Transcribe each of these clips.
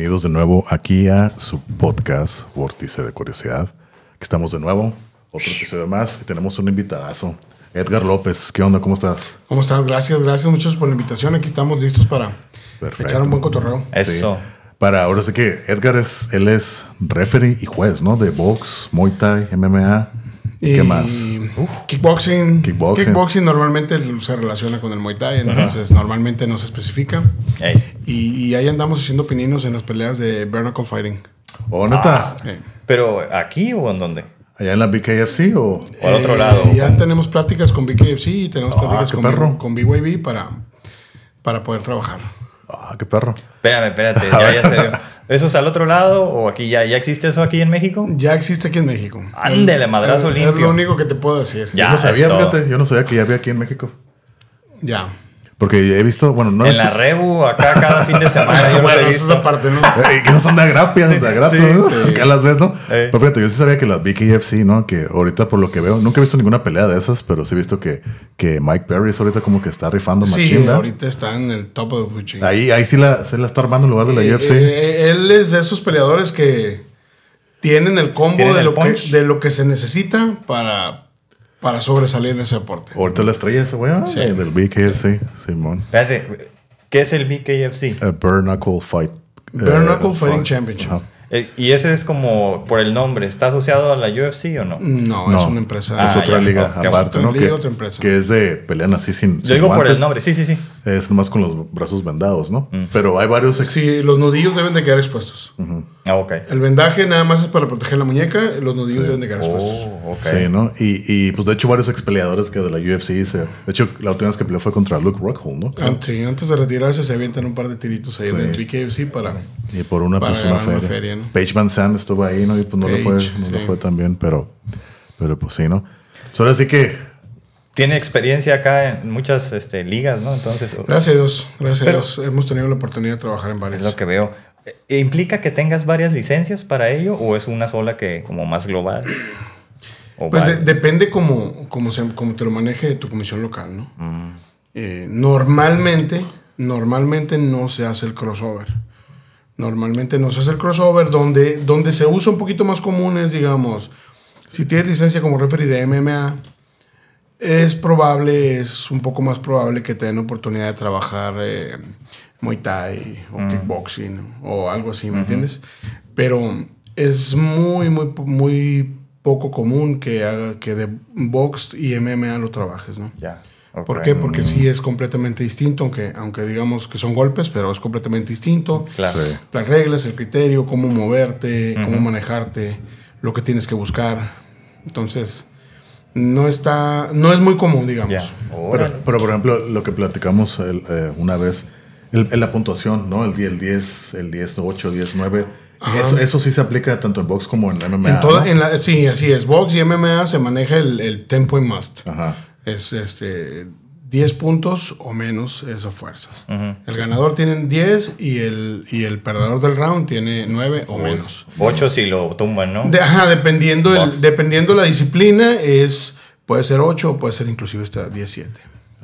Bienvenidos de nuevo aquí a su podcast Vórtice de Curiosidad. Aquí estamos de nuevo, otro episodio más y tenemos un invitadazo, Edgar López. ¿Qué onda? ¿Cómo estás? ¿Cómo estás? Gracias, gracias muchos por la invitación. Aquí estamos listos para Perfecto. echar un buen cotorreo. Eso. Sí. Para ahora sí que Edgar es, él es referee y juez, ¿no? De box, Muay Thai, MMA. ¿Y qué más? Kickboxing. Kickboxing. Kickboxing normalmente se relaciona con el Muay Thai, entonces normalmente no se especifica. Y, y ahí andamos haciendo pininos en las peleas de knuckle fighting. ¿O neta? Eh, ¿Pero aquí o en dónde? ¿Allá en la BKFC o...? O al otro eh, lado. Ya tenemos pláticas con BKFC y tenemos Ah, pláticas con, perro. con BYB para, para poder trabajar. Ah, qué perro. Espérame, espérate. Ya, ya se vio. ¿Eso es al otro lado o aquí ya, ya existe eso aquí en México? Ya existe aquí en México. Ándele, madrazo Es- limpio. Es lo único que te puedo decir. Ya, yo no sabía, fíjate, yo no sabía que ya había aquí en México. Ya. Porque he visto, bueno, no en la Rebu, acá cada fin de semana. Yo bueno, he eso es visto. aparte, ¿no? Eh, que son de agrapia, de agrapia, sí, ¿no? sí. Acá las ves, ¿no? Eh. Pero fíjate, yo sí sabía que las BKFC, ¿no? Que ahorita por lo que veo, nunca he visto ninguna pelea de esas, pero sí he visto que, que Mike Perry es ahorita como que está rifando Sí, machín, ¿verdad? ahorita está en el top of the food chain. Ahí, ahí sí la, se la está armando en lugar de la Eh, UFC. eh, él es de esos peleadores que tienen el combo Tienen de el lo, que, de lo que se necesita para, para sobresalir en ese deporte. Ahorita la estrella ese güey, ah, Sí. del BKFC, Simón. Espérate, ¿qué es el BKFC? El Bare Knuckle Fight. Bare Knuckle Fighting Fight. Championship. Eh, ¿Y ese es como por el nombre? ¿Está asociado a la UFC o no? No, No, es una empresa. es Ah, otra ya, liga aparte, Otra ¿no? liga, que, otra empresa. que es de pelean así sin. Yo sin digo por el nombre, sí, sí, sí. Es nomás con los brazos vendados, ¿no? Mm. Pero hay varios. Sí, los nudillos deben de quedar expuestos. Ah, ok. El vendaje nada más es para proteger la muñeca, los nudillos deben de quedar expuestos. Oh, ok. Sí, ¿no? Y, y pues de hecho varios ex peleadores que de la UFC se, de hecho la última vez que peleó fue contra Luke Rockhold, ¿no? An- sí, antes de retirarse se avientan un par de tiritos ahí Sí. del BKFC para... Y por una pues una una feria. feria, ¿no? Paige Van Zandt estuvo ahí, ¿no? Y pues no le fue, no le fue tan bien, pero pero pues sí, ¿no? Pues ahora sí que Tiene experiencia acá en muchas este, ligas, ¿no? Entonces, Gracias a Dios, gracias a Dios. Hemos tenido la oportunidad de trabajar en varias. es lo que veo. Eh, ¿Implica que tengas varias licencias para ello o es una sola que como más global? Pues de- depende cómo, cómo, se- cómo te lo maneje tu comisión local, ¿no? Mm. Eh, normalmente, normalmente no se hace el crossover. Normalmente no se hace el crossover. Donde, donde se usa un poquito más común es, digamos, si tienes licencia como referee de MMA, es probable, es un poco más probable que te den oportunidad de trabajar eh, Muay Thai o kickboxing o algo así, ¿me entiendes? Pero es muy, muy, muy poco común que haga que de box y MMA lo trabajes, ¿no? Ya. ok. ¿Por qué? Porque sí es completamente distinto, aunque, aunque digamos que son golpes, pero es completamente distinto. Claro. Sí. Las reglas, el criterio, cómo moverte, cómo manejarte, lo que tienes que buscar. Entonces, no está, no es muy común, digamos. Ya. pero, pero por ejemplo, lo que platicamos el, eh, una vez el, en la puntuación, ¿no? El 10, el 10, el 10, 8, 10, 9. Eso, eso sí se aplica tanto en box como en MMA. En toda, ¿no? en la, sí, así es. Box y MMA se maneja el, el tempo y must. Ajá. Es este 10 puntos o menos es a fuerzas. El ganador tiene 10 y el, y el perdedor del round tiene 9 o menos. Ocho si lo tumban, ¿no? De- ajá, dependiendo, el, dependiendo la disciplina, es, puede ser 8 o puede ser inclusive hasta 17.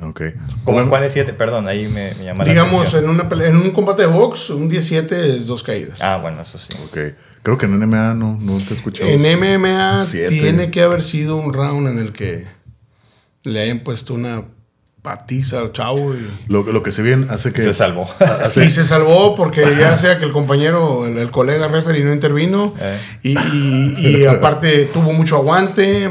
Ok. ¿Cómo en cuál es siete? Perdón, ahí me, me llama la Digamos, en, una, en un combate de box, un 17 es dos caídas. Ah, bueno, eso sí. Ok. Creo que en MMA no, nunca he escuchado. en MMA siete. tiene que haber sido un round en el que le hayan puesto una patiza al chavo y... Lo, lo que se bien hace que. Se salvó. hace- Y se salvó porque ya sea que el compañero, el, el colega referee no intervino Eh. y, y- y aparte tuvo mucho aguante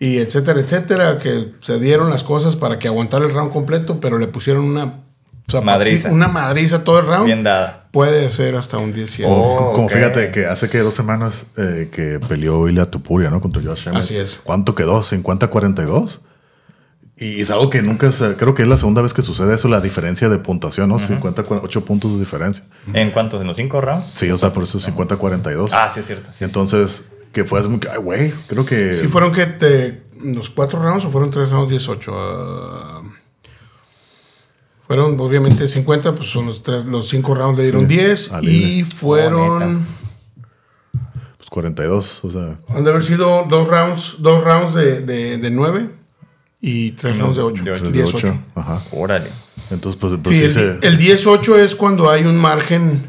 y etcétera, etcétera, que se dieron las cosas para que aguantara el round completo, pero le pusieron una zapati- Madriza. una madriza todo el round. Bien dada. Puede ser hasta un 17. Oh. como fíjate que hace que dos semanas eh, que peleó Ilya Tupuria, ¿no? Contra Josh Emmett. Así es. ¿Cuánto quedó? ¿50-42? Y es algo que nunca se, creo que es la segunda vez que sucede eso, la diferencia de puntuación, ¿no? 58 puntos de diferencia. ¿En cuántos? ¿En los cinco rounds? Sí, o sea, por eso 50-42. Ah, sí, es cierto. sí, Entonces, que fue así, ay, güey, creo que... ¿Y fueron que te, los cuatro rounds o fueron tres rounds 18? Ah, fueron obviamente 50, pues son los, tres, los cinco rounds le dieron Sí, 10 al y hilo. Oh, fueron... Pues 42, o sea... Han de haber sido dos rounds, dos rounds de, de, de 9 y tres rounds de 8. de ocho. 3 de 10 8. 8. Ajá. Órale. Entonces, pues, pues Sí, sí, el, se... el 10 8 es cuando hay un margen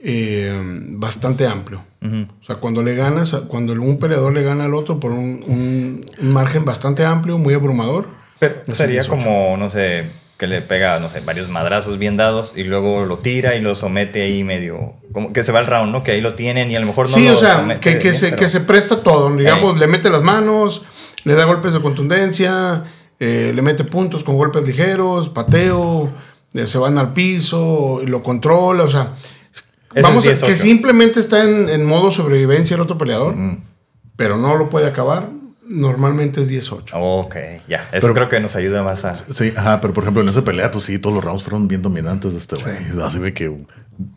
eh, bastante amplio. O sea, cuando le ganas, cuando un peleador le gana al otro por un, un- un margen bastante amplio, muy abrumador. Pero sería 18. como, no sé, que le pega, no sé, varios madrazos bien dados y luego lo tira y lo somete ahí medio. Como que se va el round, ¿no? Que ahí lo tienen y a lo mejor no sí, lo o sea, somete que, que bien, se, pero- que se presta todo. Digamos, Ey. le mete las manos, le da golpes de contundencia, eh, le mete puntos con golpes ligeros, pateo, eh, se van al piso, y lo controla, o sea. Vamos a que 18. simplemente está en, en modo sobrevivencia el otro peleador, pero no lo puede acabar. Normalmente es 18. Ok, ya. Eso Pero- creo que nos ayuda más a. Sí, ajá, pero por ejemplo en esa pelea, pues sí, todos los rounds fueron bien dominantes de este güey. Así de que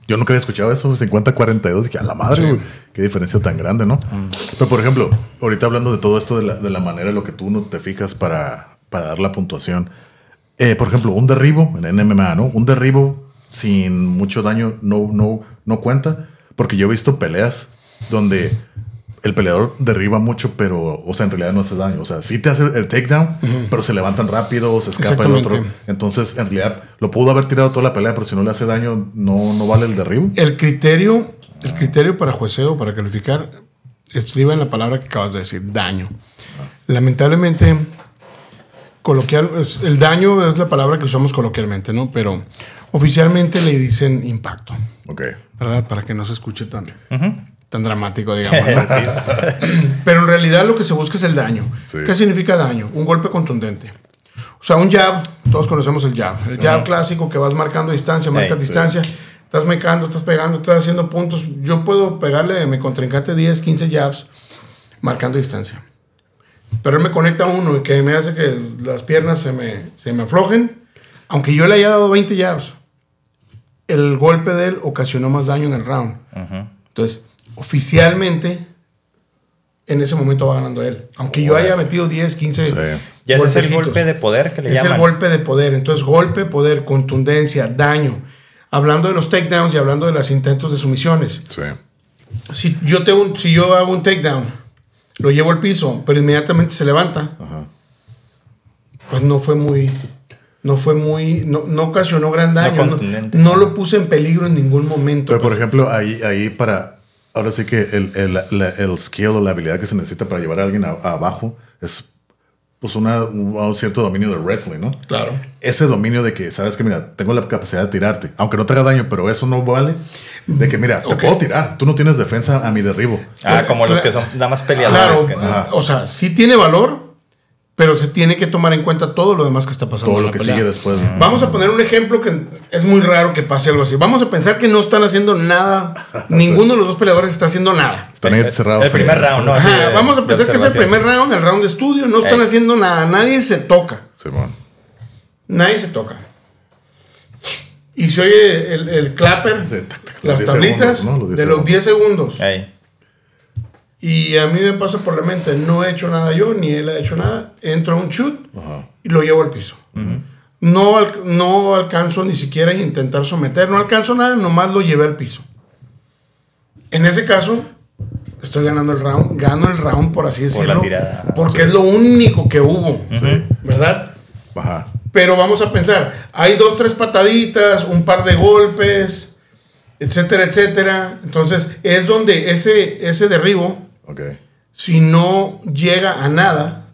yo nunca había escuchado eso, 50-42, dije, a la madre, güey, qué diferencia tan grande, ¿no? Pero por ejemplo, ahorita hablando de todo esto, de la, de la manera en lo que tú no te fijas para, para dar la puntuación. Eh, por ejemplo, un derribo en MMA, ¿no? Un derribo sin mucho daño no, no, no cuenta, porque yo he visto peleas donde el peleador derriba mucho, pero, o sea, en realidad no hace daño. O sea, sí te hace el takedown, pero se levantan rápido, se escapa el otro. Entonces, en realidad, lo pudo haber tirado toda la pelea, pero si no le hace daño, no, no vale el derribo. El criterio, el criterio para jueceo, para calificar, estriba en la palabra que acabas de decir, daño. Lamentablemente, coloquial, el daño es la palabra que usamos coloquialmente, ¿no? Pero oficialmente le dicen impacto, Ok. ¿verdad? Para que no se escuche tan, Ujú. Tan dramático, digamos. ¿no? Sí. Pero en realidad lo que se busca es el daño. Sí. ¿Qué significa daño? Un golpe contundente. O sea, un jab, todos conocemos el jab. El jab clásico que vas marcando distancia, marcas Ey, sí. distancia, estás mecando, estás pegando, estás haciendo puntos. Yo puedo pegarle a mi contrincante 10, 15 jabs marcando distancia. Pero él me conecta uno y que me hace que las piernas se me, se me aflojen. Aunque yo le haya dado 20 jabs, el golpe de él ocasionó más daño en el round. Ujú. Entonces, oficialmente, en ese momento va ganando él. Aunque yo haya metido 10, 15 Sí. Ya ese es el golpe de poder que le Es llaman. el golpe de poder. Entonces, golpe, poder, contundencia, daño. Hablando de los takedowns y hablando de los intentos de sumisiones. Sí. Si yo, tengo un- si yo hago un takedown, lo llevo al piso, pero inmediatamente se levanta, Ajá. pues no fue muy... No fue muy... No, no ocasionó gran daño. No, lo puse en peligro en ningún momento. Pero por ejemplo, ahí, ahí para. Ahora sí que el, el, la- el skill o la habilidad que se necesita para llevar a alguien a- a abajo es pues una, un, cierto dominio de wrestling, ¿no? Claro. Ese dominio de que, sabes que, mira, tengo la capacidad de tirarte, aunque no te haga daño, pero eso no vale. De que, mira, te Ok. puedo tirar, tú no tienes defensa a mi derribo. Ah, como los que son nada más peleadores. Claro, que no- o sea, sí tiene valor, pero se tiene que tomar en cuenta todo lo demás que está pasando. Todo lo la que pelea. sigue después. ¿no? Vamos a poner un ejemplo que es muy raro que pase algo así. Vamos a pensar que no están haciendo nada. Ninguno de los dos peleadores está haciendo nada. Están ahí El- cerrados. El primer ahí. round, ¿no? Ajá, de- vamos a pensar que es el primer round, el round de estudio. No están Ey. haciendo nada. Nadie se toca. Simón. Nadie se toca. Y se oye el, el clapper, Sí, tac, tac, los las 10 tablitas segundos, ¿no? Los 10 de los 10 segundos. Ey. Y a mí me pasa por la mente, no he hecho nada yo, ni él ha hecho nada. Entro a un shoot Ajá. y lo llevo al piso. no, al- no alcanzo ni siquiera a intentar someter, no alcanzo nada, nomás lo llevé al piso. En ese caso, estoy ganando el round, gano el round por así Por la decirlo, tirada. porque es lo único que hubo, ¿verdad? Ajá. Pero vamos a pensar, hay dos, tres pataditas, un par de golpes, etcétera, etcétera. Entonces, es donde ese, ese derribo, Si no llega a nada,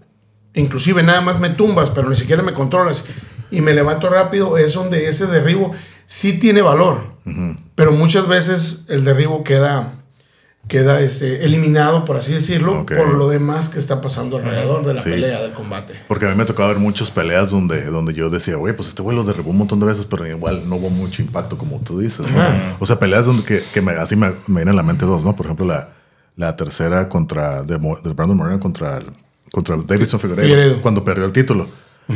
inclusive nada más me tumbas, pero ni siquiera me controlas y me levanto rápido, es donde ese derribo sí tiene valor. Pero muchas veces el derribo queda, queda este, eliminado, por así decirlo, por lo demás que está pasando alrededor de la Sí. pelea, del combate. Porque a mí me tocaba ver muchas peleas donde, donde yo decía, güey, pues este güey lo derribó un montón de veces, pero igual no hubo mucho impacto, como tú dices, ¿no? O sea, peleas donde que, que me, así me, me vienen a la mente dos, ¿no? Por ejemplo, la, la tercera contra, de, Brandon Moreno contra, el- contra el Davidson Figueiredo, Figueiredo. cuando perdió el título.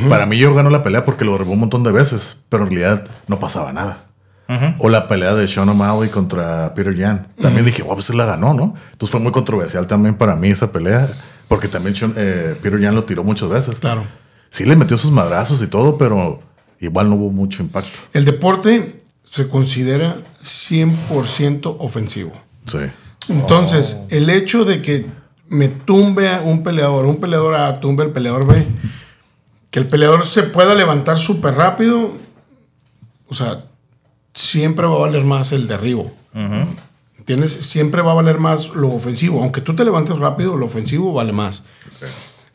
Para mí yo ganó la pelea porque lo derribó un montón de veces, pero en realidad no pasaba nada. O la pelea de Sean O'Malley contra Peter Yan. También dije, wow, pues él la ganó, ¿no? Entonces fue muy controversial también para mí esa pelea, porque también Sean- eh, Peter Yan lo tiró muchas veces. Claro. Sí le metió sus madrazos y todo, pero igual no hubo mucho impacto. El deporte se considera 100% ofensivo. Sí. Entonces, Oh. el hecho de que me tumbe a un peleador, un peleador A tumbe al peleador B, que el peleador se pueda levantar súper rápido, o sea, siempre va a valer más el derribo. ¿Entiendes? Siempre va a valer más lo ofensivo. Aunque tú te levantes rápido, lo ofensivo vale más.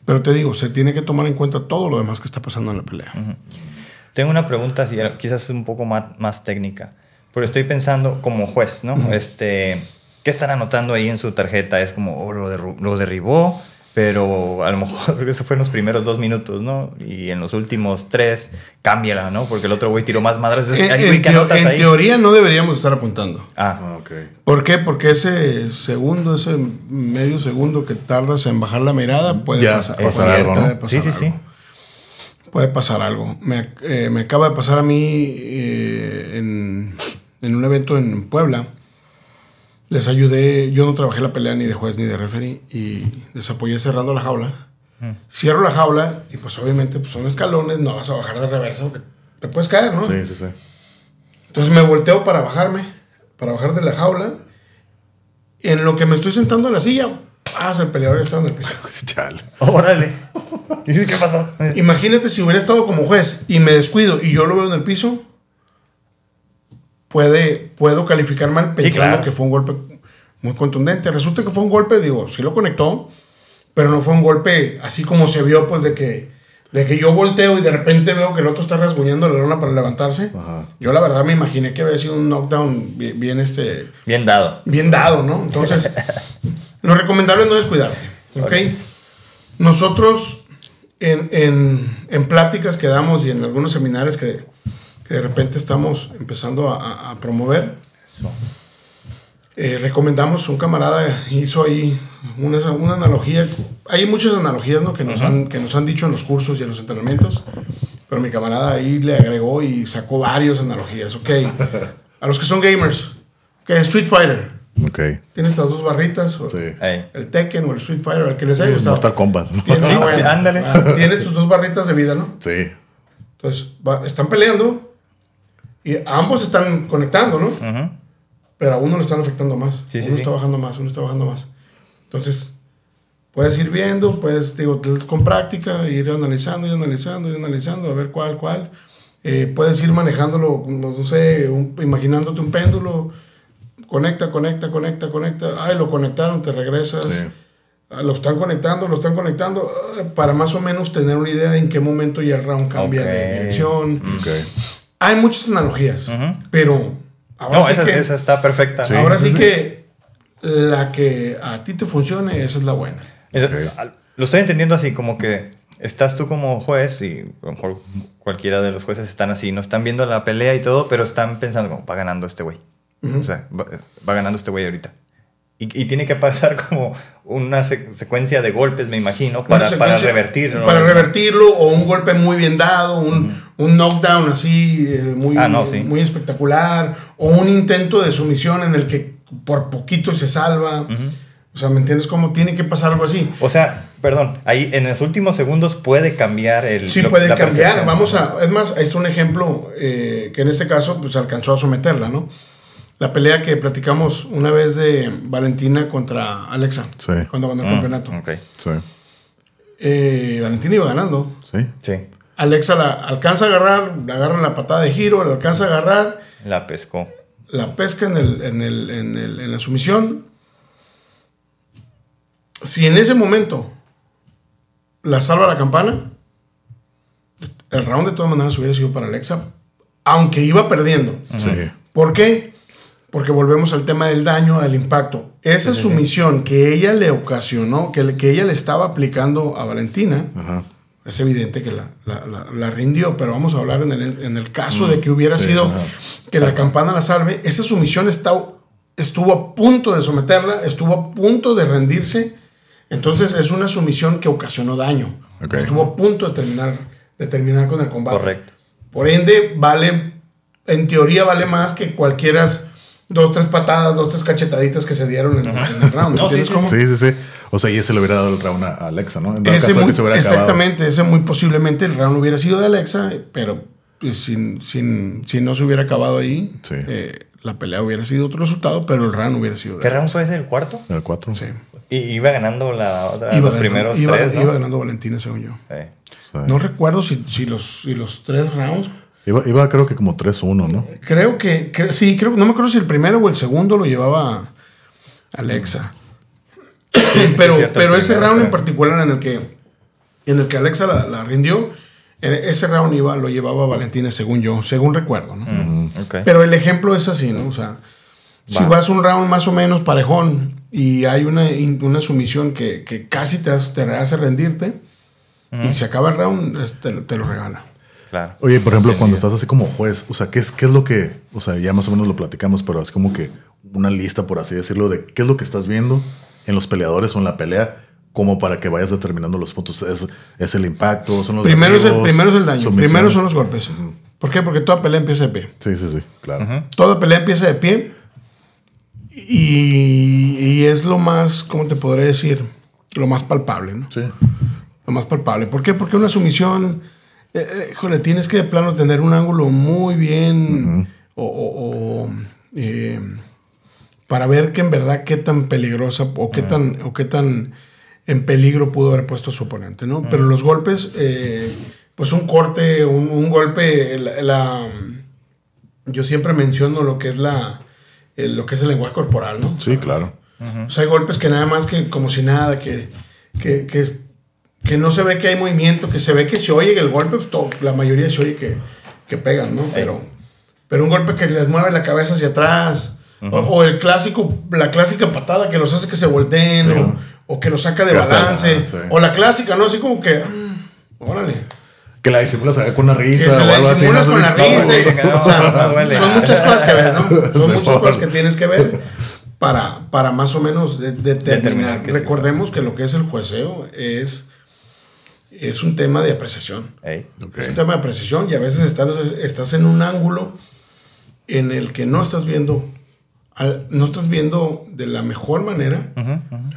Pero te digo, se tiene que tomar en cuenta todo lo demás que está pasando en la pelea. Tengo una pregunta, quizás un poco más, más técnica, pero estoy pensando como juez, ¿no? este, ¿Qué están anotando ahí en su tarjeta? Es como, oh, lo, derru- lo derribó, pero a lo mejor eso fue en los primeros dos minutos, ¿no? Y en los últimos tres, cámbiala, ¿no? Porque el otro güey tiró más madres. Entonces, En, teoría no deberíamos estar apuntando. Ah, Ah, ok. ¿Por qué? Porque ese segundo, ese medio segundo que tardas en bajar la mirada puede Ya, pasar, es puede- cierto. puede pasar Sí, sí, algo. sí. Puede pasar algo. Me, eh, me acaba de pasar a mí eh, en, en un evento en Puebla. Les ayudé, yo no trabajé la pelea ni de juez ni de referee y les apoyé cerrando la jaula. Cierro la jaula y pues obviamente pues, son escalones, no vas a bajar de reversa porque te puedes caer, ¿no? Sí, sí, sí. Entonces me volteo para bajarme, para bajar de la jaula. En lo que me estoy sentando en la silla, ah, el peleador ya estaba en el piso. Chale. Órale. ¿Y qué pasó? Imagínate si hubiera estado como juez y me descuido y yo lo veo en el piso, puede, puedo calificar mal pensando claro. que fue un golpe muy contundente. Resulta que fue un golpe, digo, sí lo conectó, pero no fue un golpe así como se vio, pues de que, de que yo volteo y de repente veo que el otro está rasguñando la lona para levantarse. Ajá. Yo la verdad me imaginé que había sido un knockdown bien, bien, este, Bien dado. bien dado, ¿no? Entonces, lo recomendable es no descuidarte, ¿ok? Ok. Nosotros, en, en, en pláticas que damos y en algunos seminarios que, que de repente estamos empezando a, a- a promover, Eso. eh, recomendamos, un camarada hizo ahí una, una analogía, hay muchas analogías ¿no? que, nos han, que nos han dicho en los cursos y en los entrenamientos, pero mi camarada ahí le agregó y sacó varias analogías, ¿ok? A los que son gamers, ok, Street Fighter, Ok. tienes estas dos barritas, o Sí. El Tekken o el Street Fighter, el que les haya gustado. Mortal Kombat. ¿no? Tienes, Sí, bueno, ándale. ah, tienes tus dos barritas de vida, ¿no? Sí. Entonces, va- están peleando y ambos están conectando, ¿no? Ujú. Pero a uno le están afectando más. Sí, sí, uno sí. está bajando más, uno está bajando más. Entonces, puedes ir viendo, puedes, digo, con práctica, ir analizando, ir analizando, ir analizando, a ver cuál, cuál. Eh, puedes ir manejándolo, no sé, un- imaginándote un péndulo. Conecta, conecta, conecta, conecta. Ay, lo conectaron, te regresas. Sí. Ah, Lo están conectando, lo están conectando, ah, para más o menos tener una idea de en qué momento ya el round cambia Ok. de dirección. Ok. Hay muchas analogías, pero ahora No, sí esa, que, esa está perfecta. Sí. ahora sí sí. que la que a ti te funcione, esa es la buena. Lo estoy entendiendo así, como que estás tú como juez y a lo mejor cualquiera de los jueces están así, no están viendo la pelea y todo, pero están pensando como, va ganando este güey. O sea, va, va ganando este güey ahorita. Y, y tiene que pasar como una se- secuencia de golpes, me imagino, para, para revertirlo. Para revertirlo, o un golpe muy bien dado, un, un knockdown así, eh, muy, Ah, no, sí. muy espectacular, o un intento de sumisión en el que por poquito se salva. O sea, ¿me entiendes cómo tiene que pasar algo así? O sea, perdón, ahí en los últimos segundos puede cambiar el. Sí, lo- puede cambiar. percepción. Vamos a. Es más, ahí está un ejemplo eh, que en este caso pues alcanzó a someterla, ¿no? La pelea que platicamos una vez de Valentina contra Alexa. Sí. Cuando ganó el Mm, campeonato. ok. Sí. Eh, Valentina iba ganando. Sí. Sí, Alexa la alcanza a agarrar, la agarra en la patada de giro, la alcanza a agarrar, la pescó. la pesca en, el, en, el, en, el- en la sumisión. Si en ese momento la salva la campana, el round de todas maneras hubiera sido para Alexa, aunque iba perdiendo. Sí. ¿Por qué? Porque volvemos al tema del daño, al impacto. Esa sumisión que ella le ocasionó, que, le- que ella le estaba aplicando a Valentina, Ajá. es evidente que la, la- la- la rindió, pero vamos a hablar en el, en el caso de que hubiera sí, sido ajá. que la campana la salve. Esa sumisión está, estuvo a punto de someterla, estuvo a punto de rendirse. Entonces es una sumisión que ocasionó daño. Ok. Estuvo a punto de terminar, de terminar con el combate. Correcto. Por ende, vale, en teoría vale más que cualquiera dos, tres patadas, dos, tres cachetaditas que se dieron en, en el round. No, ¿Entiendes sí, sí, cómo? Sí, sí, sí. O sea, y ese le hubiera dado el round a Alexa, ¿no? En Ese caso muy- que se hubiera acabado. exactamente, ese muy posiblemente el round hubiera sido de Alexa, pero pues, sin, sin, si no se hubiera acabado ahí, Sí. eh, la pelea hubiera sido otro resultado, pero el round hubiera sido de ¿Qué round fue ese, el cuarto? El 4. Sí. Y iba ganando la otra, Iba los ganando- primeros iba- tres, ¿no? iba ganando Valentina, según yo. Sí. No recuerdo si, si, los, si los tres rounds. Iba, iba creo que como 3-1, ¿no? Creo que, cre- sí, creo no me acuerdo si el primero o el segundo lo llevaba Alexa. pero cierto, pero ese primero, round en particular en el que en el que Alexa la, la rindió, eh, ese round iba, lo llevaba Valentina, según yo, según recuerdo, ¿no? Ok. Pero el ejemplo es así, ¿no? O sea, si Va. vas un round más o menos parejón y hay una, una sumisión que, que casi te hace, te hace rendirte y se acaba el round, te, te lo regala. Claro. Oye, por ejemplo, cuando estás así como juez, o sea, ¿qué es, ¿qué es lo que, o sea, ya más o menos lo platicamos, pero es como que una lista, por así decirlo, de qué es lo que estás viendo en los peleadores o en la pelea, como para que vayas determinando los puntos. ¿Es, es el impacto? ¿Son los Primero es, el, primero es el daño, sumisiones? primero son los golpes. ¿Por qué? Porque toda pelea empieza de pie. Sí, sí, sí, claro. Toda pelea empieza de pie y, y es lo más, ¿cómo te podré decir? Lo más palpable, ¿no? Sí. Lo más palpable. ¿Por qué? Porque una sumisión, eh, eh, híjole, tienes que de plano tener un ángulo muy bien o, o- o, eh, para ver que en verdad qué tan peligrosa o qué tan o qué tan en peligro pudo haber puesto su oponente, ¿no? Pero los golpes, eh, pues un corte, un, un golpe, la, la- yo siempre menciono lo que es la el- lo que es el lenguaje corporal, ¿no? Sí, claro. O sea, hay golpes que nada más que como si nada, que, que, que, que no se ve que hay movimiento, que se ve que se oye el golpe, pues todo- la mayoría se oye que, que pegan, ¿no? Pero, pero un golpe que les mueve la cabeza hacia atrás, o, o el clásico, la clásica patada que los hace que se volteen, Sí. o, o que los saca de Que balance, sí. o la clásica, ¿no? Así como que, mm, órale. Que la disimulas con una Que risa se o la disimulas con la risa. o sea, son muchas cosas que ves, ¿no? Son Sí, muchas cosas que tienes que ver para, para más o menos de- determinar. Determinar que sí Recordemos que lo que es el jueceo es, es un tema de apreciación. Es un tema de apreciación y a veces estás, estás en un ángulo en el que no estás viendo, al- no estás viendo de la mejor manera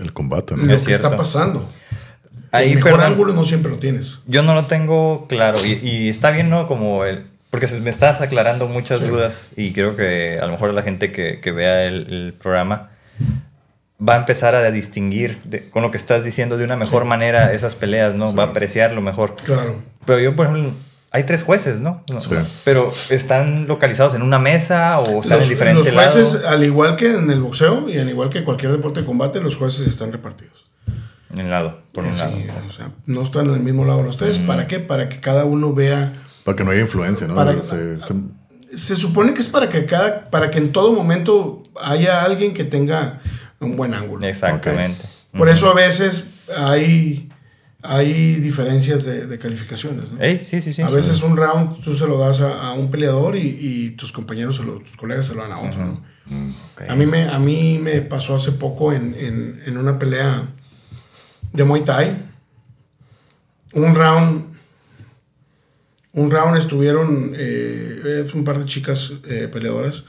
El combate, lo ¿no? que cierto. está pasando. Ahí, el mejor perdón. ángulo no siempre lo tienes. Yo no lo tengo claro y, y está bien, ¿no? Como el... Porque se- me estás aclarando muchas dudas y creo que a lo mejor la gente que, que vea el, el programa va a empezar a distinguir de- con lo que estás diciendo de una mejor manera esas peleas, ¿no? Va a apreciarlo mejor. Claro. Pero yo, por ejemplo, hay tres jueces, ¿no? No, Sí. Pero están localizados en una mesa o están Los, en diferentes los jueces, lados. al igual que en el boxeo y al igual que cualquier deporte de combate, los jueces están repartidos. En un lado, por un Sí, lado. o sea, no están en el mismo lado los tres. ¿Para qué? Para que cada uno vea. Para que no haya influencia, ¿no? Para- Se- se- Se supone que es para que cada, para que en todo momento haya alguien que tenga un buen ángulo. Exactamente. Por eso a veces hay, hay diferencias de, de calificaciones. ¿no? Sí, sí, sí. a veces un round tú se lo das a, a un peleador y, y tus compañeros, se lo- tus colegas se lo dan a otro. ¿no? A mí me, a mí me pasó hace poco en, en- en una pelea de Muay Thai. Un round. Un round estuvieron. eh, un par de chicas eh, peleadoras.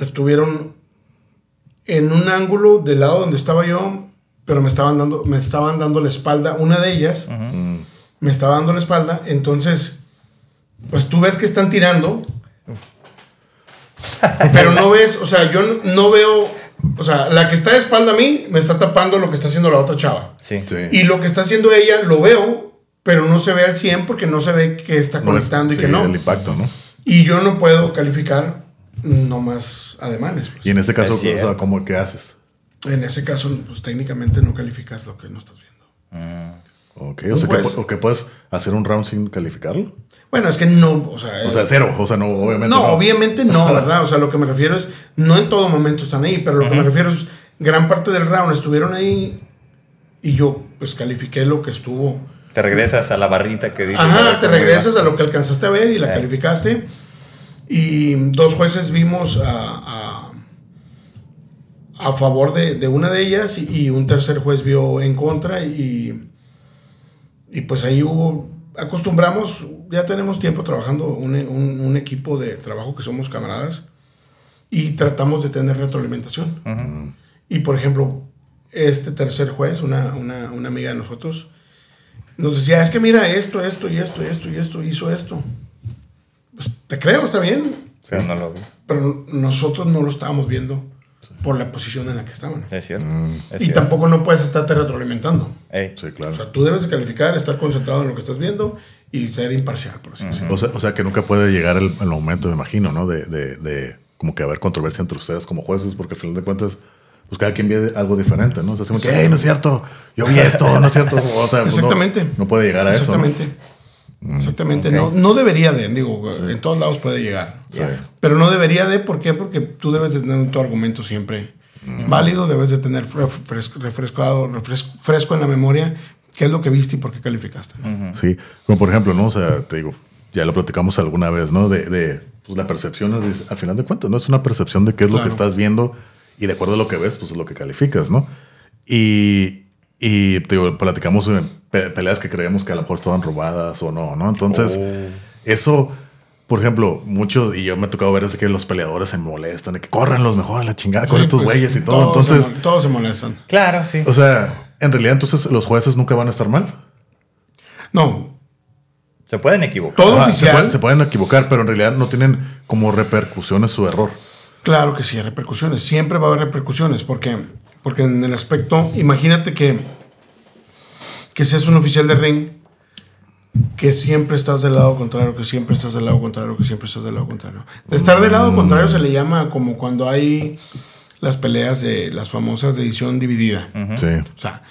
Estuvieron en un ángulo del lado donde estaba yo. Pero me estaban dando, me estaban dando la espalda. Una de ellas me estaba dando la espalda. Entonces. Pues tú ves que están tirando. Pero no ves, o sea, yo no, no veo, o sea, la que está de espalda a mí me está tapando lo que está haciendo la otra chava. Sí. sí. Y lo que está haciendo ella lo veo, pero no se ve al 100 porque no se ve que está No es- conectando y sí, que no. El impacto, ¿no? Y yo no puedo calificar nomás ademanes. pues. Y en ese caso, Es o sea. ¿cómo qué haces? En ese caso, pues técnicamente no calificas lo que no estás viendo. Ok, Un o sea, que, juez. o que puedes hacer un round sin calificarlo. Bueno, es que no, o sea, O sea, cero. O sea, no, obviamente. no, No, obviamente no, ¿verdad? O sea, lo que me refiero es, no en todo momento están ahí, pero lo que me refiero es, gran parte del round estuvieron ahí y yo pues califiqué lo que estuvo. Te regresas a la barrita que dice. Ajá, te regresas a lo que alcanzaste a ver y la Eh. calificaste. Y dos jueces vimos a, a, a favor de, de una de ellas y, y un tercer juez vio en contra y, y pues ahí hubo, acostumbramos, ya tenemos tiempo trabajando un, un- un equipo de trabajo que somos camaradas y tratamos de tener retroalimentación. Y por ejemplo, este tercer juez, una, una, una amiga de nosotros, nos decía, es que mira esto, esto y esto y esto y esto, hizo esto. Pues te creo, está bien, Pero no lo vi. pero nosotros no lo estábamos viendo por la posición en la que estaban. Es cierto. Es Y cierto. tampoco no puedes estarte retroalimentando. Ey. Sí, claro. O sea, tú debes de calificar, estar concentrado en lo que estás viendo y ser imparcial, por así decirlo. O sea, o sea, que nunca puede llegar el, el momento, me imagino, ¿no? De, de, de como que haber controversia entre ustedes como jueces, porque al final de cuentas, pues cada quien ve algo diferente, ¿no? O sea, como que, hey, no es cierto, yo vi esto, no es cierto. O sea, pues, no- Exactamente. No, puede llegar a eso. ¿no? Exactamente. Exactamente. ok. No, no debería de, digo, en todos lados puede llegar. Sí. Pero no debería de, ¿por qué? Porque tú debes de tener tu argumento siempre válido, debes de tener fres- fres- refrescado, refres- fresco en la memoria qué es lo que viste y por qué calificaste. ¿no? Sí, como por ejemplo, ¿no? O sea, te digo, ya lo platicamos alguna vez, ¿no? De, de pues, la percepción, al final de cuentas, ¿no? Es una percepción de qué es lo que Claro. estás viendo y de acuerdo a lo que ves, pues es lo que calificas, ¿no? Y, y te digo, platicamos pe- peleas que creíamos que a lo mejor estaban robadas o no, ¿no? Entonces, eso, por ejemplo, muchos, y yo me ha tocado ver es que los peleadores se molestan, de que corran los mejores a la chingada con estos pues, güeyes y todo. todos se Entonces, mol- todos se molestan. Claro, sí. o sea, en realidad, entonces los jueces nunca van a estar mal. No, Se pueden equivocar. todo Ajá, se, pueden, se pueden equivocar, pero en realidad no tienen como repercusiones su error. Claro que sí, hay repercusiones. Siempre va a haber repercusiones. porque Porque en el aspecto, imagínate que, que seas un oficial de ring, que siempre estás del lado contrario, que siempre estás del lado contrario, que siempre estás del lado contrario. De estar del lado contrario se le llama como cuando hay las peleas de las famosas de edición dividida. Sí. O sea,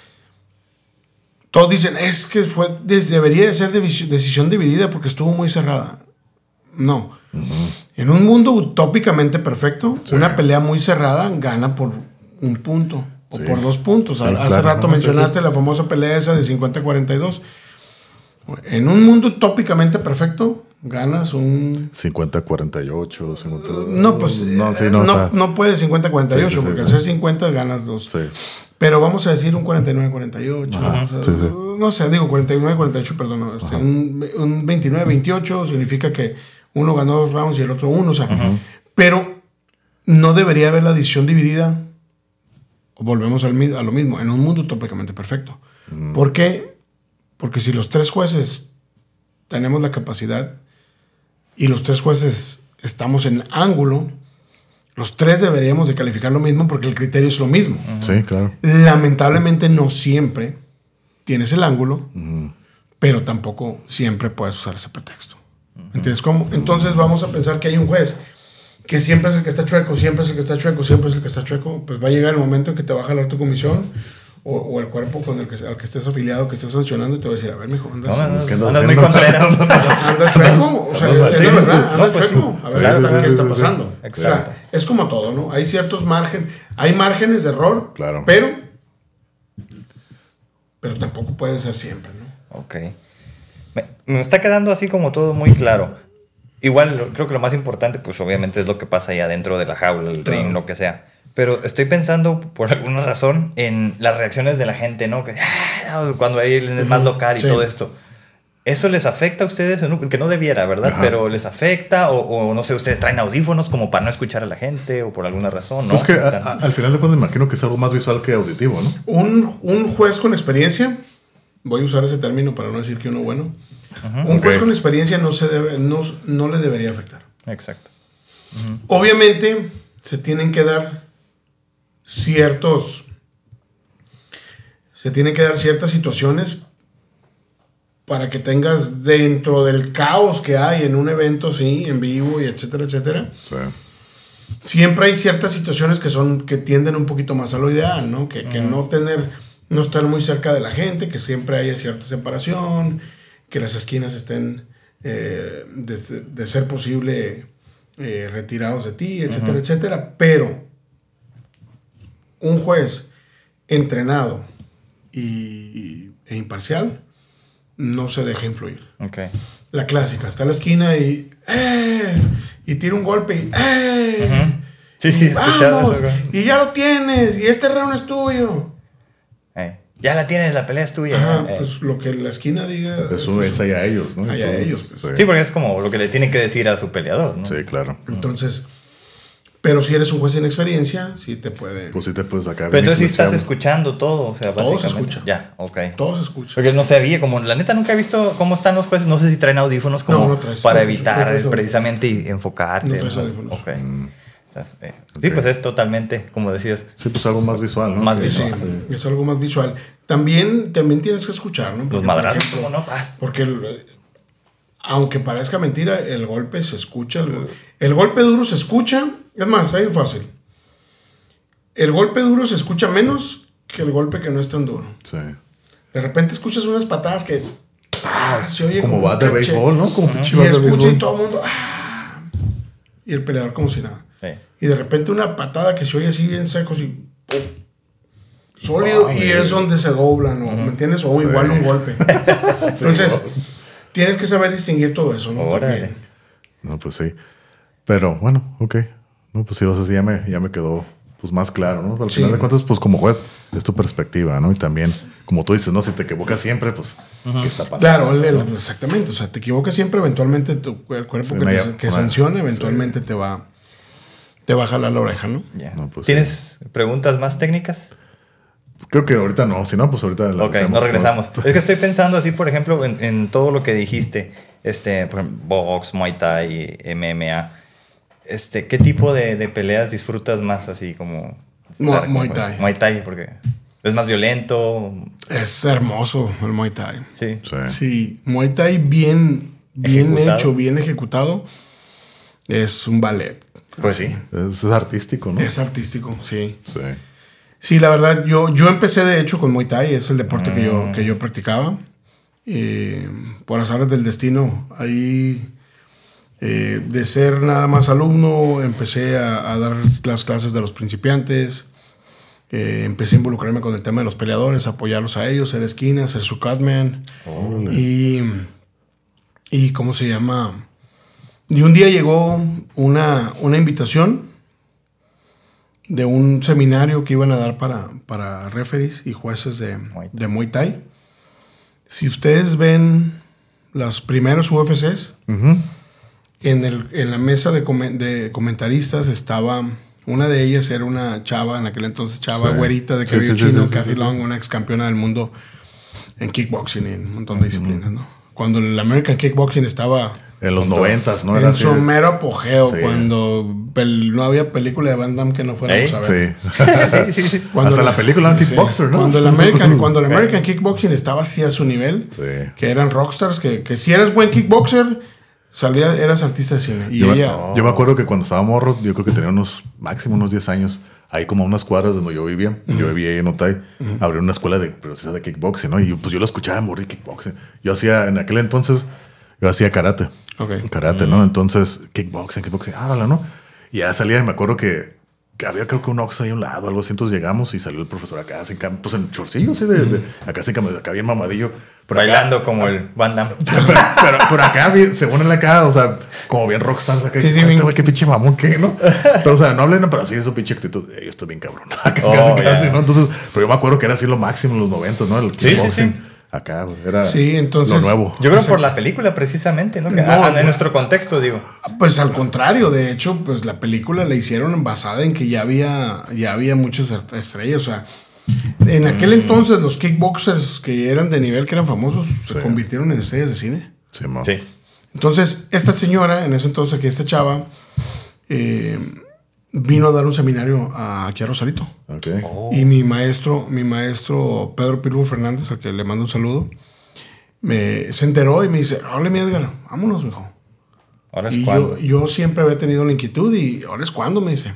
todos dicen, es que fue, debería de ser decisión dividida porque estuvo muy cerrada. No. En un mundo utópicamente perfecto, una pelea muy cerrada gana por un punto o Sí. por dos puntos. Hace claro. rato No, mencionaste la famosa pelea esa de 50-42. En un mundo utópicamente perfecto, ganas un 50, 48, 50. no, pues No, sí, no. no, no puede 50-48, Sí, sí, sí, porque al ser 50 ganas dos. Pero vamos a decir un 49-48. Ajá, o sea. No sé, digo 49-48, perdón. no, este, un, un 29-28 significa que uno ganó dos rounds y el otro uno. O sea, pero no debería haber la decisión dividida. Volvemos al, a lo mismo, en un mundo utópicamente perfecto. ¿Por qué? Porque si los tres jueces tenemos la capacidad y los tres jueces estamos en ángulo, los tres deberíamos de calificar lo mismo porque el criterio es lo mismo. Sí, claro. Lamentablemente no siempre tienes el ángulo, pero tampoco siempre puedes usar ese pretexto. ¿Entiendes cómo? Entonces vamos a pensar que hay un juez que siempre es el que está chueco, siempre es el que está chueco, siempre es el que está chueco, pues va a llegar el momento en que te va a jalar tu comisión o, o el cuerpo con el que, al que estés afiliado, que estés sancionando y te va a decir, a ver, mijo, andas, No, no, no, ¿qué andas andas muy contreras. anda chueco, o sea, Andas es sí, verdad, sí. anda No, pues chueco, a ver Claro, qué está- pasando. Exacto. O sea, es como todo, ¿no? Hay ciertos márgenes, hay márgenes de error, Claro. pero, pero tampoco puede ser siempre, ¿no? Ok. Me, me está quedando así como todo muy claro. Igual creo que lo más importante, pues obviamente es lo que pasa ahí adentro de la jaula, el ring, lo que sea. Pero estoy pensando, por alguna razón, en las reacciones de la gente, ¿no? Que, "Ah", cuando hay el más local y Sí. todo esto. ¿Eso les afecta a ustedes? Que no debiera, ¿verdad? Ajá. Pero les afecta o, o no sé, ustedes traen audífonos como para no escuchar a la gente o por alguna razón, ¿no? Pues que a- a- al final de cuentas me imagino que es algo más visual que auditivo, ¿no? Un, un juez con experiencia, voy a usar ese término para no decir que uno bueno, un juez con experiencia no, se debe, no, no le debería afectar. Exacto. Obviamente se tienen que dar ciertos, se tienen que dar ciertas situaciones para que tengas dentro del caos que hay en un evento, sí, en vivo y etcétera, etcétera. Sí. Siempre hay ciertas situaciones que son que tienden un poquito más a lo ideal, ¿no? Que, que no tener, no estar muy cerca de la gente, que siempre haya cierta separación, que las esquinas estén eh, de, de ser posible eh, retirados de ti, etcétera, etcétera. Pero un juez entrenado y, e imparcial no se deja influir. La clásica, está en la esquina y. ¡Eh! Y tira un golpe y. ¡Eh! Sí, sí, eso. Y ya lo tienes, y este round es tuyo. Ya la tienes, la pelea es tuya. Ajá, eh. pues lo que la esquina diga. Eso es allá a ellos, ¿no? Allá a ellos, pues. Sí, porque es como lo que le tiene que decir a su peleador, ¿no? Sí, claro. Entonces, pero si eres un juez sin experiencia, sí te puede. Pues sí te puedes sacar. Pero entonces sí estás escuchando todo, o sea, Todo se básicamente. escucha. Ya, ok. todo se escucha. Porque no sabía, como la neta nunca he visto cómo están los jueces, no sé si traen audífonos como No, no traes. para No, evitar precisamente y enfocarte. No traes audífonos. Ok. Estás- eh, Sí, pues es totalmente, como decías, Sí, pues algo más visual, ¿no? Más Sí, visual. es algo más visual. También, también tienes que escuchar, ¿no? los Porque, por madrazos, ejemplo, como no, Paz. Porque el- aunque parezca mentira, el golpe se escucha. El, el golpe duro se escucha. Es más, es fácil. El golpe duro se escucha menos que el golpe que no es tan duro. Sí. De repente escuchas unas patadas que. ¡ah! se oye Como bat de béisbol, ¿no? Como pinche Y escucha y todo el mundo. ¡ah! Y el peleador como si nada. Y de repente una patada que se oye así bien seco, así. ¡pum! Sólido. Y es donde se doblan, ¿no? ¿Me entiendes? O igual un golpe. Entonces, tienes que saber distinguir todo eso, ¿no? También. No, pues sí. Pero bueno, ok. No, pues sí, o sea, sí ya me, ya me quedó pues más claro, ¿no? Al Sí. final de cuentas, pues como juez, es tu perspectiva, ¿no? Y también, como tú dices, ¿no? Si te equivocas siempre, pues, ¿qué está pasando? Claro, exactamente. O sea, te equivocas siempre, eventualmente tu, el cuerpo Sí, que, te, que sancione, eventualmente te va te va a jalar la oreja, ¿no? Ya. No, pues ¿Tienes preguntas más técnicas? Creo que ahorita no, si no, pues ahorita las Ok, nos regresamos. todas. Es que estoy pensando así, por ejemplo, en, en todo lo que dijiste, este, por ejemplo, box, muay thai, MMA. Este, ¿qué tipo de, de peleas disfrutas más así como Mu- estar Muay como- Thai. Muay Thai porque es más violento, Es hermoso el Muay Thai. sí. Sí. Sí, Muay Thai bien, bien Ejecutado. hecho, bien ejecutado, es un ballet. Pues sí. Es, es artístico, ¿no? Es artístico, sí. Sí. Sí, la verdad, yo, yo empecé de hecho con Muay Thai, es el deporte que, Mm. yo, que yo practicaba. Eh, por azares del destino, ahí eh, de ser nada más alumno, empecé a, a dar las clases de los principiantes. Eh, empecé a involucrarme con el tema de los peleadores, apoyarlos a ellos, ser esquina, ser su catman. Y, y, ¿cómo se llama? Y un día llegó una, una invitación de un seminario que iban a dar para, para referees y jueces de, Muay Thai. de Muay Thai. Si ustedes ven los primeros UFCs, en, el, en la mesa de, comen- de comentaristas estaba, una de ellas era una chava, en aquel entonces chava, Sí. güerita de cabello sí, sí, chino, sí. Long, una ex campeona del mundo en kickboxing y en un montón de disciplinas, ¿no? Cuando el American Kickboxing estaba En los noventas, ¿no? en así su mero apogeo, Sí. cuando no había película de Van Damme que no fuéramos ¿Eh? a ver. Sí. sí, sí, sí. Cuando Hasta la película de Kickboxer, ¿no? Cuando el American, cuando el American Kickboxing estaba así a su nivel, que eran rockstars, que, que si eres buen kickboxer, salía, eras artista de cine. Y Yo, ella, me, yo me acuerdo que cuando estaba morro, yo creo que tenía unos, máximo unos 10 años, ahí como a unas cuadras donde yo vivía, yo vivía ahí en Otay, abrió una escuela de, pero de kickboxing, ¿no? Y pues yo lo escuchaba morir kickboxing. Yo hacía, en aquel entonces, yo hacía karate. Ok. Karate, ¿no? Entonces, kickboxing, kickboxing, hágala, ¿no? Y ya salía y me acuerdo que, que había creo que un Ox ahí a un lado, algo así, entonces llegamos y salió el profesor acá, sin cam- pues en chorcillo, así de, de- acá sin cam- acá bien mamadillo. Pero acá- Bailando como el Van Damme. pero, pero, pero acá, bien- según él acá, o sea, como bien rockstars acá. Sí, sí, este güey, qué pinche mamón, ¿qué, no? Pero, o sea, no hablen, pero sí, su pinche actitud. eh, yo estoy bien cabrón. Acá, Oh, casi, casi, ¿no? Entonces, pero yo me acuerdo que era así lo máximo en los noventas, ¿no? El Sí, sí, kickboxing. sí. Acá, era Sí, entonces- lo nuevo. Yo creo por la película, precisamente, ¿no? Que- No, ah, no. en nuestro contexto, digo. pues al contrario, de hecho, pues la película la hicieron basada en que ya había, ya había muchas estrellas. O sea, en aquel Mm. entonces los kickboxers que eran de nivel, que eran famosos, se convirtieron en estrellas de cine. Sí. Sí. Entonces, esta señora, en ese entonces, que esta chava, eh, vino a dar un seminario a- aquí a Rosarito. Ok. Oh. Y mi maestro, mi maestro Pedro Pirlo Fernández, al que le mando un saludo, me, se enteró y me dice, hable mi Edgar, vámonos, mijo. Ahora es Y cuando. yo, yo siempre había tenido la inquietud y ahora es cuando, me dice.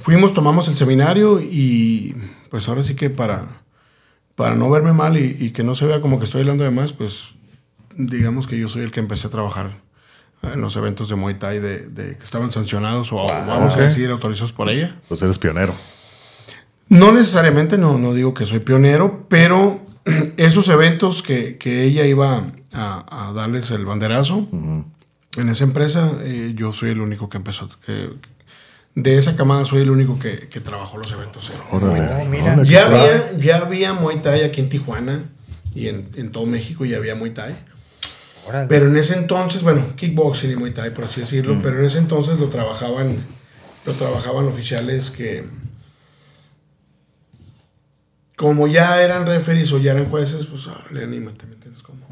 Fuimos, tomamos el seminario y pues ahora sí que para, para no verme mal y, y que no se vea como que estoy hablando de más, pues digamos que yo soy el que empecé a trabajar en los eventos de Muay Thai de, de que estaban sancionados o vamos ok. a decir autorizados por ella. Pues eres pionero. No necesariamente, no, no digo que soy pionero, pero esos eventos que, que ella iba a, a darles el banderazo en esa empresa, eh, yo soy el único que empezó. que- de esa camada soy el único que, que trabajó los eventos. en Órale. Muay Thai. Oh, mira. Ya había, ya había Muay Thai aquí en Tijuana y en, en todo México ya había Muay Thai. Órale. Pero en ese entonces, bueno, kickboxing y Muay Thai, por así decirlo, Mm. pero en ese entonces lo trabajaban, lo trabajaban oficiales que, como ya eran referees o ya eran jueces, pues le anímate, ¿me entiendes? Como.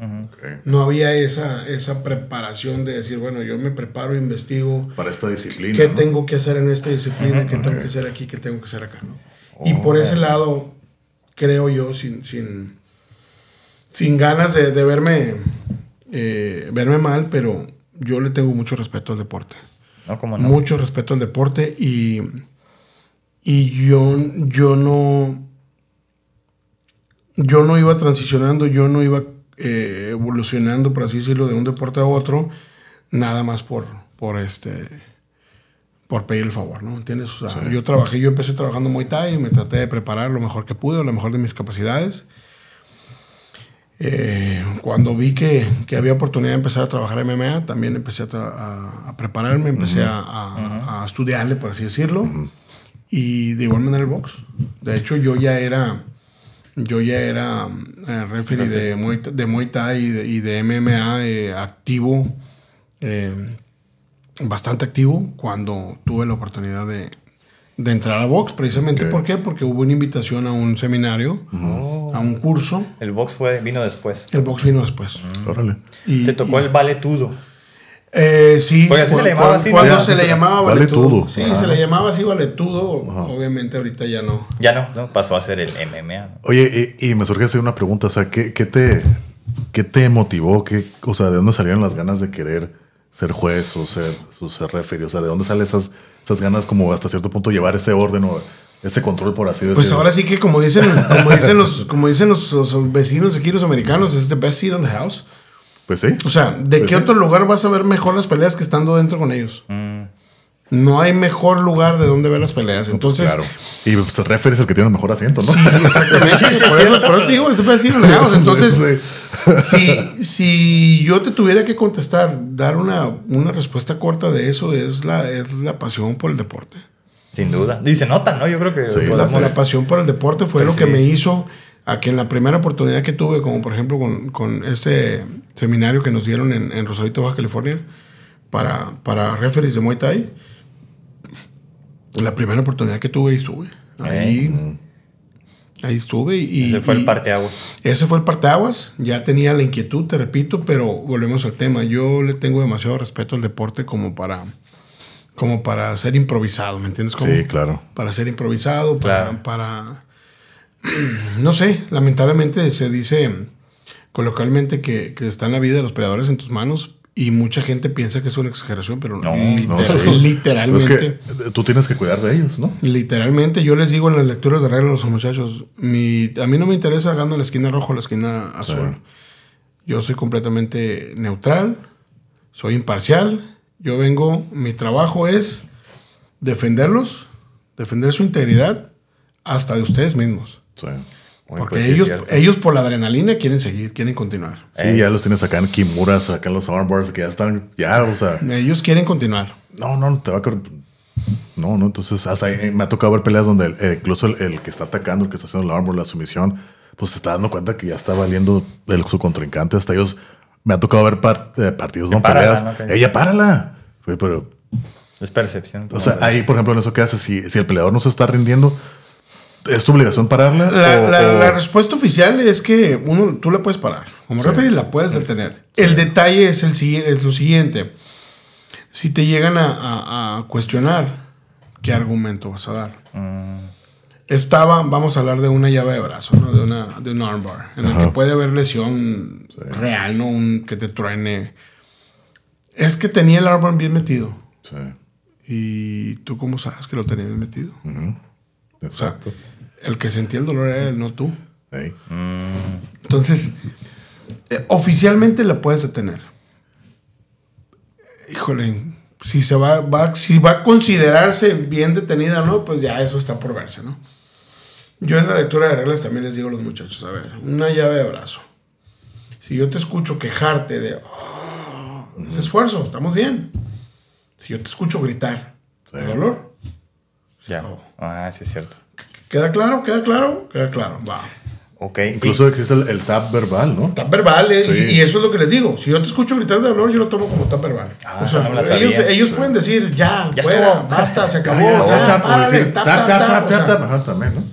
No había esa, esa preparación de decir, bueno, yo me preparo, investigo, Para esta disciplina. qué ¿no? tengo que hacer en esta disciplina, qué tengo que hacer aquí, qué tengo que hacer acá, ¿no? Y por ese lado, creo yo, sin, sin, sin ganas de, de verme eh, verme mal, pero yo le tengo mucho respeto al deporte. No, como no. Mucho respeto al deporte y, y yo, yo no. Yo no iba transicionando, yo no iba eh, evolucionando, por así decirlo, de un deporte a otro, nada más por, por este por pedir el favor, ¿no? ¿Entiendes? O sea, yo trabajé, yo empecé trabajando Muay Thai me traté de preparar lo mejor que pude, lo mejor de mis capacidades. Eh, cuando vi que, que, había oportunidad de empezar a trabajar MMA, también empecé a, a, a prepararme, empecé a, a, estudiarle, por así decirlo. Y de igual manera el box. De hecho, yo ya era, yo ya era eh, referee de Muay, de Muay Thai y de, y de MMA eh, activo, eh, bastante activo, cuando tuve la oportunidad de, de entrar a box, precisamente. ¿Por qué? Porque hubo una invitación a un seminario, a un curso. El box fue, vino después. El box vino después. Órale. Y- Te tocó y- el valetudo. Eh, sí, Porque así cu- se le llamaba cu- así, ¿no? cuando se se- le llamaba valetudo. valetudo. Sí, Ajá. se le llamaba así valetudo. Obviamente ahorita ya no. Ya no, no pasó a ser el MMA. Oye, y, y me surge hacer una pregunta. O sea, ¿qué, qué te, qué te motivó? ¿Qué, o sea, ¿de dónde salieron las ganas de querer ser juez o ser, o ser referee? O sea, ¿de dónde salen esas, esas ganas como hasta cierto punto llevar ese orden o ese control, por así decirlo? Pues ahora sí que como dicen, como dicen los, como dicen los, los vecinos aquí los americanos, es the best seat in the house. Pues sí. O sea, ¿de Pues qué sí. otro lugar vas a ver mejor las peleas que estando dentro con ellos? Mm. No hay mejor lugar de donde ver las peleas. Entonces, claro. Y pues el referee es el que tiene el mejor asiento, ¿no? Sí, exactamente. por, eso, por eso te digo, house. Entonces, si, si yo te tuviera que contestar, dar una, una respuesta corta de eso, es la, es la pasión por el deporte. Sin duda. Y se nota, ¿no? Yo creo que Sí, La, pasión por el deporte fue Pues lo que sí. me hizo a que en la primera oportunidad que tuve, como por ejemplo con, con este seminario que nos dieron en, en Rosarito, Baja California, para, para referees de Muay Thai, la primera oportunidad que tuve ahí estuve. Ahí, ahí estuve y... Ese fue y- el parteaguas. ese fue el parteaguas. Ya tenía la inquietud, te repito, pero volvemos al tema. Yo le tengo demasiado respeto al deporte como para, como para ser improvisado, ¿me entiendes? Como Sí, claro. Para ser improvisado, para, Claro. para... No sé, lamentablemente se dice coloquialmente que, que está en la vida de los peleadores en tus manos y mucha gente piensa que es una exageración, pero No, literal- no, sí. Literalmente... es que tú tienes que cuidar de ellos, ¿no? Literalmente, yo les digo en las lecturas de reglas a los muchachos, mi, a mí no me interesa gano la esquina roja o la esquina azul. Sí. Yo soy completamente neutral, soy imparcial. Yo vengo, mi trabajo es defenderlos, defender su integridad hasta de ustedes mismos. Sí. Oye, Porque pues sí es ellos, cierto. ellos por la adrenalina quieren seguir, quieren continuar. Sí, Eh. ya los tienes acá en Kimuras, acá en los armbars, que ya están, ya, o sea, Ellos quieren continuar. no, no, te va a... No, no, entonces hasta ahí me ha tocado ver peleas donde el- eh, incluso el, el que está atacando, el que está haciendo el armbar, la sumisión, pues se está dando cuenta que ya está valiendo el, su contrincante. Hasta ellos, me ha tocado ver par- eh, partidos, no párala, peleas. Ella, párala. Pero, Es percepción. o sea, ahí, por ejemplo, en eso que haces, si, si el peleador no se está rindiendo, ¿es tu obligación pararla? La, O- la- o- la respuesta oficial es que uno, tú la puedes parar. Como referee la puedes detener. El detalle es, el, es lo siguiente. Si te llegan a, a- a cuestionar, ¿qué argumento vas a dar? Mm, Estaba, vamos a hablar de una llave de brazo, ¿no? de, una, de un armbar, en el que puede haber lesión real, ¿no? Un, que te truene. Es que tenía el armbar bien metido. Sí. ¿Y tú cómo sabes que lo tenía bien metido? Ujú. O sea, Exacto. el que sentía el dolor era él, no tú. Ey. Entonces, eh, oficialmente la puedes detener. Híjole, si se va, va, si va a considerarse bien detenida no, pues ya eso está por verse, ¿no? Yo en la lectura de reglas también les digo a los muchachos, a ver, una llave de brazo. Si yo te escucho quejarte de "Ah, ese esfuerzo, estamos bien. Si yo te escucho gritar de dolor, Ya. Ah, sí es cierto. ¿queda claro? ¿Queda claro? Queda claro, va. Ok. Incluso existe el, el tap verbal, ¿no? Tap verbal, eh, Sí. y, y eso es lo que les digo. Si yo te escucho gritar de dolor, yo lo tomo como tap verbal. Ah, o sea, no ellos, sabía. ellos pueden decir, ya, Ya fuera, estuvo. basta, se acabó, Ya, ya, tap, párale, decir, tap, tap, tap, tap, tap, tap, ajá, también, ¿no?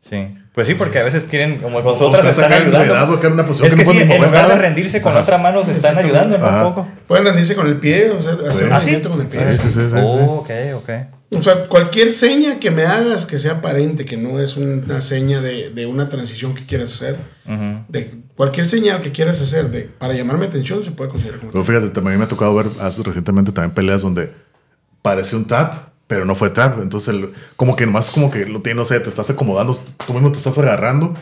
Sí. Pues sí, porque a veces quieren, como nosotras están ayudando. acá en una Es que que no sí, en lugar de rendirse con Ajá. otra mano, se están ayudando, ¿no? Un poco. Pueden rendirse con el pie, o sea, hacer un ¿Ah, sí? movimiento con el pie. Sí, sí, sí, sí, sí. Oh, ok, ok. O sea, cualquier seña que me hagas que sea aparente, que no es una seña de, de una transición que quieras hacer, de Cualquier señal que quieras hacer de, para llamarme atención se puede considerar como Pero fíjate, también me ha tocado ver hace- recientemente también peleas donde pareció un tap, pero no fue tap. Entonces, el- como que nomás como que lo tiene, no sé, te estás acomodando, tú mismo te estás agarrando.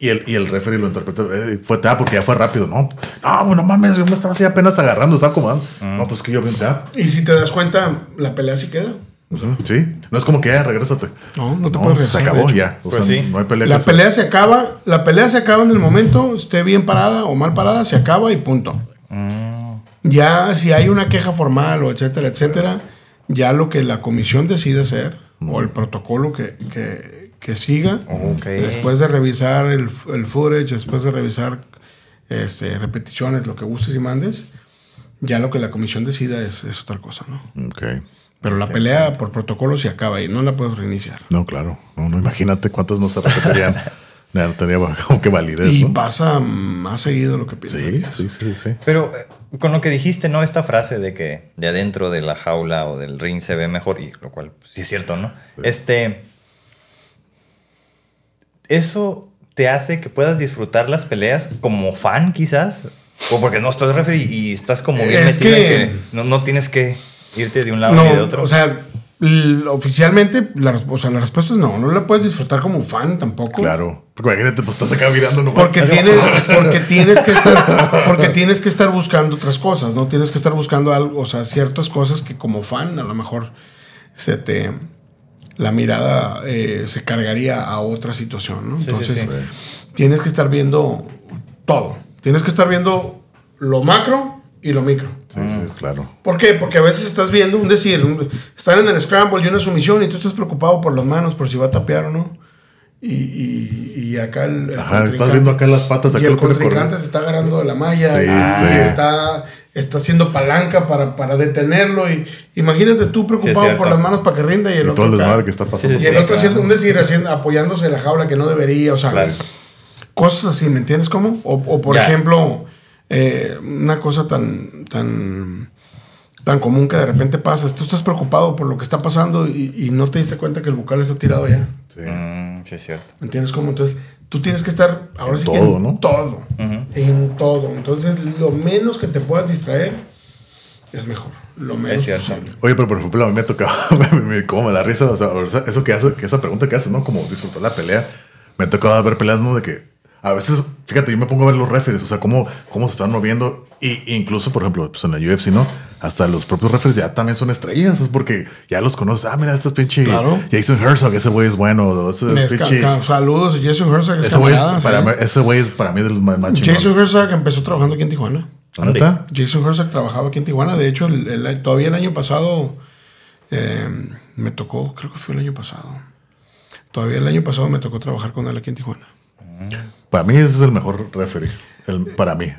Y el, y el referee lo interpreta, eh, fue tap porque ya fue rápido. No, no, no mames, yo me estaba así apenas agarrando, estaba acomodando. No, pues que yo vi un tap. Y si te das cuenta, la pelea sí queda. Sí, no es como que ya regrésate. No, no te puedes regresar, Se acabó ya. O Pues sea, sí. no hay pelea. La pelea se acaba, la pelea se acaba en el momento, esté bien parada o mal parada, se acaba y punto. Ya si hay una queja formal o etcétera, etcétera, ya lo que la comisión decide hacer o el protocolo que, que- que siga, después de revisar el, el footage, después de revisar este, repeticiones, lo que gustes y mandes, ya lo que la comisión decida es, es otra cosa, ¿no? Ok. Pero la pelea por protocolo se acaba y no la puedes reiniciar. No, claro. No, no, imagínate cuántas no se repetirían. Ya tenía como que validez, Y ¿no? pasa más seguido lo que piensas. Sí, sí, sí, sí. Pero eh, con lo que dijiste, ¿no? Esta frase de que de adentro de la jaula o del ring se ve mejor, y lo cual pues, sí es cierto, ¿no? Este. Eso te hace que puedas disfrutar las peleas como fan, quizás. O porque no estás referee y estás como bien Es metido en que- que no, no tienes que irte de un lado No, y de otro. o sea, oficialmente, la, o sea, la respuesta es no. No la puedes disfrutar como fan tampoco. Claro. Porque imagínate, pues estás acá mirando nomás. Porque tienes, porque tienes que estar, porque tienes que estar buscando otras cosas, ¿no? Tienes que estar buscando algo, o sea, ciertas cosas que como fan a lo mejor se te la mirada eh, se cargaría a otra situación, ¿no? Sí, sí, Entonces, sí. tienes que estar viendo todo. Tienes que estar viendo lo macro y lo micro. Sí, sí, claro. ¿Por qué? Porque a veces estás viendo, un decir, un- están en el scramble y una sumisión y tú estás preocupado por las manos, por si va a tapear o no. Y, y, y acá el, el Ajá, estás viendo acá las patas, y acá el contrincante se está agarrando de la malla Sí, y, sí. y está, está haciendo palanca para, para detenerlo. Y imagínate tú preocupado cierto. por las manos para que rinda y el Y otro todo el que está pasando. Sí, y el sí, otro claro. haciendo un decir, haciendo, apoyándose en la jaula que no debería, o sea, Claro. cosas así, ¿me entiendes cómo? O, o por Ya. ejemplo, eh, una cosa tan, tan, tan común que de repente pasa, tú estás preocupado por lo que está pasando y, y no te diste cuenta que el bucal está tirado ya. Sí. Mm, sí, es cierto. ¿Me entiendes cómo? Entonces, tú tienes que estar ahora En sí que todo, en ¿no? todo. En todo. Entonces, lo menos que te puedas distraer es mejor. Lo menos Es cierto. posible. Oye, pero por ejemplo, a mí me tocaba, me, me- como me da risa, o sea, o sea, eso que hace, que esa pregunta que haces, ¿no? Como disfrutar la pelea. Me tocaba ver peleas, ¿no? De que a veces, fíjate, yo me pongo a ver los referees, o sea, cómo, cómo se están moviendo. Y incluso, por ejemplo, pues en la UFC, ¿no? Hasta los propios referees ya también son estrellas, es porque ya los conoces. Ah, mira, este es pinche Claro. Jason Herzog, ese güey es bueno. Ese es pinche. Saludos Jason Herzog. es Ese güey es, para ¿sí? mí, es para mí del más más. Jason Herzog empezó trabajando aquí en Tijuana. ¿La neta? Jason Herzog trabajaba aquí en Tijuana. De hecho, el- el- todavía el año pasado eh, me tocó, creo que fue el año pasado. Todavía el año pasado me tocó trabajar con él aquí en Tijuana. Para mí ese es el mejor referee. El, para mí.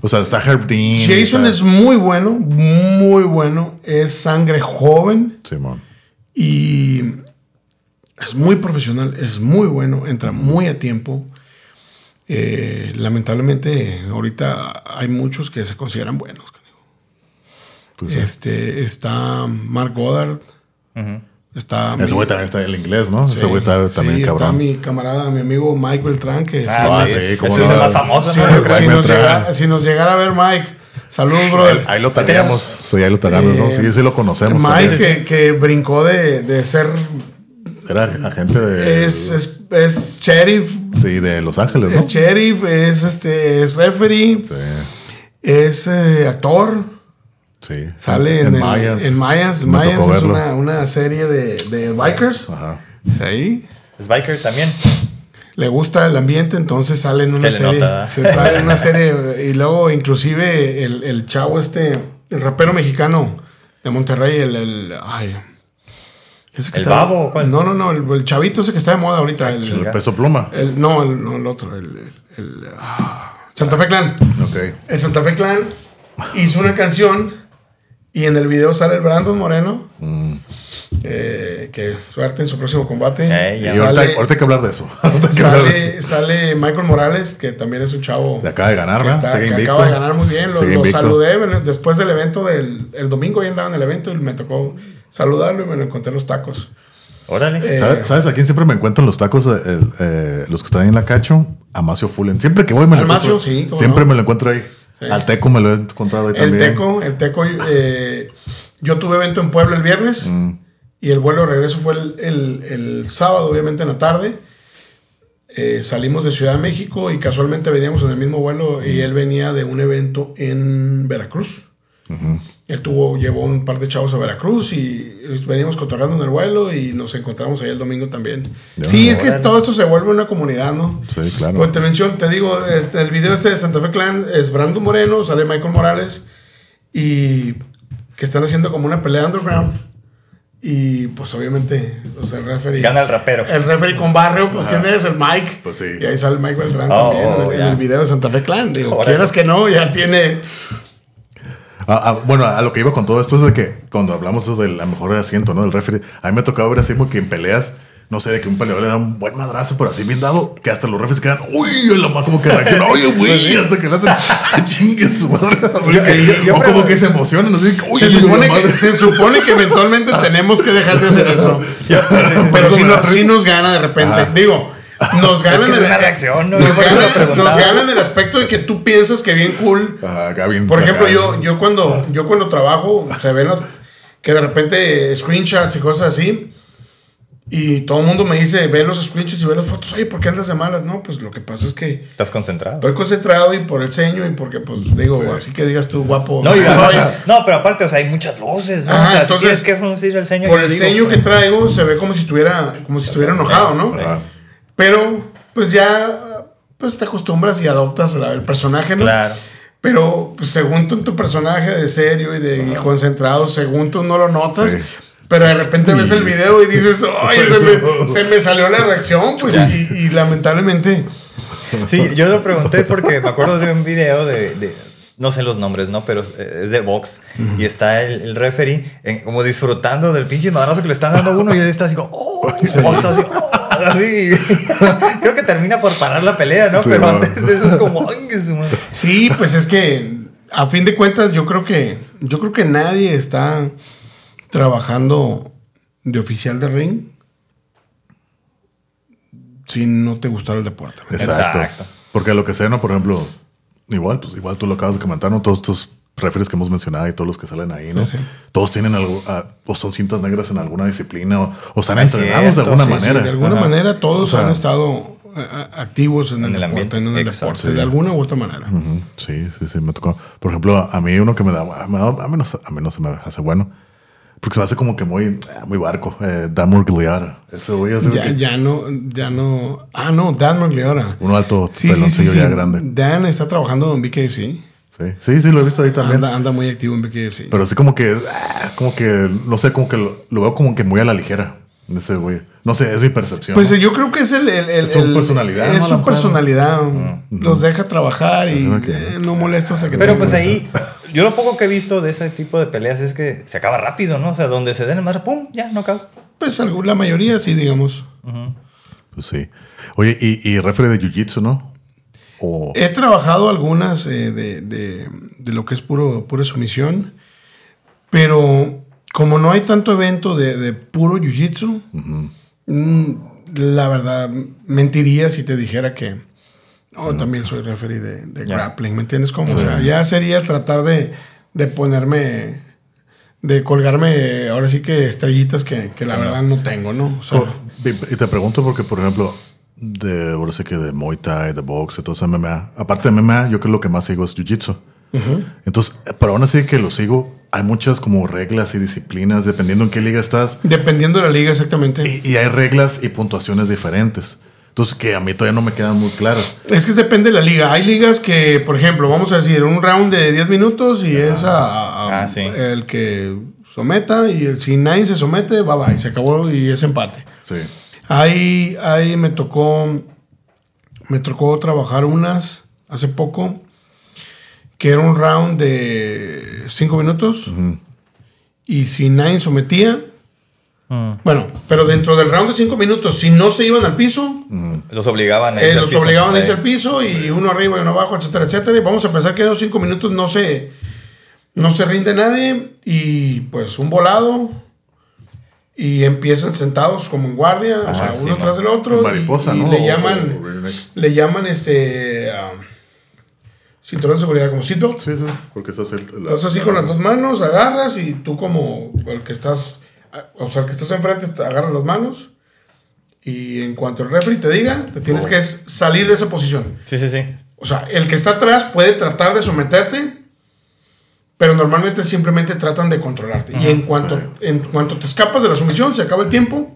O sea, está Herb Dean. Jason está- es muy bueno, muy bueno. Es sangre joven Simón. y es muy profesional, es muy bueno, entra muy a tiempo. Eh, lamentablemente, ahorita hay muchos que se consideran buenos. Pues, sí. Este, está Mark Goddard. Está Ese güey también está en el inglés, ¿no? sí, Ese güey está también sí, está cabrón. mi camarada, mi amigo Mike Beltrán, que Ah, Ah, sí, sí, cómo ese es no. el más famoso, si, ¿no? Si nos llegara, si nos llegara a ver Mike, saludos, brother. Ahí, lo tagueamos. Sí, ahí lo taguamos, ¿no? Sí, sí lo conocemos. Mike, que, que brincó de, de ser. Era agente de. Es, es, es sheriff, Sí, de Los Ángeles, ¿no? es sheriff, es, este, es referee, Sí, es eh, actor. Sí. Sale en, el- Mayas. En Mayas. Me Mayas tocó es verlo. una, una serie de, de bikers. Ajá. Ahí. Es biker también. le gusta el ambiente, entonces sale en una Se serie. nota. Se sale en una serie. Y luego, inclusive, el, el chavo este, el rapero mexicano de Monterrey, el. el ay. Ese que ¿El está- Babo o cuál? No, no, no, el, el chavito ese que está de moda ahorita. El, El peso pluma. el- no, el, no, el otro, el. el- el, ah, Santa Fe Clan. Ok. El Santa Fe Clan hizo una canción y en el video sale el Brandon Moreno. Mm. eh, que suerte en su próximo combate. Eh, Y ahorita, hay que hablar de eso. Hablar de. Sale, sale Michael Morales, que también es un chavo. Le acaba de ganar, que, ¿verdad? está- Sigue que invicto. acaba de ganar muy bien. Lo, saludé después del evento del el domingo. Ya andaba en el evento y me tocó saludarlo y me lo encontré en los tacos. Órale. Eh, ¿Sabes, ¿Sabes a quién siempre me encuentro en los tacos? Eh, el- los que están ahí en la Cacho, Amacio Fullen. Siempre que voy me lo Amacio, encuentro. sí, Siempre no. me lo encuentro ahí. Sí. Al Teco me lo he encontrado ahí El también. Teco, el Teco, eh, yo tuve evento en Puebla el viernes Mm. y el vuelo de regreso fue el, el- el sábado, obviamente en la tarde. Eh, salimos de Ciudad de México y casualmente veníamos en el mismo vuelo y él venía de un evento en Veracruz. Él tuvo, llevó un par de chavos a Veracruz y veníamos cotorreando en el vuelo y nos encontramos ahí el domingo también. Ya. sí, es que Órale. todo esto se vuelve una comunidad, ¿no? Sí, claro. Pues te menciono, te digo, este, el video este de Santa Fe Clan es Brando Moreno, sale Michael Morales y que están haciendo como una pelea underground. Y pues obviamente, o sea, el referee. Gana el rapero. El referee con barrio, pues ¿quién es? El Mike. Pues sí. Y ahí sale Mike Beltrán Oh, también en, oh, el, en el video de Santa Fe Clan. Digo, Órale. quieras que no, ya tiene. Ah, ah, bueno, a lo que iba con todo esto es de que cuando hablamos eso de la mejor asiento, ¿no? Del referee, a mí me ha tocado ver así como que en peleas, no sé, de que un peleador le da un buen madrazo, pero así bien dado, que hasta los refes quedan, uy, lo más como que reacciona, oye, güey, hasta que le hacen, "Ah, chingue su madre. Así que- yo- yo o como que se emocionan, uy, Se su supone, madre". que, se supone que eventualmente tenemos que dejar de hacer eso. Pero da nos, gana de repente. Ajá. Digo, nos gana Es que en es el- una reacción, ¿no? Nos Yo por eso gana, lo preguntaba. nos gana en el aspecto de que tú piensas que bien cool. Acá bien Por ejemplo, acá. yo, yo cuando yo cuando trabajo, se ven las que de repente screenshots y cosas así. Y todo el mundo me dice, ve los screenshots y ve las fotos. Oye, ¿por qué andas de malas? No, pues lo que pasa es que ¿Estás concentrado? estoy concentrado y por el ceño y porque, pues, digo, Sí. así que digas tú, guapo. No, no, pero aparte, o sea, hay muchas luces, ¿no? Ajá, o sea, entonces, si tienes que el ceño. Por el digo, ceño que pues, traigo, se ve como si estuviera, como si estuviera enojado, ¿no? Ajá. Pero, pues ya, pues te acostumbras y adoptas el personaje, ¿no? Claro. Pero pues, según tú en tu personaje de serio y de y concentrado, según tú no lo notas. Sí. Pero de repente ves el video y dices, ay, se me, se me salió la reacción, pues, y, y lamentablemente, Sí, yo lo pregunté porque me acuerdo de un video de, de- no sé los nombres, ¿no? Pero es, de box y está el, el referee en- como disfrutando del pinche madrazo que le están dando a uno y él está así como, oh, así, oh, así. Creo que termina por parar la pelea, ¿no? Sí, Pero antes de eso es como, ay, que su madre". sí, pues es que a fin de cuentas yo creo que, yo creo que nadie está trabajando de oficial de ring si no te gustara el deporte. Exacto. Exacto. Porque a lo que sea, ¿no? Por ejemplo, igual, pues igual tú lo acabas de comentar, ¿no? Todos estos referees que hemos mencionado y todos los que salen ahí, ¿no? Todos tienen algo, ah, o son cintas negras en alguna disciplina, o, o están Es entrenados cierto, de alguna Sí, sí, manera. de alguna Ajá. manera todos O sea, han estado eh, activos en, en el, el deporte, ambiente. en el Exacto. deporte, Sí. de alguna u otra manera. Ujú, Sí, sí, sí, me tocó. Por ejemplo, a, a mí uno que me da, me da- a, mí no, se- a mí no se me hace bueno, porque se me hace como que muy, ah, muy barco. Eh, Dan Murgliara. Ese güey es Ya, ya no, ya no. Ah, no, Dan Magliora. uno alto, Sí, sí, sí, peloncillo sí. ya grande. Dan está trabajando en BKFC. Sí, sí, sí, lo he visto ahí también. Anda, anda muy activo en BKFC. Pero así como que, ah, como que, no sé, como que lo, lo veo como que muy a la ligera. Ese güey. No sé, es mi percepción. pues ¿no? yo creo que es el. el- el- Es su el- personalidad. Es su personalidad. Los deja trabajar y que- eh, no molestos a que Pero pues ahí, yo lo poco que he visto de ese tipo de peleas es que se acaba rápido, ¿no? O sea, donde se den el madre, pum, ya, no acaba. Pues la mayoría sí, digamos. Pues sí. Oye, y, y de Jiu-Jitsu, ¿no? O, He trabajado algunas eh, de, de- de lo que es puro, pura sumisión, pero como no hay tanto evento de, de puro jiu-jitsu, mm, la verdad mentiría si te dijera que no, también soy referee de, de Ya. grappling, ¿me entiendes cómo? O sea, ya sería tratar de, de ponerme, de colgarme ahora sí que estrellitas que, que la verdad no tengo, ¿no? O sea, y te pregunto porque, por ejemplo, de, ahora sí que de Muay Thai, de box, de todo eso, MMA. Aparte de MMA, yo creo que lo que más sigo es Jiu-Jitsu. Entonces, pero aún así que lo sigo, hay muchas como reglas y disciplinas, dependiendo en qué liga estás. dependiendo de la liga exactamente. Y, y hay reglas y puntuaciones diferentes. Entonces, que a mí todavía no me quedan muy claras. Es que depende de la liga. Hay ligas que, por ejemplo, vamos a decir, un round de 10 minutos y es a, a- Ah, sí. el que someta y el- si nadie se somete, bye bye, se acabó y es empate. Sí. Ahí, ahí me tocó, me tocó trabajar unas hace poco, que era un round de 5 minutos y si nadie sometía, bueno, pero dentro del round de 5 minutos, si no se iban al piso, Los obligaban a eh, irse al los piso. obligaban a irse Eh, al piso y uno arriba y uno abajo, etcétera, etcétera. Y vamos a pensar que en esos cinco minutos no se, no se rinde nadie y pues un volado y empiezan sentados como en guardia, o sea, sí, uno tras del otro. Mariposa, y, y ¿no? le O- llaman, o le llaman este um, cinturón de seguridad como seatbelt. Sí, sí, porque estás el, la- Estás así con las dos manos, agarras y tú como el que estás, o sea, el que estás enfrente te agarras las manos y en cuanto el refri te diga, te tienes Oh. que salir de esa posición. Sí, sí, sí. O sea, el que está atrás puede tratar de someterte, pero normalmente simplemente tratan de controlarte. y en cuanto, en cuanto te escapas de la sumisión, se acaba el tiempo,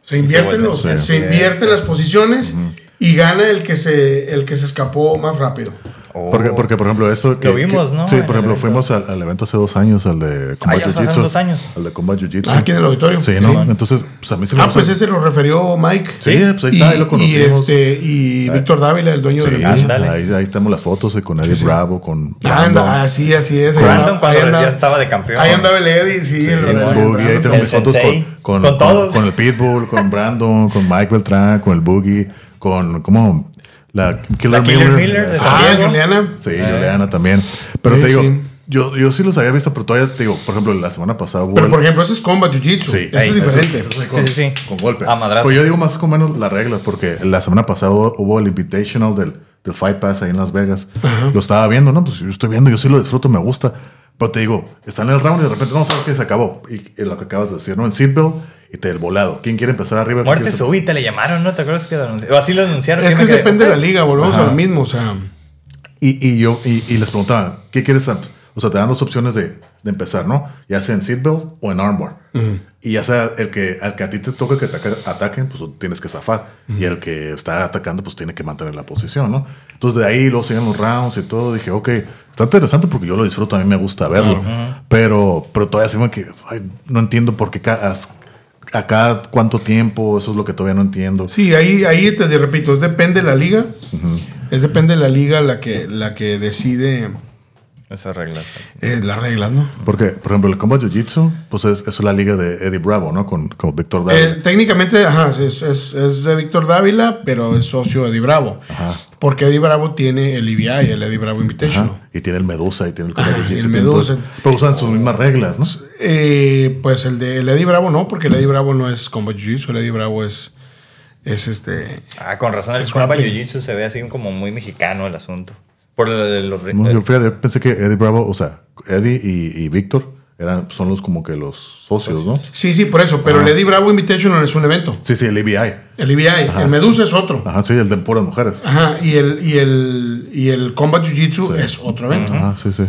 se invierten, los, se invierten las posiciones y gana el que, se, el que se escapó más rápido. Oh. Porque, porque, por ejemplo, eso que... Lo vimos, que- ¿no? Sí, por ejemplo, evento. fuimos al, al evento hace dos años, al de Combat Jiu-Jitsu. dos años. Al de Combat Jiu-Jitsu. Ah, aquí en el auditorio. Sí, Sí, ¿no? Entonces, pues a mí se me Ah, pues ese lo refirió Mike. Sí, pues ahí y, está, ahí lo y, conocimos. este, y Víctor Dávila, el dueño Sí, Ándale. negocio. ahí, ahí tenemos las fotos con Eddie Bravo, con Ah, Brandon, anda, así, así es. Brandon cuando anda- ya estaba de campeón. Ahí andaba el Eddie, sí. el- Sí, el- con el Boogie, ahí tengo mis fotos con, Sensei. con, Con todos. con el Pitbull, con Brandon, con Mike Beltrán, con el Boogie, con, ¿cómo? La Killer, La Killer Miller. Miller de Ah. Juliana. Sí, Juliana también. Pero Sí, te digo, sí. yo, yo sí los había visto, pero todavía te digo, por ejemplo, la semana pasada Pero el- por ejemplo, ese es combat jiu-jitsu. Sí, Eso ahí, es diferente. ese- ese Sí, con, sí, sí. con golpe. A madrazo. Pues yo digo más o menos las reglas, porque la semana pasada hubo, hubo el Invitational del, del Fight Pass ahí en Las Vegas. Lo estaba viendo, ¿no? Pues yo estoy viendo, yo sí lo disfruto, me gusta. Pero te digo, está en el round y de repente, no, sabes que se acabó. Y, y lo que acabas de decir, ¿no? En seatbelt y te el volado. ¿Quién quiere empezar arriba? ¿Quién Muerte quiere- súbita le llamaron, ¿no? ¿Te acuerdas que lo anunciaron? O así lo anunciaron. Es que depende de la liga, volvemos Ajá. a lo mismo. O sea, Y, y yo y, y les preguntaba, ¿qué quieres? O sea, te dan dos opciones de, de empezar, ¿no? Ya sea en seatbelt o en armbar. Y ya sea el que, al que a ti te toca que ataque- ataquen, pues tú tienes que zafar. Y el que está atacando, pues tiene que mantener la posición, ¿no? Entonces de ahí luego siguen los rounds y todo. Dije, ok, está interesante porque yo lo disfruto, a mí me gusta verlo. Pero, pero todavía se me que ay, no entiendo por qué cada, a cada cuánto tiempo, eso es lo que todavía no entiendo. sí, ahí, ahí te repito, es depende de la liga. Es depende de la liga la que, la que decide Esas reglas. eh, las reglas, ¿no? Porque, por ejemplo, el Combat Jiu-Jitsu, pues es, es la liga de Eddie Bravo, ¿no? Con, con Víctor Eh, Dávila. técnicamente, ajá, es, es, es de Víctor Dávila, pero es socio de Eddie Bravo. Porque Eddie Bravo tiene el EBI, el Eddie Bravo Invitational. Ajá. Y tiene el Medusa y tiene el Combat Ajá, Jiu-Jitsu. el tiene todo Medusa. Pero usan sus mismas reglas, ¿no? Eh, pues el de el Eddie Bravo no, porque el Eddie Bravo no es combat jiu-jitsu, el Eddie Bravo es, es este... Ah, con razón el grappling. jiu-jitsu se ve así como muy mexicano el asunto. Por lo de los... No, yo, fíjate, pensé que Eddie Bravo, o sea, Eddie y, y Víctor eran, son los como que los socios, ¿no? Sí, sí, por eso, pero el Eddie Bravo Invitational es un evento. Sí, sí, el EBI. El EBI, el Medusa es otro. Ajá, sí, el de puras mujeres. Ajá, y el, y el, y el Combat Jiu-Jitsu es otro evento. Ajá, sí, sí.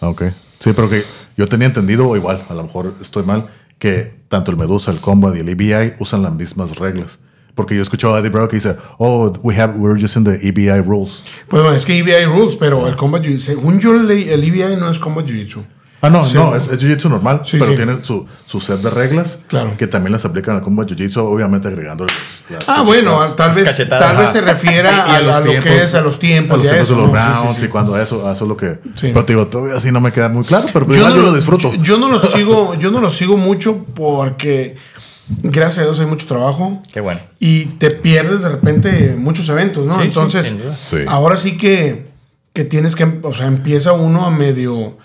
Ah, Ok. Sí, pero que yo tenía entendido, o igual, a lo mejor estoy mal, que tanto el Medusa, el Combat y el EBI usan las mismas reglas. Porque yo he escuchado a Eddie Bravo que dice, oh, we have, we're using the EBI rules. Pues bueno, es que EBI rules, pero el Combat Jiu-Jitsu, según yo leí, el EBI no es Combat Jiu-Jitsu. Ah, no, Sí. no, es, es Jiu-Jitsu normal, Sí, pero sí. tiene su, su set de reglas Claro. que también las aplican al Combat Jiu-Jitsu, obviamente agregando las Ah, bueno, tal Las vez, tal vez se refiere Y a, a lo tiempos, que es, a los tiempos. a los y a tiempos eso, de los ¿no? Sí, sí, rounds sí. y cuando eso, eso es lo que. Sí. Pero te digo, todavía así no me queda muy claro, pero igual yo, lo disfruto. Yo, yo no lo sigo, yo no lo sigo mucho porque gracias a Dios hay mucho trabajo Qué bueno. y te pierdes de repente muchos eventos, ¿no? Sí, Entonces. Sí. ahora sí que, que tienes que, o sea, empieza uno a medio,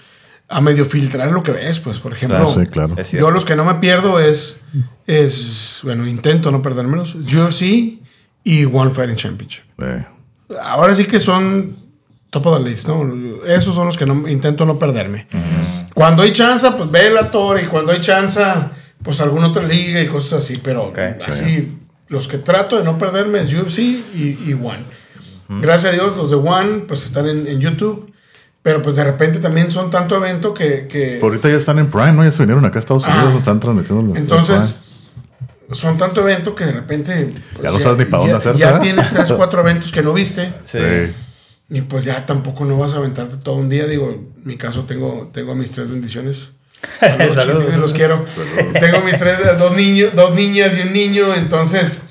a medio filtrar lo que ves, pues, por ejemplo. Claro, sí, claro. Yo los que no me pierdo es, es bueno, intento no perdérmelos, UFC y One Fighting Championship. Eh, Ahora sí que son top of the list, ¿no? Esos son los que no, intento no perderme. Cuando hay chance, pues ve la torre y cuando hay chance, pues alguna otra liga y cosas así, pero Ok. así, los que trato de no perderme es UFC y, y One. Gracias a Dios, los de One, pues están en, en YouTube, pero pues de repente también son tanto evento que... que pero ahorita ya están en Prime, ¿no? Ya se vinieron acá a Estados Unidos, Ah. están transmitiendo los entonces, son tanto evento que de repente... pues, Ya no sabes ni pa' dónde hacerte, Ya tienes tres, cuatro eventos que no viste. Sí. Sí. Y pues ya tampoco no vas a aventarte todo un día. Digo, en mi caso tengo, tengo mis tres bendiciones. Saludos, Saludos. los quiero. Tengo mis tres, dos niños, dos niñas y un niño. Entonces,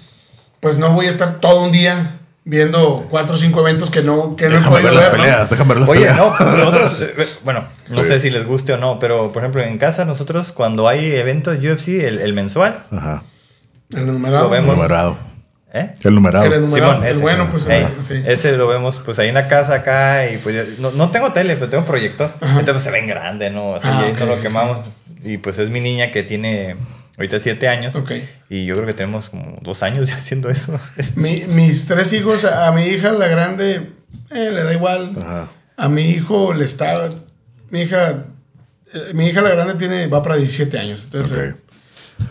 pues no voy a estar todo un día viendo cuatro o cinco eventos que no, que no Déjame podido ver las ver. ¿no? peleas, déjame ver las Oye, peleas. no, nosotros, eh, bueno, no Sí. sé si les guste o no, pero por ejemplo en casa nosotros cuando hay eventos UFC, el, el mensual, Ajá. El numerado. Lo vemos. Numerado. ¿Eh? El numerado. El. Simón, el ese. bueno, pues. Sí. Ese lo vemos pues ahí en la casa acá y pues no, no tengo tele, pero tengo proyector. Entonces pues, se ven grande, ¿no? Así Ah, ahí no lo sí, quemamos. Y pues es mi niña que tiene Ahorita siete años. Ok. Y yo creo que tenemos como dos años ya haciendo eso. Mi- mis tres hijos, a, mi hija, la grande, eh, le da igual. Ajá. A mi hijo le está. Mi hija. eh, mi hija, la grande, tiene, va para 17 años. Entonces, Ok.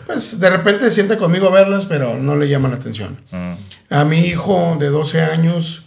Pues de repente se sienta conmigo a verlas, pero no le llama la atención. Mm. A mi hijo de 12 años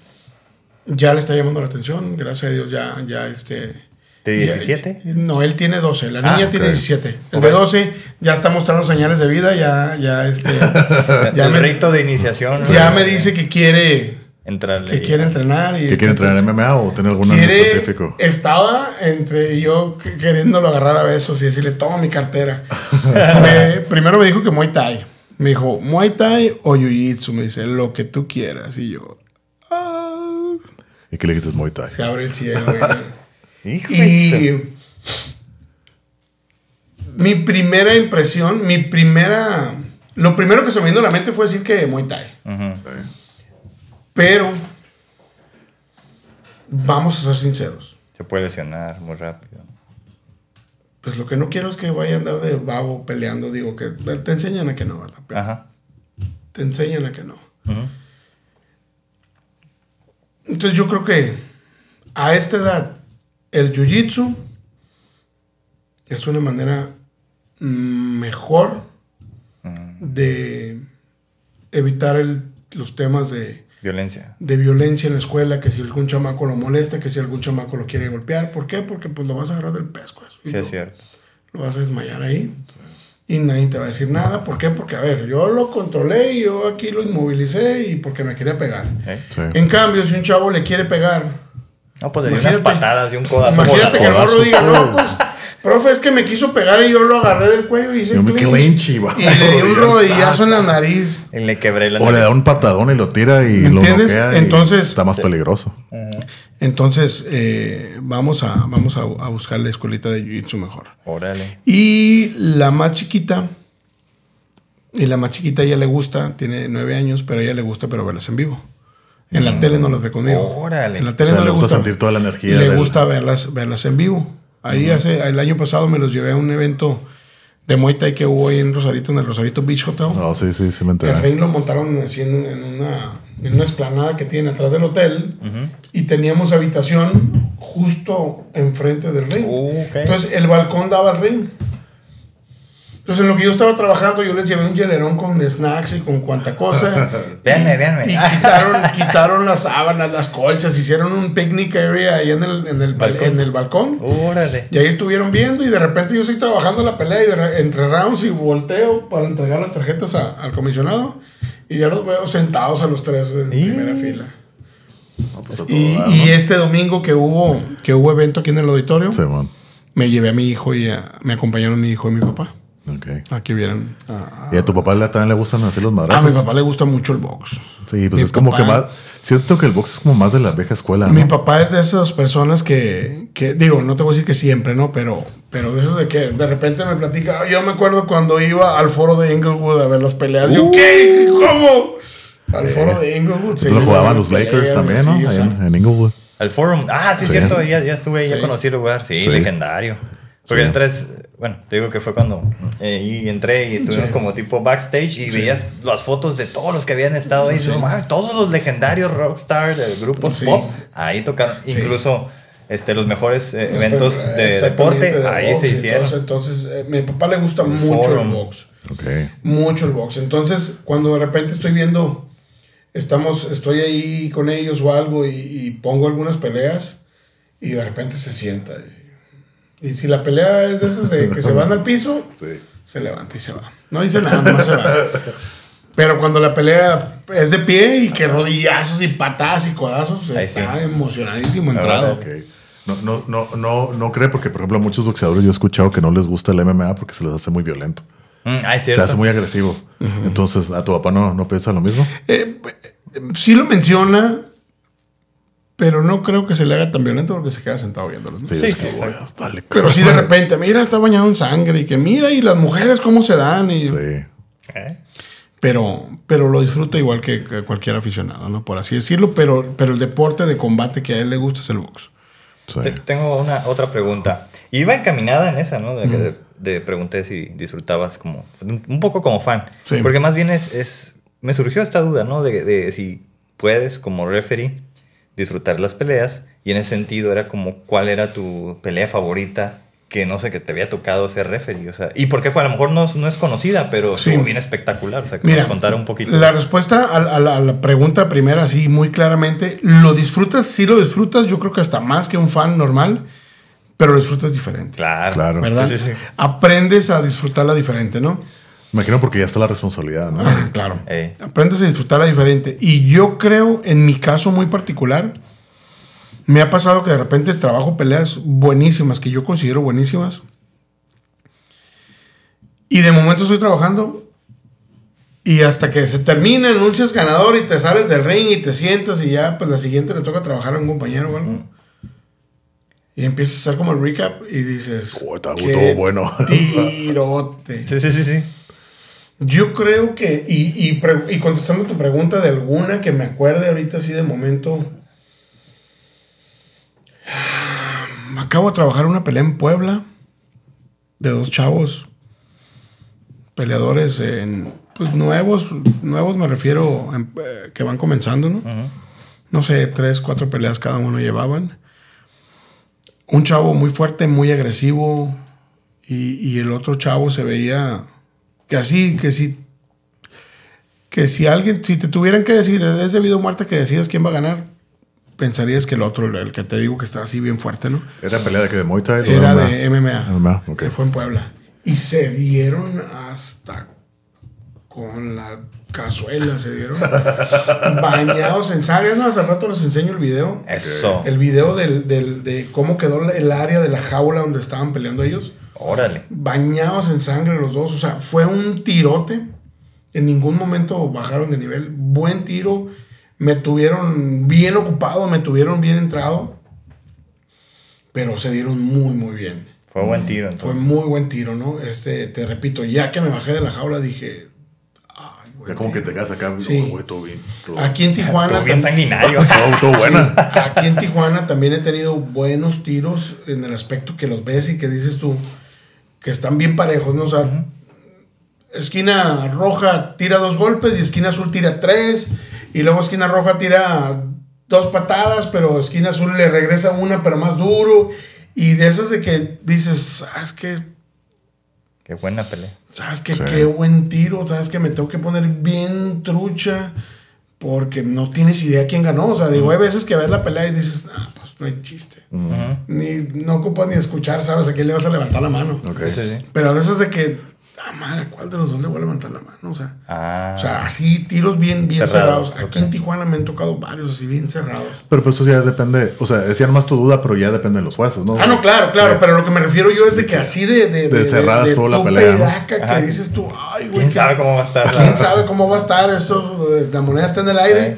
ya le está llamando la atención. Gracias a Dios, ya, ya este. ¿De ya- 17? no, él tiene 12. La Ah, niña ok. tiene 17. El Ok. de 12 ya está mostrando señales de vida. Ya, ya, este. ya el me, rito de iniciación. ya me dice que quiere, Entrarle. que quiere entrenar. Y ¿Qué quiere entrenar en MMA o tener alguno en específico? Estaba entre yo que- queriéndolo agarrar a besos y decirle, toma mi cartera. Me- primero me dijo que Muay Thai. Me dijo, Muay Thai o Jiu Jitsu. Me dice, lo que tú quieras. Y yo, ah, ¿Y qué le dijiste Muay Thai? se abre el cielo. Hijo y mi primera impresión, mi primera... Lo primero que se me vino a la mente fue decir que Muay Thai. Sí. Pero, vamos a ser sinceros. Se puede lesionar muy rápido. Pues lo que no quiero es que vaya a andar de babo peleando. Digo que te enseñan a que no, ¿verdad? Pero Ajá. Te enseñan a que no. Entonces yo creo que a esta edad el jiu-jitsu es una manera mejor de evitar el- los temas de, Violencia. de violencia en la escuela, que si algún chamaco lo molesta, que si algún chamaco lo quiere golpear. ¿Por qué? Porque pues lo vas a agarrar del pesco. eso. Sí, lo- es cierto. lo vas a desmayar ahí y nadie te va a decir nada. ¿Por qué? Porque, a ver, yo lo controlé y yo aquí lo inmovilicé y porque me quería pegar. ¿Eh? Sí. En cambio, si un chavo le quiere pegar, No, pues le di unas patadas y un codazo. imagínate que el morro diga, no, pues, profe, es que me quiso pegar y yo lo agarré del cuello y hice Yo me clinch". clinch y le di un rodillazo en la nariz. Y le quebré la O le nariz. da un patadón y lo tira y ¿Me lo entiendes? y Entonces- está más peligroso. Entonces, eh, vamos, a, vamos a, a buscar la escuelita de Jiu-Jitsu mejor. Órale. Y la más chiquita, y la más chiquita a ella le gusta, tiene nueve años, pero a ella le gusta, pero verlas en vivo. En la tele no las ve conmigo. Órale. En la O tele sea, no le le gusta gusta. sentir toda la energía. Le del- gusta verlas, verlas en vivo. Ahí hace, el año pasado me los llevé a un evento de Muay Thai que hubo ahí en Rosarito, en el Rosarito Beach Hotel. No, sí, sí, sí me El enteré. ring lo montaron así en, en una, en una esplanada que tiene atrás del hotel y teníamos habitación justo enfrente del ring. Uh, ok. Entonces el balcón daba al ring. Entonces en lo que yo estaba trabajando yo les llevé un hielerón con snacks y con cuanta cosa. Véanme, véanme. Y quitaron, quitaron las sábanas, las colchas, hicieron un picnic area ahí en el, en el, bal- Balcón. en el balcón. Órale. Y ahí estuvieron viendo y de repente yo estoy trabajando la pelea y de entre rounds y volteo para entregar las tarjetas a- al comisionado y ya los veo sentados a los tres en Y- primera fila. No, pues Y, dar, y ¿no? este domingo que hubo, que hubo evento aquí en el auditorio, Sí, me llevé a mi hijo y a- me acompañaron mi hijo y mi papá. Ok. A que vieran. A, ¿Y a tu papá le- también le gustan así los a madrazos? mi papá le gusta mucho el box. Sí, pues Mi es como papá- que más... Siento que el box es como más de la vieja escuela, ¿no? Mi papá es de esas personas que, que, digo, no te voy a decir que siempre, ¿no? Pero, pero de esas de que de repente me platica, yo me acuerdo cuando iba al foro de Inglewood a ver las peleas. Yo, Uh. ¿qué? ¿Cómo? Al foro de Inglewood. sí, lo jugaban los Lakers también, ¿no? sí, o sea, en, en Inglewood. El forum. Ah, sí, Sí. cierto. Ya, ya estuve ahí, ya Sí. conocí el lugar. Sí, Sí. legendario. Porque Sí. entré, bueno, te digo que fue cuando eh, y entré y estuvimos Sí. como tipo backstage y veías las fotos de todos los que habían estado ahí. Sí. Todos los legendarios rockstar de grupos Sí. pop, ahí tocaron. Sí. Incluso este, los mejores eh, eventos de deporte, de ahí box se hicieron. eso. Entonces, eh, mi papá le gusta mucho forum. el box. Ok. mucho el box. Entonces, cuando de repente estoy viendo, estamos, estoy ahí con ellos o algo y, y pongo algunas peleas y de repente se sienta. Y, y si la pelea es de esas de que se van al piso, Sí. se levanta y se va. No dice nada, nomás se va. Pero cuando la pelea es de pie y que rodillazos y patadas y codazos, Ahí está sí. emocionadísimo La entrado. No, no, no, no, no cree, porque por ejemplo a muchos boxeadores yo he escuchado que no les gusta el MMA porque se les hace muy violento. Mm, ah, es Se hace muy agresivo. Entonces, ¿a tu papá no, no piensa lo mismo? Eh, eh, sí lo menciona, pero no creo que se le haga tan violento porque se queda sentado viéndolo. ¿no? Sí, es que, dale, Pero sí de repente, mira, está bañado en sangre y que mira, y las mujeres cómo se dan. Y, Sí. ¿Eh? pero, pero lo disfruta igual que, cualquier aficionado, ¿no? Por así decirlo. Pero, pero el deporte de combate que a él le gusta es el box. sí. Te- Tengo una otra pregunta. Iba encaminada en esa, ¿no? De que te pregunté si disfrutabas como un un poco como fan. Sí. Porque más bien es, es me surgió esta duda, ¿no? De, de si puedes como referee disfrutar las peleas y en ese sentido era como cuál era tu pelea favorita que no sé, que te había tocado ser referee, o sea, y por qué fue, a lo mejor no, no es conocida, pero Sí. estuvo bien espectacular, o sea, que Mira, nos contara un poquito. La respuesta a, a la, a la pregunta primera, así muy claramente, ¿lo disfrutas? Sí lo disfrutas, yo creo que hasta más que un fan normal, pero lo disfrutas diferente. Claro, Claro. ¿Verdad? Sí, sí, sí. Aprendes a disfrutarla diferente, ¿no? Imagino porque ya está la responsabilidad, ¿no? Ah, claro. Ey. Aprendes a disfrutarla diferente. Y yo creo, en mi caso muy particular, me ha pasado que de repente trabajo peleas buenísimas, que yo considero buenísimas. Y de momento estoy trabajando. Y hasta que se termina, anuncias ganador y te sales del ring y te sientas y ya, pues la siguiente le toca trabajar a un compañero o algo. Y empiezas a hacer como el recap y dices... Oh, está- "Qué estuvo bueno". Tirote. Sí, sí, sí, sí. Yo creo que, y, y, y contestando tu pregunta de alguna que me acuerde ahorita así de momento, acabo de trabajar una pelea en Puebla de dos chavos peleadores en, pues nuevos, nuevos me refiero en- eh, que van comenzando, ¿no? No sé, tres, cuatro peleas cada uno llevaban. Un chavo muy fuerte, muy agresivo, y, y el otro chavo se veía que así, que si, que si alguien, si te tuvieran que decir, es debido a muerte que decidas quién va a ganar, pensarías que el otro, el que te digo que está así bien fuerte, ¿no? ¿Era pelea de que de Muay Thai? Era ¿O de MMA, que fue en Puebla. Y se dieron hasta con la cazuela, se dieron bañados en sangre. No, hace rato les enseño el video. Eso. El video del, del- de cómo quedó el área de la jaula donde estaban peleando ellos. Órale. Bañados en sangre los dos. O sea, fue un tirote. En ningún momento bajaron de nivel. Buen tiro. Me tuvieron bien ocupado, me tuvieron bien entrado. Pero se dieron muy, muy bien. Fue buen tiro Fue entonces. muy buen tiro, ¿no? Este, te repito, ya que me bajé de la jaula dije. Ay, güey. Ya como que te quedas acá, Sí. oh, güey, todo bien. todo- Aquí en Tijuana. Estuvo bien sanguinario. todo, todo buena. Aquí en Tijuana también he tenido buenos tiros en el aspecto que los ves y que dices tú que están bien parejos, ¿no? O sea, esquina roja tira dos golpes y esquina azul tira tres. Y luego esquina roja tira dos patadas, pero esquina azul le regresa una, pero más duro. Y de esas de que dices, ¿sabes qué? Qué buena pelea. ¿Sabes qué? Sí. Qué buen tiro. ¿Sabes que Me tengo que poner bien trucha porque no tienes idea quién ganó. O sea, digo, hay veces que ves la pelea y dices, ah, pues no hay chiste. Ni, no ocupas ni escuchar, ¿sabes? A quién le vas a levantar la mano. Ok. Sí, sí, sí. Pero a veces de que, ah, madre, ¿cuál de los dos le voy a levantar la mano? O sea, Ah. o sea así tiros bien, bien cerrados. Cerrados, Aquí en Tijuana me han tocado varios así bien cerrados. Pero pues eso ya depende, o sea, decían más tu duda, pero ya depende de los jueces, ¿no? Ah, no, claro, claro, Sí. pero lo que me refiero yo es de que así de... De, De cerradas estuvo la pelea, ¿no? Ajá. que dices tú, ay, güey. ¿Quién qué- sabe cómo va a estar? ¿Quién sabe cómo va a estar esto? eh, La moneda está en el aire.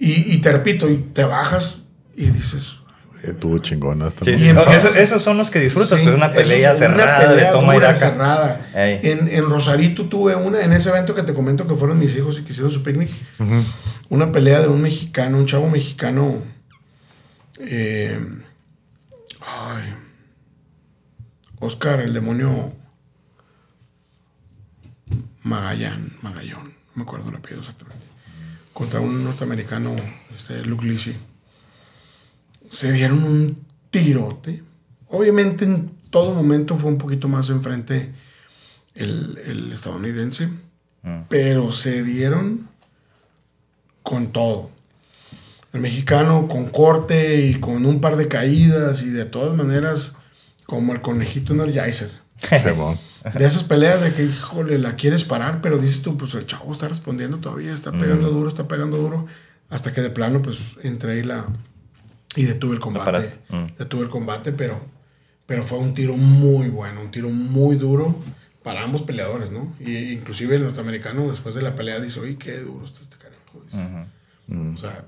Y, y te repito, y te bajas y dices... Estuvo chingona entonces- esos, esos son los que disfrutas, Sí, pues una pelea es una cerrada pelea de toma y dura, daca. cerrada. En Rosarito tuve una, en ese evento que te comento que fueron mis hijos y que hicieron su picnic, una pelea de un mexicano, un chavo mexicano. eh, ay, Oscar, el demonio Magallán, Magallón, no me acuerdo el apellido exactamente. Contra un norteamericano, este, Luke Lisi. Se dieron un tirote. Obviamente en todo momento fue un poquito más enfrente el, el estadounidense. Mm. Pero se dieron con todo. El mexicano con corte y con un par de caídas y de todas maneras como el conejito Energizer. De esas peleas de que, híjole, la quieres parar, pero dices tú, pues el chavo está respondiendo todavía, está pegando duro, está pegando duro, hasta que de plano, pues entré y la. Y detuve el combate. Mm. Detuve el combate, pero, pero fue un tiro muy bueno, un tiro muy duro para ambos peleadores, ¿no? Y inclusive el norteamericano, después de la pelea, dice, oye, qué duro está este carajo. dice. O sea,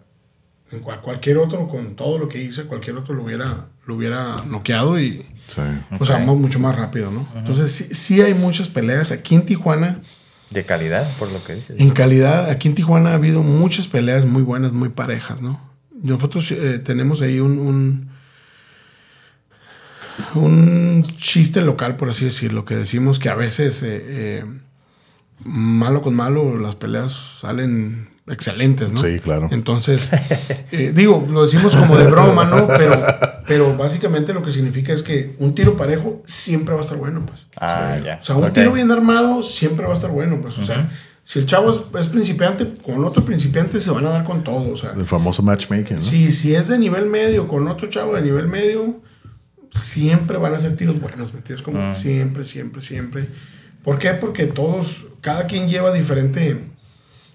en cual- cualquier otro, con todo lo que hice, cualquier otro lo hubiera, lo hubiera noqueado y. Sí. O sea, mu- mucho más rápido, ¿no? Entonces, sí, sí hay muchas peleas. Aquí en Tijuana, De calidad, por lo que dices. en calidad, aquí en Tijuana ha habido muchas peleas muy buenas, muy parejas, ¿no? Nosotros eh, tenemos ahí un, un, un chiste local, por así decirlo, que decimos que a veces, eh, eh, malo con malo, las peleas salen excelentes, ¿no? Sí, claro. Entonces, eh, digo, lo decimos como de broma, ¿no? Pero, pero básicamente lo que significa es que un tiro parejo siempre va a estar bueno, pues. Ah, ya. O sea, un tiro bien armado siempre va a estar bueno, pues. O sea, si el chavo es, es principiante, con otro principiante se van a dar con todo, o sea. El famoso matchmaking, ¿no? Si, si es de nivel medio con otro chavo de nivel medio, siempre van a ser tiros buenos, ¿me entiendes? Como Mm. siempre, siempre, siempre. ¿Por qué? Porque todos, cada quien lleva diferente,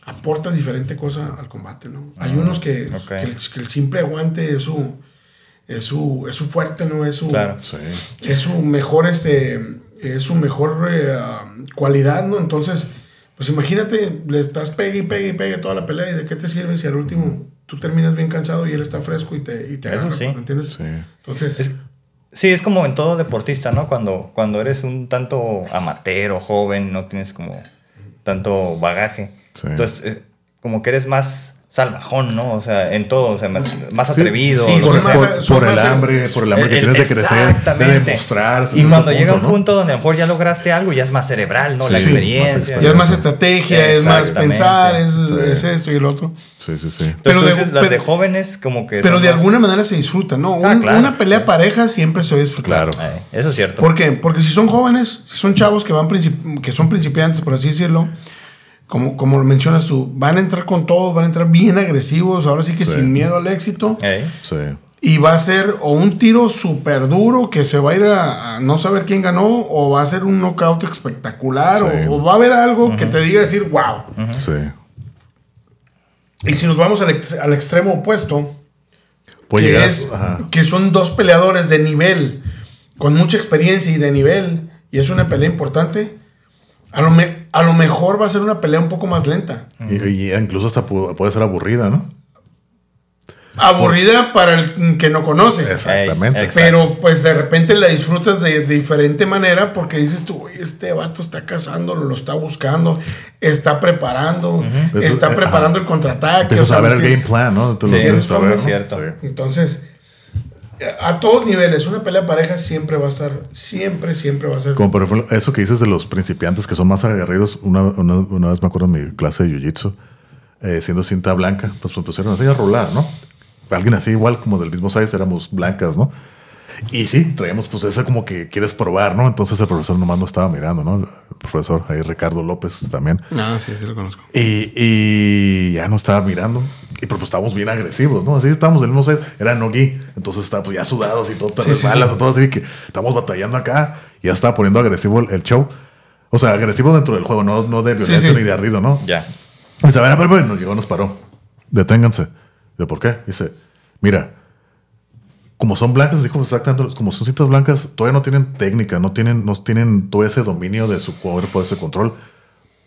aporta diferente cosa al combate, ¿no? Hay unos que, ok. que, el, que el simple aguante es su, es su, es su fuerte, ¿no? Es su, Claro. Sí. es su mejor, este, es su mejor eh, cualidad, ¿no? Entonces, pues imagínate, le estás pegue y pegue y pegue toda la pelea y de qué te sirve si al último tú terminas bien cansado y él está fresco y te, y te Eso agarra, sí. ¿me entiendes? Sí. Entonces, Es- sí, es como en todo deportista, ¿no? Cuando, cuando eres un tanto amateur o joven, no tienes como tanto bagaje. Sí. Entonces, eh, como que eres más salvajón, ¿no? O sea, en todo, o sea, más, atrevido. sí, lo Por, el hambre, por el hambre que El- tienes de crecer, de exactamente. demostrar. Y cuando llega un ¿no? punto donde a lo mejor ya lograste algo, ya es más cerebral, ¿no? Sí, la sí, experiencia. ya es más estrategia, es más pensar, es, Sí. es esto y el otro. Sí, sí, sí. Entonces, Pero de- dices, las de jóvenes como que... Pero de más- alguna manera se disfruta, ¿no? Ah, Un- claro. una pelea pareja siempre se va a disfrutar. Claro. Eh, eso es cierto. ¿Por qué? Porque si son jóvenes, si son chavos que van princip- que son principiantes, por así decirlo, como, como lo mencionas tú, van a entrar con todo, van a entrar bien agresivos, ahora sí que Sí. sin miedo al éxito. Sí. Y va a ser o un tiro súper duro que se va a ir a, a no saber quién ganó, o va a ser un knockout espectacular, Sí. o, o va a haber algo que te diga decir, wow. Sí. Y si nos vamos al, ex- al extremo opuesto, Puede que, llegar es, ajá. que son dos peleadores de nivel, con mucha experiencia y de nivel, y es una pelea importante, a lo, me- a lo mejor va a ser una pelea un poco más lenta. Y, y incluso hasta pu- puede ser aburrida, ¿no? Aburrida para el que no conoce. Exactamente. Ey. Pero pues de repente la disfrutas de, de diferente manera porque dices tú, "Oye, este vato está cazándolo, lo está buscando, está preparando, está eh, preparando ajá. el contraataque. Empiezas o sea, a ver el ¿me game plan, ¿no? Tú Sí, lo empiezas eso a ver, es ¿no? cierto. Sí. Entonces, a todos niveles, una pelea pareja siempre va a estar, siempre, siempre va a ser. Como por ejemplo, eso que dices de los principiantes que son más aguerridos. Una, una, una vez me acuerdo en mi clase de jiu-jitsu, eh, siendo cinta blanca, pues me pusieron así a rolar, ¿no? Alguien así, igual como del mismo size, éramos blancas, ¿no? Y sí, traíamos pues ese como que quieres probar, ¿no? Entonces el profesor nomás no estaba mirando, ¿no? El profesor ahí, Ricardo López también. Ah, sí, sí lo conozco. Y, y ya no estaba mirando. Y pero pues estábamos bien agresivos, ¿no? Así estábamos mismo size. Era no-gi. Entonces estaba pues ya sudados y todo, Sí, sí, resbalas, sí. todo así que estamos batallando acá. Y ya estaba poniendo agresivo el, el show. O sea, agresivo dentro del juego, no, no de violencia ni de ardido, ¿no? Ya. Dice, a ver, a ver, ver, nos llegó, nos paró. Deténganse. ¿De por qué? Dice, mira, como son blancas, dijo exactamente, como son citas blancas, todavía no tienen técnica, no tienen, no tienen todo ese dominio de su cuerpo, ese control,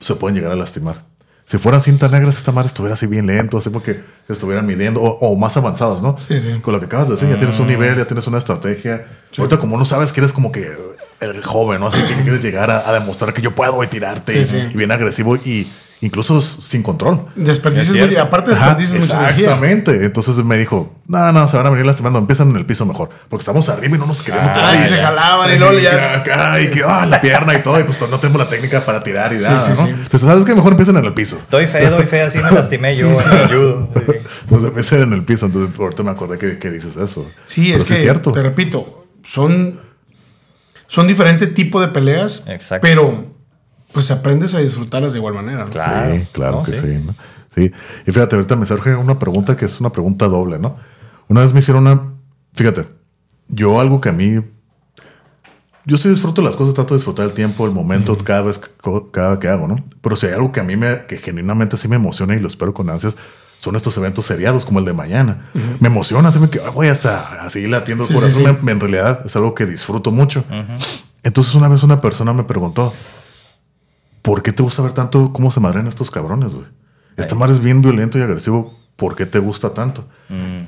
se pueden llegar a lastimar. Si fueran cintas negras, esta madre estuviera así bien lento, así porque se estuvieran midiendo, o, o más avanzados, ¿no? Sí, sí. Con lo que acabas de decir, ya tienes un nivel, ya tienes una estrategia. Ahorita, como no sabes que eres como que el joven, ¿no? Así que quieres llegar a, a demostrar que yo puedo y tirarte, Sí, y, sí. y bien agresivo, y incluso sin control. Desperdicias Es aparte Ajá, desperdicias mucha energía. exactamente. Entonces me dijo, no, no, se van a venir lastimando, empiezan en el piso mejor, porque estamos arriba y no nos queremos Ah, tirar. y se jalaban y luego Y ya. y que, ah, la pierna y todo, y pues no tenemos la técnica para tirar y Sí, nada, sí, ¿no? sí. Entonces, ¿sabes qué? Mejor empiezan en el piso. Doy fe, doy fe, así me lastimé yo. Sí. Pues empiezan en el piso, entonces ahorita me acordé que, que dices eso. Sí, Pero es que, cierto. te repito, son, son diferentes tipos de peleas, Exacto. pero pues aprendes a disfrutarlas de igual manera. ¿no? Claro. Sí, claro ¿no? que Sí. sí. ¿no? Sí. Y fíjate, ahorita me surge una pregunta que es una pregunta doble, ¿no? Una vez me hicieron una. Fíjate, yo algo que a mí. Yo sí disfruto las cosas, trato de disfrutar el tiempo, el momento, cada vez cada que hago, ¿no? Pero si hay algo que a mí me, que genuinamente sí me emociona y lo espero con ansias, son estos eventos seriados como el de mañana. Me emociona, así me que, voy hasta así latiendo el Sí, corazón. sí. Me- me- en realidad es algo que disfruto mucho. Entonces una vez una persona me preguntó, ¿por qué te gusta ver tanto cómo se madrean estos cabrones, güey? Esta madre es bien violento y agresivo. ¿Por qué te gusta tanto?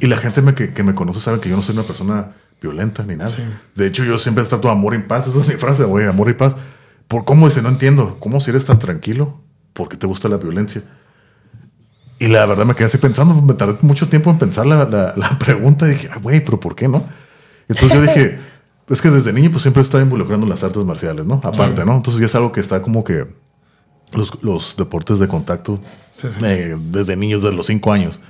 Y la gente me- que, que me conoce sabe que yo no soy una persona violenta ni nada. De hecho, yo siempre trato de amor y paz. Esa es mi frase, güey, amor y paz. ¿Por cómo dice? No entiendo. ¿Cómo si eres tan tranquilo? ¿Por qué te gusta la violencia? Y la verdad me quedé así pensando. Me tardé mucho tiempo en pensar la, la- la pregunta. Y dije, "Ay, güey, ¿pero por qué no? Entonces yo dije, Es que desde niño pues siempre está involucrando en las artes marciales, ¿no? Aparte, ¿no? Entonces ya es algo que está como que los, los deportes de contacto Sí, sí. eh, desde niños, desde los cinco años.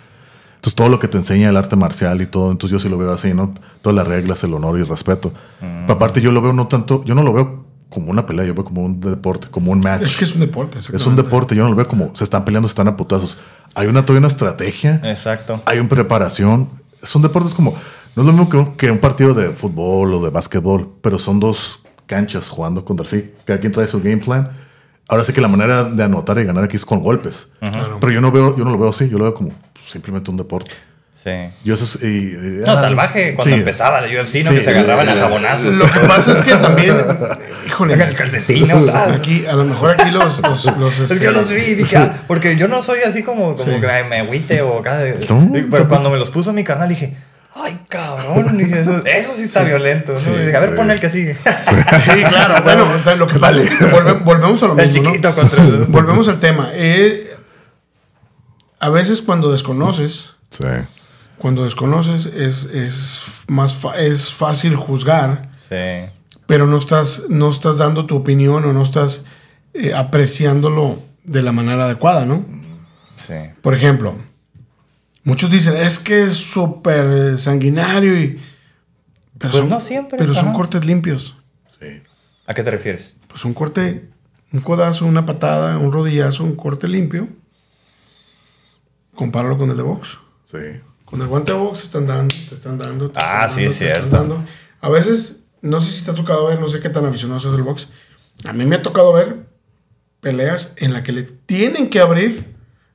Entonces todo lo que te enseña el arte marcial y todo, entonces yo sí lo veo así, ¿no? Todas las reglas, el honor y el respeto. Pero aparte yo lo veo no tanto, yo no lo veo como una pelea, yo veo como un deporte, como un match. Es que es un deporte. Es un deporte, yo no lo veo como se están peleando, se están a putazos. Hay una todavía una estrategia, Exacto. hay una preparación. Son deportes como, no es lo mismo que un, que un partido de fútbol o de básquetbol, pero son dos canchas jugando contra sí. Cada quien trae su game plan. Ahora sí que la manera de anotar y ganar aquí es con golpes. Pero yo no veo, yo no lo veo así, yo lo veo como simplemente un deporte. Sí. Yo eso es, y- y- No, ah, salvaje cuando sí. empezaba la UFC, ¿no? Sí, que se agarraban a jabonazos. Lo que pasa es que también, híjole, Venga, el calcetín, ¿no? Aquí, a lo mejor aquí los, los, los, Es que este, yo los vi y dije, ah, porque yo no soy así como, como Sí. que me- agüite o acá. pero cuando me los puso mi carnal dije, ay, cabrón, eso, eso sí está violento. ¿no? Sí, a ver, sí. pon el que sigue. Sí, claro. Bueno, entonces, lo que pasa es que volve- volvemos a lo el mismo. ¿no? chiquito contra el... Volvemos al tema. Eh, a veces cuando desconoces, Sí. cuando desconoces es, es más es fácil juzgar, Sí. pero no estás, no estás dando tu opinión o no estás eh, apreciándolo de la manera adecuada, ¿no? Sí. Por ejemplo, muchos dicen, es que es súper sanguinario y... Pero Pues no siempre, Pero son ajá. cortes limpios. Sí. ¿A qué te refieres? Pues un corte, un codazo, una patada, un rodillazo, un corte limpio. Compáralo con el de box. Sí. Con el guante de box te están dando, te están dando. te Ah, están sí, dando, es te están cierto. dando. A veces, no sé si te ha tocado ver, no sé qué tan aficionado es el box. A mí me ha tocado ver peleas en las que le tienen que abrir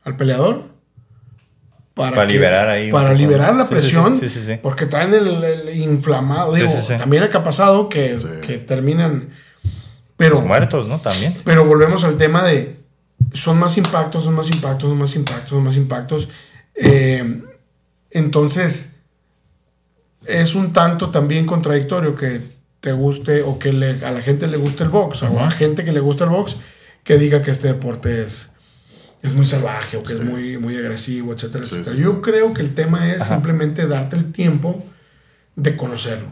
al peleador para, Para que- liberar ahí Para liberar la Sí, sí, sí. presión. Sí, sí, sí. Porque traen el, el inflamado. Digo, sí, sí. también acá ha pasado que, que terminan. Pero, Muertos, ¿no? También. pero volvemos al tema de son más impactos, son más impactos, son más impactos, son más impactos. Eh, entonces, es un tanto también contradictorio que te guste o que le- a la gente le guste el box, o a gente que le gusta el box, que diga que este deporte es, es muy salvaje o que es muy, muy agresivo, etcétera, Sí, etcétera. sí. Yo creo que el tema es Ajá. simplemente darte el tiempo de conocerlo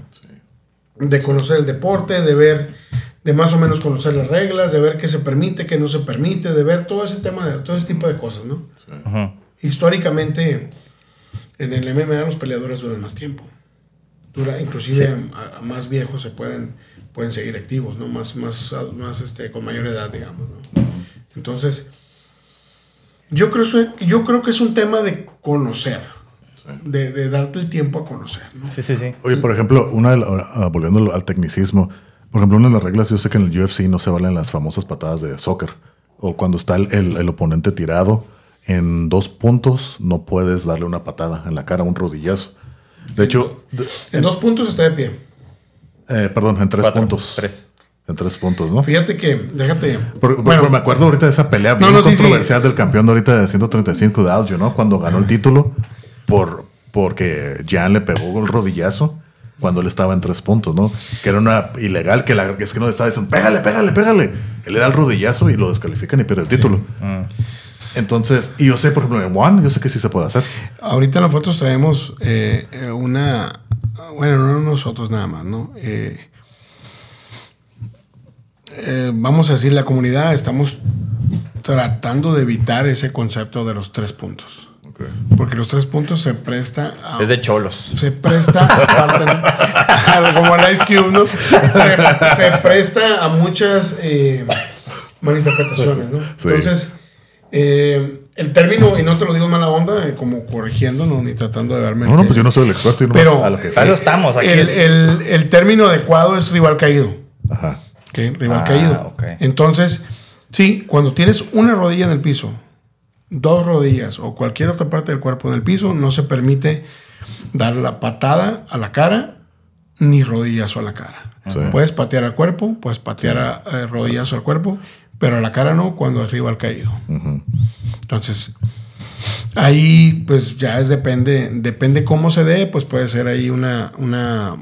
de conocer el deporte, de ver, de más o menos conocer las reglas, de ver qué se permite, qué no se permite, de ver todo ese tema, de, todo ese tipo de cosas, ¿no? Ujú. Históricamente, en el MMA los peleadores duran más tiempo. Dura, inclusive a, a más viejos se pueden, pueden seguir activos, ¿no? Más, más, más este, con mayor edad, digamos, ¿no? Entonces, yo creo, yo creo que es un tema de conocer, de, de darte el tiempo a conocer, ¿no? Sí, sí, sí. Oye, por ejemplo, una de la- ah, volviendo al- tecnicismo, por ejemplo, una de las reglas, yo sé que en el UFC no se valen las famosas patadas de soccer. O cuando está el, el- el oponente tirado en dos puntos, no puedes darle una patada en la cara, un rodillazo. De hecho, En dos puntos está de pie. eh, perdón, en tres Cuatro, puntos. Tres. En tres puntos, ¿no? Fíjate que, déjate. Bueno, me acuerdo ahorita de esa pelea No, bien no, sí, controversial del campeón de ahorita de 135 de Algio, ¿no? Cuando ganó el título por, porque Jan le pegó el rodillazo cuando él estaba en tres puntos, ¿no? Que era una ilegal, que, la, es que no le estaba diciendo, pégale, pégale, pégale. Él le da el rodillazo y lo descalifican y pierde el título. Mm. Entonces, y yo sé, por ejemplo, en One, yo sé que sí se puede hacer. ahorita nosotros traemos eh, eh, una. Bueno, no nosotros nada más, ¿no? Eh, eh, vamos a decir, la comunidad estamos tratando de evitar ese concepto de los tres puntos. Porque los tres puntos se presta a. Es de cholos. se presta, aparte, como el Ice Cube, ¿no? Se, se presta a muchas eh, malinterpretaciones, ¿no? Sí. Entonces, eh, el término, y no te lo digo en mala onda, eh, como corrigiendo, ¿no? ni tratando de darme. No, no, pues yo no soy el experto, yo no Pero- a lo que Para eso estamos aquí. el, el- el término adecuado es rival caído. Ajá. ¿Ok? Rival Ah, caído. Entonces, sí, cuando tienes una rodilla en el piso, dos rodillas o cualquier otra parte del cuerpo en el piso, no se permite dar la patada a la cara ni rodillazo a la cara. Sí. Puedes patear al cuerpo, puedes patear a, a rodillazo al cuerpo, pero a la cara no cuando es rival caído. Entonces, ahí pues ya es depende, depende cómo se dé, pues puede ser ahí una, una,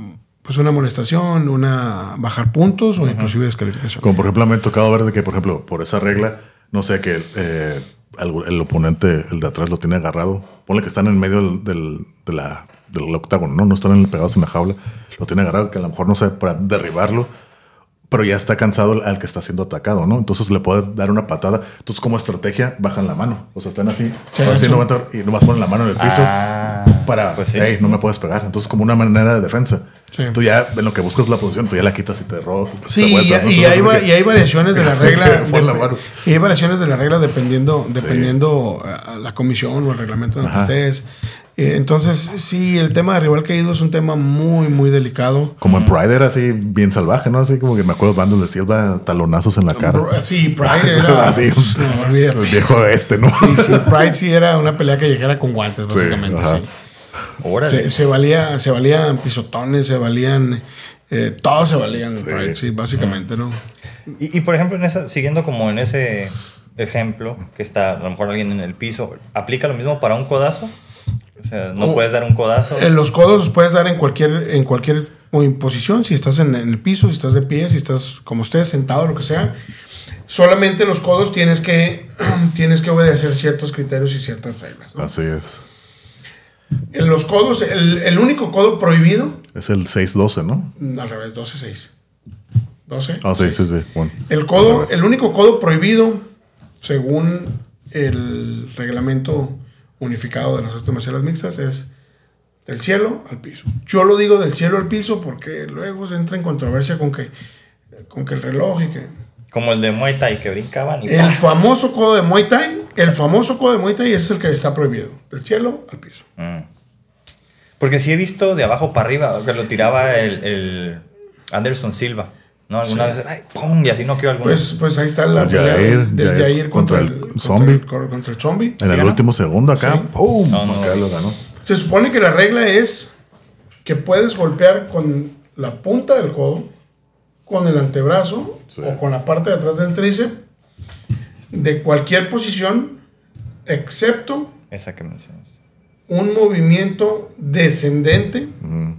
pues una molestación, una bajar puntos o inclusive descalificación. Como por ejemplo, me ha tocado ver de que, por ejemplo, por esa regla, no sé, que eh, algo- el oponente, el de atrás, lo tiene agarrado. Ponle que están en medio del, del- de la, del octágono, ¿no? No están pegados en la jaula. Lo tiene agarrado, que a lo mejor no sé, para derribarlo pero ya está cansado al que está siendo atacado, ¿no? Entonces le puede dar una patada. Entonces, como estrategia, bajan la mano. O sea, están así, Sí, así sí. no y nomás ponen la mano en el piso Ah, para, pues sí. hey, no me puedes pegar. Entonces, como una manera de defensa. Sí. Tú ya, en lo que buscas la posición, tú ya la quitas y te robas. Sí, y, y hay, va- y hay variaciones de la regla. La y hay variaciones de la regla dependiendo, dependiendo a la comisión o el reglamento en el que estés. Eh, Entonces, sí, el tema de rival caído es un tema muy, muy delicado. Como en Pride era así, bien salvaje, ¿no? Así como que me acuerdo Bando de Silva, talonazos en la cara. Bro- Sí, Pride era. Así, no, olvídate. el viejo este, ¿no? Sí, sí, Pride sí era una pelea callejera con guantes, Sí, básicamente. ajá. sí. órale. Se, se valía, se valían pisotones, se valían. Eh, todos se valían en Pride, sí, básicamente, ¿no? Y, y, por ejemplo, en esa, siguiendo como en ese ejemplo, que está a lo mejor alguien en el piso, ¿aplica lo mismo para un codazo? O sea, no Oh. puedes dar un codazo. En los codos los puedes dar en cualquier, en cualquier posición, si estás en, en el piso, si estás de pie, si estás como estés, sentado, lo que sea. Solamente los codos tienes que, tienes que obedecer ciertos criterios y ciertas reglas. ¿no? Así es. En los codos, el, el único codo prohibido, Es el 6-12, ¿no? al revés, 12-6. 12. Ah, sí, sí, sí. Bueno. El codo, el único codo prohibido, según el reglamento unificado de las artes marciales mixtas, es del cielo al piso. Yo lo digo del cielo al piso porque luego se entra en controversia con que, con que el reloj y que... Como el de Muay Thai, que brincaban y El ¡pah! famoso codo de Muay Thai, el famoso codo de Muay Thai es el que está prohibido, del cielo al piso. Mm. Porque sí he visto de abajo para arriba, que lo tiraba el, el Anderson Silva. ¿No? Alguna vez, ¡ay, pum! Y así no quedó alguno. Pues, pues ahí está la El pelea Jair, del Jair Jair contra, contra el, zombie. el- contra el zombie. En el ganó? último segundo acá, Sí. ¡pum! No, no. Acá lo ganó. Se supone que la regla es que puedes golpear con la punta del codo, con el antebrazo Sí. o con la parte de atrás del tríceps de cualquier posición, excepto Esa que mencionas. un movimiento descendente, Mm,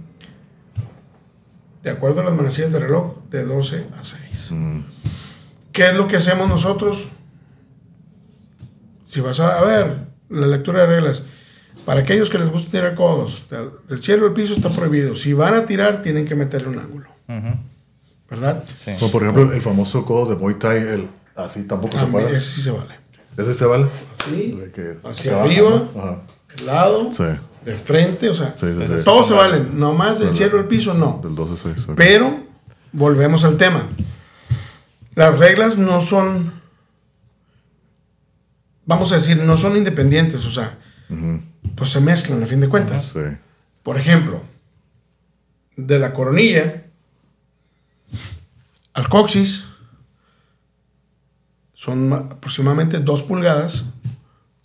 de acuerdo a las manecillas de reloj, de 12 a 6. ¿Qué es lo que hacemos nosotros? Si vas a, a ver la lectura de reglas, para aquellos que les gusta tirar codos, del, del cielo al piso está prohibido. Si van a tirar, tienen que meterle un ángulo. ¿verdad? Sí. Como por ejemplo, el famoso codo de Muay Thai, el, así tampoco se Ah, puede. ese sí se vale. Ese se vale. Así, que hacia arriba, lado, Sí. De frente, o sea, Sí, sí, sí. todos se valen, nomás del cielo al piso no. Del 12-6. ok. Pero volvemos al tema. Las reglas no son, vamos a decir, no son independientes, o sea, pues se mezclan a fin de cuentas. Por ejemplo, de la coronilla al coxis son ma- aproximadamente dos pulgadas.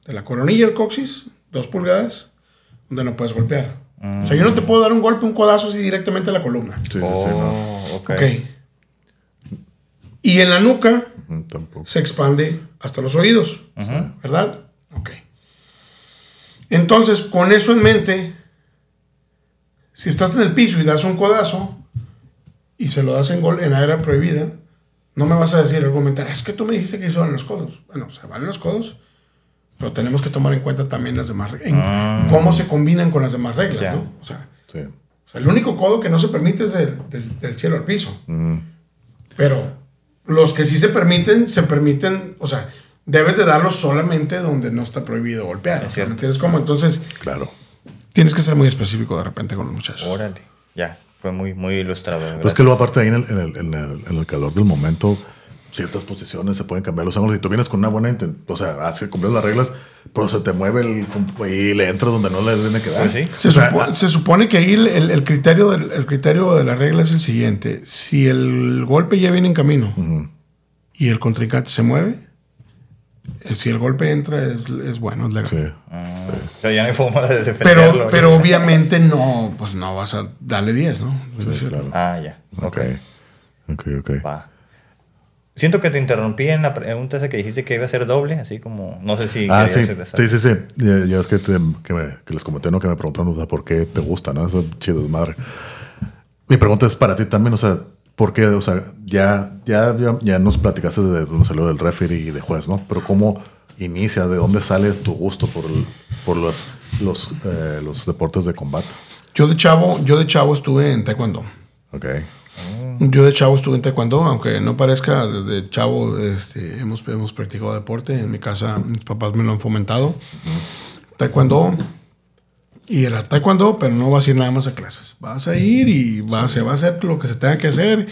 De la coronilla al coxis, dos pulgadas, donde no puedes golpear. O sea, yo no te puedo dar un golpe, un codazo así directamente a la columna. Sí, sí, sí, no. Oh, ok. Ok. Y en la nuca Tampoco. se expande hasta los oídos, Ujú. ¿verdad? Ok. Entonces, con eso en mente, si estás en el piso y das un codazo y se lo das en, gol, en área prohibida, no me vas a decir, argumentar, es que tú me dijiste que se valen los codos. Bueno, se valen los codos, pero tenemos que tomar en cuenta también las demás reglas, Ah. cómo se combinan con las demás reglas, Ya. ¿no? O sea, Sí. o sea, el único codo que no se permite es del, del- del cielo al piso. Mm, Pero los que sí se permiten, se permiten, o sea, debes de darlos solamente donde no está prohibido golpear. Es o sea, cierto. ¿me entiendes cómo? Entonces, claro. tienes que ser muy específico de repente con los muchachos. Órale. Ya, fue muy, muy ilustrado. Pues que luego aparte ahí en el, en, el, en, el, en el calor del momento, ciertas posiciones se pueden cambiar los ángulos. Si tú vienes con una buena intención, o sea, hace cumplir las reglas, pero se te mueve el y le entras donde no le tiene que dar. Pues sí. Se, O sea, supo- se supone que ahí el, el- el criterio del, el criterio de la regla es el siguiente. Si el golpe ya viene en camino y el contrincante se mueve, eh, si el golpe entra es, es bueno, es legal. Sí. O sea, ya no hay forma de defenderlo. Pero, pero obviamente no, pues no vas a darle 10, ¿no? Sí, claro. Ah, ya. Ok. Ok, ok. Va. Siento que te interrumpí en la pregunta esa que dijiste que iba a ser doble, así como, no sé si... Ah, sí. Sí, sí, sí. Ya, ya es que, te- que, me- que les comenté, ¿no? Que me preguntaron, o sea, ¿por qué te gusta, no? Eso es chido, es madre. Mi pregunta es para ti también, o sea, ¿por qué? O sea, ya, ya, ya, ya nos platicaste de dónde salió el referee y de juez, ¿no? Pero ¿cómo inicia? ¿De dónde sale tu gusto por, el- por los, los, eh, los deportes de combate? Yo de chavo, yo de chavo estuve en taekwondo. Ok. Yo de chavo estuve en taekwondo, aunque no parezca, desde chavo este, hemos, hemos practicado deporte. En mi casa mis papás me lo han fomentado. Taekwondo. Y era taekwondo, pero no vas a ir nada más a clases. Vas a ir y vas, se va a hacer lo que se tenga que hacer.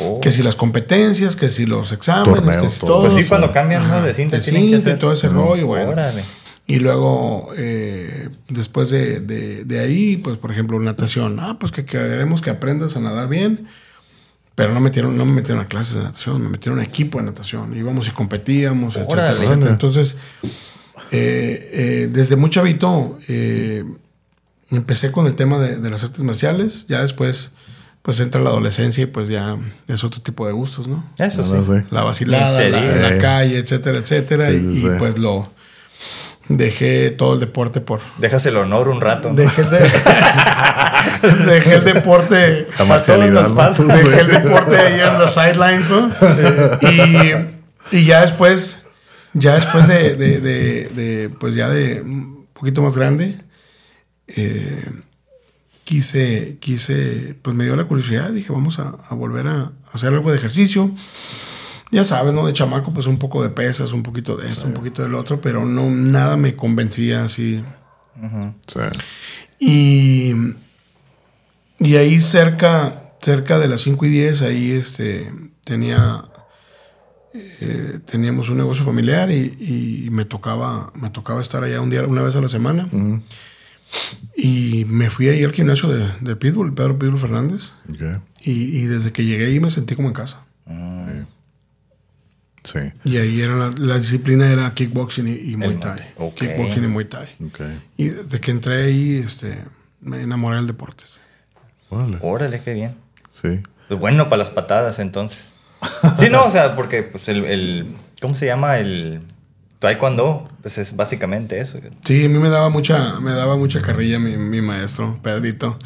Oh. Que si las competencias, que si los exámenes, Torneos, que si todo. todo. Pues sí, cuando cambian de cinta de tienen que cinta hacer. y todo ese rollo, bueno. Órale. Y luego, eh, después de, de- de ahí, pues, por ejemplo, natación. Ah, pues que queremos que aprendas a nadar bien. Pero no, metieron, no me metieron a clases de natación, me metieron a equipo de natación. Íbamos y competíamos, etcétera, Órale. etcétera. Entonces, eh, eh, desde muy chavito, eh, empecé con el tema de, de las artes marciales. Ya después, pues entra la adolescencia y pues ya es otro tipo de gustos, ¿no? Eso No, sí. sé. la vacilada, la, la Eh. calle, etcétera, etcétera. Sí, y, sí, y, sí. pues lo dejé todo el deporte por. Dejas el honor un rato. ¿no? Dejé, de- dejé el deporte. La A todos nos. Dejé el deporte ahí en los sidelines, ¿no? Y, y ya después, ya después de, de- de- de, pues ya de un poquito más grande, eh, quise, quise, pues me dio la curiosidad, dije, vamos a, a volver a hacer algo de ejercicio. Ya sabes, ¿no? De chamaco, pues un poco de pesas, un poquito de esto, un poquito del otro, pero no, nada me convencía así. Sí. Y, y ahí cerca, cerca de las 5 y 10, ahí este, tenía, eh, teníamos un negocio familiar y, y me, tocaba, me tocaba estar allá un día, una vez a la semana. Y me fui ahí al gimnasio de, de Pitbull, Pedro Pitbull Fernández. Ok. Y, y desde que llegué ahí me sentí como en casa. Sí. Y ahí era la, la disciplina era kickboxing y, y Muay Thai. Kickboxing y Muay Thai. Y desde que entré ahí, este, me enamoré del deporte. Órale. Órale, qué bien. Sí. Pues bueno para las patadas entonces. Sí, no, o sea, porque pues el, el ¿cómo se llama? El taekwondo, pues es básicamente eso. Sí, a mí me daba mucha, me daba mucha carrilla mi, mi maestro, Pedrito.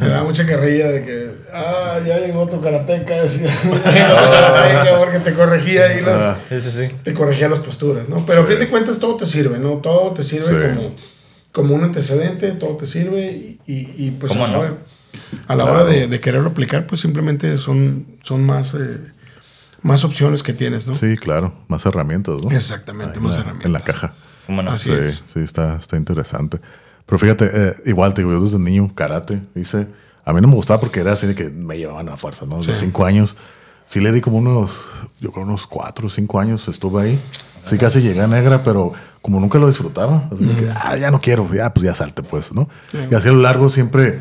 Me daba mucha carrilla de que, ah, ya llegó tu karateca, decía. Ya llegó tu karateca, porque te corregía ahí las, Ah. Sí, sí, sí. te corregía las posturas, ¿no? Pero a fin de cuentas todo te sirve, ¿no? Todo te sirve Sí. como, como un antecedente, todo te sirve y, y, y, pues ¿Cómo no? A la hora de, de quererlo aplicar, pues simplemente son, son más, eh, más opciones que tienes, ¿no? Sí, claro. Más herramientas, ¿no? Exactamente, Ahí más en la- herramientas. En la caja. ¿Cómo no? Así sí, es. sí, está, está interesante. Pero fíjate, eh, igual te digo, yo desde niño, karate, hice. A mí no me gustaba porque era así de que me llevaban a fuerza, ¿no? De Sí. cinco años. Sí le di como unos, yo creo unos cuatro o cinco años estuve ahí. Sí casi llegué a negra, pero como nunca lo disfrutaba, así que, ah, ya no quiero, ya, pues ya salte, pues, ¿no? Y así a lo largo siempre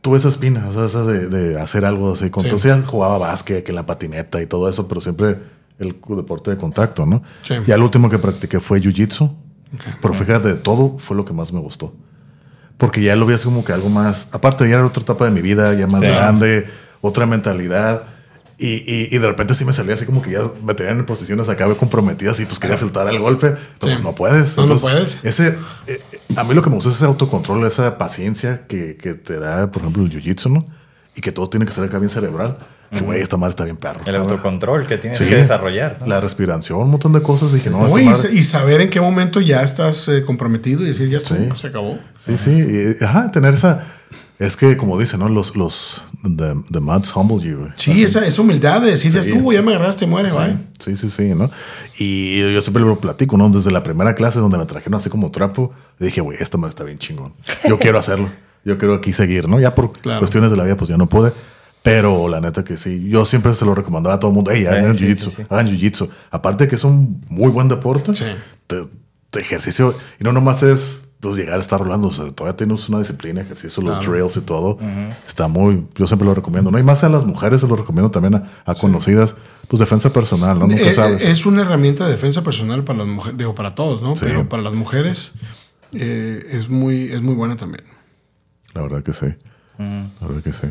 tuve esa espina, o sea, esa de, de hacer algo así. Con Sí. Entonces ya jugaba básquet, que en la patineta y todo eso, pero siempre el deporte de contacto, ¿no? Sí. Y al último que practiqué fue jiu-jitsu. Ok. Pero fíjate, de todo fue lo que más me gustó. Porque ya lo vi así como que algo más. Aparte, ya era otra etapa de mi vida, ya más Sí. grande, otra mentalidad. Y, y, y de repente sí me salía así como que ya me tenían en posiciones acá comprometidas y pues quería soltar el golpe, pero Sí. pues no puedes. No, no puedes. Ese, eh, a mí lo que me gusta es ese autocontrol, esa paciencia que, que te da, por ejemplo, el jiu-jitsu, ¿no? Y que todo tiene que ser acá bien cerebral. Que, güey, esta madre está bien perro. El autocontrol que tienes Sí. que desarrollar. ¿no? La respiración, un montón de cosas. Dije, no, No, y, madre- y saber en qué momento ya estás eh, comprometido y decir, ya Sí. pues, se acabó. Sí, sí. y, ajá, tener esa. Es que, como dicen, ¿no? Los, los the, the muds humble you. Sí, esa, esa humildad de decir, ya Sí. estuvo, ya me agarraste, muere, bye. Sí, sí, sí, ¿no? Y yo siempre lo platico, ¿no? Desde la primera clase donde me trajeron así como trapo, dije, güey, esta me está bien chingón. Yo quiero hacerlo. Yo quiero aquí seguir, ¿no? Ya por Claro. cuestiones de la vida, pues ya no pude. Pero la neta que sí, yo siempre se lo recomendaba a todo el mundo, hey, hagan Eh, sí, jiu-jitsu, sí, sí. hagan jiu-jitsu. Aparte que es un muy buen deporte, Sí. te, te ejercicio, y no nomás es pues, llegar a estar rolando, o sea, todavía tienes una disciplina, ejercicio, los drills y todo. Está muy, yo siempre lo recomiendo, ¿no? Y más a las mujeres se lo recomiendo también a, a conocidas, pues defensa personal, ¿no? Nunca Eh, sabes. Es una herramienta de defensa personal para las mujeres, digo, para todos, ¿no? Sí. Pero para las mujeres eh, es, muy, es muy buena también. La verdad que sí. La verdad que sí.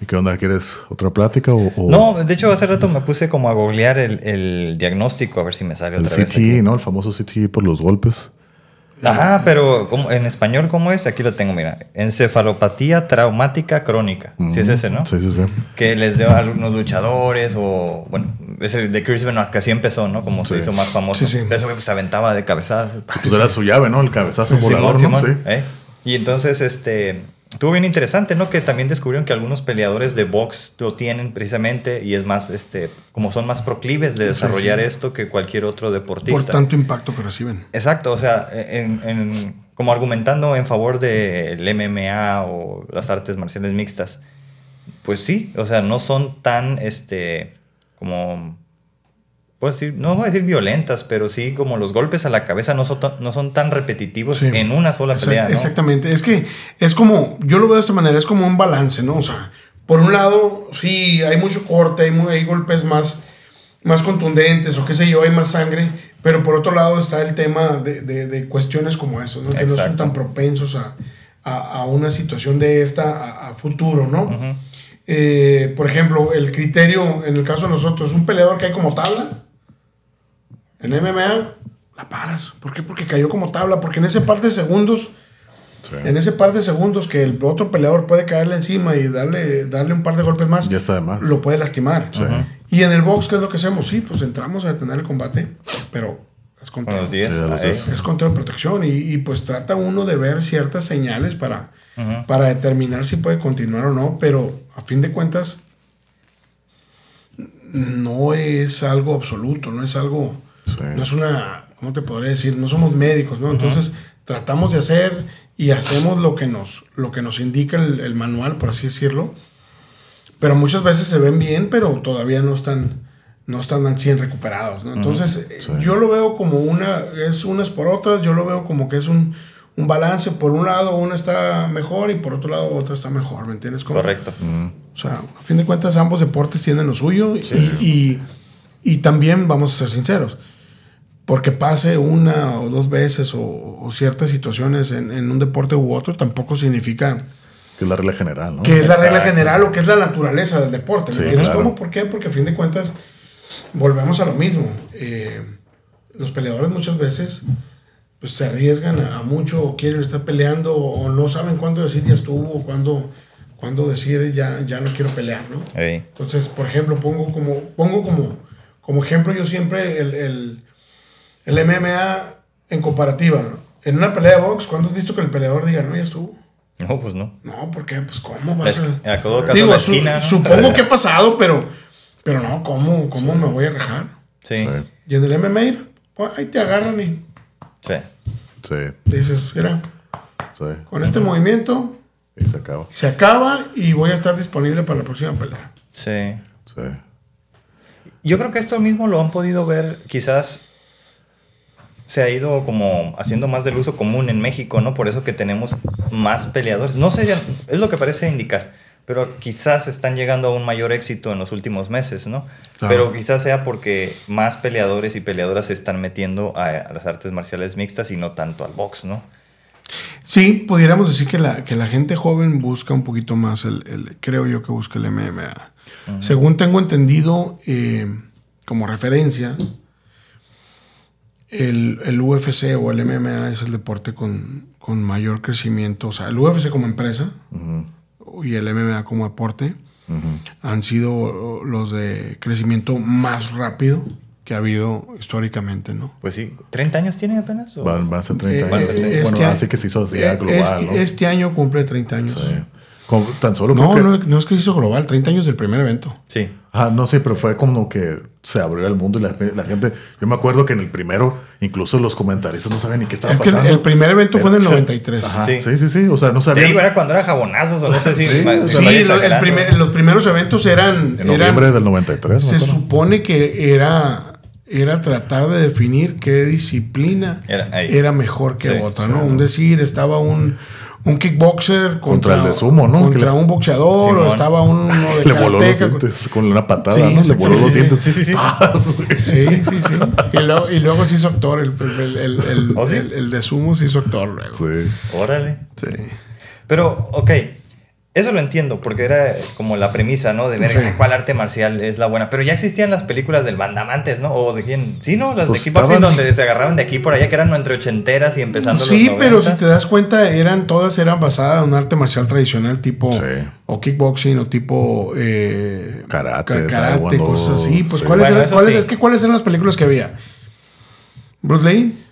¿Y qué onda? ¿Quieres otra plática o, o No, de hecho hace rato me puse como a googlear el, el diagnóstico a ver si me sale el otra vez. CTE, ¿no? El famoso CTE por los golpes. Ajá, pero ¿cómo- en español, ¿cómo es? Aquí lo tengo, mira. Encefalopatía traumática crónica. Sí es ese, ¿no? Sí, sí, sí. Que les dio a algunos luchadores o, bueno, ese de Chris Benoit que así empezó, ¿no? Como se hizo más famoso. Sí, sí. Eso que pues, se aventaba de cabezadas. Pues era su llave, ¿no? El cabezazo volador, ¿no? Sí. ¿eh? Y entonces, este, Estuvo bien interesante, ¿no? Que también descubrieron que algunos peleadores de box lo tienen precisamente y es más, este, como son más proclives de desarrollar esto que cualquier otro deportista. Por tanto impacto que reciben. Exacto, o sea, en, en- como argumentando en favor del MMA o las artes marciales mixtas, pues sí, o sea, no son tan, este, como, puedo decir, no voy a decir violentas, pero sí como los golpes a la cabeza no son, tan- no son tan repetitivos Sí. en una sola Exact- pelea, ¿no? Exactamente. Es que es como, yo lo veo de esta manera, es como un balance, ¿no? O sea, por un lado, sí, hay mucho corte, hay, hay golpes más, más contundentes o qué sé yo, hay más sangre, pero por otro lado está el tema de, de- de cuestiones como eso, ¿no? Que no son tan propensos a, a- a una situación de esta a, a futuro, ¿no? Eh, por ejemplo, el criterio, en el caso de nosotros, un peleador que hay como tabla, en MMA, la paras. ¿Por qué? Porque cayó como tabla, porque en ese par de segundos, Sí. en ese par de segundos que el otro peleador puede caerle encima y darle, darle un par de golpes más, Ya está de más. lo puede lastimar. Y en el box, ¿qué es lo que hacemos? Sí, pues entramos a detener el combate, pero es con Con todo. los 10. Sí, a los ahí. 10. Es con todo de protección y, y, pues trata uno de ver ciertas señales para, para determinar si puede continuar o no, pero a fin de cuentas no es algo absoluto, no es algo, Sí. no es una, ¿cómo te podría decir? No somos médicos, ¿no? Entonces tratamos de hacer y hacemos lo que nos, lo que nos indica el, el manual, por así decirlo, pero muchas veces se ven bien, pero todavía no están, no están al 100 recuperados, ¿no? Entonces eh, Sí. yo lo veo como una, es unas por otras, yo lo veo como que es un, un balance, por un lado una está mejor y por otro lado otra está mejor, ¿me entiendes? Correcto. o sea, a fin de cuentas ambos deportes tienen lo suyo y, y, y también vamos a ser sinceros, porque pase una o dos veces o, o ciertas situaciones en, en un deporte u otro tampoco significa Que es la regla general, ¿no? que es la regla general o que es la naturaleza del deporte. ¿me Sí, entiendes claro. cómo? ¿Por qué? Porque a fin de cuentas volvemos a lo mismo. Eh, los peleadores muchas veces pues, se arriesgan a, a mucho o quieren estar peleando o, o no saben cuándo decir ya estuvo o cuándo, cuándo decir ya, ya no quiero pelear, ¿no? Ahí. Entonces, por ejemplo, pongo como, pongo como, como ejemplo yo siempre el, el, el MMA en comparativa. En una pelea de box, ¿cuándo has visto que el peleador diga, no, ya estuvo? No, pues no. No, ¿por qué? Pues, ¿cómo vas a...? a todo caso Digo, la su- esquina, ¿no? supongo que ha pasado, pero, pero no, ¿cómo, cómo me voy a rejar? Sí. Sí. Y en el MMA, pues, ahí te agarran y Sí. Sí. dices, mira, Sí. con este movimiento Y se acaba. se acaba y voy a estar disponible para la próxima pelea. Sí. Sí. Yo creo que esto mismo lo han podido ver, quizás se ha ido como haciendo más del uso común en México, ¿no? Por eso que tenemos más peleadores. No sé, es lo que parece indicar, pero quizás están llegando a un mayor éxito en los últimos meses, ¿no? Claro. Pero quizás sea porque más peleadores y peleadoras se están metiendo a, a las artes marciales mixtas y no tanto al box, ¿no? Sí, pudiéramos decir que la, que la gente joven busca un poquito más, el, el- creo yo que busca el MMA. Según tengo entendido, eh, como referencia, el, el UFC o el MMA es el deporte con, con mayor crecimiento. O sea, el UFC como empresa y el MMA como deporte han sido los de crecimiento más rápido que ha habido históricamente, ¿no? Pues sí, ¿30 años tiene apenas? o? Van, van a ser 30 Eh, años. eh, bueno, este- así que se hizo así ya eh, global, este, ¿no? este año cumple 30 años. Sí. Como- tan solo No, que- no, no es que se hizo global, 30 años del primer evento. Sí. Ah, no sé, pero fue como que se abrió el mundo y la, la gente. Yo me acuerdo que en el primero, incluso los comentaristas no sabían ni qué estaba Es que el- pasando. el primer evento fue en el Era- 93. Ajá, Sí. sí. sí, sí, O sea, no Te sabían. digo, era cuando era jabonazos o no sé si... Sí, o sea, Sí, lo- el primer- los primeros eventos eran. En eran- noviembre del 93. se supone que era, era tratar de definir qué disciplina Era- mejor que Sí, otra, ¿no? Un decir, estaba un, un kickboxer contra, Contra el de sumo, ¿no? Contra un boxeador, Simón. o estaba uno de Le voló los dientes con una patada, Sí, ¿no? Le voló sí, los sí, dientes. sí, sí, sí. ¡Paz! Sí, sí, sí. Y luego, y luego se hizo actor, el, el, el, el- ¿Oh, el- el de sumo se hizo actor luego. Sí. Órale. Sí. Pero, ok, eso lo entiendo, porque era como la premisa, ¿no? De ver Sí. cuál arte marcial es la buena. Pero ya existían las películas del Bandamantes, ¿no? O de quién. Sí, ¿no? Las Pues de kickboxing estaban- donde se agarraban de aquí por allá, que eran entre ochenteras y empezando Sí, los pero si te das cuenta, eran todas eran basadas en un arte marcial tradicional tipo Sí. o kickboxing o tipo eh, Karate, karate, cosas así. Pues sí. ¿cuáles, Bueno, eran, cuáles- sí. es que, ¿cuáles eran las películas que había? Bruce Lee,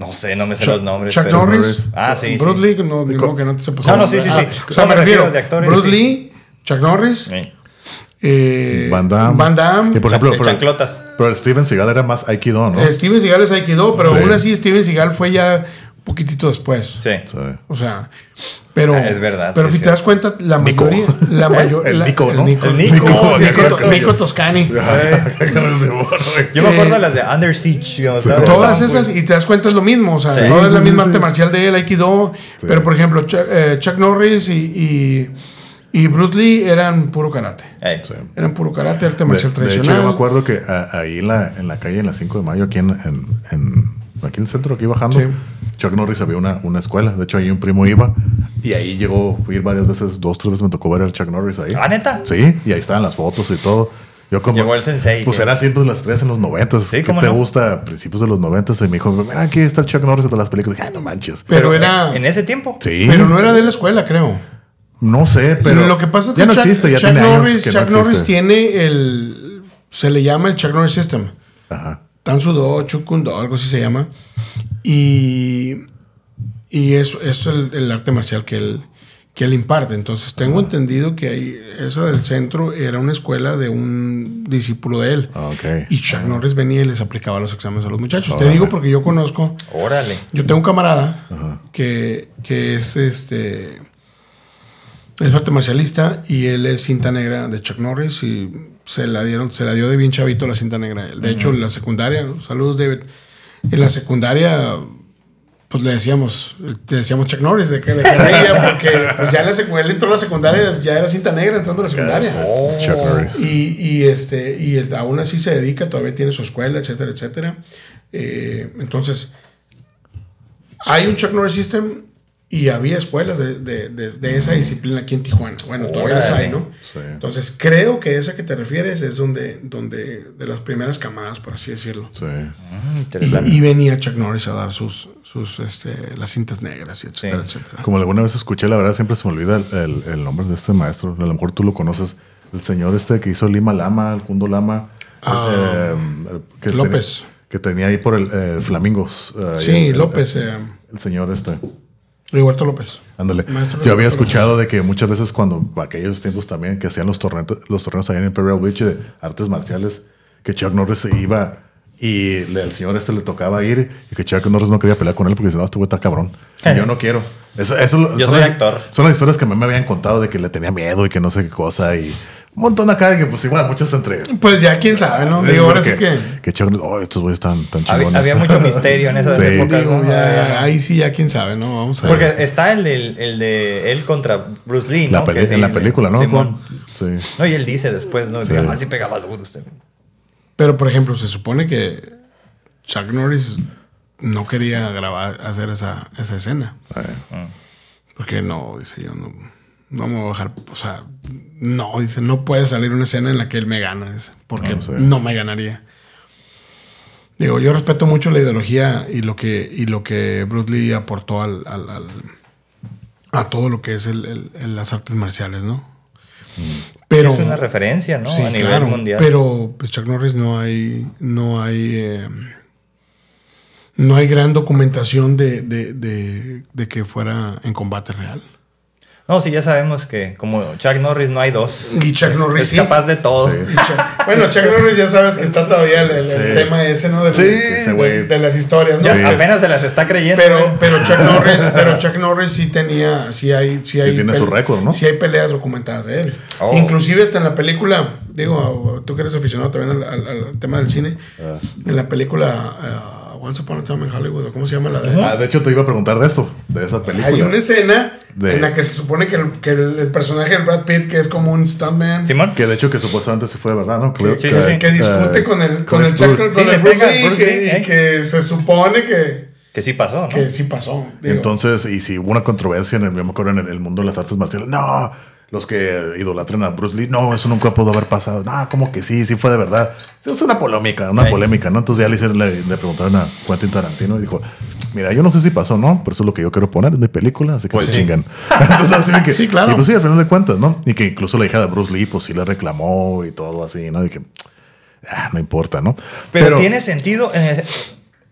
No sé, no me sé Chuck- los nombres. Chuck pero- Norris. Ah, sí, Bruce sí. Lee, no digo que no te sepas. No, no, sí, nombre. sí, Ah, sí. O sea, me me refiero refiero. de actores, Bruce sí. Lee, Chuck Norris, Sí. eh, Van Damme. Van Damme. Que por ejemplo, El pero, chanclotas. pero el Steven Seagal era más Aikido, ¿no? Eh, Steven Seagal es Aikido, pero Sí. aún así Steven Seagal fue ya poquitito después. Sí. O sea, pero. Ah, es verdad, Pero sí, si sí. te das cuenta, la Nico. mayoría. La mayor, El la- Nico, ¿no? Nico, El Nico, Nico, sí, Nico. Nico Toscani. Yo me acuerdo de las de Under Siege. Todas esas, y te das cuenta, es lo mismo. O sea, Sí, toda es sí, la misma sí. arte marcial de él, Aikido. Pero, por ejemplo, Chuck, eh, Chuck Norris y, y, y Bruce Lee eran puro karate. Eran puro karate, arte De, marcial de hecho, tradicional. yo me acuerdo que a- ahí en la, en la calle, en la 5 de mayo, aquí en, en, en- aquí en el centro, aquí bajando, Sí. Chuck Norris había una, una escuela. De hecho, ahí un primo iba y ahí llegó, fui a ir varias veces, dos, tres veces me tocó ver al Chuck Norris ahí. ¿Ah, neta? Sí, y ahí estaban las fotos y todo. Yo como, Llegó el sensei, Pues que- era siempre las tres en los noventas. Sí, ¿Qué te no. gusta? A principios de los noventas. Y me dijo, mira, aquí está el Chuck Norris de las películas. Dije, ay, no manches. Pero era. En ese tiempo. Sí. Pero no era de la escuela, creo. No sé, pero. lo que pasa es que ya no Chuck, existe, ya Chuck tiene Norris, años que Chuck no Norris tiene el. Se le llama el Chuck Norris System. Ajá. Tansudo, Chukundo, algo así se llama. Y. Y eso es el, el arte marcial que él, que él imparte. Entonces, tengo entendido que ahí, esa del centro era una escuela de un discípulo de él. Ah, ok. Y Chuck Norris venía y les aplicaba los exámenes a los muchachos. Te digo porque yo conozco. Órale. Yo tengo un camarada que, que es este. Es arte marcialista y él es cinta negra de Chuck Norris y se la dieron, se la dio de bien chavito la cinta negra. De hecho, en la secundaria, saludos David. En la secundaria, pues le decíamos, le decíamos Chuck Norris de que, de reía, porque pues, ya en la secundaria, él entró a la secundaria, ya era cinta negra entrando a la secundaria. Chuck Norris. Y, y, este, y aún así se dedica, todavía tiene su escuela, etcétera, etcétera. Eh, entonces, hay un Chuck Norris System y había escuelas de, de- de- de esa disciplina aquí en Tijuana. Bueno, todavía las hay, ¿no? Sí. Entonces, creo que esa que te refieres es donde, donde de las primeras camadas, por así decirlo. Sí. Y, interesante. y venía Chuck Norris a dar sus, sus este, las cintas negras, y etcétera, Sí. etcétera. Como alguna vez escuché, la verdad siempre se me olvida el, el- el nombre de este maestro. A lo mejor tú lo conoces. El señor este que hizo Lima Lama, el Kundo Lama. eh, el- que Ah. López. Tenía, que tenía ahí por el eh, Flamingos. eh, Sí, el- el- López, eh, El, señor este. Roberto López. Ándale. Maestro Yo había escuchado de que muchas veces cuando aquellos tiempos también que hacían los torneos, los torneos allá en Imperial Beach de artes marciales, que Chuck Norris se iba y le- el señor este le tocaba ir y que Chuck Norris no quería pelear con él porque dice, no, este güey está cabrón. Y yo no quiero. Eso, eso Yo son soy las- actor. Son las historias que me, me habían contado de que le tenía miedo y que no sé qué cosa y un montón acá de que pues igual muchas entre... Pues ya quién sabe, ¿no? Digo, ahora sí que. Que Chuck Norris, oh, estos güeyes están tan Había, chingones. había mucho misterio en esas Sí. épocas. Digo, ¿no? ya, ahí sí, ya quién sabe, ¿no? Vamos a ver. Porque está el, el de él contra Bruce Lee, ¿no? La peli- Que sí, en la película, ¿no? Simón. Sí. No, y él dice después, ¿no? Sí. Ah, sí pegaba duro usted. Pero, por ejemplo, se supone que Chuck Norris no quería grabar, hacer esa, esa escena. Eh, Porque no, dice yo, no, no me voy a bajar. O sea, no, dice, no puede salir una escena en la que él me gana. dice, porque No sé. no me ganaría. Digo, yo respeto mucho la ideología y lo que, y lo que Bruce Lee aportó al, al- al- a todo lo que es el- el- el- las artes marciales, ¿no? Pero, es una referencia, ¿no? Sí, a nivel claro, mundial. Pero pues Chuck Norris no hay, no hay, eh, no hay gran documentación de, de, de- de que fuera en combate real. No, sí, ya sabemos que como Chuck Norris no hay dos. Y Chuck es, Norris es sí. capaz de todo. Sí. Y Chuck- bueno, Chuck Norris ya sabes que está todavía el, el- el Sí. tema ese, ¿no? De, Sí, de- ese güey. de las historias, ¿no? Ya Sí. apenas se las está creyendo. Pero, pero Chuck Norris, pero Chuck Norris sí tenía, sí hay, sí hay, tiene su récord, ¿no? Sí hay peleas documentadas de él. Oh. Inclusive hasta en la película, digo, tú que eres aficionado también al, al- al tema del cine, Ah. en la película uh, Once Upon a Time in Hollywood, ¿o ¿cómo se llama la de? Ah, de hecho, te iba a preguntar de esto, de esa película. Hay una escena De- en la que se supone que el, que el, el personaje de Brad Pitt, que es como un stuntman, Simón. Que de hecho que supuestamente sí fue de verdad, ¿no? Que, Sí, sí, sí. que discute eh, con el, con el, Chuck- con Sí, el Bruce Lee, Bruce que, y ¿eh? que se supone que, Que sí pasó, ¿no? que sí pasó. digo. Entonces, y si hubo una controversia en el, yo me acuerdo en el, el mundo de las artes marciales, no, los que idolatran a Bruce Lee, no, eso nunca pudo haber pasado. No, como que sí, sí fue de verdad. Es una polémica, una polémica, ¿no? Entonces ya le, hicieron- le, le preguntaron a Quentin Tarantino y dijo, mira, yo no sé si pasó, ¿no? Pero eso es lo que yo quiero poner, es mi película, así que Pues se sí. chingan. Entonces, así que, Sí, claro. Y pues sí, al final de cuentas, ¿no? Y que incluso la hija de Bruce Lee, pues sí le reclamó y todo así, ¿no? Y que, ah, no importa, ¿no? Pero, tiene sentido. en ese-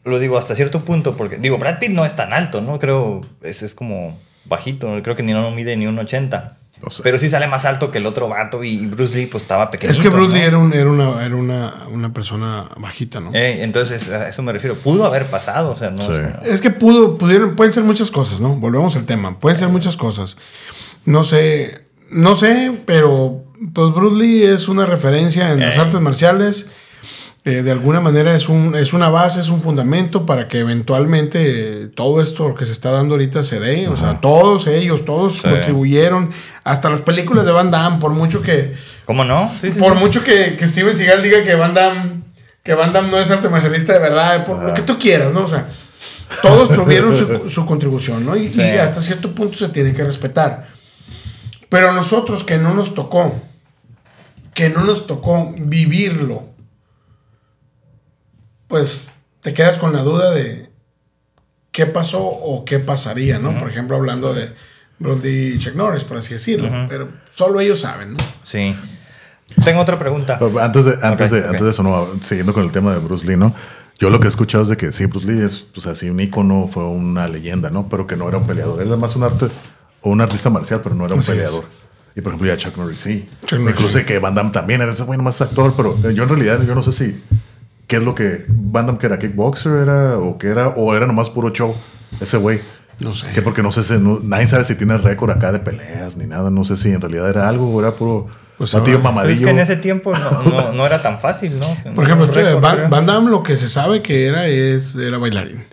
lo digo hasta cierto punto, porque digo, Brad Pitt no es tan alto, ¿no? Creo, es, es como bajito, creo que ni no mide ni un 80. O sea. pero sí sale más alto que el otro vato y Bruce Lee pues estaba pequeño. Es que Bruce Lee era, un- era, una, era una, una persona bajita, ¿no? Eh, entonces, a eso me refiero. Pudo haber pasado, o sea, no Sí. es que pudo, pudieron, pueden ser muchas cosas, ¿no? Volvemos al tema. Pueden ser muchas cosas. No sé, no sé, pero pues Bruce Lee es una referencia en las Eh. artes marciales. Eh, de alguna manera es, un, es una base, es un fundamento para que eventualmente eh, todo esto que se está dando ahorita se dé. O sea, todos ellos, todos Sí. contribuyeron. Hasta las películas de Van Damme, por mucho que, ¿Cómo no? Sí, sí, por mucho que, que Steven Seagal diga que Van Damme, que Van Damme no es arte marcialista de verdad, por lo que tú quieras, ¿no? O sea, todos tuvieron su, su contribución, ¿no? Y, y hasta cierto punto se tiene que respetar. Pero nosotros que no nos tocó, que no nos tocó vivirlo, pues te quedas con la duda de qué pasó o qué pasaría, ¿no? Por ejemplo, hablando de Brody y Chuck Norris, por así decirlo. Pero solo ellos saben, ¿no? Sí. Tengo otra pregunta. Pero Antes de, antes, de, antes de eso, no, siguiendo con el tema de Bruce Lee, ¿no? Yo lo que he escuchado es de que sí, Bruce Lee es pues, así un ícono, fue una leyenda, ¿no? Pero que no era un peleador. Era más un arte o un artista marcial, pero no era un Así es. peleador. Y por ejemplo, ya Chuck Norris sí. Chuck Norris, Incluso sí. que Van Damme también era ese güey más actor, pero eh, yo en realidad yo no sé si qué es lo que Van Damme que era kickboxer era o que era o era nomás puro show ese güey. No sé. Que porque no sé si no- nadie sabe si tiene récord acá de peleas ni nada, no sé si en realidad era algo o era puro Pues batillo ahora- mamadillo. Es que en ese tiempo no, no- no era tan fácil, ¿no? Por ejemplo, récord, Van. Van Damme lo que se sabe que era es era bailarín.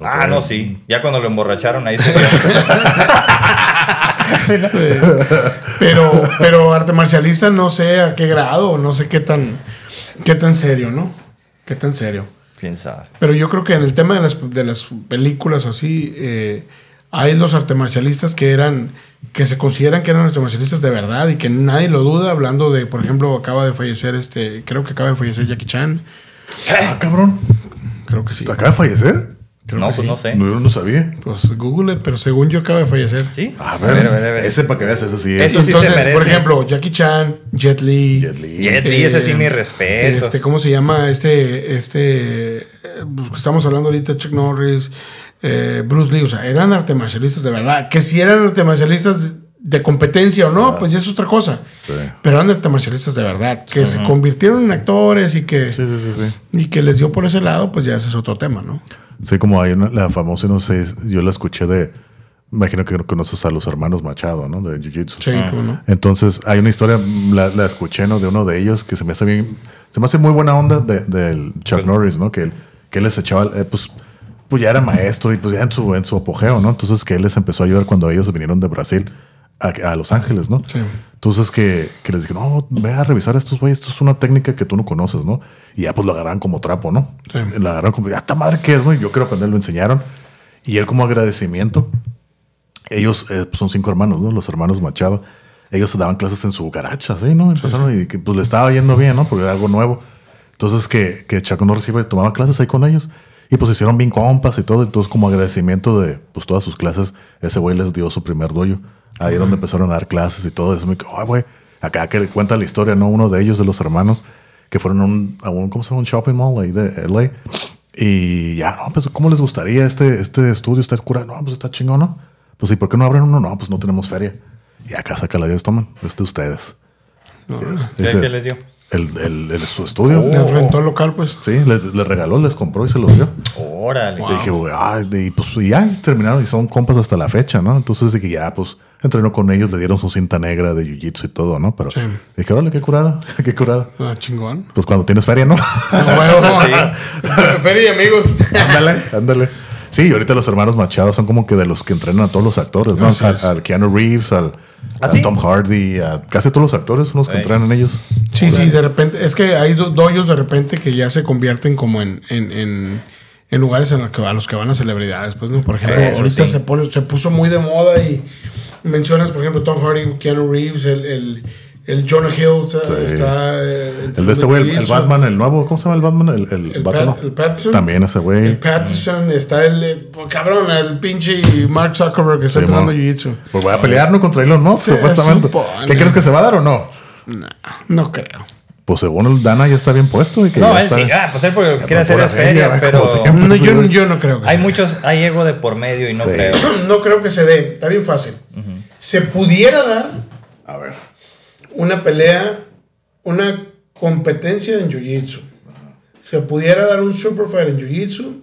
Ah, no, sí. Ya cuando lo emborracharon ahí se. Pero, pero arte marcialista no sé a qué grado, no sé qué tan, qué tan serio, ¿no? Qué tan serio. Quién sabe. Pero yo creo que en el tema de las, de las películas así, eh, hay los arte marcialistas que eran, que se consideran que eran arte marcialistas de verdad y que nadie lo duda, hablando de, por ejemplo, acaba de fallecer este, creo que acaba de fallecer Jackie Chan. Ah, cabrón. Creo que sí. ¿Te acaba de fallecer? Creo no, pues sí. no sé. No, yo no sabía. Pues Google it, pero según yo acaba de fallecer. ¿Sí? A ver, a ver, a ver. ese para que veas, ese sí es. Eso sí se Entonces, por ejemplo, Jackie Chan, Jet Li. Jet Li. Jet Li, ese sí, mi respeto. Este, ¿Cómo se llama? Este, este, eh, que estamos hablando ahorita, Chuck Norris, eh, Bruce Lee, o sea, eran arte marcialistas de verdad. Que si eran arte marcialistas de, competencia o no, pues ya es otra cosa. Sí. Pero eran arte marcialistas de verdad. Que se convirtieron en actores y que, Sí, sí, sí, sí. y que les dio por ese lado, pues ya ese es otro tema, ¿no? Sí, como hay una, la famosa, no sé, yo la escuché de, imagino que conoces a los hermanos Machado, ¿no? De Jiu Jitsu. Sí, no. Entonces, hay una historia, la, la escuché, ¿no? De uno de ellos que se me hace bien, se me hace muy buena onda de- del Chuck Norris, ¿no? Que él, que él les echaba, eh, pues, pues ya era maestro y pues ya en su, en su apogeo, ¿no? Entonces, que él les empezó a ayudar cuando ellos vinieron de Brasil a, a Los Ángeles, ¿no? Sí. Entonces, que, que les dije, no, ve a revisar a estos güeyes, esto es una técnica que tú no conoces, ¿no? Y ya pues lo agarraron como trapo, ¿no? Sí. La agarraron como, ya esta madre qué es, ¿no? Y yo quiero aprender, lo enseñaron. Y él como agradecimiento, ellos eh, pues, son cinco hermanos, ¿no? Los hermanos Machado. Ellos daban clases en su garacha, ¿sí? ¿no? Empezaron y que pues le estaba yendo bien, ¿no? Porque era algo nuevo. Entonces que, que Chaco Norris iba y tomaba clases ahí con ellos. Y pues hicieron bien compas y todo. Entonces como agradecimiento de pues todas sus clases, ese güey les dio su primer doyo. Ahí es donde empezaron a dar clases y todo eso. Me ay, güey. Acá que cuenta la historia, ¿no? Uno de ellos, de los hermanos, que fueron a un, a un ¿cómo se llama? Un shopping mall ahí de LA. Y ya, no, pues, ¿cómo les gustaría este, este estudio? ¿Está cura? No, pues está chingón, ¿no? Pues, ¿y por qué no abren uno? No, pues no tenemos feria. Y acá saca la Dios, toman, es de ustedes. ¿Qué, Dice, qué les dio? El, el, el- su estudio. Le rentó el local, pues. Sí, les, les regaló, les compró y se los dio. Órale. Y dije, de- y pues y ya y terminaron y son compas hasta la fecha, ¿no? Entonces dije, ya, pues entrenó con ellos, le dieron su cinta negra de jiu-jitsu y todo, ¿no? Pero Sí. dije, órale, qué curada, qué curada. Ah, chingón. Pues cuando tienes feria, ¿no? Sí. Feria y amigos. ándale, ándale. Sí, y ahorita los hermanos Machado son como que de los que entrenan a todos los actores, ¿no? Al, Keanu Reeves, al, ¿Ah, a? Tom Hardy, a casi todos los actores son los que entrenan ellos. Sí, sí, de repente, es que hay do- doyos de repente que ya se convierten como en, en, en, en lugares en los que, a los que van las celebridades. Pues, ¿no? Por ejemplo, ahorita sí. se, pone, se puso muy de moda y mencionas, por ejemplo, Tom Hardy, Keanu Reeves, el, el, el Jonah Hill, está, Sí. está, eh, El de este güey, el, Batman, el nuevo, ¿cómo se llama el Batman? El, el, El, el Pattinson. También ese güey. El Pattinson, está el, eh, cabrón, el pinche Mark Zuckerberg que está Sí, entrenando. Jiu-Jitsu. Pues voy a pelear, ¿no? Contra Elon Musk, Sí, supuestamente. ¿Qué crees que se va a dar o no? No, no creo. Pues según el Dana ya está bien puesto. Y que No, él está- sí. Ah, pues él porque lo que Ya, quiere hacer es feria, pero siempre. No, yo, yo no creo que hay muchos, hay ego de por medio y no Sí. creo. No creo que se dé. Está bien fácil. Se pudiera dar A ver. Una pelea, una competencia en Jiu-Jitsu. Se pudiera dar un super fight en Jiu-Jitsu.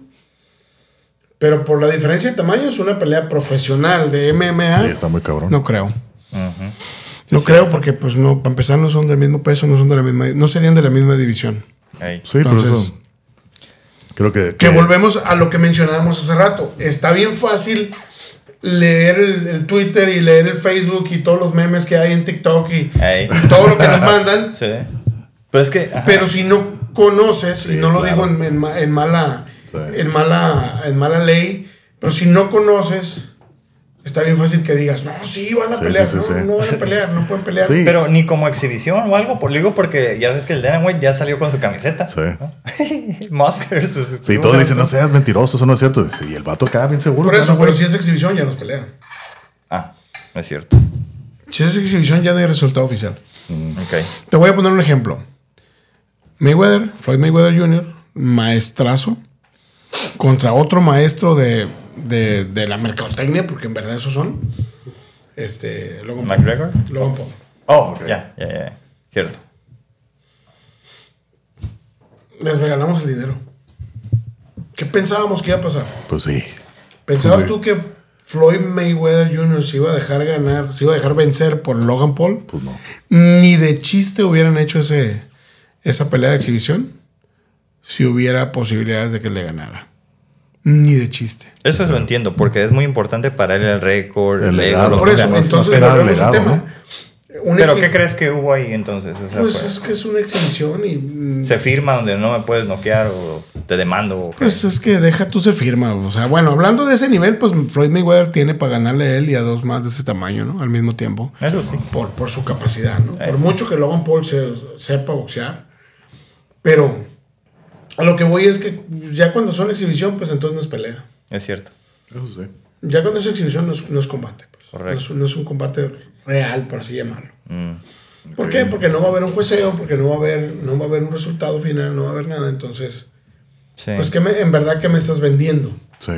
Pero por la diferencia de tamaño es una pelea profesional de MMA. Sí, está muy cabrón. No creo. No creo porque, pues, no, para empezar, no son del mismo peso, no son de la misma, no serían de la misma división. Sí, por Entonces- eso. Creo que. Que volvemos a lo que mencionábamos hace rato. Está bien fácil leer el, el Twitter y leer el Facebook y todos los memes que hay en TikTok y, todo lo que nos mandan. Sí. Pero es que. ajá. Pero si no conoces, y no lo claro. digo en, en en mala, Sí. en, mala, en mala ley, pero si no conoces, está bien fácil que digas, no, sí, van a Sí, pelear, sí, sí, no, sí. no van a pelear, no pueden pelear. Sí. Pero ni como exhibición o algo, por, lo digo porque ya ves que el Dana White ya salió con su camiseta. Sí. ¿no? Muskers. Sí, todos dicen, no seas mentiroso, eso no es cierto. Sí, el vato acá bien seguro. Por eso, Dana pero White. si es exhibición, ya nos pelean. Ah, no es cierto. Si es exhibición, ya no hay resultado oficial. Ok. Te voy a poner un ejemplo. Mayweather, Floyd Mayweather Jr., maestrazo, contra otro maestro de, de, de la mercadotecnia, porque en verdad esos son. Este, Logan Paul. McGregor. Logan Paul. Oh, ya, ya, ya. Cierto. Les regalamos el dinero. ¿Qué pensábamos que iba a pasar? Pues sí. ¿Pensabas Pues sí. tú que Floyd Mayweather Jr. se iba a dejar ganar, se iba a dejar vencer por Logan Paul? Pues no. Ni de chiste hubieran hecho ese, esa pelea de exhibición si hubiera posibilidades de que le ganara. Ni de chiste. Eso lo entiendo, porque es muy importante para él el récord, El el, legado. Por eso, entonces volvemos al legado, tema. Un Pero ¿qué crees que hubo ahí entonces? O sea, Pues fue- es que es una exhibición y... mm, se firma donde no me puedes noquear o te demando. o qué? Pues es que deja tú se firma. O sea, bueno, hablando de ese nivel, pues Floyd Mayweather tiene para ganarle a él y a dos más de ese tamaño, ¿no? Al mismo tiempo. Eso sí. Por, por su capacidad, ¿no? Eh. Por mucho que Logan Paul se, sepa boxear. Pero a lo que voy es que ya cuando son exhibición, pues entonces no es pelea. Es cierto. Eso sí. Ya cuando es exhibición no es, no es combate. pues. Correcto. No es, no es un combate real, por así llamarlo. Mm. ¿Por qué? Porque no va a haber un jueceo, porque no va a haber, no va a haber un resultado final, no va a haber nada. Entonces, Sí. pues que me, en verdad que me estás vendiendo. Sí.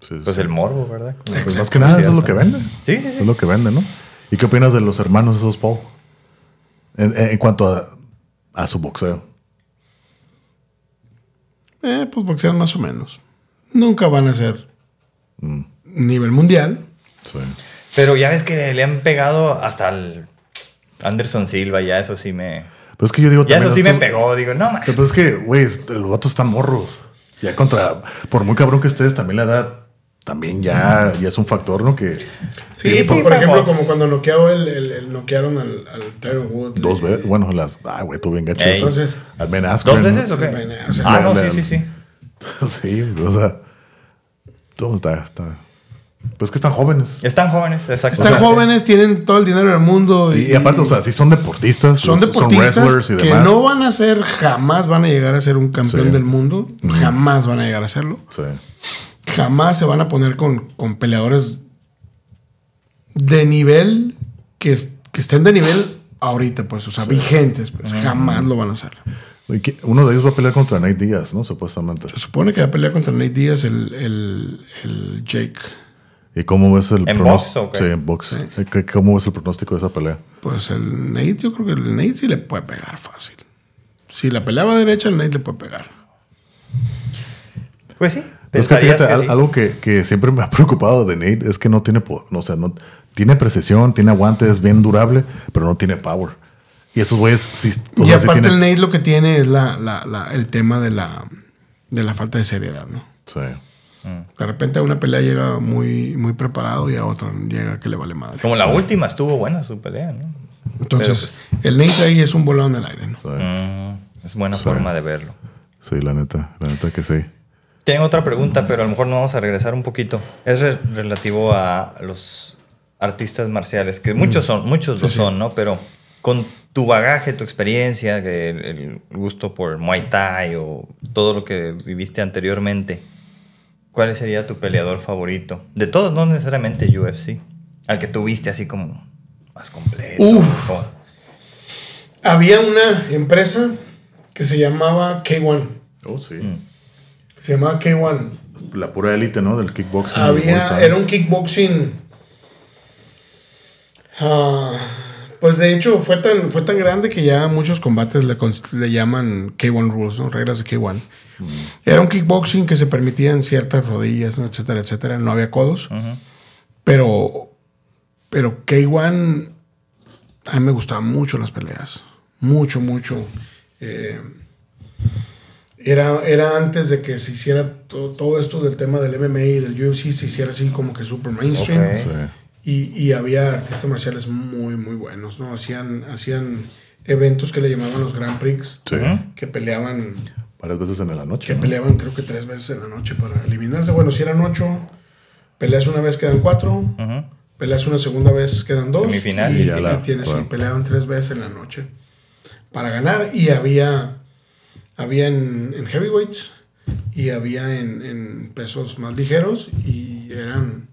Sí, pues sí. el morbo, ¿verdad? Pues más que nada, eso es lo que vende. Sí, sí, sí. Eso es lo que vende, ¿no? ¿Y qué opinas de los hermanos esos Paul? En, en- en cuanto a, a su boxeo. Eh, pues boxean más o menos. Nunca van a ser nivel mundial. Sí. Pero ya ves que le han pegado hasta al Anderson Silva, ya eso sí me. Pero es que yo digo Ya eso sí me pegó. Digo, no, man. Pero es que, güey, los vatos están morros. Ya contra. Por muy cabrón que estés, también la edad. También ya, ya es un factor, ¿no? Que Sí, Sí, por, por ejemplo, como cuando noqueó el, el, el- noquearon al, al Tyron Wood. dos veces. Bueno, las. Ah, güey, tú bien gacho. Entonces, Al Ben Askren, ¿Dos veces o qué? O sea, Ah, no, sí, sí, sí. sí, o sea. Todo está. está pues que están jóvenes. Están jóvenes, exacto. están jóvenes, tienen todo el dinero del mundo. Y, y aparte, o sea, sí son deportistas. son pues, deportistas wrestlers y que demás. no van a ser, jamás van a llegar a ser un campeón Sí. del mundo. Jamás van a llegar a serlo. Sí. Jamás se van a poner con, con peleadores de nivel que, que estén de nivel ahorita, pues, o sea, vigentes, pues, jamás lo van a hacer. Uno de ellos va a pelear contra Nate Díaz, ¿no? Supuestamente. Se supone que va a pelear contra Nate Díaz el, el, el Jake. ¿Y cómo ves el ¿En pronos- box o qué? Sí, en box. Eh, ¿Qué- ¿Cómo ves el pronóstico de esa pelea? Pues el Nate, yo creo que el Nate sí le puede pegar fácil. Si la pelea va derecha, el Nate le puede pegar. Pues sí. Es que fíjate, que al- sí. algo que, que siempre me ha preocupado de Nate es que no tiene, o sea, no, tiene precisión, tiene aguante, es bien durable, pero no tiene power. Y esos güeyes sí, o y sea, sí aparte tienen- el Nate lo que tiene es la, la- la- el tema de la, de la falta de seriedad, ¿no? Sí. De repente a una pelea llega muy, muy preparado y a otra llega que le vale madre. Como la última estuvo buena su pelea, ¿no? Entonces, el Nate ahí es un volado en el aire, ¿no? Sí, Mm, es buena Sí. forma de verlo. sí, la neta, la neta que sí. Tengo otra pregunta, pero a lo mejor nos vamos a regresar un poquito. Es re- relativo a los artistas marciales, que muchos son, muchos lo son, ¿no? Pero con tu bagaje, tu experiencia, el, el gusto por Muay Thai o todo lo que viviste anteriormente, ¿cuál sería tu peleador favorito? De todos, no necesariamente UFC. Al que tuviste así como más completo. Uf. o- Había una empresa que se llamaba K1. Oh, sí. que Se llamaba K1. La pura élite, ¿no? Del kickboxing. Había, era un kickboxing. ah, pues de hecho fue tan, fue tan grande que ya muchos combates le, le llaman K1 Rules, ¿no? Reglas de K1. Era un kickboxing que se permitían ciertas rodillas, ¿no? etcétera, etcétera. No había codos. Pero, pero K1, a mí me gustaban mucho las peleas. Mucho, mucho. Eh, era, era antes de que se hiciera to- todo esto del tema del MMA y del UFC, se hiciera así como que super mainstream. Sí. Y, y había artistas marciales muy, muy buenos, ¿no? Hacían, hacían eventos que le llamaban los Grand Prix, Sí. que peleaban, Varias veces en la noche. que ¿no? peleaban creo que tres veces en la noche para eliminarse. Bueno, si eran ocho, peleas una vez quedan cuatro, peleas una segunda vez quedan dos. Semifinal y, y ya la- y tienes, bueno. y peleaban tres veces en la noche para ganar. Y había, había en, en heavyweights y había en, en pesos más ligeros y eran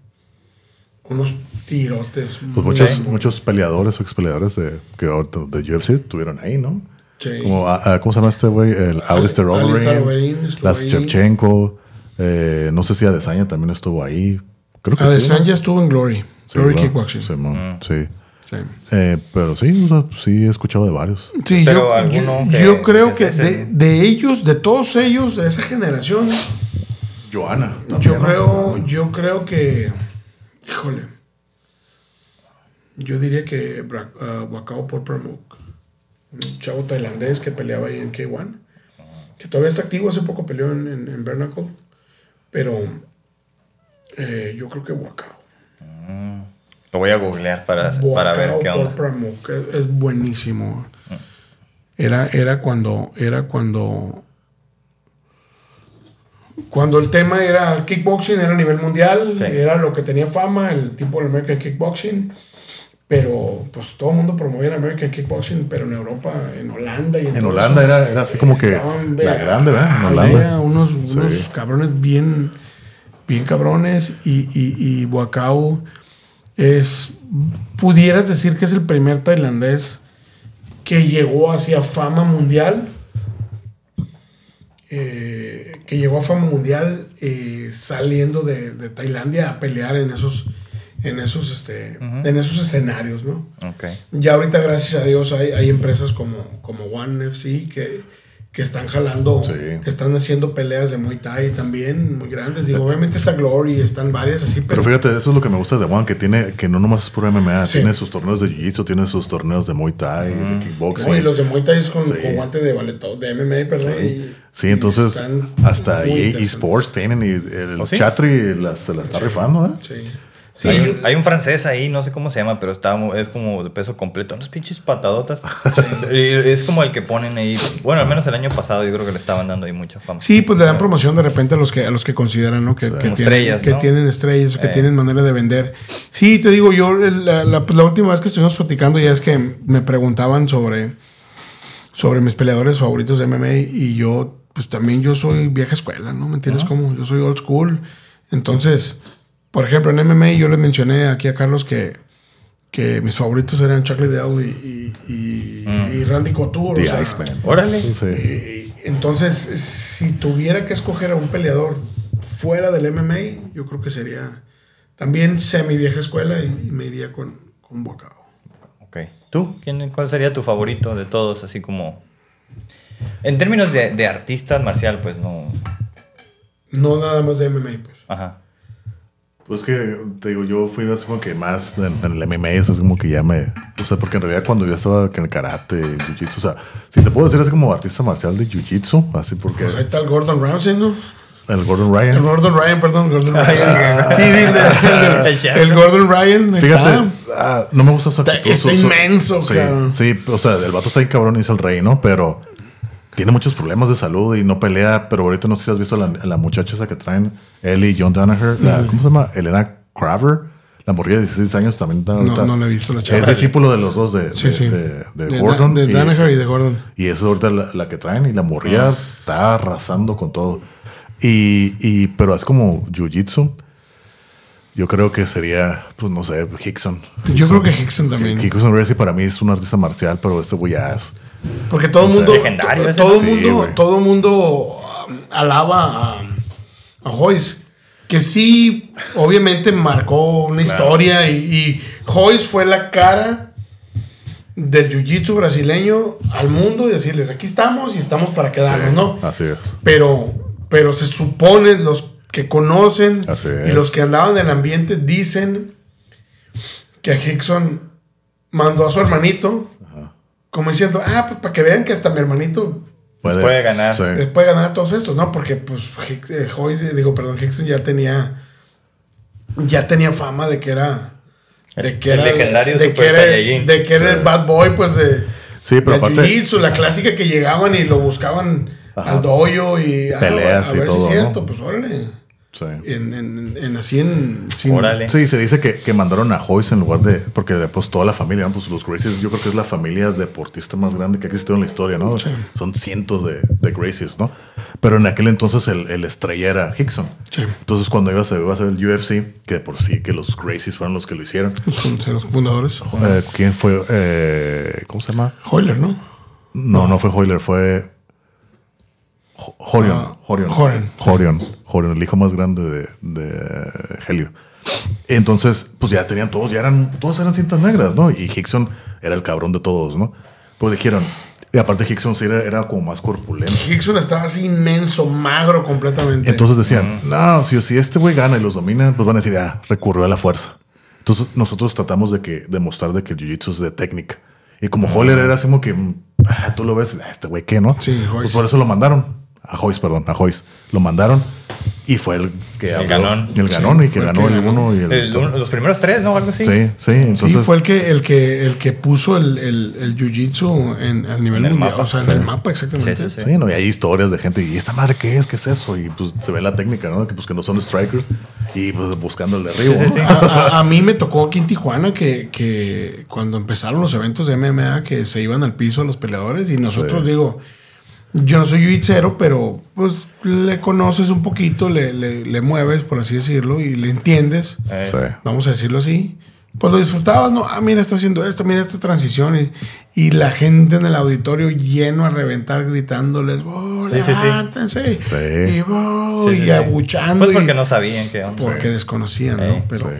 unos tirotes. Pues muchos, muchos peleadores o expeleadores de, que ahorita de UFC estuvieron ahí, ¿no? Sí. Como, ah, ah, ¿Cómo se llama este güey? El Alistair Alistair Overeem. Las ahí. Shevchenko. eh, no sé si Adesanya también estuvo ahí. Creo que sí. ¿no? Adesanya estuvo en Glory. Sí, Glory. Kickboxing. Sí, mon, sí. Sí. Eh, pero sí, o sea, sí he escuchado de varios. Sí, Pero yo, alguno yo- que- yo creo que de, ellos, de todos ellos, de esa generación, Joana. yo creo, yo creo que, híjole, yo diría que Bra- ah, Wakao por Pramuk, un chavo tailandés que peleaba ahí en K1, que todavía está activo, hace poco peleó en, en, en Bernacle, pero eh, yo creo que Wakao. Lo voy a googlear para, para ver qué onda. Pramuk, es, es buenísimo. Era, era cuando, era cuando, cuando el tema era el kickboxing, era a nivel mundial, Sí. era lo que tenía fama, el tipo del American Kickboxing. Pero pues todo el mundo promovía el American Kickboxing, pero en Europa, en Holanda y en, En Holanda eso, era, era así como que la grande, ¿verdad? En había Holanda. unos, Sí. unos cabrones bien, bien cabrones y, y, y Wakao es, pudieras decir que es el primer tailandés que llegó hacia fama mundial, eh, que llegó a fama mundial eh, saliendo de, de Tailandia a pelear en esos, en esos, este, en esos escenarios, ¿no? Ok. Ya ahorita, gracias a Dios, hay, hay empresas como, como One FC que, que están jalando, Sí. que están haciendo peleas de Muay Thai también muy grandes. Digo, obviamente está Glory, están varias así, Pero pero, fíjate, eso es lo que me gusta de Juan, que tiene, que no nomás es puro MMA, Sí. tiene sus torneos de Jiu-Jitsu, tiene sus torneos de Muay Thai, de kickboxing. no, y los de Muay Thai es con, Sí. con guante de valeto, de MMA, perdón. Sí, y- Sí, y entonces están hasta. Esports tienen y el ¿Oh, sí? Chatri las- se la está rifando, ¿eh? Sí. Sí, hay, un, hay un francés ahí, no sé cómo se llama, pero está, es como de peso completo. Unas pinches patadotas. Es como el que ponen ahí. Bueno, al menos el año pasado yo creo que le estaban dando ahí mucha fama. Sí, pues le dan promoción de repente a los que a los que consideran, ¿no? Que, que Como tienen, estrellas, que ¿no? tienen estrellas, que Eh. tienen manera de vender. Sí, te digo, yo la, la- pues, la última vez que estuvimos platicando ya es que me preguntaban sobre, sobre mis peleadores favoritos de MMA y yo, pues también yo soy vieja escuela, ¿no? ¿Me entiendes cómo? Yo soy old school. Entonces, por ejemplo, en MMA yo le mencioné aquí a Carlos que, que mis favoritos eran Chuck Liddell y, y, y- y Randy Couture. The o sea, Iceman. Órale. Sí. Entonces, si tuviera que escoger a un peleador fuera del MMA, yo creo que sería también semi vieja escuela y, y me iría con, con Bocao. Ok. ¿Tú? ¿Quién, ¿Cuál sería tu favorito de todos? Así como... En términos de, de artista marcial, pues no... No nada más de MMA, pues. Ajá. Pues que, te digo, yo fui así como que más en, en el MMA, eso es como que ya me... O sea, porque en realidad cuando yo estaba en el karate, jiu-jitsu, o sea, si te puedo decir así como artista marcial de jiu-jitsu, así porque... Pues ahí está el Gordon Ramsay, ¿no? el Gordon El Ryan. Gordon Ryan, perdón, Gordon Ryan. sí, el, el- el- El el Gordon Ryan. ahí Fíjate, ah, no me gusta su actitud. está su- su- inmenso, sí, cabrón. sí, o sea, el vato está bien cabrón y es el rey, ¿no? Pero tiene muchos problemas de salud y no pelea. Pero ahorita no sé si has visto a la, a la muchacha esa que traen, Ellie John Danaher. la- ¿Cómo se llama? Elena Craver. La morrilla de 16 años también está. ahorita- no la he visto, la chava. Es discípulo de los dos, de, Sí, de, sí. de- de De, Gordon. Da- de Danaher y de Gordon. y esa es ahorita la, la que traen y la morría está arrasando con todo. Y, y- pero es como jiu-jitsu. Yo creo que sería, pues no sé, Hickson. Yo creo que Hickson también. Hickson Gracie para mí es un artista marcial, pero este güey ya es. Porque todo el mundo. legendario todo mundo, todo el mundo um, alaba a, a Joyce. Que sí, obviamente marcó una historia. Y, y Joyce fue la cara del jiu-jitsu brasileño al mundo y decirles: aquí estamos y estamos para quedarnos, ¿no? Así es. Pero, pero se supone, los que conocen Así y es. los que andaban en el ambiente dicen que a Hickson mandó a su hermanito como diciendo, ah, pues para que vean que hasta mi hermanito puede ganar. Sí. les puede ganar a todos estos, ¿no? Porque pues Hick- eh, Joyce, digo, perdón, Hickson ya tenía ya tenía fama de que era de que El era legendario de Super que era, Saiyajin. de que era Sí. el bad boy pues de Sí, pero del aparte- jiu-jitsu, la clásica que llegaban y lo buscaban Ajá. al dojo y ah, Peleas a y ver todo, si es ¿no? cierto, pues órale. Sí. En, en, en así en sin- Órale. Sí, se dice que, que mandaron a Joyce en lugar de. Porque pues toda la familia, ¿no? pues los Gracies, yo creo que es la familia deportista más grande que ha existido en la historia, ¿no? Sí. Son cientos de, de Gracies, ¿no? Pero en aquel entonces el, el estrella era Hickson. Sí. Entonces cuando iba a, ser, iba a ser el UFC, que por sí que los Gracies fueron los que lo hicieron. son, son los fundadores. eh, ¿Quién fue? Eh, ¿Cómo se llama? Hoyler, ¿no? No, no fue Hoyler, fue. Ho- Horion. Ah. Horion. Horion, el hijo más grande de, de Helio. Entonces, pues ya tenían todos, ya eran, todos eran cintas negras, ¿no? Y Hickson era el cabrón de todos, ¿no? Pues dijeron, y aparte Hickson sí era, era como más corpulento. Hickson estaba así inmenso, magro completamente. Entonces decían, no, si, si este güey gana y los domina, pues van a decir, ah, recurrió a la fuerza. Entonces nosotros tratamos de que demostrar de que el jiu-jitsu es de técnica. Y como Holler era así como que, mm, ah, tú lo ves, ah, este güey qué, ¿no? Sí. Pues por eso lo mandaron. A Joyce, perdón, a Joyce. Lo mandaron y fue el que El ganón. El ganón y que el ganó que el ganó. uno y el, El- los primeros tres, ¿no? Algo así. Sí, sí, Sí, entonces fue el que, el que, el que puso el, el, el jiu-jitsu en, al nivel En mundial. mapa. O sea, en Sí. el mapa, exactamente. Sí, sí, Sí, no, y hay historias de gente, ¿y esta madre qué es? ¿Qué es eso? Y pues se ve la técnica, ¿no? Que pues que no son strikers y pues buscando el derribo. Sí, sí, ¿no? sí. A, a- a mí me tocó aquí en Tijuana que, que cuando empezaron los eventos de MMA que se iban al piso a los peleadores y nosotros Sí. digo, yo no soy jiu pero pues le conoces un poquito, le, le, le mueves, por así decirlo, y le entiendes, Eh, Sí. vamos a decirlo así. Pues lo disfrutabas, ¿no? Ah, mira, está haciendo esto, mira esta transición. Y, y la gente en el auditorio lleno a reventar gritándoles, ¡Oh, Sí, sí, sí. levántense! Sí. Y, "Oh", sí, sí, y sí. abuchando. Pues porque y- no sabían qué onda. Porque desconocían, Eh, ¿no? Pero...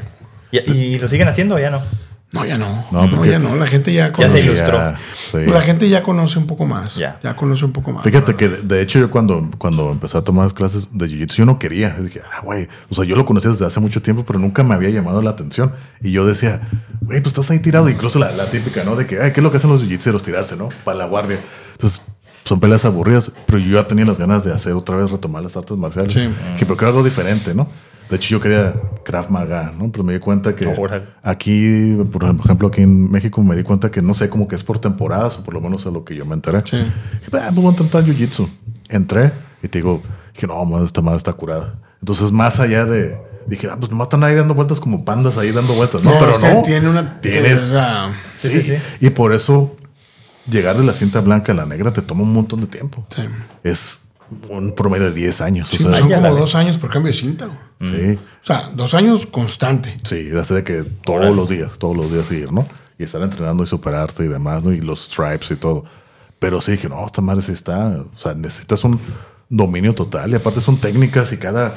Sí. ¿Y, y lo siguen haciendo o ya no? No, ya no. No, ya no. La gente ya Ya conoce. se ilustró. Ya, sí. La gente ya conoce un poco más. Ya. Ya, conoce un poco más. Fíjate ¿verdad? que de, de hecho yo cuando, cuando empecé a tomar clases de jiu-jitsu yo no quería. Dije, ah, güey, o sea, yo lo conocía desde hace mucho tiempo, pero nunca me había llamado la atención. Y yo decía, güey, pues estás ahí tirado. Incluso la, la típica, ¿no? De que, ay, ¿qué es lo que hacen los jiu-jitseros? Tirarse, ¿no? Para la guardia. Entonces, son peleas aburridas, pero yo ya tenía las ganas de hacer otra vez, retomar las artes marciales. Sí. Que pero quiero algo diferente, ¿no? De hecho, yo quería Krav Maga, ¿no? Pero me di cuenta que aquí, por ejemplo, aquí en México, me di cuenta que no sé, como que es por temporadas, o por lo menos a lo que yo me enteré. Sí. Dije, "Ah, voy a intentar jiu-jitsu. Entré y te digo, que no, madre, esta madre está curada. Entonces, más allá de. Dije, ah, pues nomás están ahí dando vueltas como pandas ahí dando vueltas. No, No, pero es que no. tiene una- Tienes. sí, Sí, sí, sí. Y por eso, llegar de la cinta blanca a la negra te toma un montón de tiempo. sí. Es un promedio de 10 años. Sí, o sea, son como dos años por cambio de cinta. güey. sí. O sea, dos años constante. Sí, hace de que todos los días, todos los días ir, ¿no? Y estar entrenando y superarte y demás, ¿no? Y los stripes y todo. Pero sí dije, no, esta madre sí está. O sea, necesitas un dominio total. Y aparte son técnicas y cada.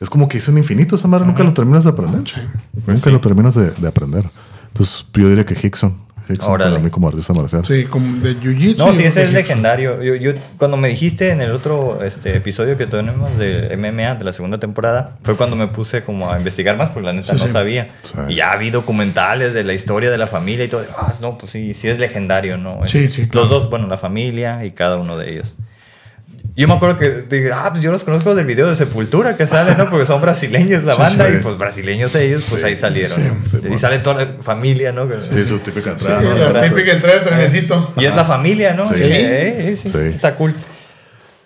Es como que es un infinito. Esa madre nunca lo terminas de aprender. Sí. nunca lo terminas de, de aprender. Entonces, yo diría que Hickson. Hickson Órale. para mí como artista marcial. Sí, como de jiu-jitsu. No, sí, ese es sí. legendario. Yo, yo- cuando me dijiste en el otro este, episodio que tenemos de MMA de la segunda temporada, fue cuando me puse como a investigar más, porque la neta Sí, no sí. sabía. Sí. Y ya vi documentales de la historia de la familia y todo. Ah, no, pues sí, sí es legendario, ¿no? Sí, sí, claro. Los dos, bueno, la familia y cada uno de ellos. Yo me acuerdo que dije, ah, pues yo los conozco del video de Sepultura que sale, ¿no? Porque son brasileños la Sí, banda sí. y pues brasileños ellos, pues Sí. ahí salieron. Sí, ¿no? sí, y bueno. sale toda la familia, ¿no? Sí, su típica Sí, entrada. ¿no? la Atrás. típica entrada de trenecito. Y es la familia, ¿no? Sí. Sí, eh, eh, sí, Sí. Está cool.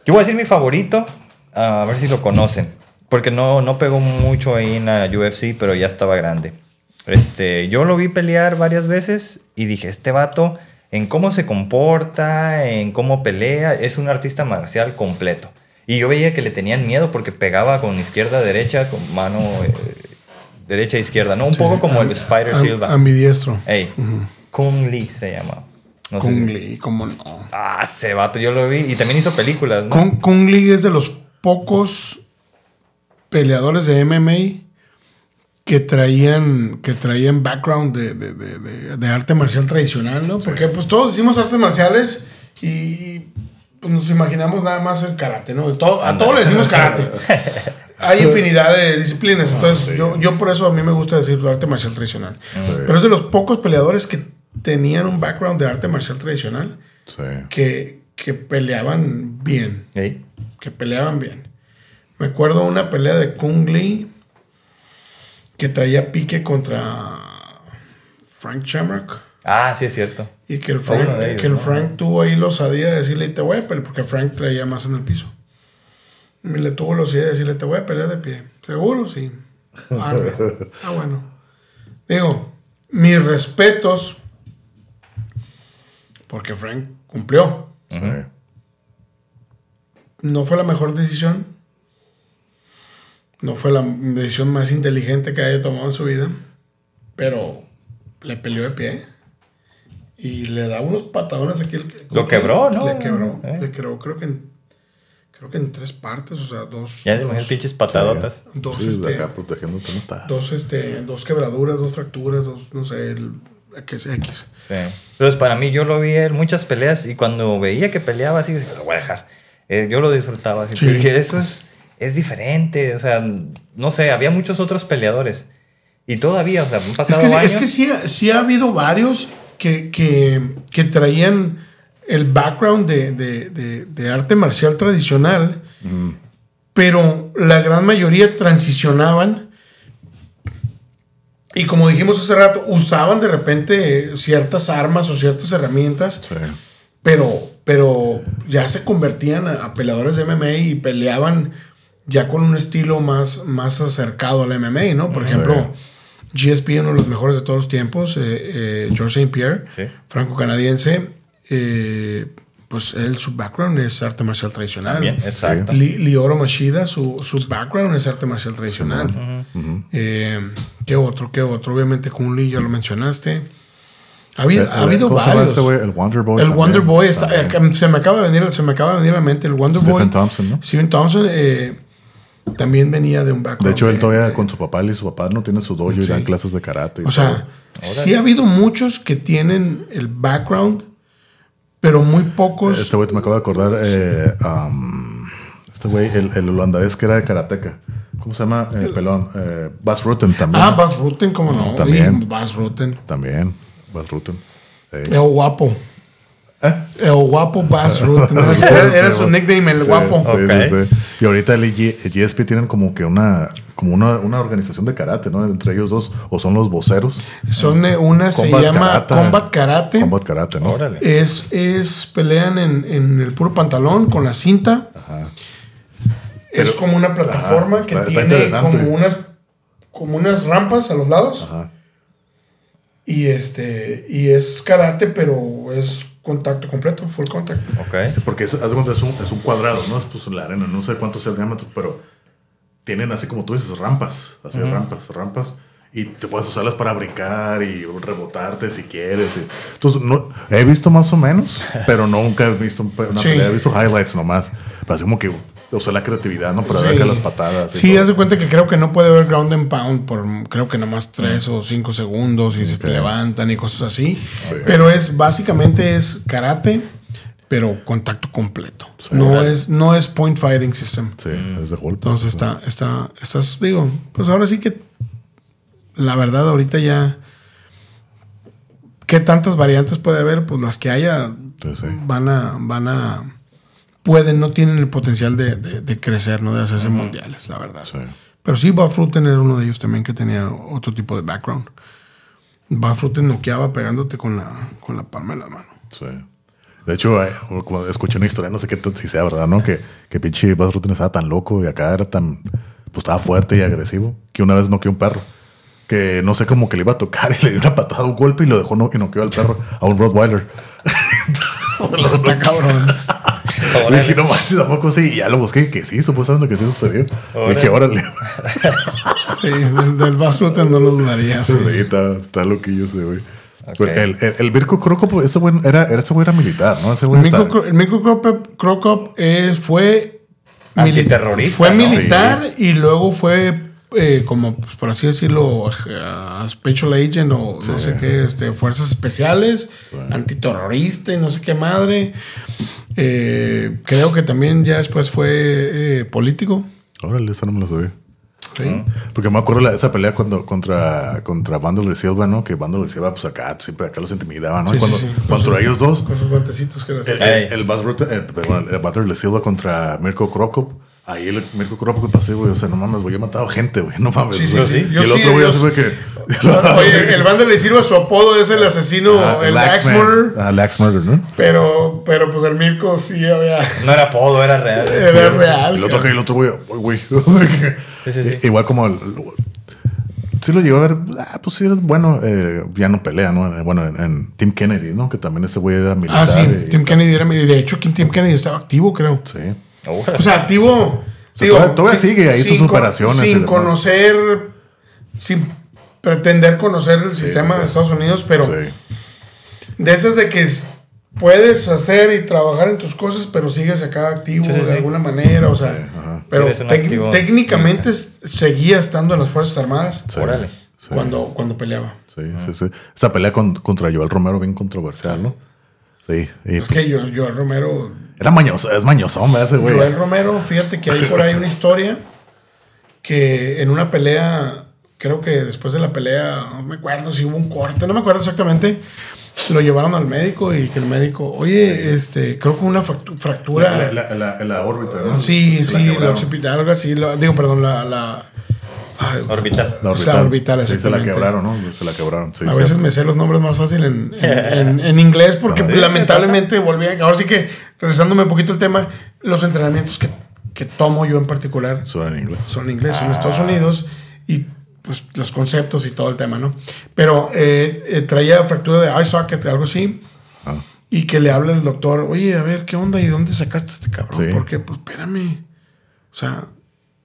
Yo voy a decir mi favorito, a ver si lo conocen. Porque no, no pegó mucho ahí en la UFC, pero ya estaba grande. Este, yo lo vi pelear varias veces y dije, este vato, en cómo se comporta, en cómo pelea, es un artista marcial completo. Y yo veía que le tenían miedo porque pegaba con izquierda, derecha, con mano eh, derecha izquierda, ¿no? Un poco como el Spider Am- Silva. Ambidiestro. Ey, Kung Lee se llama. No sé Kung si- Lee, cómo no. Ah, ese vato, yo lo vi. Y también hizo películas, ¿no? Kung, Kung Lee es de los pocos peleadores de MMA que traían, que traían background de, de- de- de- arte marcial tradicional, ¿no? Porque pues todos hicimos artes marciales y pues, nos imaginamos nada más el karate, ¿no? Todo- a todos le decimos karate. Hay infinidad de disciplinas, entonces yo, yo por eso a mí me gusta decir arte marcial tradicional. Pero es de los pocos peleadores que tenían un background de arte marcial tradicional que, que peleaban bien que peleaban bien. Me acuerdo una pelea de Kung Lee que traía pique contra Frank Shamrock. Ah, sí, es cierto. Y que el Frank, uno de ellos, que el ¿no? Frank tuvo ahí la osadía de decirle, te voy a pelear, porque Frank traía más en el piso. Y le tuvo la osadía de decirle, te voy a pelear de pie. ¿Seguro? Sí. Arre. Ah, bueno. Digo, mis respetos, porque Frank cumplió. No fue la mejor decisión. No fue la decisión más inteligente que haya tomado en su vida. Pero le peleó de pie. Y le da unos patadones aquí. el- Lo quebró, ¿no? Le quebró. Eh. Le quebró, creo que en, creo que en tres partes. O sea, dos. Ya dos, pinches patadotas. dos, Sí, este, acá dos, este, dos quebraduras, dos fracturas, dos, no sé, el X. X. Sí. Entonces, para mí, yo lo vi en muchas peleas y cuando veía que peleaba así, dije, lo voy a dejar. Eh, yo lo disfrutaba así. Sí. Dije, eso es, es diferente. O sea, no sé, había muchos otros peleadores. Y todavía, o sea, han Es pasado que, sí- años. es que sí, sí ha habido varios que, que, que traían el background de, de- de- de arte marcial tradicional, pero la gran mayoría transicionaban y como dijimos hace rato, usaban de repente ciertas armas o ciertas herramientas, Sí. pero, pero ya se convertían a, a peleadores de MMA y peleaban ya con un estilo más, más acercado al MMA, ¿no? Por ejemplo, GSP, uno de los mejores de todos los tiempos, eh, eh, George St. Pierre, Sí. franco-canadiense, eh, pues él, su background es arte marcial tradicional. También, exacto. Li- Lioro Mashida, su, su background es arte marcial tradicional. Eh, ¿Qué otro? ¿Qué otro? Obviamente Kun Lee, ya lo mencionaste. Ha habido, Eh, ha habido ¿cómo se llama varios. este? El Wonder Boy. El también, Wonder Boy está, se, me acaba de venir, se me acaba de venir a la mente. El Wonder Stephen Boy. Thompson, ¿no? Stephen Thompson eh, también venía de un background. De hecho, él todavía de- con su papá, y su papá no tiene su dojo y Sí. dan clases de karate. y O sea, sí ha habido muchos que tienen el background, pero muy pocos. Este güey, te me acabo de acordar, eh, um, este güey, el, el holandés que era de karateca. ¿Cómo se llama? El pelón. Eh, Bas Rutten también. ah, Bas Rutten, ¿cómo no? También. Bas Rutten. También. Bas Rutten. Sí. El guapo. ¿Eh? El guapo Bas Rutten. Era, era- era su nickname, el Sí, guapo. Sí, sí, sí. Y ahorita el GSP tienen como que una, como una, una organización de karate, ¿no? Entre ellos dos, o son los voceros. Son eh, una se Combat llama Karate. Combat Karate. Combat Karate, ¿no? Órale. Es, es pelean en, en el puro pantalón con la cinta. Ajá. es como una plataforma Ajá, que está- tiene como unas, como unas rampas a los lados. Ajá. Y este y es karate, pero es contacto completo, full contact. Ok. Porque es, haz de cuenta, es, un, es un cuadrado, ¿no? Es pues la arena, no sé cuánto sea el diámetro, pero tienen así como tú dices, rampas, así rampas, rampas. Y te puedes usarlas para brincar y rebotarte si quieres. y- Entonces, no, he visto más o menos, pero nunca he visto una Sí. pelea. He visto highlights nomás. Pero así como que usar la creatividad, ¿no? Para Sí. acá las patadas. Sí, todo. haz de cuenta que creo que no puede haber ground and pound por creo que nomás tres o cinco segundos y se te levantan y cosas así. Pero es básicamente es karate, pero contacto completo. No es no es point fighting system. Sí, es de golpe. Entonces está está estás digo, pues ahora sí que la verdad ahorita ya qué tantas variantes puede haber, pues las que haya Sí, sí. van a van a pueden no tienen el potencial de, de- de crecer, no de hacerse mundiales, la verdad. Sí. Pero sí, Bafruten era uno de ellos también que tenía otro tipo de background. Bafruten noqueaba pegándote con la, con la palma de la mano. Sí. De hecho, eh, escuché una historia, no sé qué si sea verdad, ¿no? Que, que pinche Buzz Rutten estaba tan loco y acá era tan. Pues estaba fuerte y agresivo que una vez noqueó un perro. Que no sé cómo que le iba a tocar y le dio una patada, un golpe y lo dejó no, y noqueó al perro a un Rottweiler. Está cabrón. Órale. dije, no manches, tampoco sí. Y ya lo busqué, que sí, supuestamente que sí sucedió. Órale. Dije, órale. Sí, del, del Bass Rutten no lo dudaría. sí. Sí, está, está loquillo ese güey. Ok. Pero El, el, el Virko Croco, pues, ese güey era, era, ese güey era militar, ¿no? Ese güey El Mirko, el Mirko Crocop, Crocop, eh, fue Antiterrorista, Fue ¿no? militar y luego fue eh, como, pues, por así decirlo, a Special Agent o no sé qué, este, fuerzas especiales, antiterrorista y no sé qué madre. Eh, creo que también ya después fue eh, político. Órale, esa no me la sabía. Sí. Porque me acuerdo de esa pelea cuando, contra, contra Bandler Silva, ¿no? Que Bandler Silva, pues acá siempre acá los intimidaba, ¿no? Sí, cuando, sí, sí. contra ellos dos, Con sus guantecitos que el, el, el, el, perdón, el Silva contra Mirko Krokop. Ahí el Mirko Krokop pasé, güey. O sea, no mames, güey. He matado gente, güey. No mames. Sí, sí, sí. Y el sí, otro güey yo así sí. fue que. Oye, el bando le sirve su apodo, es el asesino, Ah, el Man. Murderer. Ah, el Axe Murder, ¿no? Pero, pero pues el Mirko sí había. No era apodo, era real. Era real. Y el otro que el otro güey, "Ay, güey. O sea, que- Sí, sí, sí. Igual como el, el- sí lo llegó a ver, ah, pues sí, bueno, eh, ya no pelea, ¿no? Eh, Bueno, en, en Tim Kennedy, ¿no? Que también ese güey era militar. Ah, sí, y- Tim Kennedy era. y De hecho, Tim Kennedy estaba activo, creo. Sí. O sea, activo. sea, todavía- todavía sigue ahí sus operaciones Sin demás. conocer. Sin pretender conocer el sistema sí, sí. de Estados Unidos, pero Sí. de esas de que puedes hacer y trabajar en tus cosas, pero sigues acá activo Sí, sí, de sí. alguna manera. O sea, ajá. pero técnicamente seguía estando en las Fuerzas Armadas Sí. Órale. Sí. cuando, cuando peleaba. Sí, sí, sí. Esa pelea con- contra Joel Romero bien controversial, ¿no? Sí. y- Es que yo, Joel Romero era mañoso, es mañosón, ¿verdad? Ese güey. Joel Romero, fíjate que hay por ahí una historia que en una pelea, creo que después de la pelea, no me acuerdo si hubo un corte, no me acuerdo exactamente, lo llevaron al médico y que el médico, oye, este, creo que una fractu- fractura. La, la, la, la órbita, ¿no? sí, sí, la occipital, algo así, la- digo, perdón, la... la Orbital. La La orbital. orbital, Sí, se la quebraron, ¿no? Se la quebraron. Sí, a cierto. veces me sé los nombres más fácil en, en, en- en inglés porque Sí, lamentablemente volví a... Ahora sí que, regresándome un poquito el tema, los entrenamientos que, que tomo yo en particular Suena en inglés. son en inglés, son en Estados Unidos y pues los conceptos y todo el tema, ¿no? Pero eh, eh, traía fractura de eye socket, algo así, Ah. y que le habla el doctor, oye, a ver, ¿qué onda? ¿Y dónde sacaste a este cabrón? Sí. Porque, pues, espérame. O sea,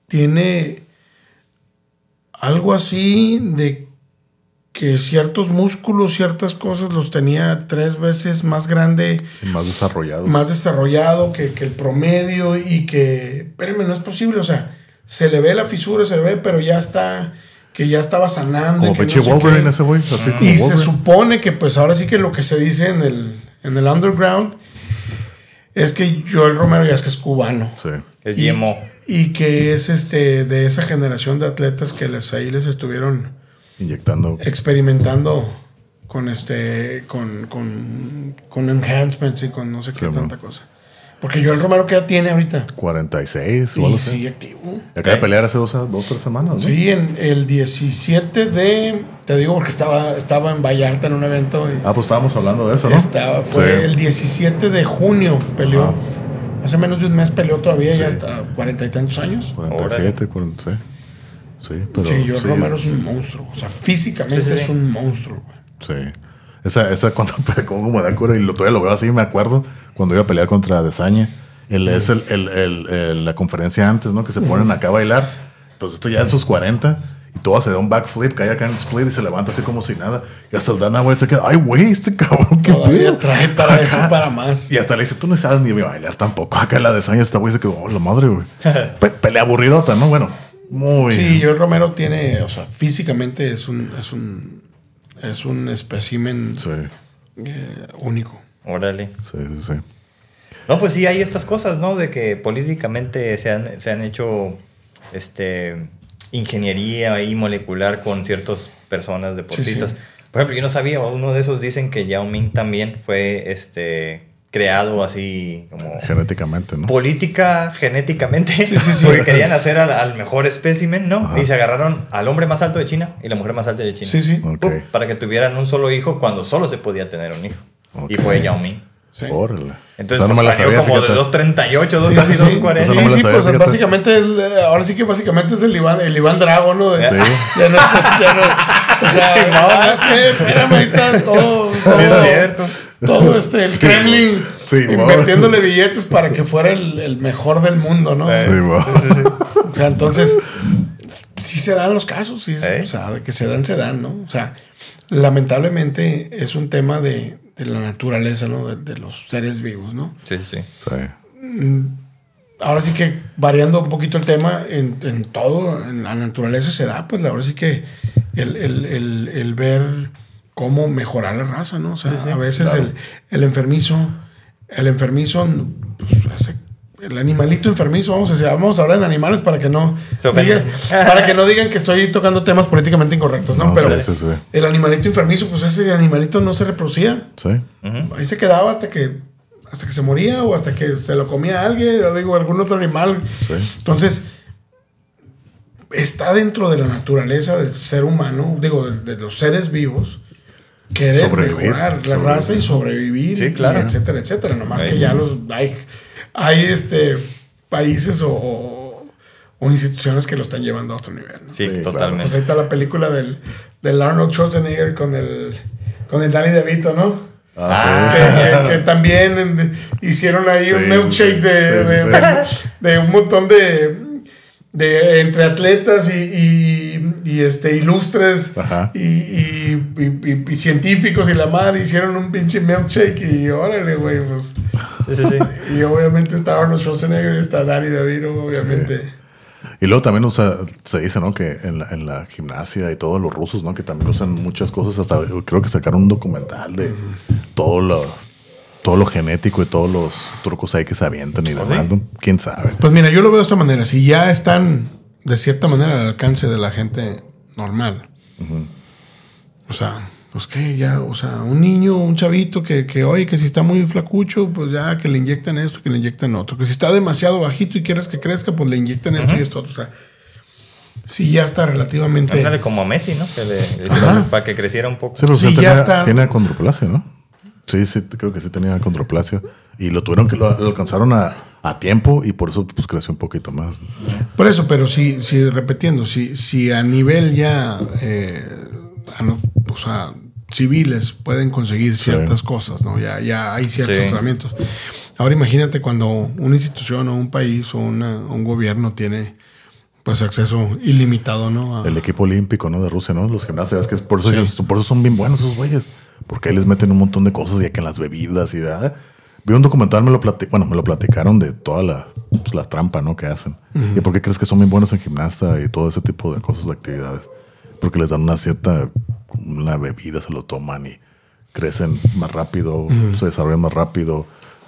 tiene algo así de que ciertos músculos, ciertas cosas los tenía tres veces más grande Y más desarrollados. más desarrollado que, que el promedio y que, espérenme, no es posible, o sea, se le ve la fisura, se le ve, pero ya está, que ya estaba sanando. y Como que Peche no Wolverine qué. ese güey. Así como Y se supone que pues ahora sí que lo que se dice en el, en el underground es que Joel Romero ya es que es cubano. Sí. Es Y- GMO. Y que es este de esa generación de atletas que les, ahí les estuvieron Inyectando. experimentando con este con, con, con enhancements y con no sé qué Sí, tanta cosa. Porque Joel Romero que ya tiene ahorita. 46 o Y algo así. sigue activo. Acaba de pelear hace dos, dos tres semanas, ¿no? Sí, en el 17 de te digo porque estaba estaba en Vallarta en un evento y Ah, pues estábamos hablando de eso, ¿no? estaba fue Sí. el 17 de junio peleó. Ajá. Hace menos de un mes peleó todavía, ya Sí. hasta cuarenta y tantos años. 47, 40, sí. Sí, pero. sí, Joel sí, Romero es un monstruo. O sea, físicamente Sí, sí, sí. es un monstruo, güey. Sí. Esa, esa cuando como me da cura y lo, todavía lo veo así, me acuerdo cuando iba a pelear contra Desaña. Él es el, el- el- el- la conferencia antes, ¿no? Que se ponen acá a bailar. Pues esto ya en sus 40. Y todo se da un backflip, cae acá en el split y se levanta así como si nada. Y hasta el Dana White se queda, ay, güey, este cabrón, qué pedo. trae para eso y Ajá. para más. Y hasta le dice, tú no sabes ni bailar tampoco. Acá en la Desaña esta güey se quedó, oh, la madre, güey. Pe- pelea aburridota, ¿no? Bueno, muy. Sí, Joel Romero tiene, o sea, físicamente es un, es un, es un espécimen Sí, eh, único. Órale. sí, sí. sí. No, pues sí, hay estas cosas, ¿no? De que políticamente se han, se han hecho este, ingeniería y molecular con ciertas personas deportistas. Sí, sí. Por ejemplo, yo no sabía, uno de esos dicen que Yao Ming también fue este, creado así como Genéticamente, ¿no? política genéticamente, Sí, porque querían hacer al, al mejor espécimen, ¿no? Y se agarraron al hombre más alto de China y la mujer más alta de China. Sí, sí. Para que tuvieran un solo hijo cuando solo se podía tener un hijo. Y fue Yao Ming. Sí. Órale. Entonces Esa no pues, me salió como fíjate. de 2.38, dos, Sí, casi sí, sí. 2.40. Eso no Sí, me la sí, sabía, pues fíjate. básicamente, el, eh, ahora sí que básicamente es el Iván, el Iván Drago, ¿no? De, Sí. de nuestros- de o sea, no. es que, espérame, ahorita todo, Sí, todo- es cierto. todo este, el Kremlin, Sí, invirtiéndole billetes para que fuera el, el mejor del mundo, ¿no? Sí, mo. O sea, entonces, sí se dan los casos, sí, ¿Eh? o sea, de que se dan, se dan, ¿no? O sea, lamentablemente es un tema de, de la naturaleza, ¿no? De, de los seres vivos, ¿no? Sí, sí, sí. Sí. Ahora sí que variando un poquito el tema, en, en todo, en la naturaleza se da, pues ahora sí que el, el- el- el ver cómo mejorar la raza, ¿no? O sea, a veces el, el enfermizo, el enfermizo, pues, hace- el animalito enfermizo, vamos a decir, vamos a hablar de animales para que no digan, para que no digan que estoy tocando temas políticamente incorrectos, ¿no? No, Pero sí, sí, sí. el animalito enfermizo, pues ese animalito no se reproducía. Sí. Ahí se quedaba hasta que hasta que se moría o hasta que se lo comía alguien o digo algún otro animal. Sí. Entonces está dentro de la naturaleza del ser humano, digo, de, de los seres vivos, querer Sobrevivir, mejorar la sobrevivir. raza y sobrevivir, Sí, y claro. etcétera, etcétera. Nomás Ahí. que ya los hay, hay este países o, o- o instituciones que lo están llevando a otro nivel. ¿no? Sí, Sí, claro. Pues totalmente. ahí está la película del, del Arnold Schwarzenegger con el con el Danny DeVito, ¿no? Ah, que, que- que también hicieron ahí un milkshake sí, de, sí, de, sí, de- de un montón de, de entre atletas y, y- y, este ilustres y, y- y- y- y científicos y la madre hicieron un pinche milkshake y órale, güey, pues. Sí, sí, sí. Y obviamente está Arnold Schwarzenegger y está Danny DeVito, obviamente. Y luego también usa, se dice, ¿no? Que en la, en la gimnasia y todos los rusos, ¿no? Que también usan muchas cosas. Hasta creo que sacaron un documental de todo lo, todo lo genético y todos los trucos ahí que se avientan y ¿Ah, demás. ¿Quién sabe? Pues mira, yo lo veo de esta manera. Si ya están de cierta manera al alcance de la gente normal. O sea, pues que ya, o sea, un niño, un chavito que, que, oye, que si está muy flacucho, pues ya que le inyectan esto, que le inyectan otro. Que si está demasiado bajito y quieres que crezca, pues le inyectan esto y esto otro. O sea, si ya está relativamente. Ándale como a Messi, ¿no? Que le, para que creciera un poco. Sí, pero Sí, ya tenía, está. tiene acondroplasia, ¿no? Sí, sí, creo que sí tenía acondroplasia. Y lo tuvieron que lo, lo alcanzaron a, a tiempo y por eso pues creció un poquito más. Por eso, pero sí, sí repitiendo, si, si a nivel ya, eh, a no- o sea, civiles pueden conseguir ciertas cosas, ¿no? Ya, ya hay ciertos Sí. tratamientos. Ahora imagínate cuando una institución o un país o una- un gobierno tiene pues acceso ilimitado, ¿no? A- El equipo olímpico, ¿no? De Rusia, ¿no? Los gimnasios, que es por eso, por eso son bien buenos esos güeyes. Porque ahí les meten un montón de cosas, ya que en las bebidas y de... Vi un documental, me lo bueno, me lo platicaron de toda la, pues, la trampa, ¿no? Que hacen. ¿Y por qué crees que son bien buenos en gimnasta y todo ese tipo de cosas, de actividades? Porque les dan una cierta, una bebida, se lo toman y crecen más rápido, se desarrollan más rápido,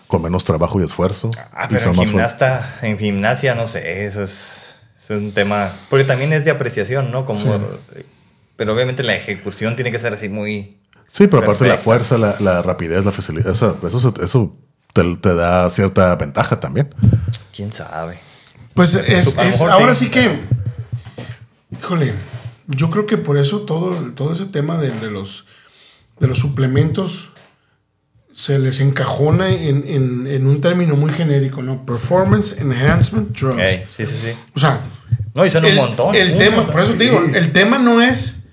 con menos trabajo y esfuerzo. Ah, y pero en gimnasta, en gimnasia, no sé, eso es, es un tema. Porque también es de apreciación, ¿no? Como. Pero obviamente la ejecución tiene que ser así muy. Sí, pero aparte la fuerza, la, la rapidez, la facilidad, eso, eso te, te da cierta ventaja también. ¿Quién sabe? Pues es, es- ahora sí. que, híjole, yo creo que por eso todo, todo ese tema de, de los, de los suplementos se les encajona en, en- en un término muy genérico, ¿no? Performance Enhancement Drugs. Sí, sí, sí. O sea, No, y son el, un montón. el un tema, montón. por eso te digo, el tema no es.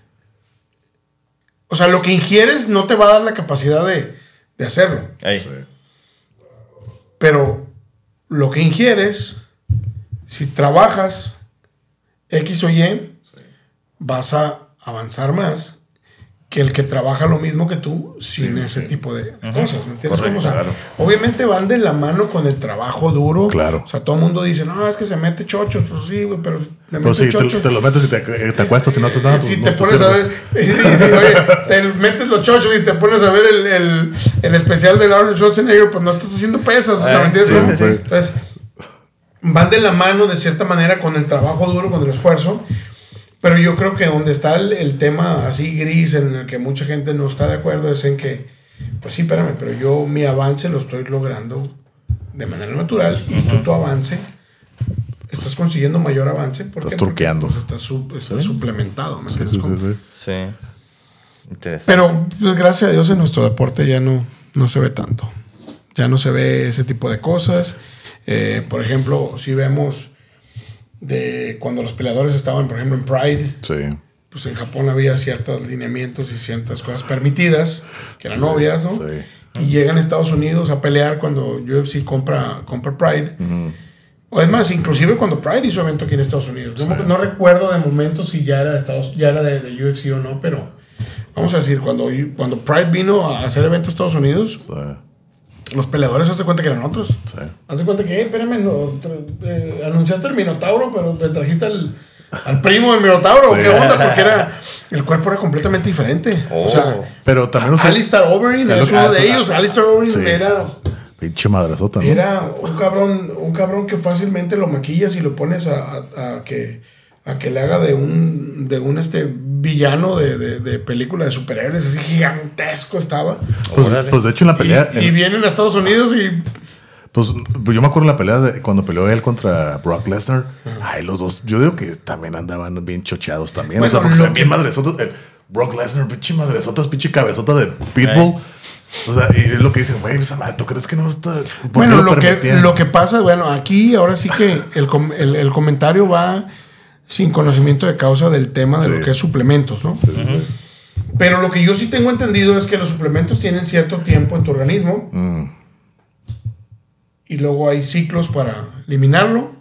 O sea, lo que ingieres no te va a dar la capacidad de, de hacerlo. Pero lo que ingieres, si trabajas X o Y, vas a avanzar más que el que trabaja lo mismo que tú sin ese tipo de cosas. ¿Me entiendes? Correcto? O sea, claro. Obviamente van de la mano con el trabajo duro. Claro. O sea, todo el mundo dice, no, es que se mete chochos. Pues sí, güey, pero le Pero mete si te, te lo metes y te, te acuestas y no haces nada. Si pues te pones a ver, y dice, oye, te metes los chochos y te pones a ver el, el, el especial de Arnold Schwarzenegger, pues no estás haciendo pesas, o sea, ¿me Eh, entiendes? sí, cómo? sí, sí. Entonces, van de la mano de cierta manera con el trabajo duro, con el esfuerzo, pero yo creo que donde está el, el tema así gris en el que mucha gente no está de acuerdo es en que, pues sí, espérame, pero yo mi avance lo estoy logrando de manera natural y tú tu avance estás consiguiendo mayor avance porque, Estás turqueando. pues, estás, su- estás suplementado, ¿me Sí, entiendes? sí, sí, sí. sí. Interesante. Pero pues, gracias a Dios en nuestro deporte ya no, no se ve tanto. Ya no se ve ese tipo de cosas. Eh, por ejemplo, si vemos de cuando los peleadores estaban, por ejemplo, en Pride, Sí. pues en Japón había ciertos lineamientos y ciertas cosas permitidas, que eran obvias, ¿no? Sí. y llegan a Estados Unidos a pelear cuando UFC compra, compra Pride. O es más, inclusive cuando Pride hizo evento aquí en Estados Unidos. No, no recuerdo de momento si ya era de, Estados, ya era de, de UFC o no, pero vamos a decir, cuando, cuando Pride vino a hacer evento a Estados Unidos, Sí, los peleadores se cuenta que eran otros. sí. Hace cuenta que, eh, espérame, no, eh, anunciaste el Minotauro, pero te trajiste al, al primo del Minotauro. Sí. ¿Qué onda? Porque era, el cuerpo era completamente diferente. Oh. O sea, Pero también, sea, Alistair Overeem que- uno de ellos. Alistair Overeem Sí. era, pinche madrazota, ¿no? era un cabrón, un cabrón que fácilmente lo maquillas y lo pones a, a- a que a que le haga de un de un este villano de, de, de película de superhéroes así gigantesco estaba Pues, pues, de hecho en la pelea, y, y en- vienen a Estados Unidos y pues, pues, yo me acuerdo en la pelea de cuando peleó él contra Brock Lesnar. Ay, los dos, yo digo que también andaban bien chocheados también. Bueno, o sea, porque lo se ven bien que- madresotas. Brock Lesnar, pinche madresotas, pinche cabezota de Pitbull. O sea, y es lo que dicen, güey, ¿tú crees que no está? ¿Por qué Bueno, lo, que, permitían? lo que pasa, bueno, aquí ahora sí que el, com- el- el comentario va sin conocimiento de causa del tema de Sí. lo que es suplementos, ¿no? Pero lo que yo sí tengo entendido es que los suplementos tienen cierto tiempo en tu organismo Mm, y luego hay ciclos para eliminarlo.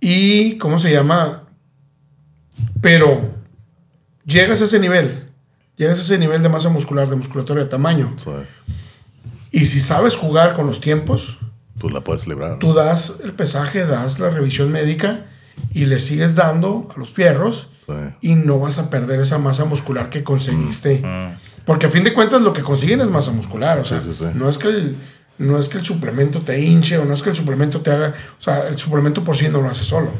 Y, ¿cómo se llama? Pero llegas a ese nivel, llegas a ese nivel de masa muscular, de musculatura de tamaño, y si sabes jugar con los tiempos, tú la puedes librar. ¿no? tú das el pesaje, das la revisión médica y le sigues dando a los fierros Sí. y no vas a perder esa masa muscular que conseguiste. Mm. Porque a fin de cuentas lo que consiguen es masa muscular. O sea, Sí, sí, sí. no es que el. No es que el suplemento te hinche o no es que el suplemento te haga. O sea, el suplemento por sí no lo hace solo.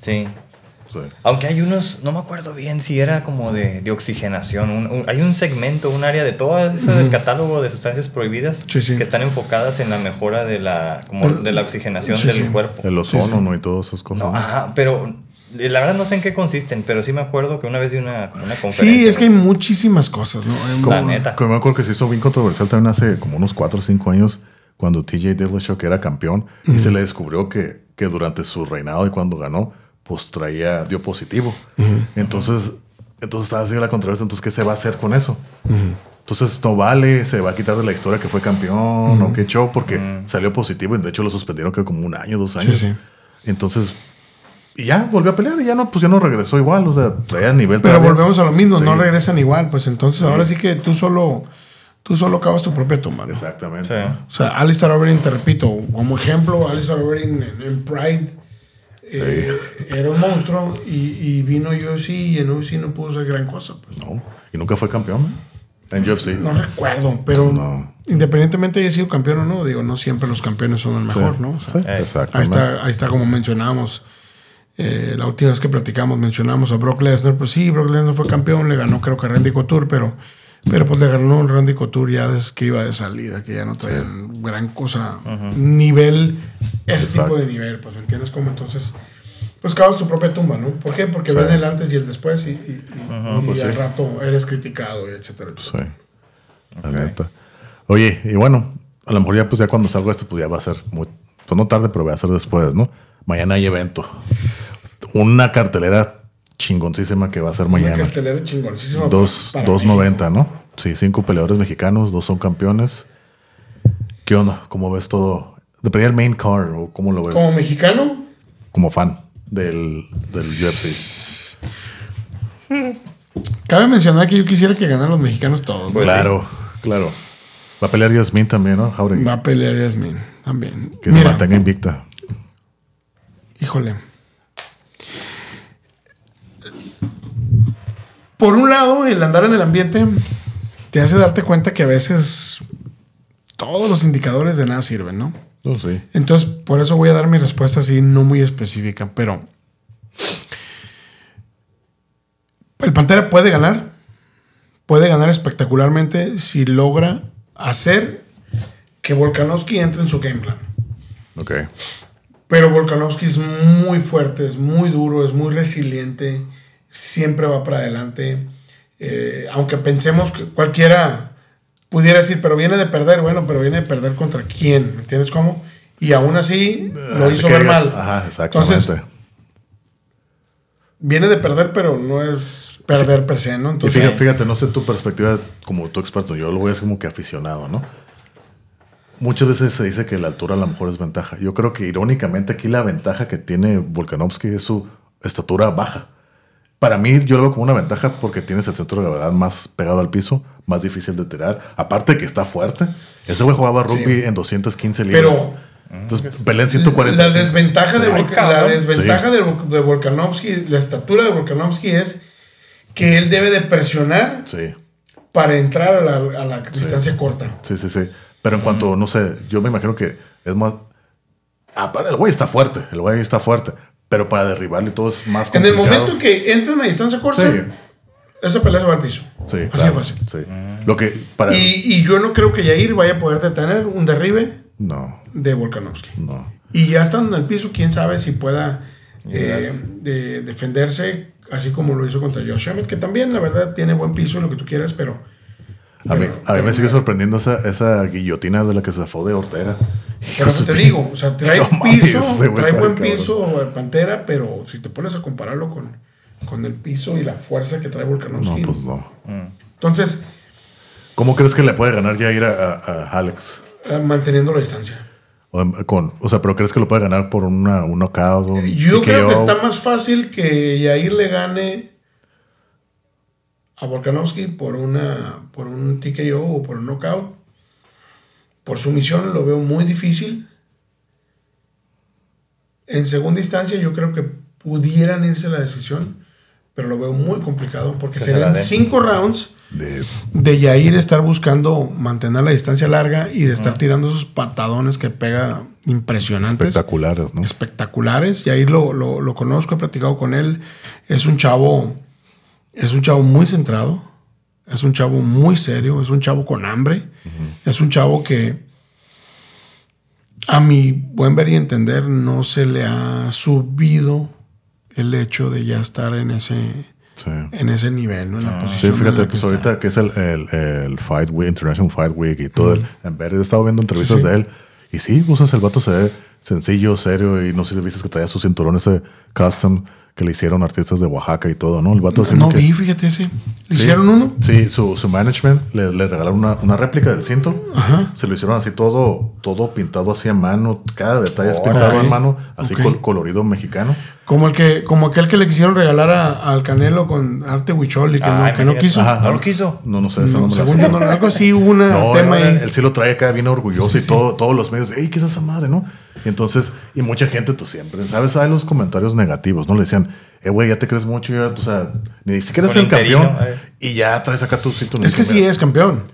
Sí. Sí. Aunque hay unos, no me acuerdo bien si era como de, de oxigenación. un- un- hay un segmento, un área de todo ese del catálogo de sustancias prohibidas Sí, sí. que están enfocadas en la mejora de la, como El- de la oxigenación del cuerpo. El ozono, ¿no? Y todas esas cosas. No, ajá, pero eh, la verdad no sé en qué consisten, pero sí me acuerdo que una vez di una, como una conferencia. Sí, es que hay muchísimas cosas, ¿no? Hay La neta. Como me acuerdo que se hizo bien controversial también hace como unos 4 o 5 años cuando TJ Dillashaw era campeón y se le descubrió que, que durante su reinado y cuando ganó, pues traía, dio positivo. Entonces, entonces estaba así la controversia. Entonces, ¿qué se va a hacer con eso? Entonces, no vale, se va a quitar de la historia que fue campeón o qué show porque salió positivo y de hecho lo suspendieron creo como un año, dos años. sí. Entonces, y ya volvió a pelear y ya no, pues ya no regresó igual. O sea, traía nivel Pero todavía. volvemos a lo mismo, no Sí. regresan igual. Pues entonces ahora sí que tú solo. Tú solo cavas tu propia tumba, ¿no? Exactamente. Sí. O sea, Alistair Overeem, te repito, como ejemplo, Alistair Overeem en, en Pride eh, era un monstruo y, y vino UFC y en UFC no pudo ser gran cosa. Pues. No, y nunca fue campeón ¿eh? en UFC. No recuerdo, pero No. independientemente de haya sido campeón o no, digo, no siempre los campeones son el mejor, Sí, ¿no? O sea, sí, Eh, ahí, exactamente. está, ahí está como mencionamos. eh, la última vez que platicamos, mencionamos a Brock Lesnar. Pues sí, Brock Lesnar fue campeón, le ganó creo que a Randy Couture, pero, pero pues le ganó un Randy Couture ya desde que iba de salida, que ya no traían gran cosa, nivel, ese Exacto. tipo de nivel, pues ¿me entiendes cómo? Entonces, pues cavas tu propia tumba, ¿no? ¿Por qué? Porque Sí. ven el antes y el después y, y- y- y pues al sí. rato eres criticado, y etcétera, etcétera. Sí. La neta. Oye, y bueno, a lo mejor ya pues ya cuando salgo esto, pues ya va a ser muy, pues no tarde, pero va a ser después, ¿no? Mañana hay evento. Una cartelera chingoncísima que va a ser Una mañana. cartelera chingoncísima. Dos, para dos México. noventa, ¿no? Sí, cinco peleadores mexicanos, dos son campeones. ¿Qué onda? ¿Cómo ves todo? De el main card, o cómo lo ves? Como mexicano, Como fan del, del UFC. cabe mencionar que yo quisiera que ganaran los mexicanos todos. Pues claro, claro. Va a pelear Yasmin también, ¿no? Jauregui. Va a pelear Yasmin también. Que se mantenga invicta. híjole. Por un lado, el andar en el ambiente te hace darte cuenta que a veces todos los indicadores de nada sirven, ¿no? No, sí. Entonces, por eso voy a dar mi respuesta así, no muy específica, pero el Pantera puede ganar, puede ganar espectacularmente si logra hacer que Volkanovski entre en su game plan. Ok. Pero Volkanovski es muy fuerte, es muy duro, es muy resiliente, siempre va para adelante. Eh, aunque pensemos que cualquiera pudiera decir, pero viene de perder, bueno, pero viene de perder contra quién, ¿me entiendes cómo? Y aún así lo Así hizo ver digas, mal. Ajá, exactamente. Entonces, viene de perder, pero no es perder per se, ¿no? Y fíjate, fíjate, no sé tu perspectiva como tu experto, yo lo voy a decir como que aficionado, ¿no? Muchas veces se dice que la altura a lo mejor es ventaja. Yo creo que irónicamente aquí la ventaja que tiene Volkanovski es su estatura baja. Para mí yo lo veo como una ventaja porque tienes el centro de gravedad más pegado al piso, más difícil de tirar. Aparte que está fuerte. Ese güey jugaba rugby en 215 libras. Pero- Entonces pelea en 140. la desventaja, de, Volk- la desventaja de, Vol- de Volkanovski, la estatura de Volkanovski es que él debe de presionar Sí, para entrar a la, a la distancia corta. sí, sí, sí. Pero en cuanto, no sé, yo me imagino que es más... Ah, el güey está fuerte, el güey está fuerte. Pero para derribarle todo es más En el complicado. momento que entra en la distancia corta, Sí. esa pelea se va al piso. Sí, Así claro, de fácil. Sí. Lo que para... Y, y yo no creo que Yair vaya a poder detener un derribe No, de Volkanovski. no. Y ya estando en el piso, quién sabe si pueda eh, de- defenderse así como lo hizo contra Josh Emmett, que también, la verdad, tiene buen piso, lo que tú quieras, pero. A mí, a mí me sigue sorprendiendo esa, esa guillotina de la que se zafó de Ortega. Pero te de- digo, o sea, trae No mames, piso, güey trae buen piso eh, Pantera, pero si te pones a compararlo con, con el piso y la fuerza que trae No, Volkanovski. pues no. Entonces, ¿Cómo crees que le puede ganar ya ir a, a- a Alex? eh, manteniendo la distancia. O, con, o sea, ¿pero crees que lo puede ganar por una, un knockout? Un Yo creo que está más fácil que Yair le gane a Volkanovski por una por un TKO o por un knockout. Por sumisión lo veo muy difícil. En segunda instancia yo creo que pudieran irse a la decisión, pero lo veo muy complicado porque Que se serían cinco rounds De- de Yair estar buscando mantener la distancia larga y de estar tirando esos patadones que pega impresionantes espectaculares, ¿no? espectaculares. Y ahí lo, lo, lo conozco, he platicado con él. Es un chavo, es un chavo muy centrado, es un chavo muy serio, es un chavo con hambre, es un chavo que a mi buen ver y entender no se le ha subido el hecho de ya estar en ese, Sí. en ese nivel, ¿no? En la Sí, posición en fíjate, pues ahorita que es el, el, el Fight Week, International Fight Week y todo el en ver, he estado viendo entrevistas Sí, sí. de él. Y sí, usas el vato se ve sencillo, serio, y no sé si viste que traía su cinturón ese custom que le hicieron artistas de Oaxaca y todo, ¿no? El vato No que- vi, fíjate ese. ¿Le Sí. hicieron uno? Sí, su, su management le, le regalaron una, una réplica del cinto. Se lo hicieron así todo, todo pintado así a mano. Cada detalle es pintado a mano, así Ok. col- colorido mexicano. Como el que, como aquel que le quisieron regalar a- al Canelo con arte huichol y que, Ah, no, que no imagínate. quiso. Ajá. ¿No lo quiso? No, no sé, eso No, no me lo según yo, no, algo así hubo un No, tema ahí. él sí lo trae acá bien orgulloso y todo, todos los medios, ¡ey, qué es esa madre, no! Y entonces, y mucha gente, tú siempre, ¿sabes? Hay los comentarios negativos, ¿no? Le decían, eh, güey, ya te crees mucho, ya, o sea, ni siquiera eres el campeón eh. y ya traes acá tu cinturón. Es que sí es campeón.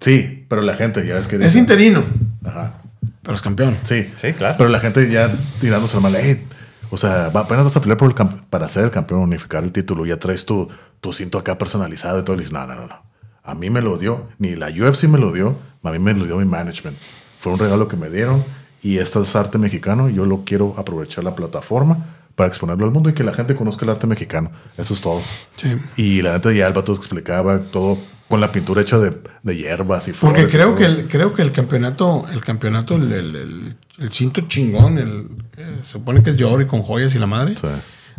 Sí, pero la gente ya es que. Es dice- interino, Ajá. pero es campeón. Sí. Sí, claro. Pero la gente ya tirándose la mala, "Ey, o sea, apenas vas a pelear por el para ser el campeón, unificar el título, ya traes tu, tu cinto acá personalizado y todo. Y dices, no, no, no, no. A mí me lo dio, ni la UFC me lo dio, a mí me lo dio mi management. Fue un regalo que me dieron y esto es arte mexicano yo lo quiero aprovechar la plataforma para exponerlo al mundo y que la gente conozca el arte mexicano. Eso es todo. Sí. Y la neta ya el vato explicaba todo con la pintura hecha de, de hierbas y Porque flores creo que el, creo que el campeonato, el campeonato, el, el- el- el cinto chingón, el que se supone que es de oro y con joyas y la madre, Sí.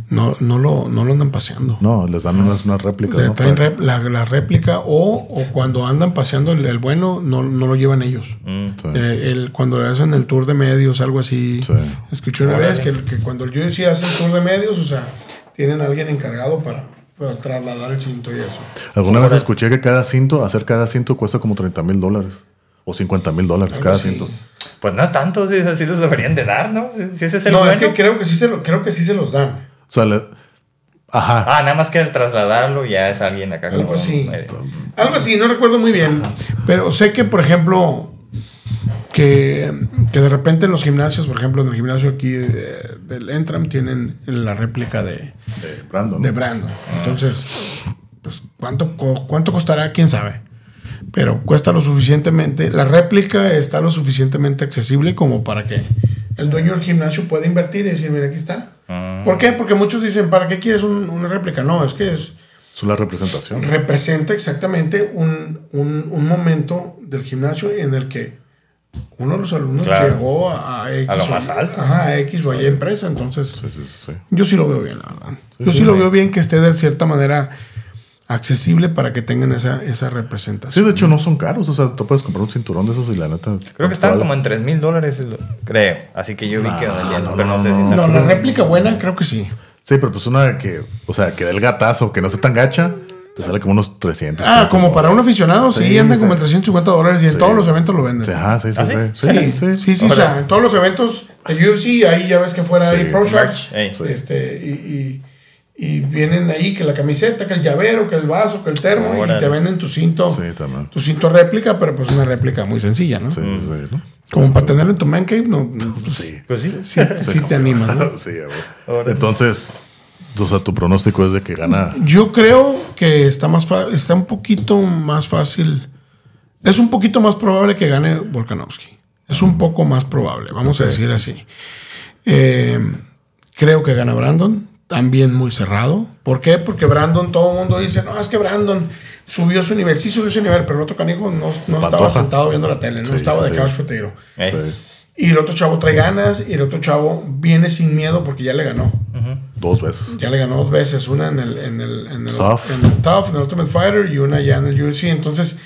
no, no lo, no lo andan paseando. No, les dan unas, unas réplicas. Le ¿no? traen rep- la, la réplica o, o cuando andan paseando el, el bueno, no, no lo llevan ellos. Mm. Sí. Eh, el, cuando hacen el tour de medios, algo así. Sí. Escuché una vez que, que cuando el UFC hace el tour de medios, o sea, tienen a alguien encargado para, para trasladar el cinto y eso. Alguna vez escuché que cada cinto, hacer cada cinto cuesta como 30 mil dólares o 50 mil dólares Algo cada así. cinto. Pues no es tanto, sí, así los deberían de dar, ¿no? Si si ese es el no, bueno. es que creo que sí se lo, creo que sí se los dan. O sea, le- ajá. Ah, nada más que el trasladarlo ya es alguien acá. Algo como, así. eh, Algo así, no recuerdo muy bien. Pero sé que, por ejemplo, que, que de repente en los gimnasios, por ejemplo, en el gimnasio aquí de- del Entram tienen la réplica de, de Brandon. de Brandon. Entonces, pues, ¿cuánto, ¿cuánto costará? ¿Quién sabe? Pero cuesta lo suficientemente, la réplica está lo suficientemente accesible como para que el dueño del gimnasio pueda invertir y decir, mira, aquí está. Mm. ¿Por qué? Porque muchos dicen, ¿para qué quieres un- una réplica? No, es que es, Es una representación. representa exactamente un, un- un momento del gimnasio en el que uno de los alumnos Claro. llegó a, a X. A lo o- más alto. Ajá, a X o Y empresa. Entonces, Sí, sí, sí. yo sí lo veo bien, la verdad. Yo sí, lo veo bien que esté de cierta manera accesible para que tengan esa, esa Sí, representación. de hecho no son caros. O sea, tú puedes comprar un cinturón de esos y la neta. Creo que estaban como en 3 mil dólares, creo. Así que yo vi que valían, no, pero no, no, sé si no. la réplica buena, creo que sí. Sí, pero pues una que, o sea, que dé el gatazo, que no esté tan gacha, te sale como unos 300. Ah, como para un aficionado, sí, Sí, andan sí. como en 350 dólares y en Sí. todos los eventos lo venden. Sí, ajá, sí, sí, ¿Ah, sí. sí? Sí, sí, Sí, sí, o sea, en todos los eventos de UFC, ahí ya ves que fuera Sí, hay Pro. Sí. este, y, y- y vienen ahí que la camiseta, que el llavero, que el vaso, que el termo, y te venden tu cinto, Sí, también. tu cinto réplica, pero pues una réplica muy sencilla, ¿no? Sí, sí, ¿no? Como para tenerlo en tu man cave, no, pues, Sí. Pues sí. sí, sí te animas, ¿no? sí, a ver. Órale. Entonces, o sea, tu pronóstico es de que gana. Yo creo que está más fa- está un poquito más fácil. Es un poquito más probable que gane Volkanovski. Es un poco más probable, vamos a decir así. Eh, creo que gana Brandon, también muy cerrado. ¿Por qué? Porque Brandon, todo el mundo dice, no, es que Brandon subió su nivel. Sí subió su nivel, pero el otro canijo no, no estaba sentado viendo la tele, no Sí, estaba sí, de sí. couch potato. Ey. Y el otro chavo trae ganas y el otro chavo viene sin miedo porque ya le ganó. Dos veces. Ya le ganó dos veces, una en el, en el, en el, Tough. en el Tough, en el Ultimate Fighter y una ya en el UFC. Entonces,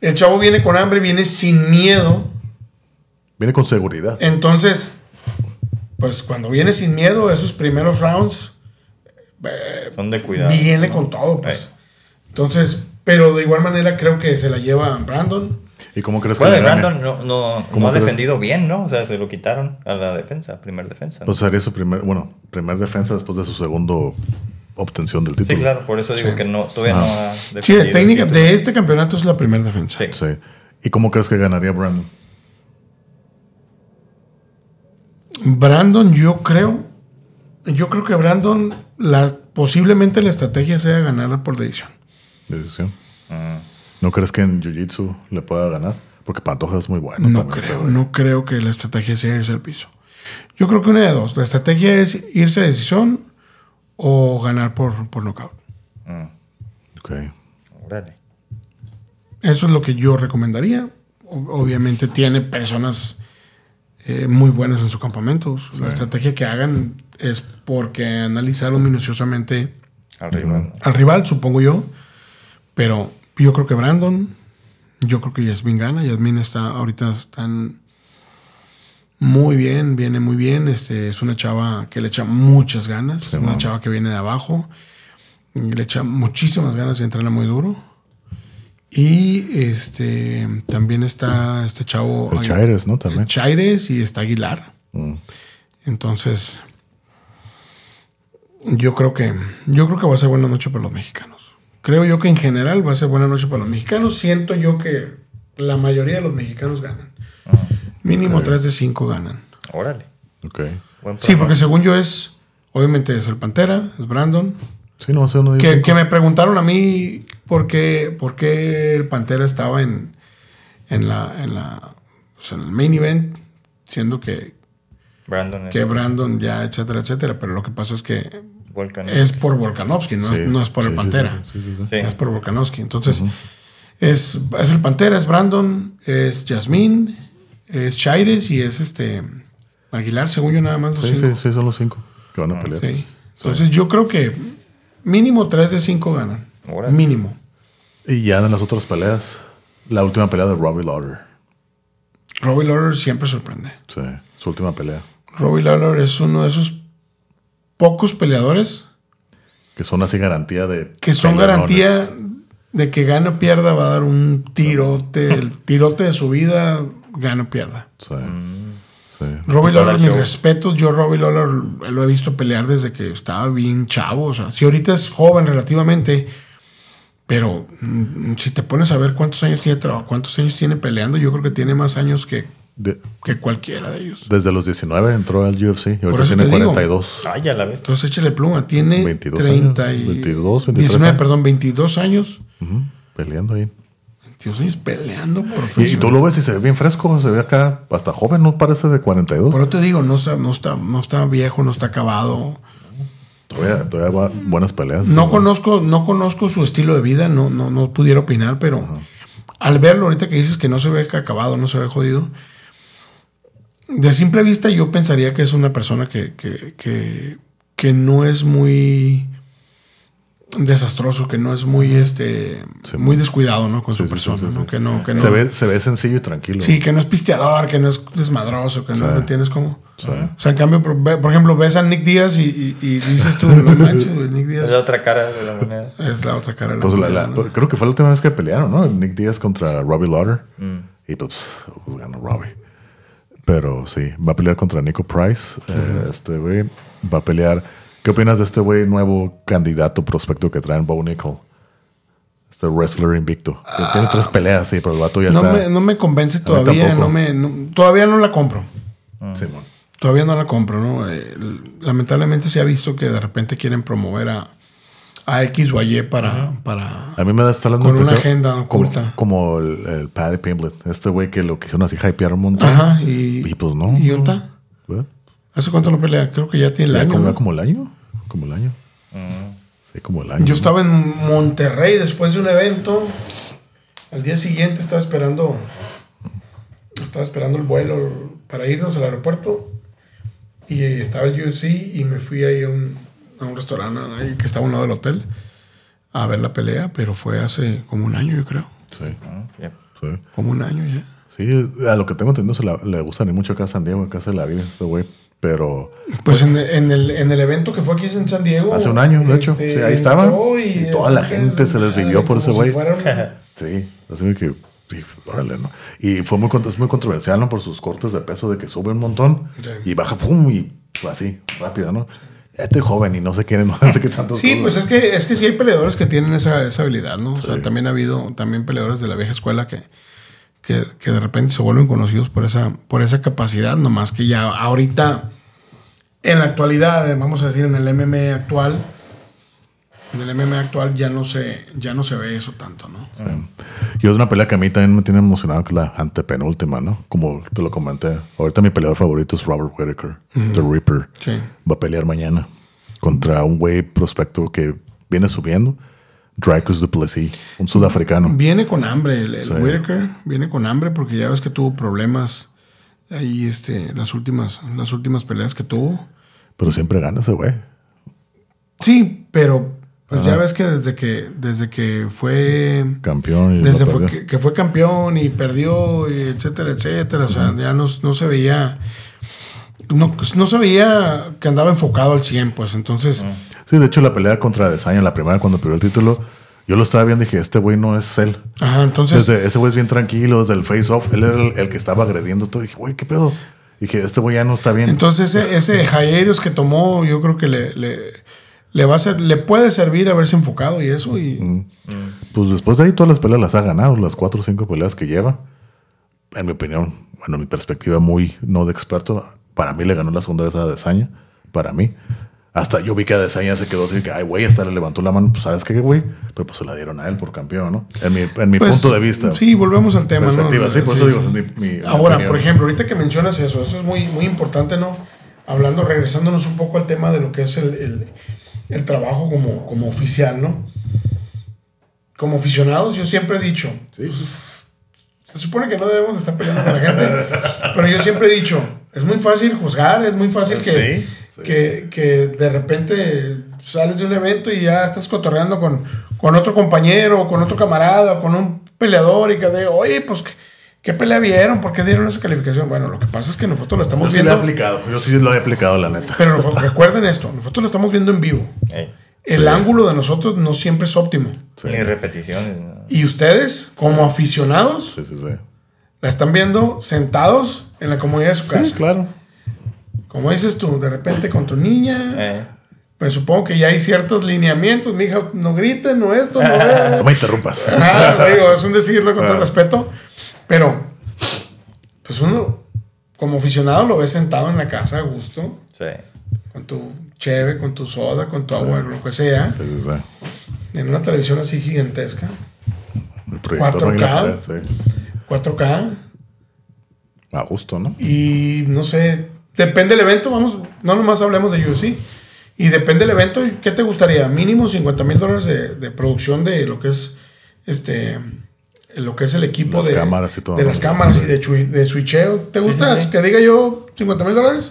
el chavo viene con hambre, viene sin miedo. Viene con seguridad. Entonces, pues cuando viene sin miedo, esos primeros rounds, eh, Son de cuidado. viene con todo, pues. Ey. Entonces, pero de igual manera creo que se la lleva Brandon. ¿Y cómo crees Bueno, que gane? Brandon no, no, ¿Cómo no ha crees? defendido bien, ¿no? O sea, se lo quitaron a la defensa, primer defensa. Pues sería su primer, bueno, primer defensa después de su segundo obtención del sí, título. claro, por eso digo Sí. que no, todavía no ha Sí, defendido. de el técnica de este campeonato es la primera defensa. Sí. Sí. ¿Y cómo crees que ganaría Brandon? Brandon, yo creo, yo creo que Brandon, la, posiblemente la estrategia sea ganarla por decisión. Decisión. Mm. ¿No crees que en Jiu-Jitsu le pueda ganar? Porque Pantoja es muy bueno. No también, creo, no creo que la estrategia sea irse al piso. Yo creo que una de dos. La estrategia es irse a decisión o ganar por, por nocaut. Mm. Ok. Órale. Eso es lo que yo recomendaría. Obviamente tiene personas eh, muy buenas en su campamento. La estrategia que hagan es porque analizaron minuciosamente Arriba. ¿no? al rival, supongo yo. Pero yo creo que Brandon, yo creo que Yasmin gana. Yasmin está ahorita están muy bien, viene muy bien. Este, es una chava que le echa muchas ganas. una chava que viene de abajo. Le echa muchísimas ganas y entrena muy duro. Y este también está este chavo. El Chaires, ¿no? También. Chaires y está Aguilar. Mm. Entonces, yo creo que yo creo que va a ser buena noche para los mexicanos. Creo yo que en general va a ser buena noche para los mexicanos. Siento yo que la mayoría de los mexicanos ganan. Mínimo 3 de 5 ganan. Órale. Ok. Sí, porque según yo es, obviamente es el Pantera, es Brandon. Sí, no, sé, uno dice Que, que me preguntaron a mí por qué, por qué el Pantera estaba en, en, la, en, la, pues, en el main event, siendo que, Brandon que Brandon ya, etcétera, etcétera. Pero lo que pasa es que Volcan. es por Volkanovski, no, Sí, es, no es por sí, el Pantera. Sí, sí, sí, sí. Sí. Es por Volkanovski. Entonces, es, es el Pantera, es Brandon, es Yasmín, es Chaires y es este Aguilar, según yo nada más los Sí, cinco. sí, sí, son los cinco que van a pelear. Sí. Entonces yo creo que mínimo 3 de 5 ganan. Órale. Mínimo. Y ya en las otras peleas, la última pelea de Robbie Lawler. Robbie Lawler siempre sorprende. Sí, su última pelea. Robbie Lawler es uno de esos pocos peleadores Que son así garantía de. que son garantía de que gane o pierda, va a dar un tirote, el tirote de su vida, gane o pierda. Sí. Sí. Robbie Lawler, la mis respetos. Yo, Robbie Lawler, lo he visto pelear desde que estaba bien chavo. O sea, si ahorita es joven relativamente, pero mm, si te pones a ver cuántos años tiene traba- cuántos años tiene peleando, yo creo que tiene más años que, De- que cualquiera de ellos. desde los 19 entró al UFC y ahorita eso tiene te digo. 42. Ay, ya la ves. Entonces échale pluma. Tiene 22 30 años, y 22, 23 19, años. perdón, 22 años. Peleando ahí. 22 años peleando Y, profesional. y tú lo ves y se ve bien fresco, se ve acá hasta joven, no parece de 42. Por eso te digo, no está, no, está, no está viejo, no está acabado. Todavía, todavía va buenas peleas. No conozco, no conozco su estilo de vida, no, no, no pudiera opinar, pero al verlo ahorita que dices que no se ve acabado, no se ve jodido, de simple vista yo pensaría que es una persona que, que, que, que no es muy desastroso, que no es muy este Sí, muy descuidado, ¿no? Con Sí, su sí, persona, sí, sí, ¿no? sí. Que no, que no. Se, ve, se ve sencillo y tranquilo. Sí, que no es pisteador, que no es desmadroso, que Sí. no ¿me entiendes cómo. Sí. O sea, en cambio, por, ejemplo, ves a Nick Díaz y, y- y dices tú, no manches, güey, Nick Es Díaz la otra cara de la moneda. es la otra cara de la Pues la- moneda, la- ¿no? pues creo que fue la última vez que pelearon, ¿no? Nick Díaz contra Robbie Lauder. Mm. Y pues, pues, ganó Robbie. Pero sí, va a pelear contra Nico Price. eh, este güey va a pelear. ¿Qué opinas de este güey nuevo candidato prospecto que traen Bo Nickel? Este wrestler invicto. Que tiene tres peleas, sí, pero el vato ya Ah. no, está. me, no me convence todavía, no me, no- todavía no la compro. Simón. Todavía no la compro, ¿no? Eh, lamentablemente se ha visto que de repente quieren promover a, a X o a Y para, para A mí me da está dando Con una agenda como, oculta. como el, el Paddy Pimblett. Este güey que lo quisieron así hypear un montón. Ajá, y, Y pues no. ¿Y? ¿Verdad? ¿Hace cuánto lo pelea? Creo que ya tiene el Ya año. como, ¿no? como el año. Como el año. Sí, como el año. Yo ¿no? estaba en Monterrey después de un evento. Al día siguiente estaba esperando. Estaba esperando el vuelo para irnos al aeropuerto. Y estaba el UFC y me fui ahí a un, a un restaurante ahí que estaba a un lado del hotel a ver la pelea, pero fue hace como un año, yo creo. Sí, Ah, sí. Como un año ya. Sí, a lo que tengo entendido se la- le gusta ni mucho acá a San Diego, acá se la vive este güey. Pero Pues en, en el, en el evento que fue aquí en San Diego. hace un año, de hecho. este, Sí, ahí estaba. Y toda la gente se les vivió por ese si güey. fuera un- Sí, así de que, sí, órale, ¿no? Y fue muy, es muy controversial, ¿no? Por sus cortes de peso, de que sube un montón Sí. y baja, pum, y así, rápido, ¿no? Estoy joven y no sé qué, no sé qué tanto. Sí, pues es que, es que sí hay peleadores que tienen esa, esa habilidad, ¿no? O sea, también ha habido también peleadores de la vieja escuela que, que, que de repente se vuelven conocidos por esa, por esa capacidad, nomás que ya ahorita, en la actualidad, eh, vamos a decir, en el MMA actual, en el MMA actual ya no se, ya no se ve eso tanto, ¿no? Y es una pelea que a mí también me tiene emocionado, que es la antepenúltima, ¿no? Como te lo comenté. Ahorita mi peleador favorito es Robert Whitaker, The Reaper. Sí. Va a pelear mañana contra un güey prospecto que viene subiendo, Dracus Duplessis, un sudafricano. Viene con hambre el, el Sí. Whittaker, viene con hambre porque ya ves que tuvo problemas ahí este, las últimas, las últimas peleas que tuvo. Pero siempre gana ese güey. Sí, pero pues ya ves que desde que desde que fue Campeón. Y desde fue, que, que fue campeón y perdió y etcétera, etcétera, o sea, ya no, no se veía no, no se veía que andaba enfocado al 100, pues entonces Sí, de hecho, la pelea contra Desaña, la primera cuando perdió el título, yo lo estaba viendo y dije, este güey no es él. ajá, entonces Desde, ese güey es bien tranquilo, desde el face-off, él era el, el que estaba agrediendo todo. dije, güey, ¿qué pedo? Dije, este güey ya no está bien. entonces ese, ese Jairius que tomó, yo creo que le, le, le va a ser, le puede servir haberse enfocado y eso y Pues después de ahí todas las peleas las ha ganado, las cuatro o cinco peleas que lleva. En mi opinión, bueno, mi perspectiva muy no de experto, para mí le ganó la segunda vez a Desaña, para mí. Hasta yo vi que a Desaña se quedó así, que, ay, güey, hasta le levantó la mano, pues, ¿sabes qué, güey? Pero pues se la dieron a él por campeón, ¿no? En mi, en mi Pues, punto de vista. Sí, volvemos al tema, ¿no? Sí, por eso digo, mi- mi Ahora, opinión. por ejemplo, ahorita que mencionas eso, esto es muy, muy importante, ¿no? Hablando, regresándonos un poco al tema de lo que es el, el- el trabajo como, como oficial, ¿no? Como aficionados, yo siempre he dicho, Sí, sí. se supone que no debemos estar peleando con la gente, pero yo siempre he dicho, es muy fácil juzgar, es muy fácil que, Sí, sí. que, que de repente sales de un evento y ya estás cotorreando con, con otro compañero, con otro camarada, con un peleador y que de, oye, pues, ¿qué, qué pelea vieron? ¿Por qué dieron esa calificación? Bueno, lo que pasa es que nosotros la Yo estamos sí lo he viendo, aplicado, yo sí lo he aplicado, la neta. pero nosotros- recuerden esto, nosotros la estamos viendo en vivo. El Sí. ángulo de nosotros no siempre es óptimo. Sí, Ni repeticiones. ¿no? Y ustedes, como aficionados, sí, sí. sí. la están viendo sentados en la comodidad de su casa. Sí, claro. Como dices tú, de repente con tu niña, pues supongo que ya hay ciertos lineamientos. Mi hija, no griten, no esto, no. No me interrumpas. Digo, es un decirlo con todo respeto. Pero, pues uno, como aficionado, lo ves sentado en la casa a gusto, Sí. con tu cheve, con tu soda, con tu agua, lo que sea, Sí, sí, sí. en una televisión así gigantesca, El proyector 4K. en la pared, sí. 4K, A gusto, ¿no? y no sé, depende del evento, vamos, no nomás hablemos de UFC. Y depende del evento, ¿qué te gustaría? Mínimo 50 mil dólares de, de producción de lo que es este lo que es el equipo Las de, cámaras y todo, de ¿no? las cámaras y de, chui- de switcheo. ¿Te Sí, gusta sí, sí. que diga yo 50 mil dólares?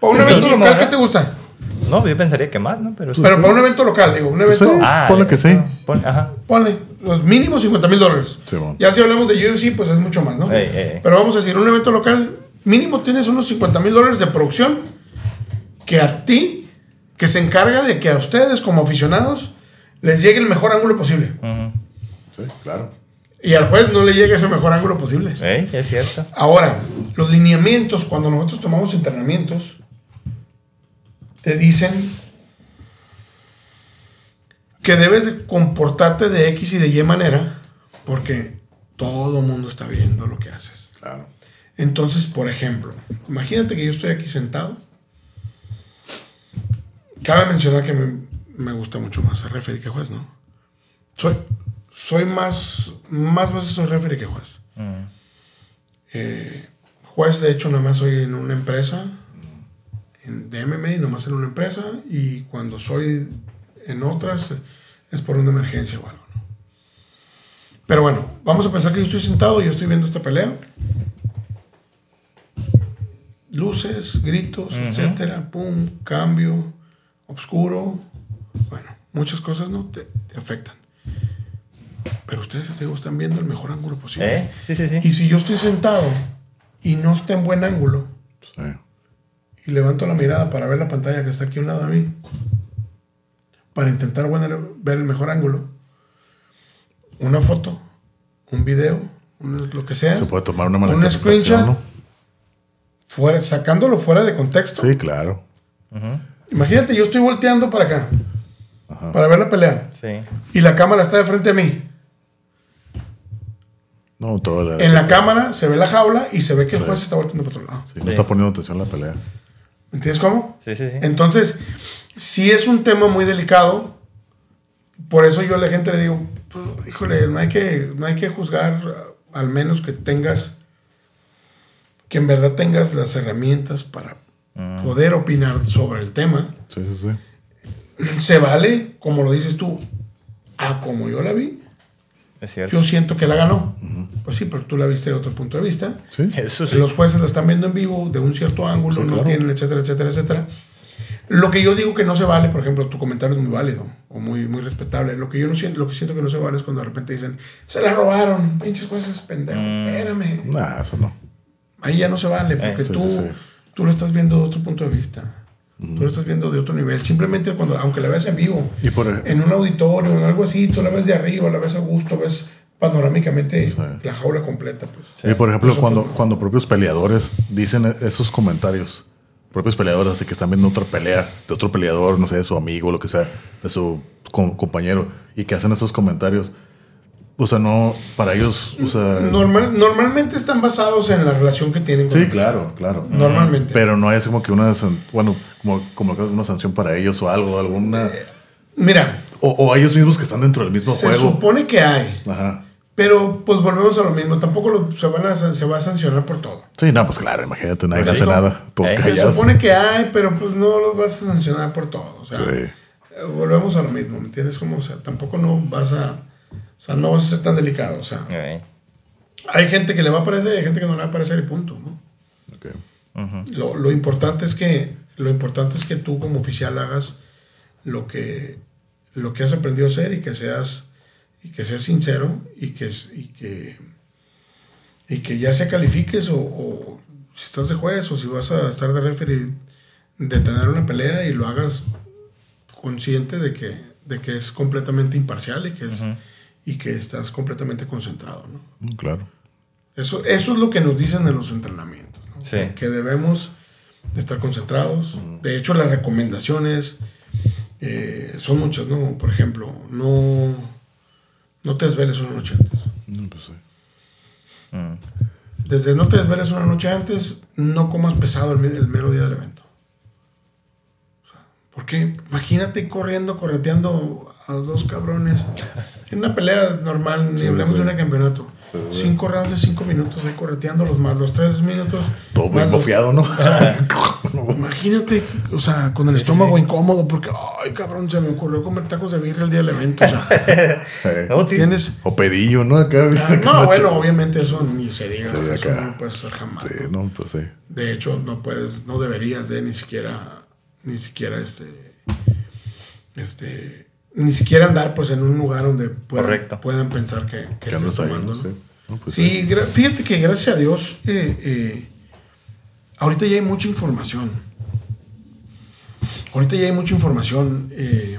Para un evento local, ¿no? ¿qué te gusta? No, yo pensaría que más, ¿no? Pero. Pero para un evento local, digo, un evento, Sí. Ah, ponle que sí. evento, pon- ajá. ponle, los mínimos 50 mil dólares. Sí, bueno. Ya si hablamos de UFC, pues es mucho más, ¿no? Ey, ey, ey. Pero vamos a decir, un evento local, mínimo tienes unos 50 mil dólares de producción que a ti, que se encarga de que a ustedes como aficionados les llegue el mejor ángulo posible. Sí, claro. Y al juez no le llegue ese mejor ángulo posible. Ey, es cierto. Ahora, los lineamientos, cuando nosotros tomamos entrenamientos, te dicen que debes de comportarte de X y de Y manera, porque todo el mundo está viendo lo que haces. Claro. Entonces, por ejemplo, imagínate que yo estoy aquí sentado. Cabe mencionar que me, me gusta mucho más ser referee que juez, ¿no? Soy, soy más, más veces soy referee que juez. Mm. Eh, juez, de hecho, nada más soy en una empresa, en, de MMA, nomás en una empresa, y cuando soy en otras es por una emergencia o algo, ¿no? Pero bueno, vamos a pensar que yo estoy sentado, yo estoy viendo esta pelea. Luces, gritos, etcétera, pum, cambio, oscuro. Bueno, muchas cosas no te, te afectan. Pero ustedes te digo, están viendo el mejor ángulo posible. ¿Eh? Sí, sí, sí. Y si yo estoy sentado y no está en buen ángulo Sí. y levanto la mirada para ver la pantalla que está aquí a un lado de mí, para intentar ver el mejor ángulo, una foto, un video, un- lo que sea, Se puede tomar una mala Un screenshot. ¿no? fuera, sacándolo fuera de contexto. Sí, claro. Imagínate, yo estoy volteando para acá, para ver la pelea, Sí. y la cámara está de frente a mí. No, todo la- En la cámara se ve la jaula y se ve que el juez está volteando para otro lado. Sí, no está poniendo atención a la pelea. ¿Me entiendes cómo? Sí, sí, sí. Entonces, si es un tema muy delicado. Por eso yo a la gente le digo, pues, híjole, no hay que, no hay que juzgar, al menos que tengas, que en verdad tengas las herramientas para poder opinar sobre el tema. Sí, sí, sí. Se vale, como lo dices tú, a como yo la vi, Es cierto. yo siento que la ganó. Pues sí, pero tú la viste de otro punto de vista. Sí. Eso sí. Los jueces la están viendo en vivo, de un cierto ángulo, Sí, no tienen, etcétera, etcétera, etcétera. Lo que yo digo que no se vale, por ejemplo, tu comentario es muy válido o muy, muy respetable. Lo que yo no siento, lo que siento que no se vale es cuando de repente dicen, se la robaron, pinches jueces pendejos, Mm. espérame. Nah, eso no. Ahí ya no se vale, porque Eh, sí, tú, sí, sí. tú lo estás viendo de otro punto de vista. Tú lo estás viendo de otro nivel. Simplemente cuando, aunque la veas en vivo, Y por ej- en un auditorio, en algo así, tú la ves de arriba, la ves a gusto, ves panorámicamente Sí. la jaula completa, pues. Y por ejemplo, Eso cuando, pues, cuando propios peleadores dicen e- esos comentarios, propios peleadores así que están viendo otra pelea de otro peleador, no sé, de su amigo, lo que sea, de su com- compañero, y que hacen esos comentarios, o sea, no, para ellos, o sea... Normal, normalmente están basados en la relación que tienen con sí, claro, claro. Normalmente. Pero no hay así como que una, bueno, como, como una sanción para ellos o algo, alguna... Mira, O, o ellos mismos que están dentro del mismo se juego. supone que hay, Ajá. pero pues volvemos a lo mismo. Tampoco lo- se, van a, se va a sancionar por todo. Sí, no, pues claro, imagínate, nadie Pues hace nada, todos Eh, se Se supone que hay, pero pues no los vas a sancionar por todo. O sea, Sí. eh, volvemos a lo mismo, ¿me entiendes? Como, o sea, tampoco no vas a, sea, no vas a ser tan delicado. O sea, hay gente que le va a parecer y hay gente que no le va a parecer y punto, ¿no? Lo, lo importante es que lo importante es que tú como oficial hagas lo que lo que has aprendido a hacer y que seas y que seas sincero y que y que y que ya sea califiques o, o si estás de juez o si vas a estar de referee de tener una pelea y lo hagas consciente de que de que es completamente imparcial y que es y que estás completamente concentrado, ¿no? Mm, Claro. Eso, eso es lo que nos dicen en los entrenamientos. ¿no? Sí. Que debemos de estar concentrados. De hecho, las recomendaciones eh, son muchas, ¿no? Por ejemplo, no, no te desveles una noche antes. Mm, pues sí. Mm. Desde no te desveles una noche antes, no comas pesado el mero día del evento. Porque imagínate corriendo, correteando a dos cabrones. En una pelea normal, ni Sí, hablemos sí. de un campeonato. Sí, sí. Cinco rounds de cinco minutos ahí correteando los más los tres minutos. Todo muy bofeado, ¿no? Imagínate, o sea, con el estómago incómodo, porque, ay, cabrón, se me ocurrió comer tacos de birria el día del evento. O sea, Eh, tienes. O pedillo, ¿no? Acá, Ah. No, bueno, obviamente eso ni se diga. Sí, eso acá. no puede ser jamás. Sí, no, pues sí. De hecho, no puedes, no deberías de ni siquiera, ni siquiera este, este, ni siquiera andar pues en un lugar donde puedan, puedan pensar que, que estás ahí, tomando. Sí. No, pues Sí, fíjate que gracias a Dios, eh, eh, ahorita ya hay mucha información. Ahorita ya hay mucha información. eh,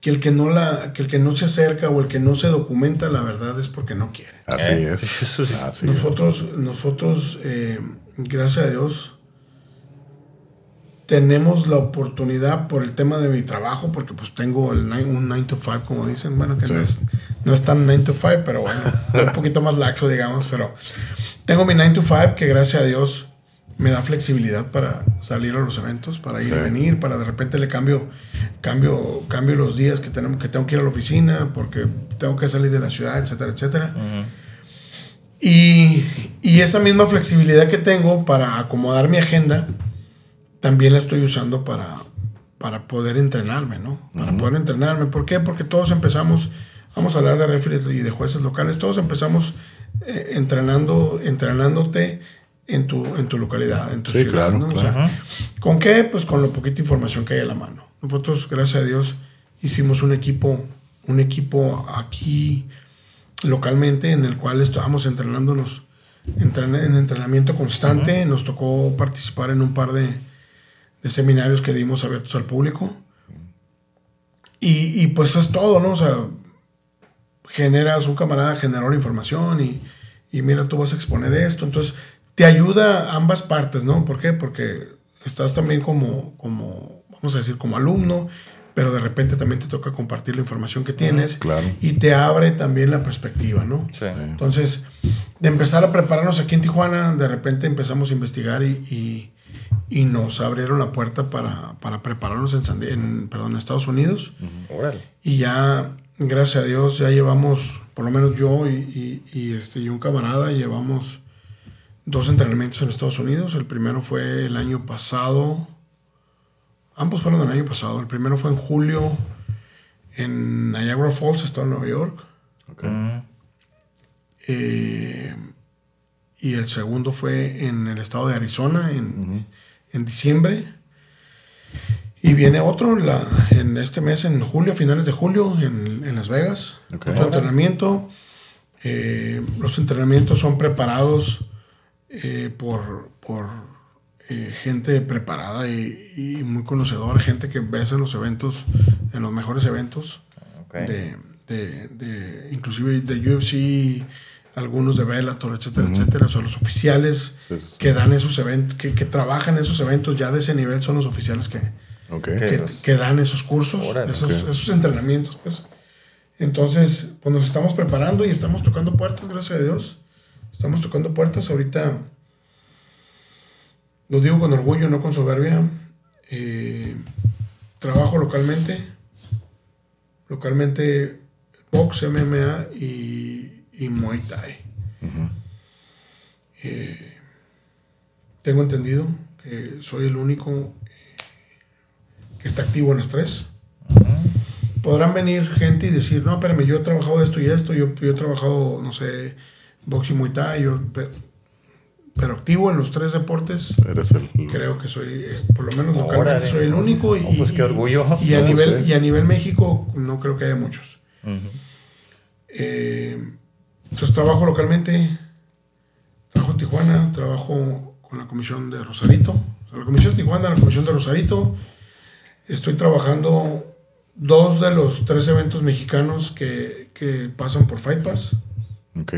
que el que no la, que el que no se acerca o el que no se documenta, la verdad es porque no quiere. Así Eh, es. eso sí. Así es. nosotros, nosotros, eh, gracias a Dios, tenemos la oportunidad por el tema de mi trabajo, porque pues tengo el nine- un 9 to 5, como dicen, bueno, que Sí. no, es, no es tan 9 to 5, pero bueno, un poquito más laxo, digamos, pero tengo mi 9 to 5 que gracias a Dios me da flexibilidad para salir a los eventos, para ir y Sí. venir, para de repente le cambio, cambio, cambio los días que tenemos, que tengo que ir a la oficina, porque tengo que salir de la ciudad, etcétera, etcétera. Y, y esa misma flexibilidad que tengo para acomodar mi agenda, también la estoy usando para, para poder entrenarme, ¿no? Para poder entrenarme. ¿Por qué? Porque todos empezamos, vamos a hablar de referees y de jueces locales, todos empezamos eh, entrenando, entrenándote en tu, en tu localidad, en tu Sí, ciudad, claro, ¿no? O ¿Con qué? Pues con la poquita información que hay a la mano. Nosotros, gracias a Dios, hicimos un equipo, un equipo aquí localmente en el cual estábamos entrenándonos entren- en entrenamiento constante. Nos tocó participar en un par de, de seminarios que dimos abiertos al público. Y, y, pues es todo, ¿no? O sea, generas, un camarada generó la información y, y mira, tú vas a exponer esto. Entonces, te ayuda a ambas partes, ¿no? ¿Por qué? Porque estás también como, como, vamos a decir, como alumno, pero de repente también te toca compartir la información que tienes. claro. Y te abre también la perspectiva, ¿no? Sí. Entonces, de empezar a prepararnos aquí en Tijuana, de repente empezamos a investigar y, y- y nos abrieron la puerta para, para prepararnos en, San en, perdón, en Estados Unidos. Y ya, gracias a Dios, ya llevamos, por lo menos yo y, y- y, este, y un camarada, llevamos dos entrenamientos en Estados Unidos. El primero fue el año pasado. Ambos fueron del año pasado. El primero fue en julio en Niagara Falls, estado en Nueva York. Ok. Mm, Eh, y el segundo fue en el estado de Arizona en, en diciembre. Y viene otro la- en este mes, en julio, finales de julio, en, en Las Vegas. Otro entrenamiento. Eh, los entrenamientos son preparados eh, por, por eh, gente preparada y, y muy conocedora, gente que ves en los eventos, en los mejores eventos ok. de, de, de- inclusive de UFC, algunos de Bellator, etcétera, etcétera, son los oficiales Sí, sí, sí. que dan esos eventos, que, que trabajan esos eventos ya de ese nivel, son los oficiales que, que, dan esos cursos, Órale. esos, Ok. esos entrenamientos, pues. Entonces, pues nos estamos preparando y estamos tocando puertas, gracias a Dios. Estamos tocando puertas ahorita. Lo digo con orgullo, no con soberbia. Eh, trabajo localmente. Localmente, box, MMA y, y Muay Thai. Eh, tengo entendido que soy el único eh, que está activo en las tres. Podrán venir gente y decir, no, espérame, yo he trabajado esto y esto, yo, yo he trabajado, no sé, box y Muay Thai, yo- pe- pero, activo en los tres deportes, Eres el. creo que soy, eh, por lo menos localmente, soy el único. Y, pues qué orgullo. Y a, No, nivel, y a nivel México, no creo que haya muchos. Eh, entonces trabajo localmente, trabajo en Tijuana, trabajo con la comisión de Rosarito, o sea, la comisión de Tijuana, la comisión de Rosarito. Estoy trabajando dos de los tres eventos mexicanos que, que pasan por Fight Pass. Ok.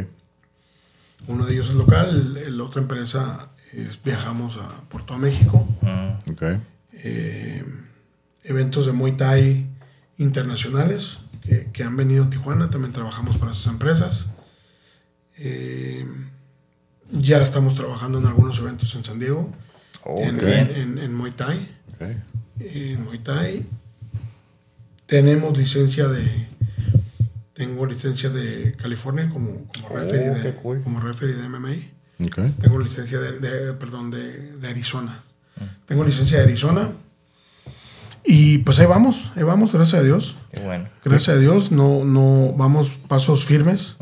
Uno de ellos es local, la otra empresa es viajamos a, todo México. Mm, Ok. Eh, eventos de Muay Thai internacionales que, que han venido a Tijuana, también trabajamos para esas empresas. Eh, ya estamos trabajando en algunos eventos en San Diego, Oh, en, en- en Muay Thai. En Muay Thai tenemos licencia de tengo licencia de California como, como Oh, referee de, cool. como referee de MMA. Ok. Tengo licencia de, de- perdón de, de Arizona. Tengo licencia de Arizona. Y pues ahí vamos, ahí vamos, gracias a Dios. Qué bueno. Gracias a Dios, no, no, vamos pasos firmes,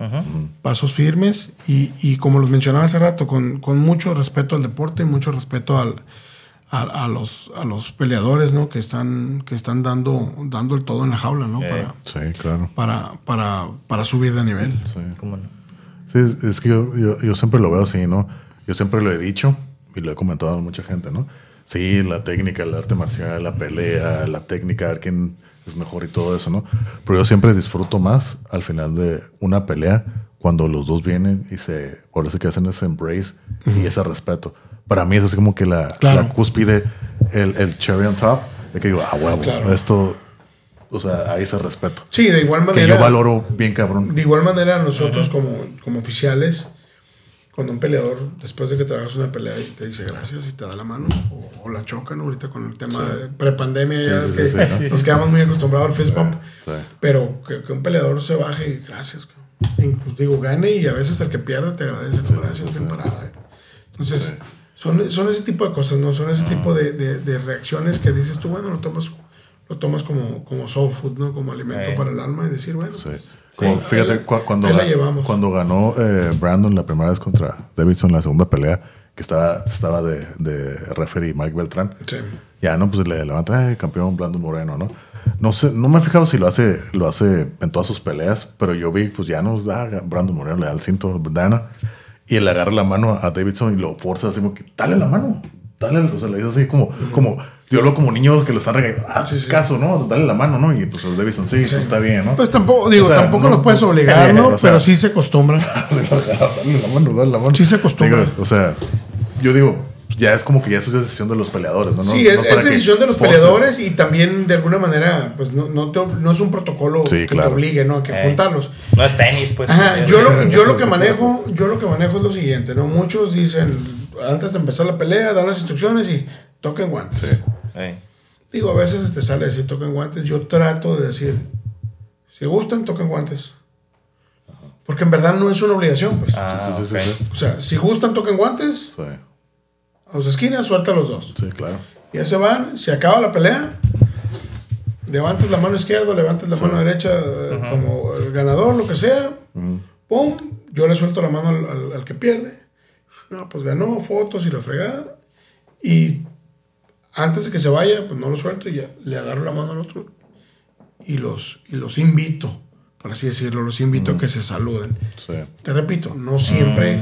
pasos firmes y, y como los mencionaba hace rato, con, con mucho respeto al deporte, mucho respeto al, a, a los, a los peleadores, ¿no? Que están, que están dando, dando el todo en la jaula, ¿no? Eh. Para, Sí, claro. para, para, para subir de nivel. Sí. ¿Cómo no? Sí, es, es que yo, yo, yo siempre lo veo así, ¿no? Yo siempre lo he dicho y lo he comentado a mucha gente, ¿no? Sí, la técnica, el arte marcial, la pelea, la técnica, ver quién es mejor y todo eso, ¿no? Pero yo siempre disfruto más al final de una pelea cuando los dos vienen y se, por eso que hacen ese embrace y ese respeto. Para mí eso es como que la, Claro. la cúspide, el, el cherry on top, de que digo, ah, huevo, Claro. esto, o sea, hay ese respeto. Sí, de igual Que manera. yo valoro bien cabrón. De igual manera, nosotros como, como oficiales, cuando un peleador, después de que trabajas una pelea y te dice gracias y te da la mano, o, o la chocan ahorita con el tema de prepandemia, ya Sí, es sí, que sí, sí, nos quedamos muy acostumbrados al fist bump, Sí. pero que, que un peleador se baje y gracias. Incluso, digo, gane y a veces el que pierde te agradece, ¿no? gracias, bien parada. Entonces, son, son ese tipo de cosas, ¿no? Son ese tipo de, de- de reacciones que dices tú, bueno, lo tomas, lo tomas como, como soul food, ¿no? Como alimento Sí. para el alma y decir, bueno, Sí. pues, Como, fíjate, Ahí- cu- cuando, ahí la llevamos. cuando ganó eh, Brandon la primera vez contra Davidson en la segunda pelea, que estaba, estaba de, de referee Mike Beltrán, sí. ya no, pues le levanta, "Ay, campeón Brandon Moreno, ¿no? No sé, no me he fijado si lo hace, lo hace en todas sus peleas, pero yo vi, pues ya nos da Brandon Moreno, le da el cinto a Dana, y él agarra la mano a Davidson y lo forza así como que, dale la mano, dale, o sea, le dice así como, como, yo lo como niños que lo están regañando, haz Sí, sí. caso, ¿no? Dale la mano, ¿no? Y pues el Davidson, sí, pues está bien, ¿no? Pues tampoco, digo, O sea, tampoco no- los puedes obligar, Sí, ¿no? o sea- Pero sí se acostumbran. Sí, dale la mano, dale la mano. Sí se acostumbra. Digo, o sea, yo digo, ya es como que ya es decisión de los peleadores, ¿no? Sí, no es, decisión de los peleadores y también de alguna manera, pues no, no, te- no es un protocolo Sí, que claro. te obligue, ¿no? A que Eh. juntarlos. No es tenis, pues. Ajá, yo lo, yo lo que manejo, yo lo que manejo es lo siguiente, ¿no? Muchos dicen, antes de empezar la pelea, dan las instrucciones y toquen guantes. Sí, Digo, a veces te sale decir toquen guantes. Yo trato de decir, si gustan, toquen guantes. Porque en verdad no es una obligación, pues. ah, sí, sí, sí, ok. sí, O sea, si gustan, toquen guantes. sí, A las esquinas, suelta los dos. sí, claro. Ya se van, se acaba la pelea. Levantes la mano izquierda, levantes la mano derecha eh, como el ganador, lo que sea. Pum, yo le suelto la mano al, al- al que pierde. No, pues ganó, fotos y la fregada. Y antes de que se vaya, pues no lo suelto y ya le agarro la mano al otro. Y los, y los invito, por así decirlo, los invito a que se saluden. Sí, Te repito, no siempre,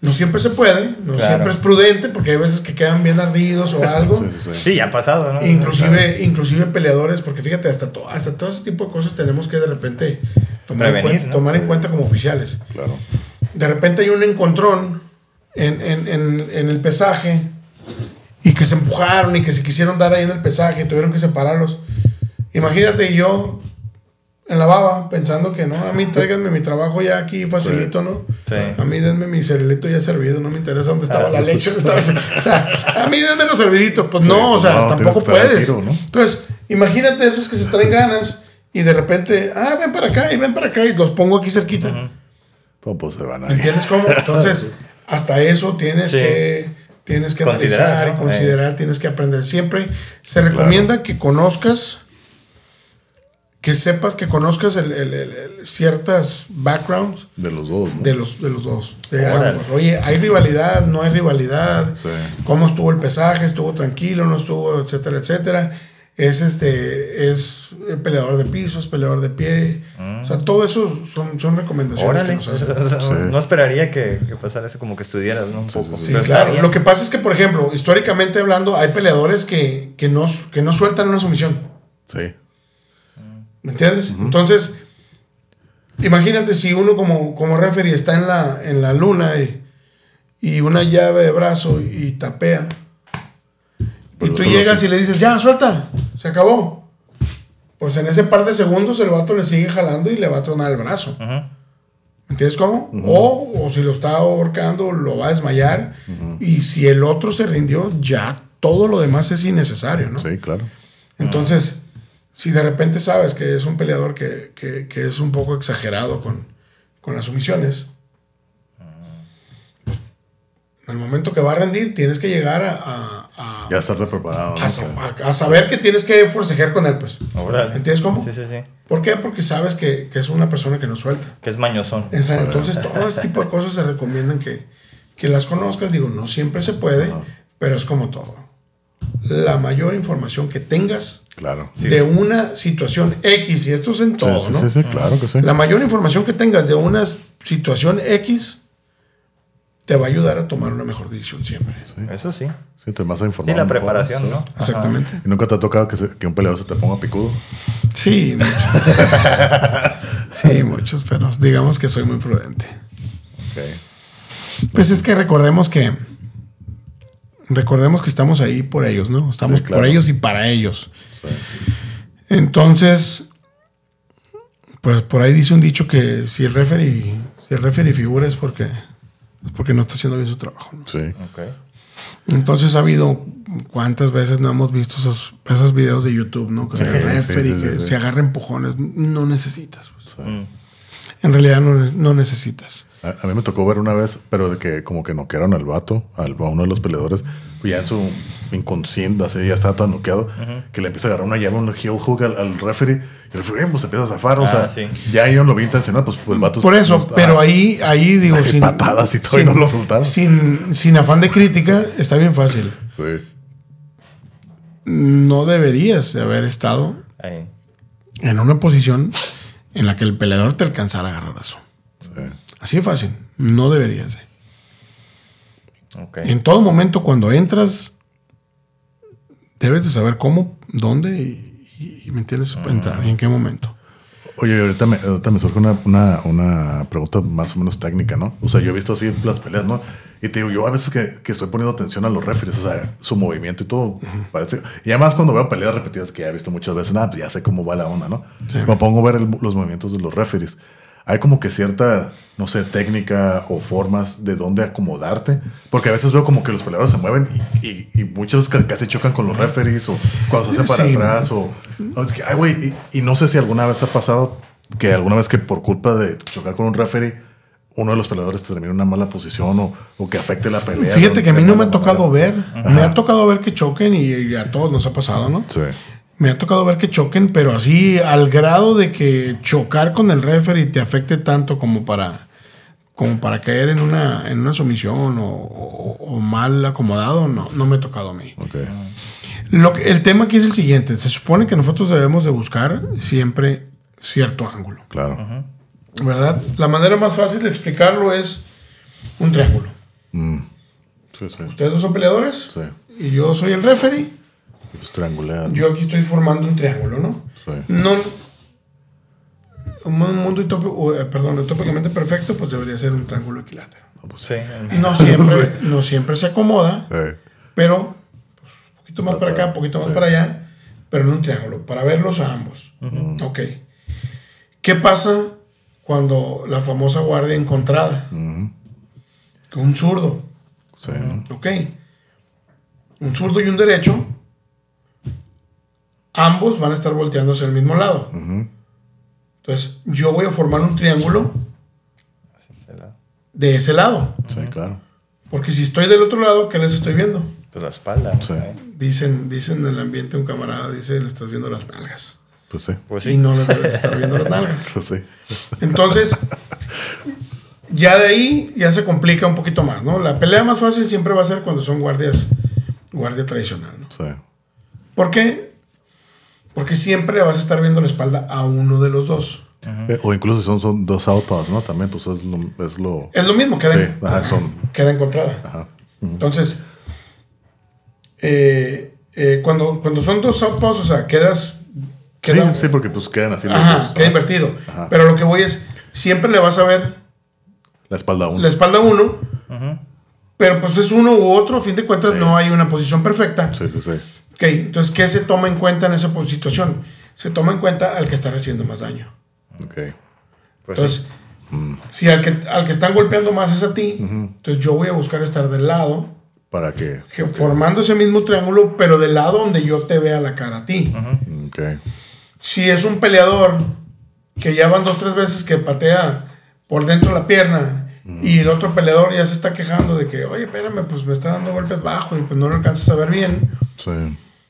no siempre se puede, no Claro. siempre es prudente, porque hay veces que quedan bien ardidos o algo. sí, sí, sí. Sí, ya ha pasado, ¿no? Inclusive, inclusive peleadores, porque fíjate, hasta, to- hasta todo ese tipo de cosas tenemos que de repente tomar, en, cuenta, ¿no? tomar en cuenta como oficiales. Claro. De repente hay un encontrón en, en- en- en el pesaje y que se empujaron y que se quisieron dar ahí en el pesaje y tuvieron que separarlos. Imagínate yo en la baba pensando que no, a mí tráiganme mi trabajo ya aquí facilito, ¿no? Sí. A mí denme mi cerealito ya servido, no me interesa dónde estaba Ah. la leche, dónde estaba el- O sea, a mí denme los serviditos. Pues no, o sea, no, tampoco puedes. tiro, ¿no? Entonces, imagínate esos que se traen ganas y de repente, ah, ven para acá y ven para acá y los pongo aquí cerquita. Pues, pues se van a ¿Me entiendes cómo? Entonces, hasta eso tienes Sí. que tienes que Considerar, analizar ¿no? y considerar, tienes que aprender. Siempre se recomienda que conozcas, que sepas, que conozcas el, el- el- ciertas backgrounds De los dos, ¿no? de los, de los dos. De Órale. ambos. Oye, ¿hay rivalidad? ¿No hay rivalidad? Sí. ¿Cómo estuvo el pesaje? ¿Estuvo tranquilo? ¿No estuvo? Etcétera, etcétera. Es este, es peleador de pisos, peleador de pie. O sea, todo eso son, son recomendaciones que nos hacen. O sea, Sí. No esperaría que, que pasara eso como que estudiaras, ¿no? Un Sí, poco. sí, sí. Sí, Pero está claro. Lo que pasa es que, por ejemplo, históricamente hablando, hay peleadores que, que, no, que no sueltan una sumisión. Sí. ¿Me entiendes? Entonces, imagínate si uno como, como referee está en la, en la luna y, y una llave de brazo y tapea. Y tú llegas y le dices, ya, suelta, se acabó. Pues en ese par de segundos el vato le sigue jalando y le va a tronar el brazo. ¿Me entiendes cómo? o, o si lo está ahorcando, lo va a desmayar. Y si el otro se rindió, ya todo lo demás es innecesario, ¿no? Sí, claro. Entonces, si de repente sabes que es un peleador que, que- que es un poco exagerado con, con las sumisiones, En el momento que va a rendir, tienes que llegar a, a, a- Ya estarte preparado. ¿no? a a- a saber que tienes que forcejear con él, pues. Órale. ¿Entiendes cómo? Sí, sí, sí. ¿Por qué? Porque sabes que, que es una persona que no suelta. Que es mañosón. Esa- entonces, todo este tipo de cosas se recomiendan que, que las conozcas. Digo, no siempre se puede, pero es como todo. La mayor información que tengas Claro. de una situación X, y esto es en Sí, todo, sí, ¿no? sí, sí, claro que sí. La mayor información que tengas de una situación X te va a ayudar a tomar una mejor decisión siempre. Eso sí. Sí, entre más Sí, informado. la mejor, preparación, sí. ¿no? Ajá. Exactamente. ¿Y nunca te ha tocado que, se- que un peleador se te ponga picudo? Sí, muchos. sí, muchos, pero digamos que soy muy prudente. Ok. Pues es que recordemos que recordemos que estamos ahí por ellos, ¿no? Estamos Sí, claro. por ellos y para ellos. Sí. Entonces, pues por ahí dice un dicho que si el referee, si el referee figura es porque, porque no está haciendo bien su trabajo. ¿no? Sí. Ok. Entonces ha habido cuántas veces no hemos visto esos, esos videos de YouTube, ¿no? Que Sí, el sí, referee sí, sí, que sí. se agarra empujones, no necesitas. pues. sí. Mm. En realidad no, no necesitas. A, a mí me tocó ver una vez, pero de que como que noquearon al vato, al, a uno de los peleadores, pues ya en su inconsciente, así ya estaba tan noqueado, que le empieza a agarrar una llave, un heel hook al, al referee, y el referee pues empieza a zafar, o Ah, sea, sí. ya yo lo vi intencional, pues, pues el vato... Por eso, pues, pero ah, ahí, ahí digo, sin, patadas y todo, y no lo soltaba. Sin, sin afán de crítica, está bien fácil. Sí, No deberías de haber estado Ahí. en una posición en la que el peleador te alcanzara a agarrar eso. sí. Así de fácil. No deberías de. En todo momento, cuando entras, debes de saber cómo, dónde y, y- ¿me entiendes? Para entrar y en qué momento. Oye, ahorita me, ahorita me surge una, una, una pregunta más o menos técnica, ¿no? O sea, yo he visto así las peleas, ¿no? Y te digo, yo a veces que, que estoy poniendo atención a los referees, o sea, su movimiento y todo, parece... Y además cuando veo peleas repetidas que ya he visto muchas veces, nada, pues ya sé cómo va la onda, ¿no? Sí. Me pongo a ver el- los movimientos de los referees. Hay como que cierta, no sé, técnica o formas de dónde acomodarte. Porque a veces veo como que los peleadores se mueven y, y- y muchos ca- casi chocan con los referees o cuando se hacen para Sí. atrás o... No, es que, ay, güey, y, y no sé si alguna vez ha pasado que alguna vez que por culpa de chocar con un referee, uno de los peleadores te termina en una mala posición o, o que afecte la pelea. Fíjate que a mí no me ha tocado manera. ver. Me ha tocado ver que choquen y, y a todos nos ha pasado, ¿no? Sí. Me ha tocado ver que choquen, pero así al grado de que chocar con el referee te afecte tanto como para, como para caer en una, en una sumisión o, o- o mal acomodado, no, no me ha tocado a mí. Ok. Lo que- el tema aquí es el siguiente. Se supone que nosotros debemos de buscar siempre cierto ángulo, Claro. ¿verdad? La manera más fácil de explicarlo es un triángulo. Mm. Sí, sí. Ustedes dos son peleadores Sí. y yo soy el referee. Pues. Yo aquí estoy formando un triángulo, ¿no? Sí. No. Un mundo utópico, eh, perdón, utópicamente perfecto, pues debería ser un triángulo equilátero. Sí. No siempre, no siempre se acomoda, pero pues, un poquito más para acá, un poquito más para allá, pero en un triángulo, para verlos a ambos. Ok. ¿Qué pasa cuando la famosa guardia encontrada? ujú. Con un zurdo. Sí. Un zurdo y un derecho. Ambos van a estar volteando hacia el mismo lado. Entonces, yo voy a formar un triángulo de ese lado. Sí, claro. Porque si estoy del otro lado, ¿qué les estoy viendo? Pues la espalda. Dicen, dicen en el ambiente un camarada, dice, le estás viendo las nalgas. Pues sí. Pues Y sí. no le debes estar viendo las nalgas. Pues sí. Entonces, ya de ahí ya se complica un poquito más, ¿no? La pelea más fácil siempre va a ser cuando son guardias, guardia tradicional, ¿no? Sí. ¿Por qué? Porque siempre le vas a estar viendo la espalda a uno de los dos. Eh, o incluso si son, son dos autos, ¿no? También, pues es lo. Es lo Es lo mismo, queda, Sí, en- ajá, son- queda encontrada. ajá. Entonces, eh, eh, cuando, cuando son dos southpaws, o sea, quedas... queda- sí, sí, porque pues quedan así los Ajá, dos. queda Ajá. invertido. Ajá. Pero lo que voy es, siempre le vas a ver La espalda a uno. la espalda a uno, pero pues es uno u otro, a fin de cuentas no hay una posición perfecta. Sí, sí, sí. Ok, entonces, ¿qué se toma en cuenta en esa situación? Se toma en cuenta al que está recibiendo más daño. Ok. Pues Entonces, Mm. si al que, al que están golpeando más es a ti, entonces yo voy a buscar estar del lado, Para que- formando ese mismo triángulo, pero del lado donde yo te vea la cara a ti. Ok. Si es un peleador que ya van dos, tres veces que patea por dentro la pierna Y el otro peleador ya se está quejando de que, oye, espérame, pues me está dando golpes bajos y pues no lo alcanzas a ver bien. Sí.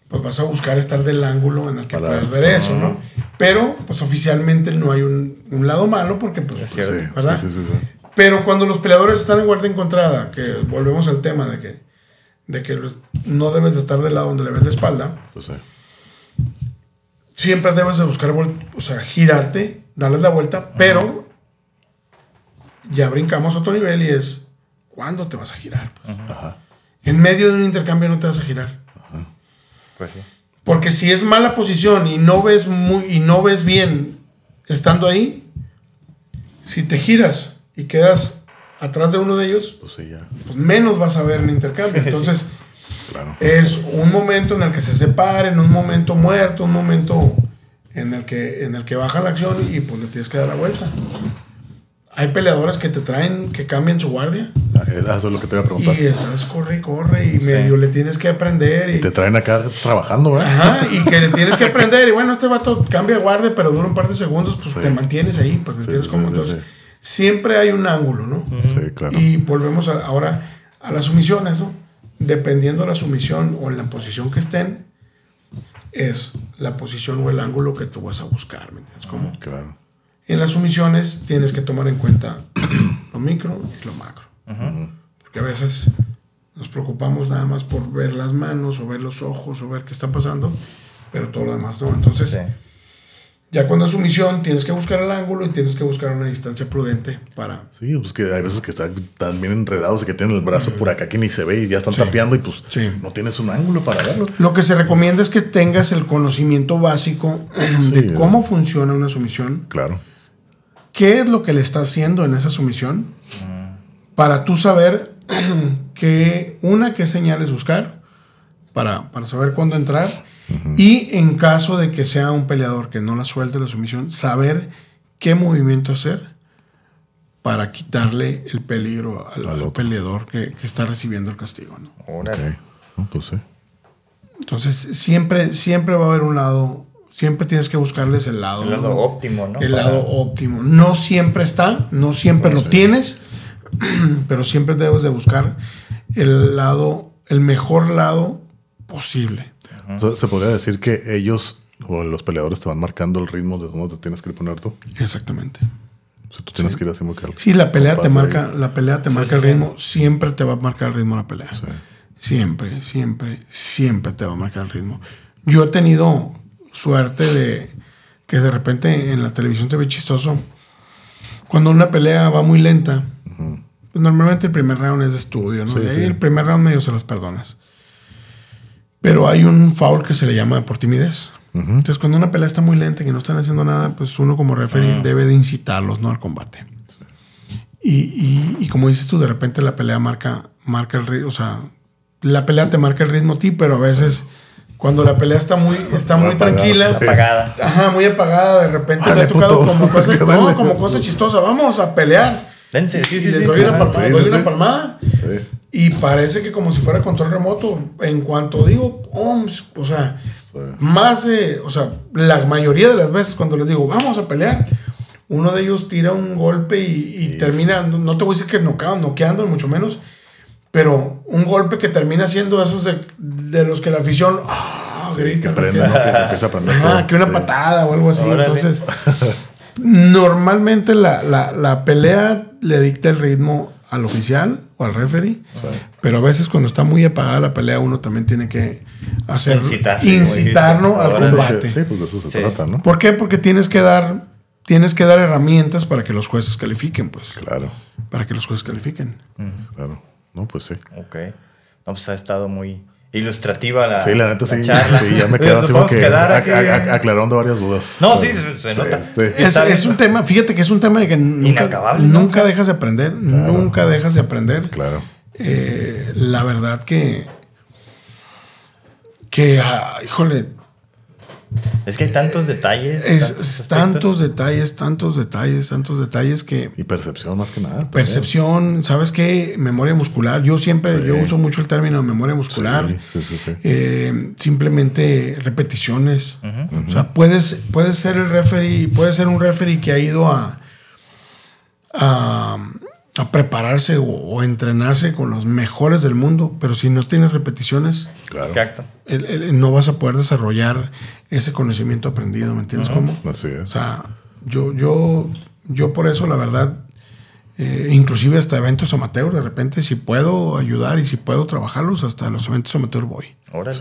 Pues vas a buscar estar del ángulo en el que Para- puedas ver eso, ¿no? Pero, pues oficialmente no hay un, un lado malo porque, pues, Es Sí, cierto. sí, ¿verdad? sí, sí, sí. Pero cuando los peleadores están en guardia encontrada, que volvemos al tema de que, de que no debes de estar del lado donde le ves la espalda, Pues sí. siempre debes de buscar, o sea, girarte, darles la vuelta, pero ya brincamos a otro nivel y es, ¿cuándo te vas a girar? pues? Ajá. En medio de un intercambio no te vas a girar. Pues sí. Porque si es mala posición y no ves muy, y no ves bien estando ahí, si te giras y quedas atrás de uno de ellos, Pues sí, ya. pues menos vas a ver en intercambio. Entonces, Claro. es un momento en el que se separen, un momento muerto, un momento en el que, en el que baja la acción y pues le tienes que dar la vuelta. Hay peleadores que te traen, que cambian su guardia Eso es lo que te iba a preguntar. y estás corre y corre y medio le tienes que aprender. Y, Y te traen acá trabajando, ¿eh? Ajá, y que le tienes que aprender. Y bueno, este vato cambia de guardia, pero dura un par de segundos, pues Sí. te mantienes ahí, pues ¿me Sí, entiendes sí, cómo? sí, Entonces, sí. siempre hay un ángulo, ¿no? Sí, claro. Y volvemos a- ahora a las sumisiones, ¿no? Dependiendo de la sumisión o en la posición que estén, es la posición o el ángulo que tú vas a buscar, ¿me entiendes cómo? Claro. En las sumisiones tienes que tomar en cuenta lo micro y lo macro. Porque a veces nos preocupamos nada más por ver las manos o ver los ojos o ver qué está pasando, pero todo lo demás no. Entonces, Sí. ya cuando es sumisión, tienes que buscar el ángulo y tienes que buscar una distancia prudente para... Sí, pues que hay veces que están tan bien enredados y que tienen el brazo por acá que ni se ve y ya están tapeando y pues Sí. no tienes un ángulo para verlo. Lo que se recomienda es que tengas el conocimiento básico de Sí. cómo funciona una sumisión, Claro. Qué es lo que le está haciendo en esa sumisión, para tú saber que una, qué señales buscar, para, para saber cuándo entrar, y en caso de que sea un peleador que no la suelte la sumisión, saber qué movimiento hacer para quitarle el peligro al, Al al otro. peleador que, que está recibiendo el castigo. ¿no? Órale. Ok. No, pues sí. Entonces, siempre, siempre va a haber un lado, siempre tienes que buscarles el lado. El lado ¿no? óptimo, ¿no? El Para- lado óptimo. No siempre está, no siempre lo tienes, pero siempre debes de buscar el lado, el mejor lado posible. Se podría decir que ellos o los peleadores te van marcando el ritmo de dónde te tienes que poner tú. Exactamente. O sea, tú tienes que ir así muy. Sí, la pelea te marca, ahí. la pelea te marca el sí. ritmo, siempre te va a marcar el ritmo la pelea. Sí. Siempre, siempre, siempre te va a marcar el ritmo. Yo he tenido suerte de que de repente en la televisión te ve chistoso. Cuando una pelea va muy lenta, pues normalmente el primer round es de estudio, ¿no? Sí, De ahí sí. el primer round medio se las perdonas. Pero hay un foul que se le llama por timidez. Entonces, cuando una pelea está muy lenta y que no están haciendo nada, pues uno como referee debe de incitarlos, ¿no? Al combate. Y, y- y como dices tú, de repente la pelea marca, marca el ritmo, o sea, la pelea te marca el ritmo a ti, pero a veces cuando la pelea está muy, está Muy tranquila. Apagada. ajá, muy apagada, de repente Dale, le ha tocado putos. como cosa, Dale. no, como cosa chistosa, vamos a pelear. Dense, sí, y sí, les sí. doy una, palmada, sí, doy sí, una sí. palmada Sí. y parece que como si fuera control remoto, en cuanto digo, ¡pum! o sea, Sí. más de, o sea, la mayoría de las veces cuando les digo, vamos a pelear, uno de ellos tira un golpe y, y Y termina, no, no te voy a decir que noqueando, noqueando, mucho menos, pero un golpe que termina siendo esos de, de los que la afición ah, grita, prende, Que- ¿no? Que se empieza a prender todo. que una Sí. patada o algo así. Órale. Entonces, normalmente la, la- la pelea le dicta el ritmo al oficial o al referee. Pero a veces cuando está muy apagada la pelea, uno también tiene que hacer Incitar, sí, como incitarnos al combate. Sí, pues de eso se Sí. trata, ¿no? ¿Por qué? Porque tienes que dar, tienes que dar herramientas para que los jueces califiquen, pues. Claro, Para que los jueces califiquen. claro. No, pues sí. Ok. No, pues ha estado muy ilustrativa la, Sí, la neta sí. charla. Sí, ya me quedo así como podemos que quedar ac- aquí. ac- aclarando varias dudas. No, sí, se, nota. sí. Es, un tema, fíjate que es un tema de que nunca, Inacabable, ¿no? nunca dejas de aprender, nunca dejas de aprender. Claro. Eh, la verdad que, que, ah, híjole, Es que hay tantos detalles. es, tantos detalles, tantos detalles, tantos detalles que Y percepción más que nada. percepción, ¿sabes qué? Memoria muscular. Yo siempre, Sí. yo uso mucho el término memoria muscular. Sí, sí, sí. sí. Eh, simplemente repeticiones. O sea, puedes, puedes ser el referee, puedes ser un referee que ha ido a, a, a prepararse o, o entrenarse con los mejores del mundo, pero si no tienes repeticiones, Claro. El- el- no vas a poder desarrollar ese conocimiento aprendido, ¿me entiendes cómo? Así O es. sea, yo, yo, yo por eso, la verdad, eh, inclusive hasta eventos amateur, de repente, si puedo ayudar y si puedo trabajarlos, hasta los eventos amateur voy. Órale.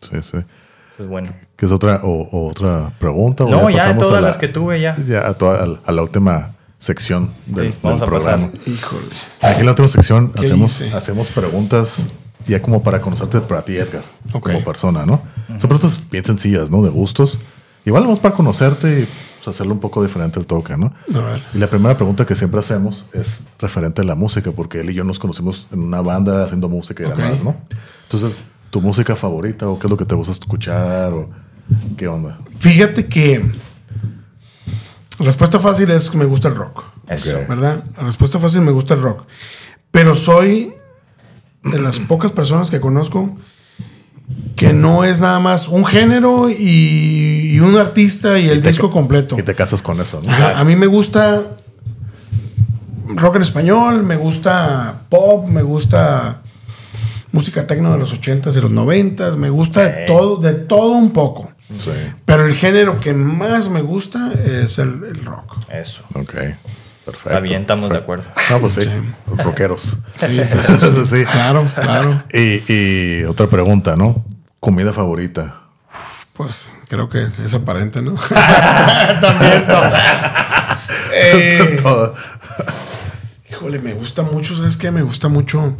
Sí, sí. Eso es bueno. ¿Qué es otra, o, o otra pregunta? ¿O No, ya pasamos a todas la- las que tuve ya. Ya a, toda- a la última sección del, Sí, vamos del a pasar. programa. Híjole. Aquí en la última sección ¿Qué hacemos, hacemos preguntas ya como para conocerte para ti, Edgar, Ok. como persona, ¿no? Son preguntas bien sencillas, ¿no? De gustos. Igual vamos para conocerte y pues, hacerlo un poco diferente el toque, ¿no? A ver. Y la primera pregunta que siempre hacemos es referente a la música, porque él y yo nos conocimos en una banda haciendo música y demás, ¿no? Entonces, ¿tu música favorita o qué es lo que te gusta escuchar o qué onda? Fíjate que respuesta fácil es que me gusta el rock. Eso. ¿Verdad? La respuesta fácil me gusta el rock. Pero soy de las pocas personas que conozco que no es nada más un género y, y un artista y el te- disco completo. Y te casas con eso, ¿no? Ajá, a mí me gusta rock en español, me gusta pop, me gusta música tecno de los 80s y los 90s, me gusta de todo, de todo un poco. Sí. Pero el género que más me gusta es el, el rock. Eso. Ok. Perfecto. Está bien, estamos de acuerdo. Ah, pues sí, los rockeros. Sí, sí. Claro, claro. Y, y otra pregunta, ¿no? Comida favorita. Pues creo que es aparente, ¿no? También. Eh, Todo. híjole, me gusta mucho, ¿sabes qué? Me gusta mucho.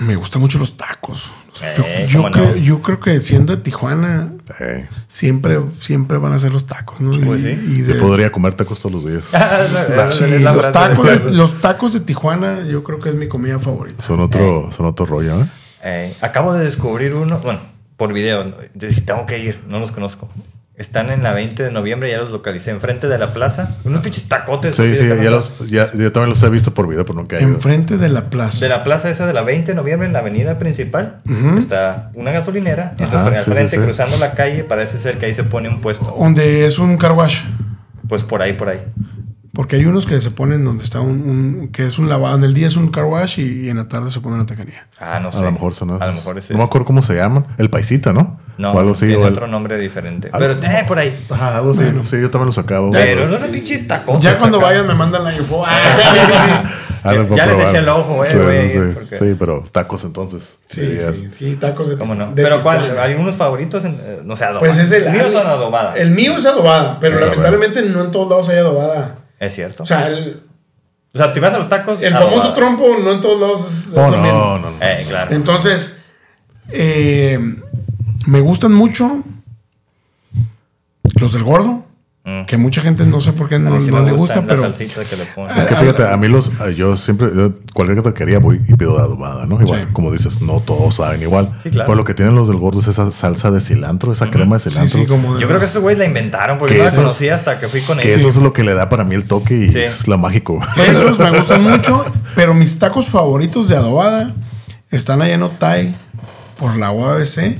Me gustan mucho los tacos. Yo, Eh, yo cómo no. creo, yo creo que siendo de Tijuana, Eh, siempre, siempre van a ser los tacos, ¿no? Pues Y- sí. y de- yo podría comer tacos todos los días. sí, Es la los, tacos de- de, los tacos de Tijuana, yo creo que es mi comida favorita. Son otro, son otro rollo, ¿eh? Eh, acabo de descubrir uno, bueno, por video. ¿no? Yo dije, tengo que ir, no los conozco. Están en la 20 de noviembre, ya los localicé, enfrente de la plaza. Unos pinches tacotes. Sí, sí, ya los, ya, yo también los he visto por video, pero nunca he ido. Enfrente de la plaza. De la plaza esa de la 20 de noviembre, en la avenida principal, está una gasolinera. Entonces, Ajá, al sí, sí, frente, sí. cruzando la calle, parece ser que ahí se pone un puesto. Donde es un car wash. Pues por ahí, por ahí. Porque hay unos que se ponen donde está un, un- que es un lavado. En el día es un car wash y, y en la tarde se pone una taquería. Ah, no sé. A lo mejor son A lo mejor es No me acuerdo cómo se llaman. El paisita, ¿no? No, o algo así. tiene o el- otro nombre diferente. Ah, Pero, eh, por ahí. Ajá, algo así. Sí, yo también los acabo. Pero no eran pinches tacotes. ya cuando vayan me mandan la info. Ah, los voy a Ya les probar. eché el ojo, eh, Sí, güey, sí, porque- sí, pero tacos entonces. sí, sí, sí, tacos de ¿Cómo no? de Pero ¿cuál? Tijuana. ¿Hay unos favoritos? En, eh, no sé, adobada. Pues es el. Míos son adobada. El mío es adobada, pero Ah, lamentablemente no en todos lados hay adobada. Es cierto. O sea, el, O sea, te vas a los tacos. el famoso trompo no en todos lados es, es No, lo no, mismo. no, no. Eh, claro. Entonces, eh, me gustan mucho los del gordo. Que mucha gente no sé por qué no, sí no le gusta, pero que le ponen. Es que fíjate, a mí los, yo siempre, yo cualquier taquería voy y pido de adobada, ¿no? Igual, Sí. como dices, no todos saben igual. Sí, claro. Pero lo que tienen los del gordo es esa salsa de cilantro, esa crema de cilantro. sí, como de- Yo creo que esos güeyes la inventaron porque Que no la conocía hasta que fui con que ellos. eso es lo que le da para mí el toque y Sí. es lo mágico. Esos me gustan mucho, pero mis tacos favoritos de adobada están allá en Otay, por la UABC.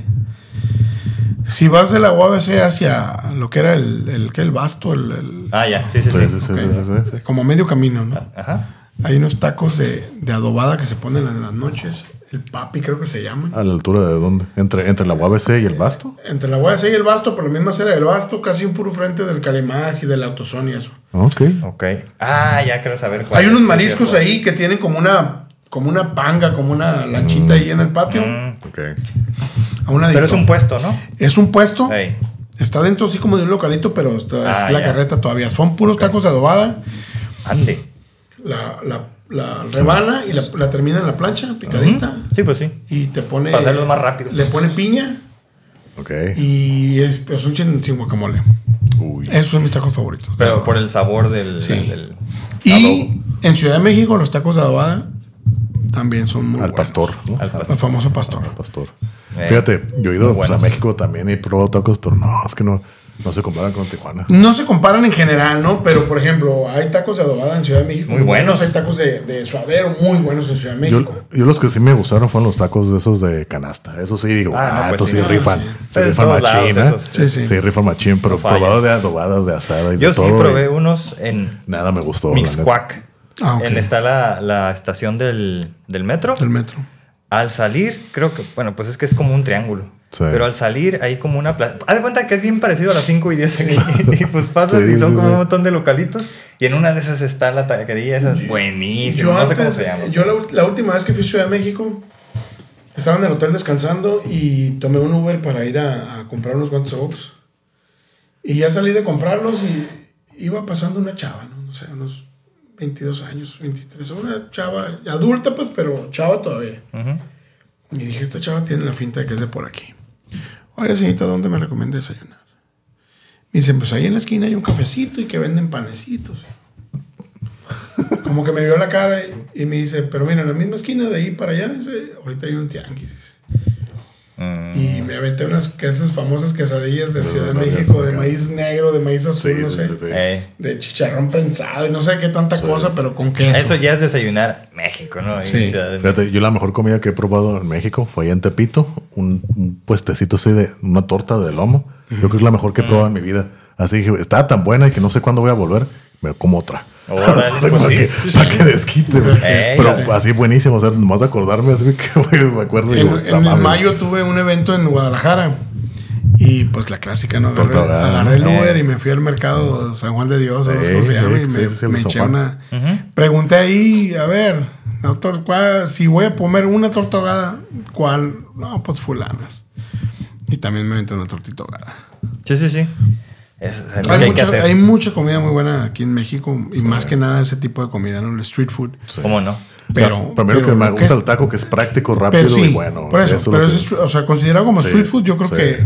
Si vas de la UABC hacia lo que era el, el, ¿qué? el basto, el, el- Ah, ya, sí, sí, Sí, sí. sí, sí, ok. sí, sí, sí. como medio camino, ¿no? Ajá. Hay unos tacos de, de adobada que se ponen en las noches. El papi creo que se llaman. ¿A la altura de dónde? ¿Entre, entre la UABC y el Basto? Entre la UABC y el basto, por la misma acera del basto, casi un puro frente del Calimaj y del Autosón y eso. Ok. Ok. Ah, ya quiero saber cuál Hay unos mariscos cierto. ahí que tienen como una, como una panga, como una lanchita ahí en el patio. Mm, Ok. A un Pero es un puesto, ¿no? Es un puesto. Está dentro así como de un localito, pero está, Ah, es la ya. carreta todavía. Son puros tacos de adobada. Ande. La, la, la rebana y la, la termina en la plancha, picadita. Sí, pues sí. Y te pone. Para hacerlos más rápidos. Le pone piña Ok. y es, es un chin sin guacamole. Uy. Esos son mis tacos favoritos. Pero por el sabor del, Sí. del- del y adobo. en Ciudad de México, los tacos de adobada también son muy Al buenos. pastor, ¿no? Al El pastor. famoso pastor. Al pastor. Eh, Fíjate, yo he ido pues, a. México también y he probado tacos, pero no, es que no. No se comparan con Tijuana. No se comparan en general, ¿no? Pero, por ejemplo, hay tacos de adobada en Ciudad de México. Muy buenos. Hay tacos de, de suadero muy buenos en Ciudad de México. Yo, yo los que sí me gustaron fueron los tacos de esos de canasta. Eso sí, digo, Ah, ah, no, pues estos sí. sí, Ah, rifan. sí. Sí Pero en rifan machín, ¿eh? Sí, sí. Sí, rifan machín, pero No probado de adobadas, de asada y Yo de sí todo. probé y unos en Nada me gustó. Mixcuac. Ah, ok. En está la, la estación del, del metro. Del metro. Al salir, creo que, bueno, pues es que es como un triángulo. Sí. Pero al salir hay como una plaza. Haz de cuenta que es bien parecido a las 5 y 10 aquí. y pues pasas Sí, y son sí, como sí. un montón de localitos. Y en una de esas está la taquería. Esa es buenísima. Yo No sé cómo antes- se llama. Yo la, la última vez que fui a Ciudad de México, estaba en el hotel descansando y tomé un Uber para ir a, a comprar unos guantes de box. Y ya salí de comprarlos y iba pasando una chava, ¿no? No sé, unos 22 años, 23. Una chava adulta, pues, pero chava todavía. Y dije, esta chava tiene la finta de que es de por aquí. Oiga, señorita, ¿dónde me recomienda desayunar? Me dicen, pues ahí en la esquina hay un cafecito y que venden panecitos. Como que me vio la cara y, y me dice, pero mira, en la misma esquina de ahí para allá, dice, ahorita hay un tianguis. Mm, Y me aventé unas que esas famosas quesadillas de De Ciudad de México, de maíz negro, de maíz azul, Sí, no sí, sé. sí, sí. eh, De chicharrón prensado y no sé qué tanta cosa, pero con queso. Eso ya es desayunar México, ¿no? Fíjate, yo la mejor comida que he probado en México fue allá en Tepito, un, un puestecito así de una torta de lomo. Yo creo que es la mejor que he probado en mi vida. Así dije, estaba tan buena y que no sé cuándo voy a volver. Me como otra. Pues para, sí. que, para que desquite. Eh, Pero así buenísimo. O sea, nomás de acordarme, así que me acuerdo. En, digo, en mayo tuve un evento en Guadalajara. Y pues la clásica, ¿no? Agarré, agarré el. Uber Eh. y me fui al mercado San Juan de Dios, o no sé Eh, cómo se llama, eh, y sí, me, sí, sí, me eché. Pregunté ahí, a ver, doctor, ¿cuál- si voy a comer una torta ahogada, ¿cuál? No, pues fulanas. Y también me metí una tortita ahogada. Sí, sí, sí. Es lo que Hay, hay que mucha, hacer. hay mucha comida muy buena aquí en México y más que nada ese tipo de comida, ¿no? El street food. ¿Cómo no? Pero, Primero pero que me gusta es- el taco, que es práctico, rápido Pero sí, y bueno. por eso, es pero es que- o sea, considerado como Sí, street food, yo creo sí. que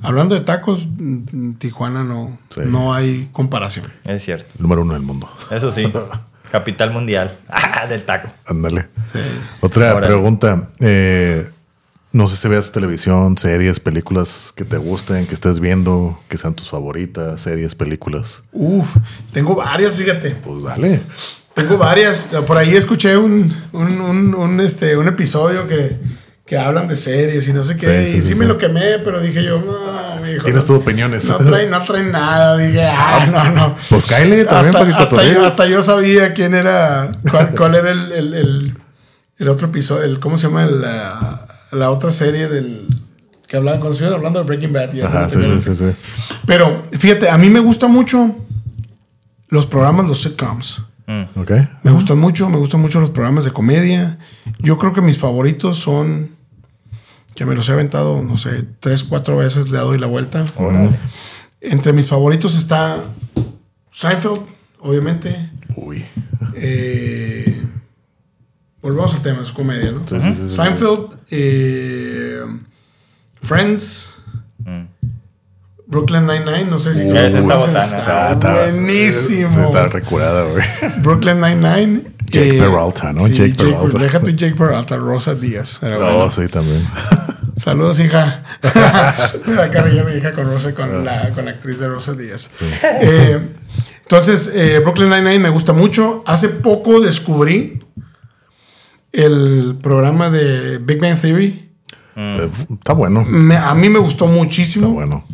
hablando de tacos, mm, Tijuana no, Sí. no hay comparación. Es cierto. el número uno del mundo. Eso sí. Capital mundial. Ah, del taco. Ándale. Sí. Otra pregunta. eh, no sé si veas televisión, series, películas que te gusten, que estés viendo, que sean tus favoritas, series, películas. Uf, tengo varias, fíjate. Pues dale. Tengo varias. Por ahí escuché un, un, un, un, este, un episodio que, que hablan de series y no sé qué. Sí, sí, y sí, sí, me lo quemé, pero dije yo, no, hijo. Tienes tus opiniones. no traen, no traen nada. Dije, ah, no, no. Pues cáele también para hasta, yo, hasta yo sabía quién era, cuál, cuál era el, el, el, el otro episodio, el, ¿cómo se llama? El, la otra serie del que hablaban cuando estuvieron hablando de Breaking Bad. ya Ajá, sí, sí, sí, sí. Pero fíjate, a mí me gusta mucho los programas, los sitcoms. Mm. Ok. Me gustan mucho, me gustan mucho los programas de comedia. Yo creo que mis favoritos son, que me los he aventado, no sé, tres, cuatro veces le doy la vuelta. Entre mis favoritos está Seinfeld, obviamente. Uy. Eh, volvemos al tema, es comedia, ¿no? Sí, sí, sí, sí. Seinfeld, eh, Friends, Mm. Brooklyn Nine-Nine, no sé si... Esa está botana. está Ah, está- buenísimo. Está recurada, güey. Brooklyn Nine-Nine. Jake Peralta, ¿no? Jake Peralta. Deja tu Jake Peralta, Rosa Díaz. Pero No, bueno. sí, también. Saludos, hija. Me da carrilla mi hija con Rosa, con la, con la actriz de Rosa Díaz. Eh, entonces, eh, Brooklyn Nine-Nine me gusta mucho. Hace poco descubrí el programa de Big Bang Theory. Eh, Está bueno. Me- a mí me gustó muchísimo. Está bueno.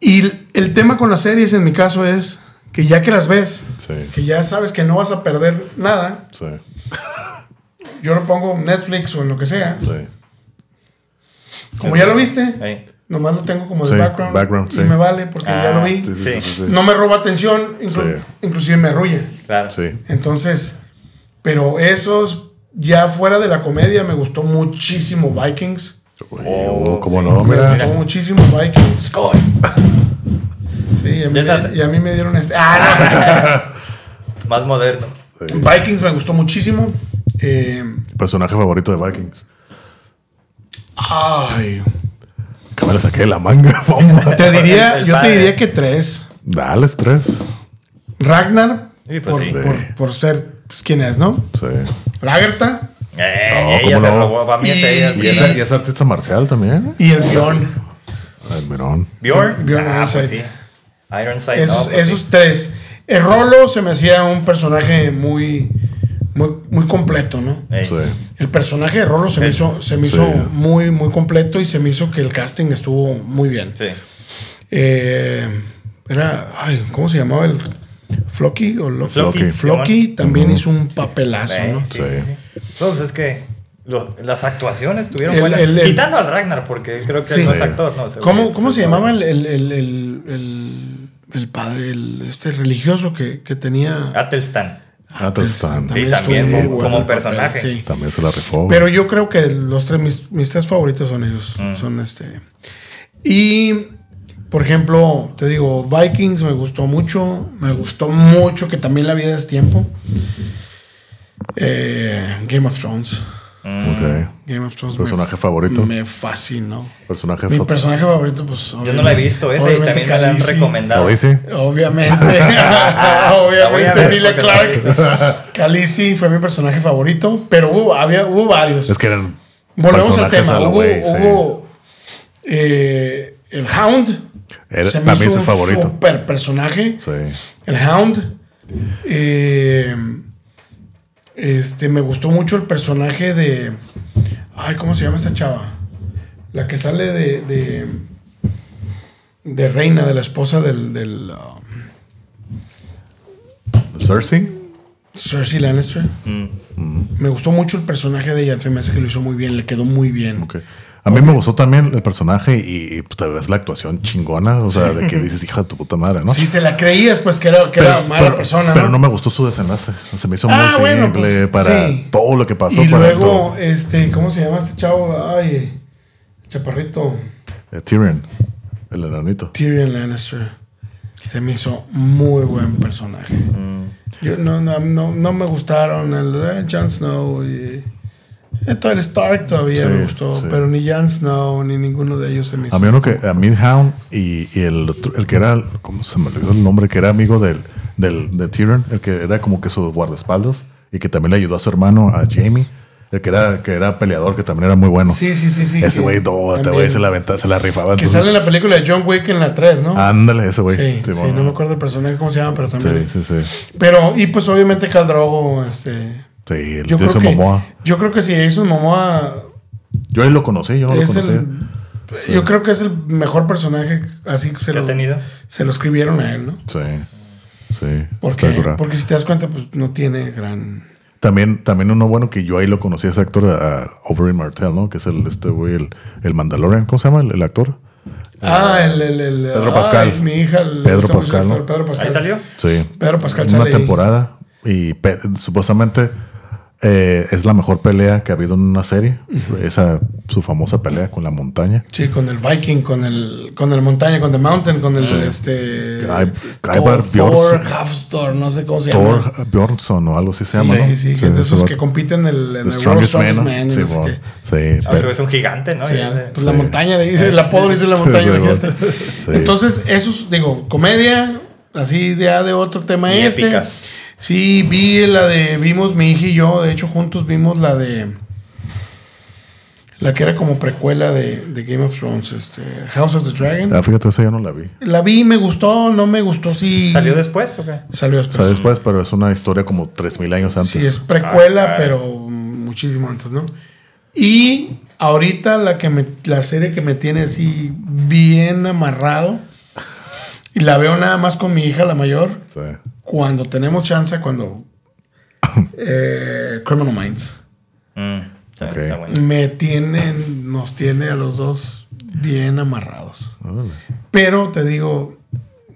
Y el, el tema con las series, en mi caso, es que ya que las ves, Sí. que ya sabes que no vas a perder nada, Sí. yo lo pongo en Netflix o en lo que sea. Sí. Como ya lo viste, nomás lo tengo como de Sí, background, background, y sí. me vale porque ya Ah, lo vi. Sí, sí. No me roba atención, inclu- Sí. inclusive me arrulla. Claro. Sí. Entonces, pero esos, ya fuera de la comedia, me gustó muchísimo Vikings. Oh, oh, ¿Cómo sí. no? Me Mira. gustó muchísimo Vikings. Score. Sí, y a mí, y a mí me dieron este. Ah, Más moderno. no. Vikings me gustó muchísimo. Eh, Personaje favorito de Vikings. ay, Que me la saqué de la manga. Vamos. te diría, yo te diría que tres. Dale estrés. Ragnar, Sí, pues por, sí. por- por ser pues, quien es, ¿no? Sí. Lagerta Eh, No, ella ¿cómo se no? robó. Para mí es Y- ella. Y es, y es artista marcial también. y el guion. Almirón. Bjorn. Bjorn ah, pues Ironside. sí. Ironside. Esos, no, pues esos sí. tres. El Rolo se me hacía un personaje muy, muy, muy completo, ¿no? Sí. El personaje de Rolo se me El- hizo, se me sí. hizo muy, muy completo y se me hizo que el casting estuvo muy bien. Sí. Eh, era, ay, ¿cómo se llamaba el Flocky o lo- Flocky. Flocky también hizo un papelazo, ¿no? sí. No, pues es que lo- las actuaciones tuvieron El- buenas. el- el- Quitando al Ragnar, porque creo que él Sí. no es actor. No, ¿Cómo, cómo se llamaba el, el, el, el, el- el padre, el, este religioso que, que tenía? Atelstan. Atelstan. Sí, también estuvo fue bueno como papel, personaje. sí. También se la rifó. Pero yo creo que los tres, mis, mis tres favoritos son ellos. Mm. Son este. Y, por ejemplo, te digo, Vikings me gustó mucho. Me gustó mucho que también la vida es tiempo. Eh, Game of Thrones. Ok. Game of Thrones. ¿Personaje me, favorito? Me fascinó. Personaje Mi personaje favorito, pues. Yo no la he visto esa y obviamente también me la han recomendado. Obviamente. Obviamente, Emilia Clark. Khaleesi fue mi personaje favorito. Pero hubo, había, hubo varios. Es que eran. Volvemos al tema. Hubo, sí. hubo, eh, el Hound. Era- se me para mí hizo es el un favorito. super personaje. Sí. El Hound. Eh, este, me gustó mucho el personaje de. Ay, ¿cómo se llama esta chava? La que sale de. de, de reina, de la esposa del. del um, Cersei. Cersei Lannister. Mm. Me gustó mucho el personaje de ella. Se me hace que lo hizo muy bien. Le quedó muy bien. Ok. A mí me gustó también el personaje y, y pues, tal vez la actuación chingona. O sea, de que dices, hija de tu puta madre, ¿no? Si se la creías, pues que era, que era mala persona. pero no me gustó su desenlace. Se me hizo Ah, muy bueno, simple pues, para sí. todo lo que pasó. y para luego, todo. este, ¿cómo se llama este chavo? Ay, chaparrito. Eh, Tyrion, el enanito. Tyrion Lannister. Se me hizo muy buen personaje. Yo no, no, no, no me gustaron el eh, Jon Snow y eh, todo el Stark todavía Sí, me gustó, sí. pero ni Jon Snow ni ninguno de ellos se me hizo. A mí uno que, a Midhound y, y el, otro- el que era, ¿cómo se me olvidó el nombre? Que era amigo del, del, de Tyrion, el que era como que su guardaespaldas y que también le ayudó a su hermano, a Jamie. El que era, que era peleador, que también era muy bueno. Sí, sí, sí, sí. ese güey, todo, este güey se la, aventaba, se la rifaba. Que entonces- sale en la película de John Wick en la 3, ¿no? Ándale, ese güey. sí, sí, bueno. no me acuerdo el personaje cómo se llama, pero también. Sí, sí, sí. Pero, y pues obviamente Khal Drogo, este. Sí, el Yo creo, Jason que, Momoa. yo creo que si Jason Momoa Yo ahí lo conocí, yo no lo conocía. el. Yo creo que es el mejor personaje así que se ¿Que ha lo, tenido? se lo escribieron a él, ¿no? Sí, sí. Dura. porque si te das cuenta, pues no tiene gran. También, también uno bueno que yo ahí lo conocí, ese actor, a, a Oberyn Martell, ¿no? Que es el, este güey, el, el Mandalorian. ¿Cómo se llama el, el actor? Ah, el. el, el Pedro ay, Pascal. mi hija. el- Pedro este Pascal, actor, ¿no? Pedro Pascal. ¿Ahí salió? Sí. Pedro Pascal Una sale ahí. temporada. Y pe- supuestamente eh, es la mejor pelea que ha habido en una serie. Esa, su famosa pelea con la montaña. Sí, con el Viking, con el, con el montaña, con The Mountain, con el este. Kai- Thor, Thor. Hafstor, no sé cómo se llama. Thor Bjornsson o algo así se Sí, llama, ¿no? sí, sí, que de esos que compiten en el, en The el World Strongest Strongest Man, Sí, no bueno. Sí, es un gigante, ¿no? Sí, Ya pues la Sí. montaña, le dice, el apodo le dice la Sí, montaña, sí, sí. Entonces, esos, digo, comedia, así de, de otro tema Y este. épicas. Sí, vi la de, vimos mi hija y yo, de hecho juntos vimos la de, la que era como precuela de, de Game of Thrones, este, House of the Dragon. Ah, fíjate, esa ya no la vi. La vi, me gustó, no me gustó, sí. ¿Salió después o qué? Salió después. sea, después, pero es una historia como 3000 años antes. Sí, es precuela, Ah, pero muchísimo antes, ¿no? Y ahorita la que me, la serie que me tiene así bien amarrado y la veo nada más con mi hija, la mayor, Sí. Cuando tenemos chance, cuando eh, Criminal Minds Mm, sí, Ok. está bueno. me tiene, nos tiene a los dos bien amarrados. Pero te digo,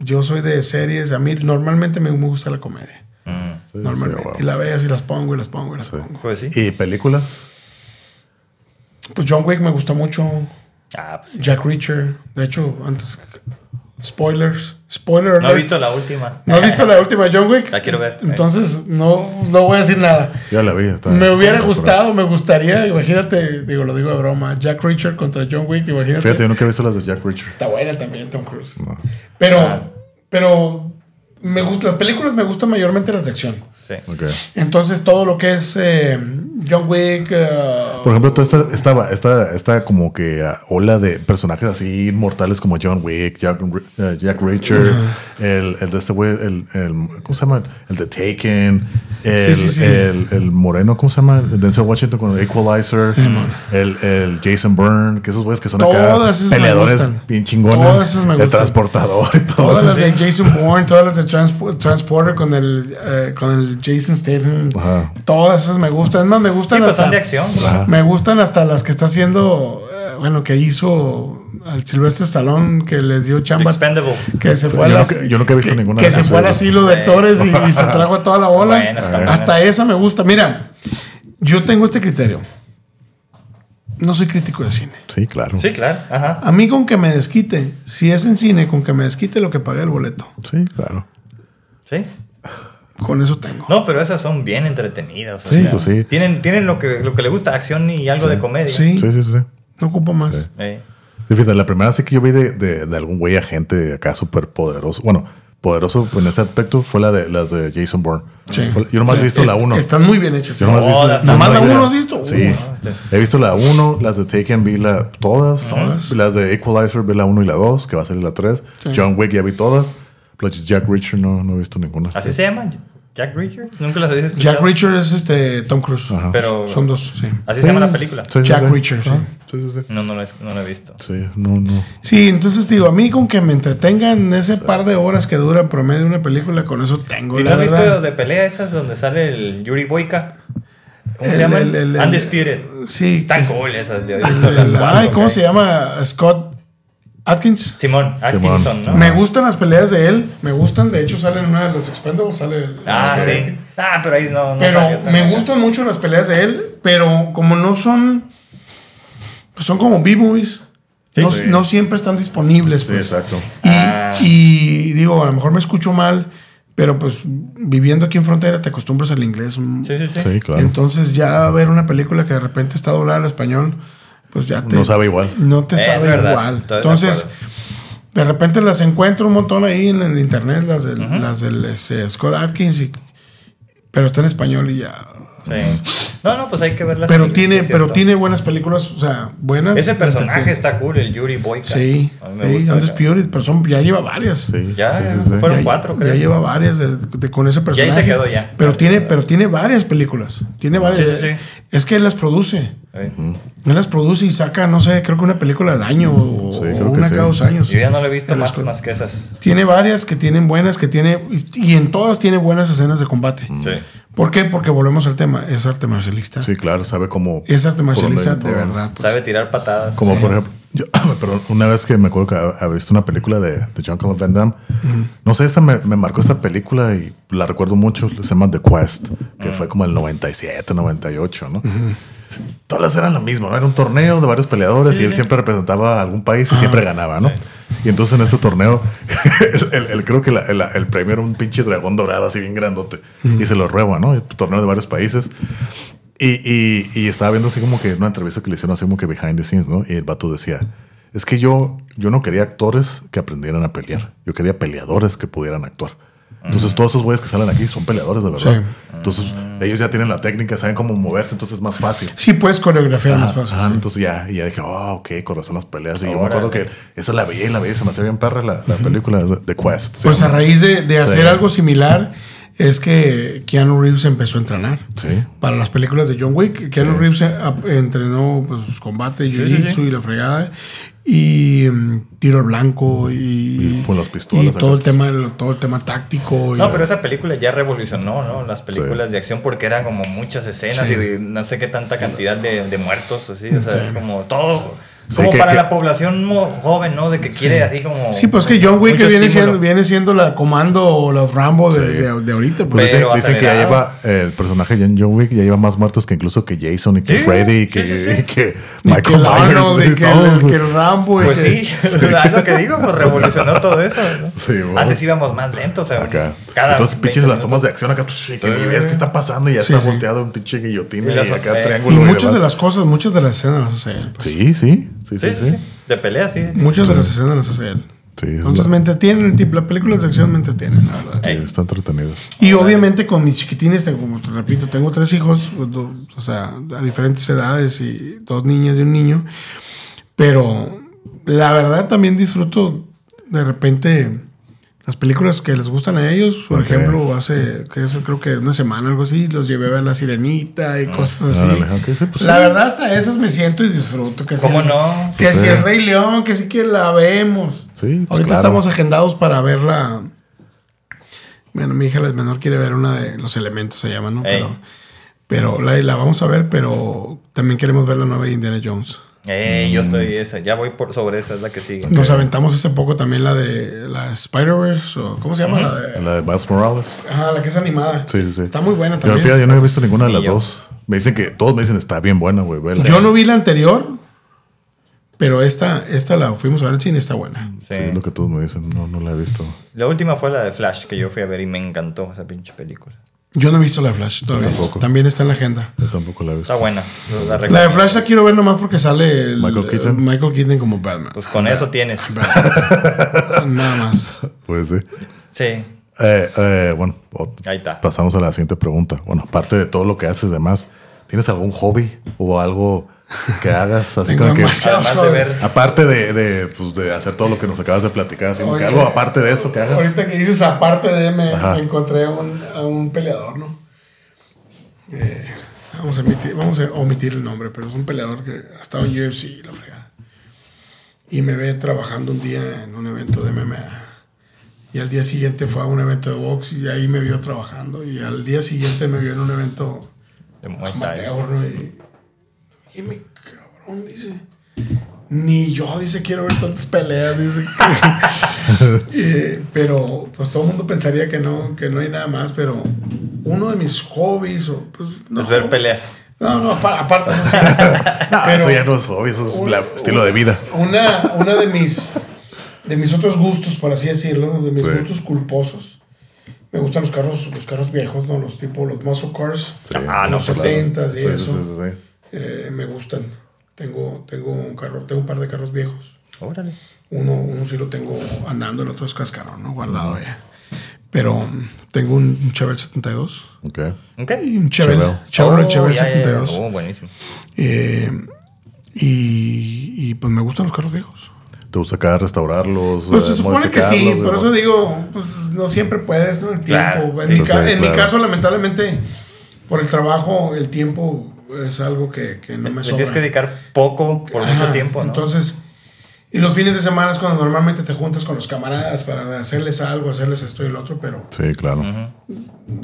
yo soy de series, a mí normalmente me, me gusta la comedia. Mm, Sí, Normalmente. sí, wow. Y la veas y las pongo y las pongo y las Sí. pongo. Pues sí. ¿Y películas? Pues John Wick me gusta mucho. Ah, pues sí. Jack Reacher. De hecho, antes. Spoilers. Spoiler No he visto la última. ¿No has visto la última John Wick? La quiero ver. Entonces, no, no voy a decir nada. Ya la vi. está- me hubiera está gustado, me gustaría, imagínate, digo, lo digo de broma, Jack Reacher contra John Wick, imagínate. Fíjate, yo nunca he visto las de Jack Reacher. Está buena también Tom Cruise. No. Pero, Ah. pero me gustan, las películas me gustan mayormente las de acción. Sí. Ok. Entonces todo lo que es eh, John Wick, eh, Por ejemplo, toda esta, esta, esta, esta como que ah, ola de personajes así inmortales como John Wick, Jack, eh, Jack Reacher, el, el de este güey, el, el- ¿cómo se llama? El de Taken, el, sí, sí. el, el moreno, ¿cómo se llama? El Denzel Washington con el Equalizer, el, el Jason Bourne, que esos güeyes que son acá Todas esas me peleadores gustan. bien chingones, Todas esas me de gustan. transportador y todo todas las de Jason Bourne, todas las de Transpo- Transporter con el, eh, con el Jason Statham, Ajá. todas esas me gustan. Es más, me Sí, gustan pues de acción. Ajá. Me gustan hasta las que está haciendo, eh, bueno, que hizo al Silvestre Stallone, que les dio chamba. Que se fue a Yo las- nunca- yo nunca he visto que- ninguna Que de se fue al asilo de actores y, y se trajo a toda la bola. Hasta esa me gusta. Mira, yo tengo este criterio. No soy crítico de cine. Sí, claro. Sí, claro. Ajá. A mí con que me desquite, si es en cine, con que me desquite lo que pagué el boleto. Sí, claro. Sí. Con eso tengo. No, pero esas son bien entretenidas. o Sí, sea, pues sí. Tienen, tienen lo, que, lo que le gusta, acción y algo de comedia. Sí, Sí, sí, sí. sí. no ocupo más. Sí, fíjate, la primera sí que yo vi de, de, de algún güey agente acá súper poderoso. Bueno, poderoso en ese aspecto fue la de las de Jason Bourne. Sí. Yo nomás he visto Es- la 1. Están muy bien hechas. Yo nomás he visto, Todas ¿Nomás la vi uno has visto? Sí. Uh, He visto la 1, las de Taken vi la, todas. Las de Equalizer vi la 1 y la 2, que va a salir la 3. John Wick ya vi todas. Jack Reacher no, no he visto ninguna. ¿Así se llama? ¿Jack Reacher? Nunca las habéis escuchado. Jack Reacher es este Tom Cruise. Ajá. Pero, Son dos, sí. ¿Así se llama la película? Sí, Jack sí. Reacher, sí. Ah, sí, sí, sí. No, no la, he- no la he visto. Sí, no, no. Sí, entonces digo, a mí con que me entretengan ese par de horas que dura en promedio una película, con eso tengo, ¿Y la no has visto de pelea esas donde sale el Yuri Boyka? ¿Cómo El- se llama? el- el- el- Undisputed. Sí. Tan cool esas. Visto las cuatro ay, ¿cómo se llama? Scott Atkins. Simón, Atkinson, ¿no? Me gustan las peleas de él, me gustan, de hecho sale en una de los Expendables, sale el- Ah, el- sí. Ah, pero ahí no. no Pero me gustan mucho las peleas de él, pero como no son, pues son como B-movies, Sí, no, sí. no siempre están disponibles. Sí, pues. exacto. Y, Ah. y digo, a lo mejor me escucho mal, pero pues viviendo aquí en frontera te acostumbras al inglés. Sí, sí, sí. Sí, claro. Entonces ya ver una película que de repente está doblada al español, pues ya te... No sabe igual. No te Es sabe verdad, igual. estoy Entonces, de repente las encuentro un montón ahí en el internet, las del, las del este, Scott Atkins, y- pero está en español y ya... Sí. No, no, pues hay que verlas. Pero tiene, pero tiene buenas películas, o sea, buenas. Ese personaje Entreten- está cool, el Yuri Boyka. Sí, A mí me sí, gusta. Undisputed, pero son, ya lleva varias. Sí, Ya, sí, ya sí, sí. fueron ya, cuatro, creo. Ya lleva varias de, de- con ese ahí se personaje. quedó ya. Pero tiene, pero tiene varias películas. Tiene varias. Sí, sí, sí. Es que él las produce. Sí. Él las produce y saca, no sé, creo que una película al año o, Sí, o creo que una sí. cada dos años. Yo ya no le he visto la más, más que esas. Tiene varias que tienen buenas, que tiene. Y en todas tiene buenas escenas de combate. Sí. ¿Por qué? Porque volvemos al tema. Es arte marcialista. Sí, claro, sabe cómo. Es arte marcialista de verdad. pues. Sabe tirar patadas. Como por ejemplo, yo, perdón, una vez que me acuerdo que había visto una película de, de John Claude Van Damme. No sé, esta me, me marcó esta película y la recuerdo mucho. Se llama The Quest, que fue como el 97, 98, ¿no? Todas las eran lo mismo, ¿no? Era un torneo de varios peleadores y él siempre representaba a algún país y siempre ganaba, ¿no? Y entonces en este torneo, el, creo que la- el, premio era un pinche dragón dorado así bien grandote y se lo rueba, ¿no? Torneo de varios países. Y, y, y estaba viendo así como que una entrevista que le hicieron así como que behind the scenes, ¿no? Y el vato decía, es que yo, yo no quería actores que aprendieran a pelear, yo quería peleadores que pudieran actuar. Entonces todos esos güeyes que salen aquí son peleadores de verdad. Sí. Entonces ellos ya tienen la técnica, saben cómo moverse, entonces es más fácil. Sí, puedes coreografiar más fácil. ajá, sí. entonces ya, y ya dije, oh, ok, con razón las peleas. Y yo me acuerdo que esa la veía y la veía y se me hacía bien perra la, la película de The Quest. Pues a raíz de, de hacer Sí. algo similar es que Keanu Reeves empezó a entrenar. Sí. Para las películas de John Wick, Keanu Sí. Reeves eh, entrenó pues, combate, sí, jiu-jitsu sí. y la fregada. Y mm, tiro al blanco y, Y con las pistolas y todo el tema el- todo el tema táctico y- No, pero esa película ya revolucionó, ¿no? Las películas Sí. de acción porque eran como muchas escenas Sí. y no sé qué tanta cantidad de, de muertos, así. O sea, es como todo. Sí, como que- para que- la población joven, ¿no? De que quiere así como. Sí, pues que John Wick que viene estímulo. siendo, viene siendo la comando o los Rambo de, Sí. de- de ahorita. Pues. Pero dicen que ya lleva eh, el personaje de John Wick ya lleva más muertos que incluso que Jason y que Sí, Freddy y que, sí, sí, sí. y que Y Michael Arnold, Myers y y que el, todos. que el Rambo. y Pues sí, es lo que digo, pues revolucionó todo eso. ¿no? Sí, bueno. Antes íbamos más lentos, o sea, Acá. cada Entonces, 20 pinches las tomas de acción acá, pues, que ni ves qué está pasando y ya Sí, está volteado un pinche guillotina Y y, las- acá triángulo. Y y muchas de las cosas, muchas de las escenas las hace él. pues. Sí, sí, sí, sí, Sí. De pelea, sí. Muchas de las escenas las hace él. Sí, es Entonces la- me entretienen, tipo, las películas de acción me entretienen, la verdad. sí, Ey. está entretenido. Y obviamente con mis chiquitines, tengo, como te repito, tengo tres hijos, pues, o sea, a diferentes edades y dos niñas y un niño. Pero la verdad también disfruto de repente las películas que les gustan a ellos. Por ejemplo, hace que eso creo que una semana algo así, los llevé a ver La Sirenita y cosas así. Sí, pues la sí. verdad hasta esas me siento y disfruto. Que si ¿Cómo el- no? Que Sí. si el Rey León, que sí que la vemos. Sí, pues Ahorita claro. estamos agendados para verla. Bueno, mi hija la menor quiere ver una de los elementos, se llama, ¿no? Ey. Pero, pero la, la vamos a ver, pero también queremos ver la nueva de Indiana Jones. Eh, yo estoy esa. Ya voy por sobre esa, es la que sigue. Nos aventamos hace poco también la de la Spider-Verse, o ¿cómo se llama? La de. La de Miles Morales. Ajá, la que es animada. Sí, sí, sí. Está muy buena Yo, también. fíjate, yo no he visto ninguna de las yo. dos. Me dicen que, todos me dicen está bien buena, güey. Yo no vi la anterior, pero esta, esta la fuimos a ver al cine está buena. Sí. Sí, es lo que todos me dicen. No, no la he visto. La última fue la de Flash que yo fui a ver y me encantó esa pinche película. Yo no he visto la de Flash todavía. tampoco. También está en la agenda. Yo tampoco la he visto. Está buena. La, La de. Flash la quiero ver nomás porque sale el- Michael Keaton. Michael Keaton como Batman. Pues con eso tienes. Nada más. Pues sí. Sí. Eh, eh, bueno, Ahí está. pasamos a la siguiente pregunta. Bueno, aparte de todo lo que haces, demás, ¿tienes algún hobby o algo que hagas así como que demasiados Además de hobbies. ver. aparte de, de, pues, de hacer todo lo que nos acabas de platicar, así como que Oye, algo aparte de eso que hagas? Ahorita que dices aparte de me, encontré a un, a un peleador, ¿no? Eh, vamos, a omitir, vamos a omitir el nombre, pero es un peleador que ha estado en UFC y la fregada. Y me ve trabajando un día en un evento de MMA. Y al día siguiente fue a un evento de box y ahí me vio trabajando. Y al día siguiente me vio en un evento De Muay Thai. amateur, ¿no? Y, y mi cabrón dice, ni yo, dice, quiero ver tantas peleas, dice. Eh, pero pues todo el mundo pensaría que no, que no hay nada más, pero uno de mis hobbies, o, pues, no, Es ver peleas. No, no, apa- aparte, no. No, Pero eso ya no es hobby, eso es un- la- estilo de vida. Una, una de mis de mis otros gustos, por así decirlo, de mis Sí. gustos culposos. Me gustan los carros, los carros viejos, ¿no? Los tipo, los muscle cars. Sí, Ah, no, los pues, 70 y sí, eso. Eh, me gustan. Tengo, tengo un carro, tengo un par de carros viejos. Órale. Uno, uno sí lo tengo andando, el otro es cascarón, ¿no? Guardado ya. Pero mm, tengo un, un Chevrolet 72 Ok. ¿Ok? y un Chevrolet, Chevrolet. Oh, Chevrolet ya, ya, ya. 72. Oh, buenísimo. Eh, y, y pues me gustan los carros viejos. ¿Te gusta acá restaurarlos? Pues se eh, supone que sí, por eso digo, pues no siempre puedes, ¿no? El Claro, tiempo. en sí, mi, ca- sí, en mi caso, lamentablemente, por el trabajo, el tiempo es algo que, que no me Le sobra. tienes que dedicar poco por mucho Ajá, tiempo, ¿no? Entonces, y los fines de semana es cuando normalmente te juntas con los camaradas para hacerles algo, hacerles esto y el otro, pero Sí, claro.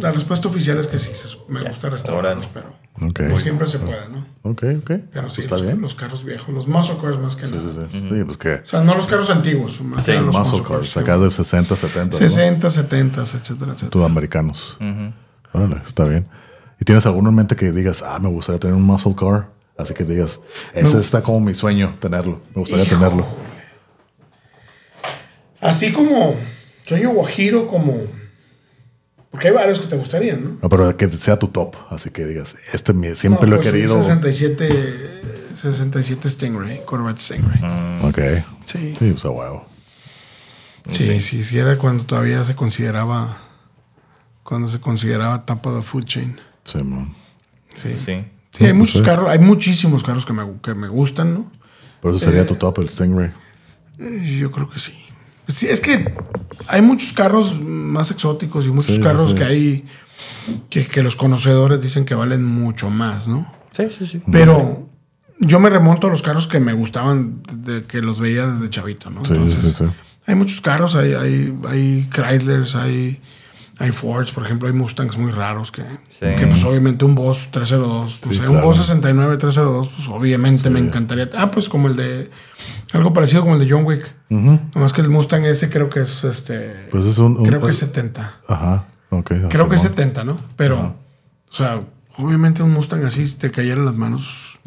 la respuesta oficial es que sí, me gusta restaurarlos, pero Ok. no siempre se puede, ¿no? Ok, ok. Pero sí, Pues está los, bien. los carros viejos, los muscle cars más que Sí, nada. sí, sí. Sí, pues que. O sea, no los carros antiguos, más Sí, los Muscle muscle cars, acá de 60, 70. ¿no? 60, 70, etcétera, etcétera. Sudamericanos. Órale, está bien. ¿Y tienes alguno en mente que digas, ah, me gustaría tener un muscle car? Así que digas, ese está como mi sueño, tenerlo. Me gustaría tenerlo. Así como sueño guajiro, como. Porque hay varios que te gustarían, ¿no? No, pero que sea tu top. Así que digas, este siempre No, lo he pues, querido. 67, 67 Stingray, Corvette Stingray. Ok. Sí. Sí, pues a huevo. Sí, sí, sí, era cuando todavía se consideraba. Cuando se consideraba tapa de food chain. Sí, man. Sí. Sí, Sí. hay muchos pues, sí. carros, hay muchísimos carros que me, que me gustan, ¿no? Por eso sería Eh, tu top, el Stingray. Eh, Yo creo que sí. Sí, es que hay muchos carros más exóticos y muchos Sí, carros sí. que hay que, que los conocedores dicen que valen mucho más, ¿no? Sí, sí, sí. Pero yo me remonto a los carros que me gustaban de que los veía desde chavito, ¿no? Sí, sí, sí. Hay muchos carros, hay, hay, hay Chryslers, hay, hay Fords, por ejemplo, hay Mustangs muy raros que, Sí. que pues obviamente un Boss 302, o Sí, sea, claro. un Boss 69 302, pues obviamente me encantaría. Ah, pues como el de, algo parecido como el de John Wick. Nomás que el Mustang ese creo que es este, Pues es un. un- creo que es 70. Ajá. Ok. Creo que es Simón. 70, ¿no? Pero, o sea, obviamente un Mustang así, si te cayera en las manos,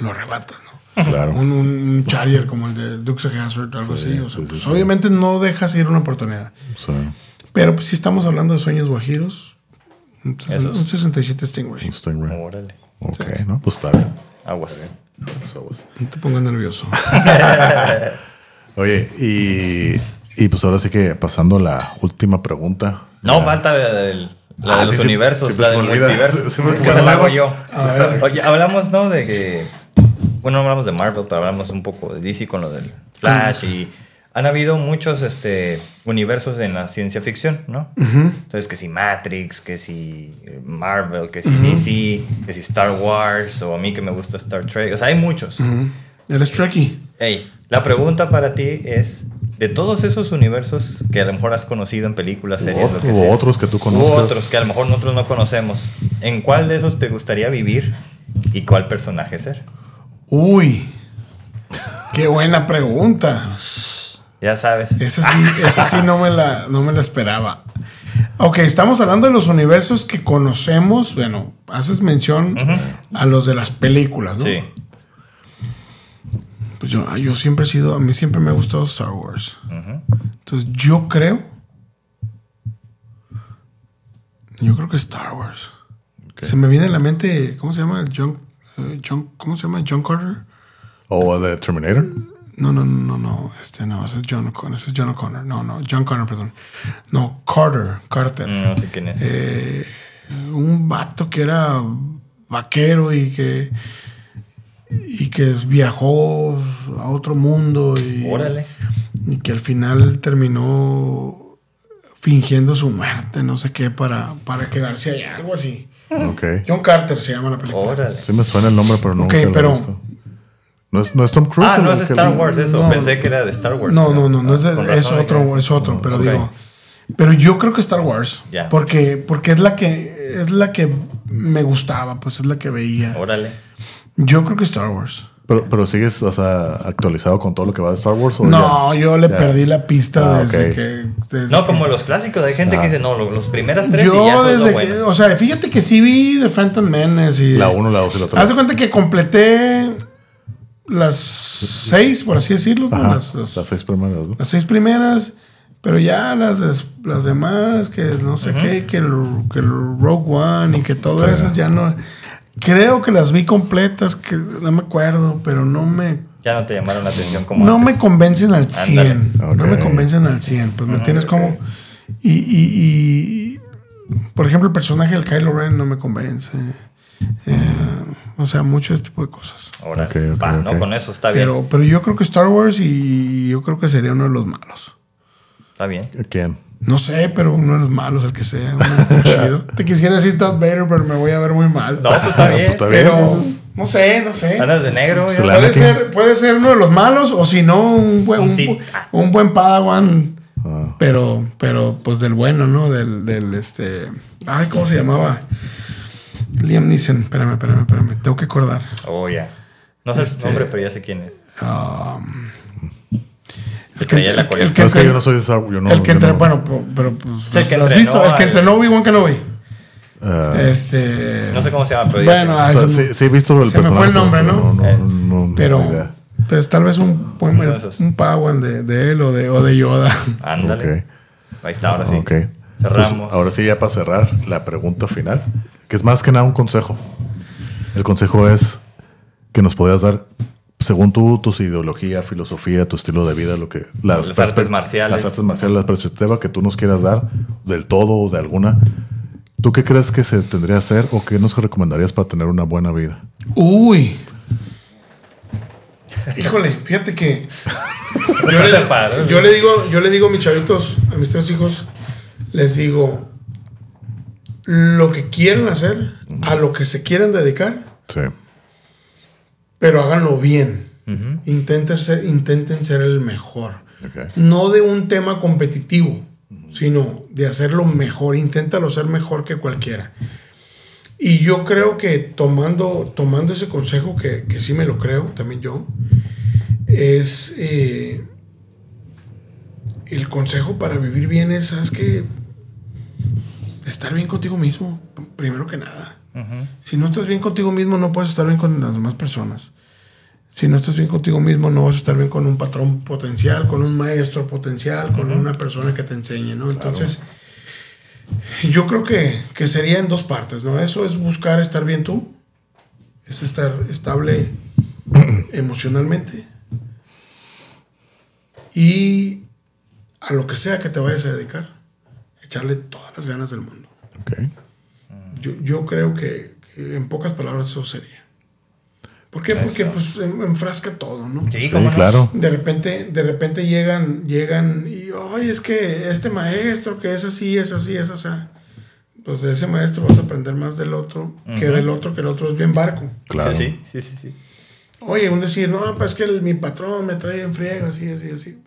lo arrebatas, ¿no? Claro. Un, un, Charger como el de Dukes of Hazzard o algo Sí, así. O sea, pues, obviamente no dejas ir una oportunidad. Sí. Pero pues, si estamos hablando de sueños guajiros, un, un 67 Stingray. Un Stingray. Órale. Ok, ¿no? Pues está bien. Aguas. No te pongas nervioso. Oye, y, y pues ahora sí que pasando a la última pregunta. No, Ya. falta la del. La Ah, de los sí, sí, universos, siempre la del multiverso. Se- se me que olvida. se la hago yo. Oye, hablamos, ¿no? De que. Bueno, no hablamos de Marvel, pero hablamos un poco de DC con lo del Flash y. Han habido muchos este, universos en la ciencia ficción, ¿no? Entonces, que si Matrix, que si Marvel, que si DC, que si Star Wars, o a mí que me gusta Star Trek. O sea, hay muchos. Él es Trekkie. Ey, la pregunta para ti es, de todos esos universos que a lo mejor has conocido en películas, series, lo que o sea, otros que tú u conozcas. otros que a lo mejor nosotros no conocemos, ¿en cuál de esos te gustaría vivir y cuál personaje ser? Uy. Qué buena pregunta. Ya sabes. Esa sí, esa sí no me la, no me la esperaba. Ok, estamos hablando de los universos que conocemos. Bueno, haces mención a los de las películas, ¿no? Sí. Pues yo, yo siempre he sido, a mí siempre me ha gustado Star Wars. Entonces yo creo, yo creo que Star Wars. Se me viene a la mente, ¿cómo se llama? John, eh, John, ¿cómo se llama? John Carter. O de Terminator. No, no, no, no, este no, ese es John O'Connor, ese es John O'Connor, no, no, John Connor, perdón. No, Carter, Carter. Mm, No sé quién es. Eh, un vato que era vaquero y que y que viajó a otro mundo y, Órale. y que al final terminó fingiendo su muerte, no sé qué, para, para quedarse allá, algo así. Ok. John Carter se llama la película. Órale. Sí me suena el nombre, pero no. Ok, pero- ¿No es, no es Tom Cruise? Ah, no es que- Star Wars eso. No. Pensé que era de Star Wars. No, no, no, no es, de- Con es razón, otro, ya es otro, pero digo. Pero yo creo que Star Wars. Ya. Porque, porque es la que es la que me gustaba, pues es la que veía. Órale. Yo creo que Star Wars. Pero, pero sigues, o sea, actualizado con todo lo que va de Star Wars. ¿o No, ya? yo le Ya. perdí la pista Ah, desde que. desde No, que- como los clásicos. Hay gente Ah. que dice, no, lo- los primeras tres y Yo ya eso es desde lo que. O sea, fíjate que sí vi The Phantom Menace y. La 1, la 2 y la 3. Haz de cuenta que completé las seis, por así decirlo. ¿no? Las, las- las seis primeras, ¿no? las seis primeras, pero ya las, las demás, que no sé qué, que el, que el Rogue One y que todo Sí. eso ya no. Creo que las vi completas, que no me acuerdo, pero no me. Ya no te llamaron la atención como No antes. me convencen al 100. Ándale. No me convencen al 100. Pues me tienes como. Y, y- y- Por ejemplo, el personaje del Kylo Ren no me convence. Eh, o sea, mucho ese tipo de cosas. Órale. Ok, ok, Va, no, con eso está bien. Pero, pero yo creo que Star Wars y yo creo que sería uno de los malos. Está bien. ¿Quién? No sé, pero uno de los malos, el que sea. uno chido. Te quisiera decir Darth Vader, pero me voy a ver muy mal. No, pues está bien. Pues está bien. pero no sé, no sé. Andas de negro. Se la- Puede ser, puede ser uno de los malos, o si no, un buen, un buen Padawan. Ah. Pero, pero, pues del bueno, ¿no? Del, del este. Ay, ¿cómo se llamaba? Liam Neeson. Espérame, espérame, espérame. Tengo que acordar. Oh, ya. No sé Este- su nombre, pero ya sé quién es. Um, El que la coleta. el que No, es que entre- yo no soy de Star Wars. Yo no, el que entre, no- bueno, pero, pero, pues, Sí, el que ¿lo has entrenó visto? El que entrenó Obi-Wan Kenobi. Ah, Este. No sé cómo se llama, pero Bueno, ah, o sea, sí, no- sí he visto el se me personaje. fue el nombre, pero ¿no? No, Eh. no, no, no pero, pues tal vez un buen, un Padawan de, de él o de, o de Yoda. Ándale. Ok. Ahí está, ahora sí. Ok. Cerramos. Pues, ahora sí, ya para cerrar la pregunta final, que es más que nada un consejo. El consejo es que nos podías dar, según tú, tus ideología, filosofía, tu estilo de vida, lo que Las artes perspe- marciales. las artes marciales, la perspectiva que tú nos quieras dar del todo o de alguna. ¿Tú qué crees que se tendría que hacer o qué nos recomendarías para tener una buena vida? Uy. Híjole, fíjate que. yo, le, yo le digo, yo le digo a mis chavitos, a mis tres hijos, les digo lo que quieren hacer, a lo que se quieren dedicar, Sí. pero háganlo bien. Ujú. Intenten ser, intenten ser el mejor. No de un tema competitivo, sino de hacerlo mejor. Inténtalo ser mejor que cualquiera. Y yo creo que tomando, tomando ese consejo, que, que sí me lo creo, también yo, es eh, el consejo para vivir bien es, ¿sabes qué? Estar bien contigo mismo, primero que nada. Si no estás bien contigo mismo, no puedes estar bien con las demás personas. Si no estás bien contigo mismo, no vas a estar bien con un patrón potencial, con un maestro potencial, con una persona que te enseñe, ¿no? Entonces, yo creo que, que sería en dos partes, ¿no? Eso es buscar estar bien tú, es estar estable emocionalmente Y a lo que sea que te vayas a dedicar, echarle todas las ganas del mundo. Ok. Yo, yo creo que, que en pocas palabras eso sería. ¿Por qué? Porque pues en- enfrasca todo, ¿no? Sí, claro. De repente, de repente llegan, llegan y, oye, es que este maestro que es así, es así, es así. Pues de ese maestro vas a aprender más del otro que del otro, que el otro es bien barco. Claro. Sí, sí, sí, sí. Oye, un decir, no, pues es que el- mi patrón me trae en friega, así, así, así.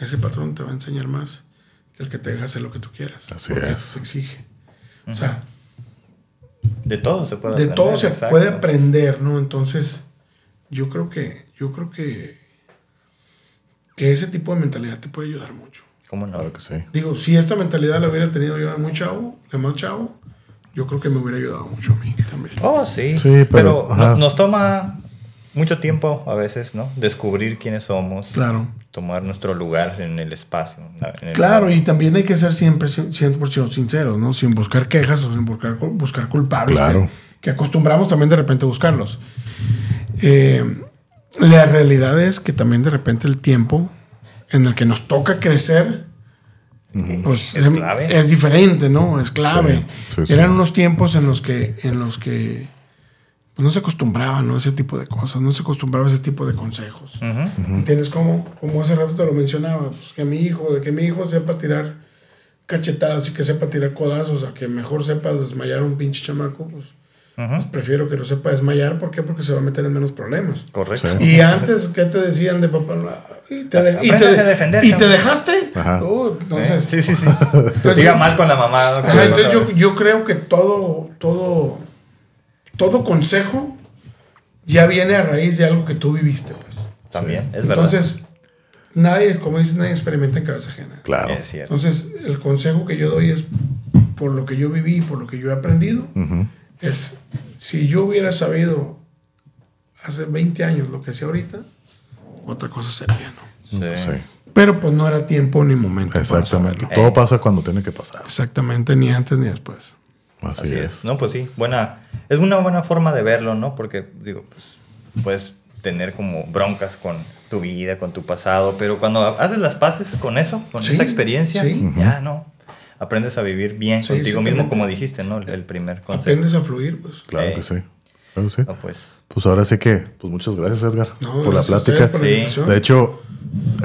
Ese patrón te va a enseñar más que el que te deja hacer lo que tú quieras. Así porque es. Se exige. O sea, De todo se puede de aprender, todo se exacto. puede aprender, ¿no? Entonces, yo creo que, yo creo que, que ese tipo de mentalidad te puede ayudar mucho. ¿Cómo no? Claro que sí. Digo, si esta mentalidad la hubiera tenido yo de muy chavo, de más chavo, yo creo que me hubiera ayudado mucho a mí también. Oh, sí. Sí, pero, no- ajá. nos toma mucho tiempo a veces, ¿no? Descubrir quiénes somos. Claro. Tomar nuestro lugar en el espacio. en el- Claro, y también hay que ser siempre 100% sinceros, ¿no? Sin buscar quejas o sin buscar, buscar culpables. Claro. Que, que acostumbramos también de repente a buscarlos. Eh, la realidad es que también de repente el tiempo en el que nos toca crecer, pues Es clave. es diferente, ¿no? Es clave. Sí, sí, sí. Eran unos tiempos en los que, en los que pues, no se acostumbraba, ¿no? Ese tipo de cosas, no se acostumbraba a ese tipo de consejos. Ujú. ¿Entiendes cómo? Como hace rato te lo mencionaba, pues, que mi hijo, de que mi hijo sepa tirar cachetadas y que sepa tirar codazos, a que mejor sepa desmayar a un pinche chamaco, pues, pues prefiero que lo sepa desmayar, ¿por qué? Porque se va a meter en menos problemas. Correcto. Sí. Y antes, ¿qué te decían de papá? Y te, de- y te, a defender, ¿y te dejaste? Ajá. Uh, entonces, Sí, sí, sí. Entonces, Diga yo- mal con la mamá. entonces yo, yo creo que todo, todo, todo consejo ya viene a raíz de algo que tú viviste, pues. También, es verdad. Entonces, nadie, como dices, nadie experimenta en cabeza ajena. Claro. Es cierto. Entonces, el consejo que yo doy es por lo que yo viví y por lo que yo he aprendido, es si yo hubiera sabido hace 20 años lo que sé ahorita, otra cosa sería, ¿no? Sí. Sí. Pero pues no era tiempo ni momento. Exactamente. Todo pasa cuando tiene que pasar. Exactamente, ni antes ni después. Así, Así es. es. No, pues sí, buena. Es una buena forma de verlo, ¿no? Porque, digo, pues puedes tener como broncas con tu vida, con tu pasado, pero cuando haces las paces con eso, con Sí, esa experiencia, sí. ya no. Aprendes a vivir bien Sí, contigo mismo, como dijiste, ¿no? El primer consejo. Aprendes a fluir, pues. Claro Ey. que sí. Claro que sí. No, pues. Pues ahora sí que, pues muchas gracias, Edgar, No, por la gracias plática. por la. De hecho,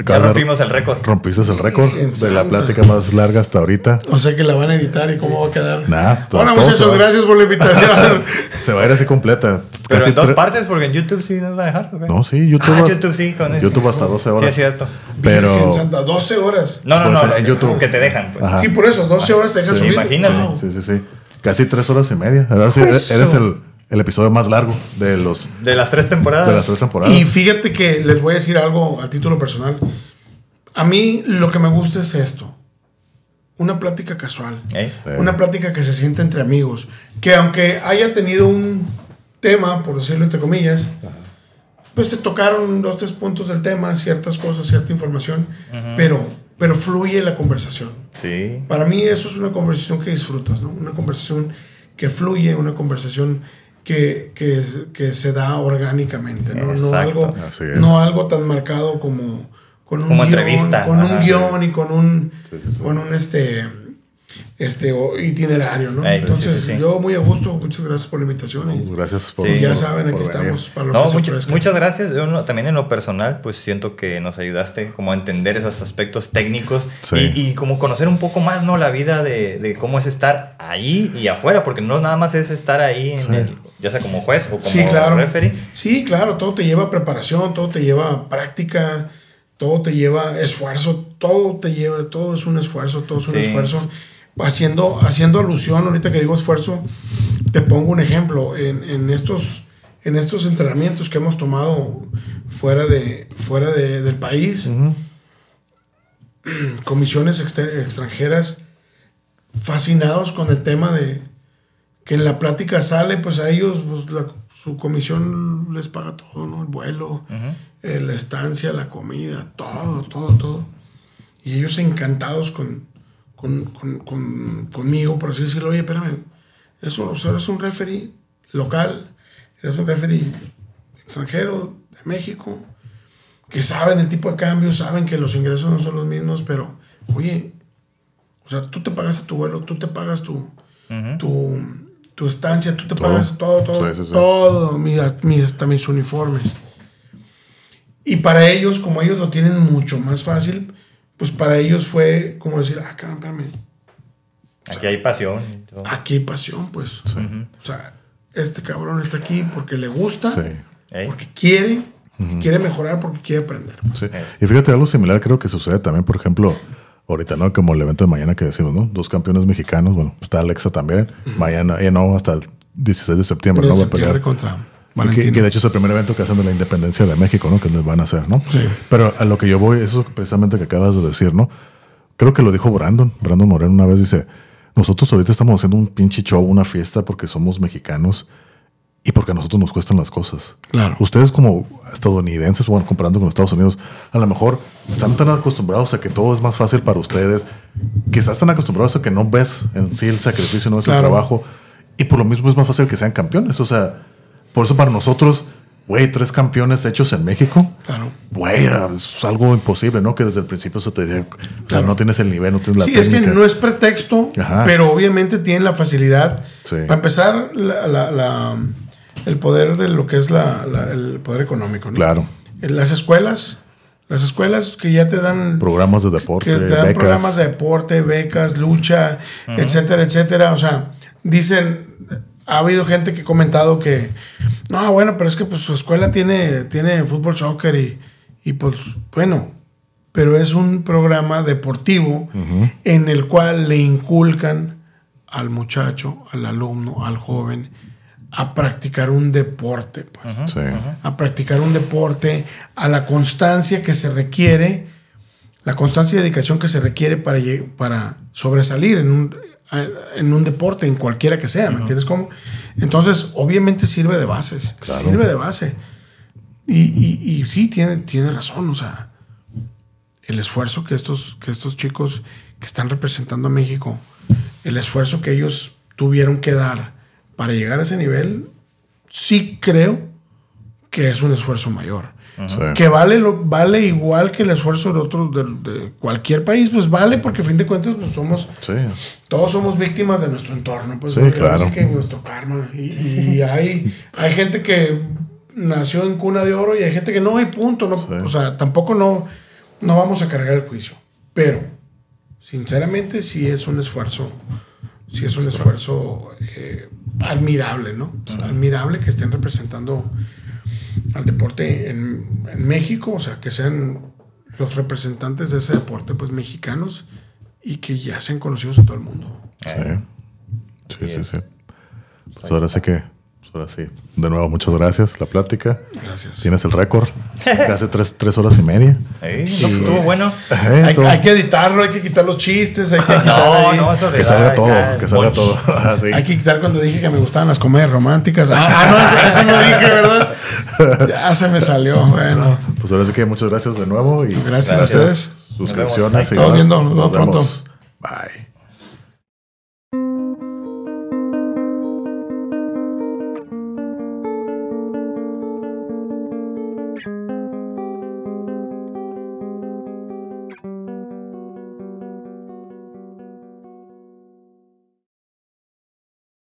Ya rompimos el récord. rompiste el récord de la plática más larga hasta ahorita. O sea que la van a editar y cómo va a quedar. Nah, todo- Bueno, muchachos, gracias por la invitación. Se va a ir así completa. Pero Casi en dos tre- partes, porque en YouTube sí nos va a dejar. ¿o qué? No, sí, YouTube. Ah, hasta- YouTube sí, con eso. YouTube hasta 12 horas. Sí, es cierto. Pero. Santa, 12 horas. No, no, Puede no. ser en YouTube. Que te dejan, pues. Sí, por eso, 12 horas te dejan Sí, subir. imagínate. Sí, sí, sí. Casi tres horas y media. Ahora sí, eres el, el episodio más largo de los De las tres temporadas. de las tres temporadas. Y fíjate que les voy a decir algo a título personal. A mí lo que me gusta es esto. Una plática casual. Eh. Una plática que se siente entre amigos. Que aunque haya tenido un tema, por decirlo entre comillas, pues se tocaron dos, tres puntos del tema, ciertas cosas, cierta información, pero, pero fluye la conversación. Sí. Para mí eso es una conversación que disfrutas, ¿no? Una conversación que fluye, una conversación que, que, que se da orgánicamente, ¿no? No algo, no algo tan marcado como con un Como guion, entrevista. con un guion y con un, con un este, este o- itinerario, ¿no? Entonces, sí, sí, sí. yo muy a gusto, muchas gracias por la invitación y, Gracias por. y ya Sí. saben, aquí venir. estamos para lo No, que muchas gracias. Yo no- también en lo personal, pues siento que nos ayudaste como a entender esos aspectos técnicos Sí. y, y como conocer un poco más, ¿no? La vida de, de cómo es estar ahí y afuera, porque no nada más es estar ahí, en Sí. el- ya sea como juez o como Sí, claro. referee. Sí, claro, todo te lleva a preparación, todo te lleva a práctica, todo te lleva esfuerzo, todo te lleva, todo es un esfuerzo, todo es un Sí. esfuerzo. Haciendo, haciendo alusión, ahorita que digo esfuerzo, te pongo un ejemplo. En, en estos, en estos entrenamientos que hemos tomado fuera, de, fuera de- del país, Ujú. comisiones exter- extranjeras fascinados con el tema de que en la plática sale, pues a ellos pues, la- su comisión les paga todo, ¿no? El vuelo, Ujú. eh, la estancia, la comida, todo, todo, todo. Y ellos encantados con, con, con- con- conmigo, por así decirlo, oye, espérame, eso, o sea, eres un referee local, eres un referee extranjero de México, que saben el tipo de cambio, saben que los ingresos no son los mismos, pero, oye, o sea, tú te pagaste tu vuelo, tú te pagas tu, tu, tu estancia, tú te Todo. pagas todo, todo, Sí, sí, sí. todo, mis, mis- hasta mis uniformes. Y para ellos, como ellos lo tienen mucho más fácil, pues para ellos fue como decir, ah, cabrón, espérame, Aquí hay pasión. y todo. aquí hay pasión, pues. O sea, este cabrón está aquí porque le gusta, Sí. Porque quiere, quiere mejorar, porque quiere aprender. pues. Sí. Y fíjate, algo similar creo que sucede también, por ejemplo, ahorita, ¿no? Como el evento de mañana que decimos, ¿no? Dos campeones mexicanos, bueno, está Alexa también. Mañana, eh, no, hasta el 16 de septiembre, ¿no? Va a pelear. contra Que, que de hecho es el primer evento que hacen de la independencia de México, ¿no? Que les van a hacer, ¿no? Sí. Pero a lo que yo voy, eso precisamente que acabas de decir, ¿no? Creo que lo dijo Brandon. Brandon Moreno una vez dice, nosotros ahorita estamos haciendo un pinche show, una fiesta porque somos mexicanos y porque a nosotros nos cuestan las cosas. Claro. Ustedes como estadounidenses, bueno, comparando con Estados Unidos, a lo mejor están tan acostumbrados a que todo es más fácil para ustedes, quizás están acostumbrados a que no ves en sí el sacrificio, no es el Claro. trabajo, y por lo mismo es más fácil que sean campeones. O sea, por eso para nosotros, güey, tres campeones hechos en México, Claro. güey, es algo imposible, ¿no? Que desde el principio se te decía, o sea, no tienes el nivel, no tienes la Sí, es que no es pretexto, Ajá. pero obviamente tienen la facilidad. Sí. Para empezar, la- la- la- el poder de lo que es la- la- el poder económico. ¿no? Claro. En las escuelas, las escuelas que ya te dan Programas de deporte, que te dan becas. programas de deporte, becas, lucha, etcétera, etcétera. O sea, dicen, ha habido gente que ha comentado que, no, bueno, pero es que pues su escuela tiene, tiene fútbol, soccer y, y pues, bueno, pero es un programa deportivo en el cual le inculcan al muchacho, al alumno, al joven, a practicar un deporte. Pues Sí. a practicar un deporte, a la constancia que se requiere, la constancia y dedicación que se requiere para, para sobresalir en un, en un deporte, en cualquiera que sea, ¿me entiendes cómo? Entonces, obviamente sirve de bases, Claro. sirve de base. Y, y, y sí, tiene, tiene razón, o sea, el esfuerzo que estos, que estos chicos que están representando a México, el esfuerzo que ellos tuvieron que dar para llegar a ese nivel, sí creo que es un esfuerzo mayor. Sí. Que vale, lo, vale igual que el esfuerzo de otro, de, de cualquier país, pues vale, porque a fin de cuentas, pues somos, Sí. todos somos víctimas de nuestro entorno, pues Sí, claro. que nuestro karma. Y, y hay, hay gente que nació en cuna de oro y hay gente que no, y punto. No, Sí. O sea, tampoco no, no vamos a cargar el juicio. Pero, sinceramente, sí es un esfuerzo, sí es un esfuerzo eh, admirable, ¿no? Admirable que estén representando al deporte en, en México, o sea, que sean los representantes de ese deporte, pues mexicanos, y que ya sean conocidos en todo el mundo. Sí. Sí, sí, sí. Pues ahora sí que, ahora sí. De nuevo, muchas gracias. La plática. Gracias. Tienes el récord. Hace tres, tres horas y media. No, estuvo bueno. Eh, Hay, que editarlo, hay que quitar los chistes, hay que quitar, No, ahí- no, eso le que salga todo, ya que salga punch. todo. Ah, sí. hay que quitar cuando dije que me gustaban las comedias románticas. Ah, no, eso, eso no dije, ¿verdad? Ya se me salió. Bueno, Pues ahora sí que muchas gracias de nuevo y Gracias a ustedes. Suscripciones. Nos vemos. y Todos viendo, nos vemos pronto. Bye.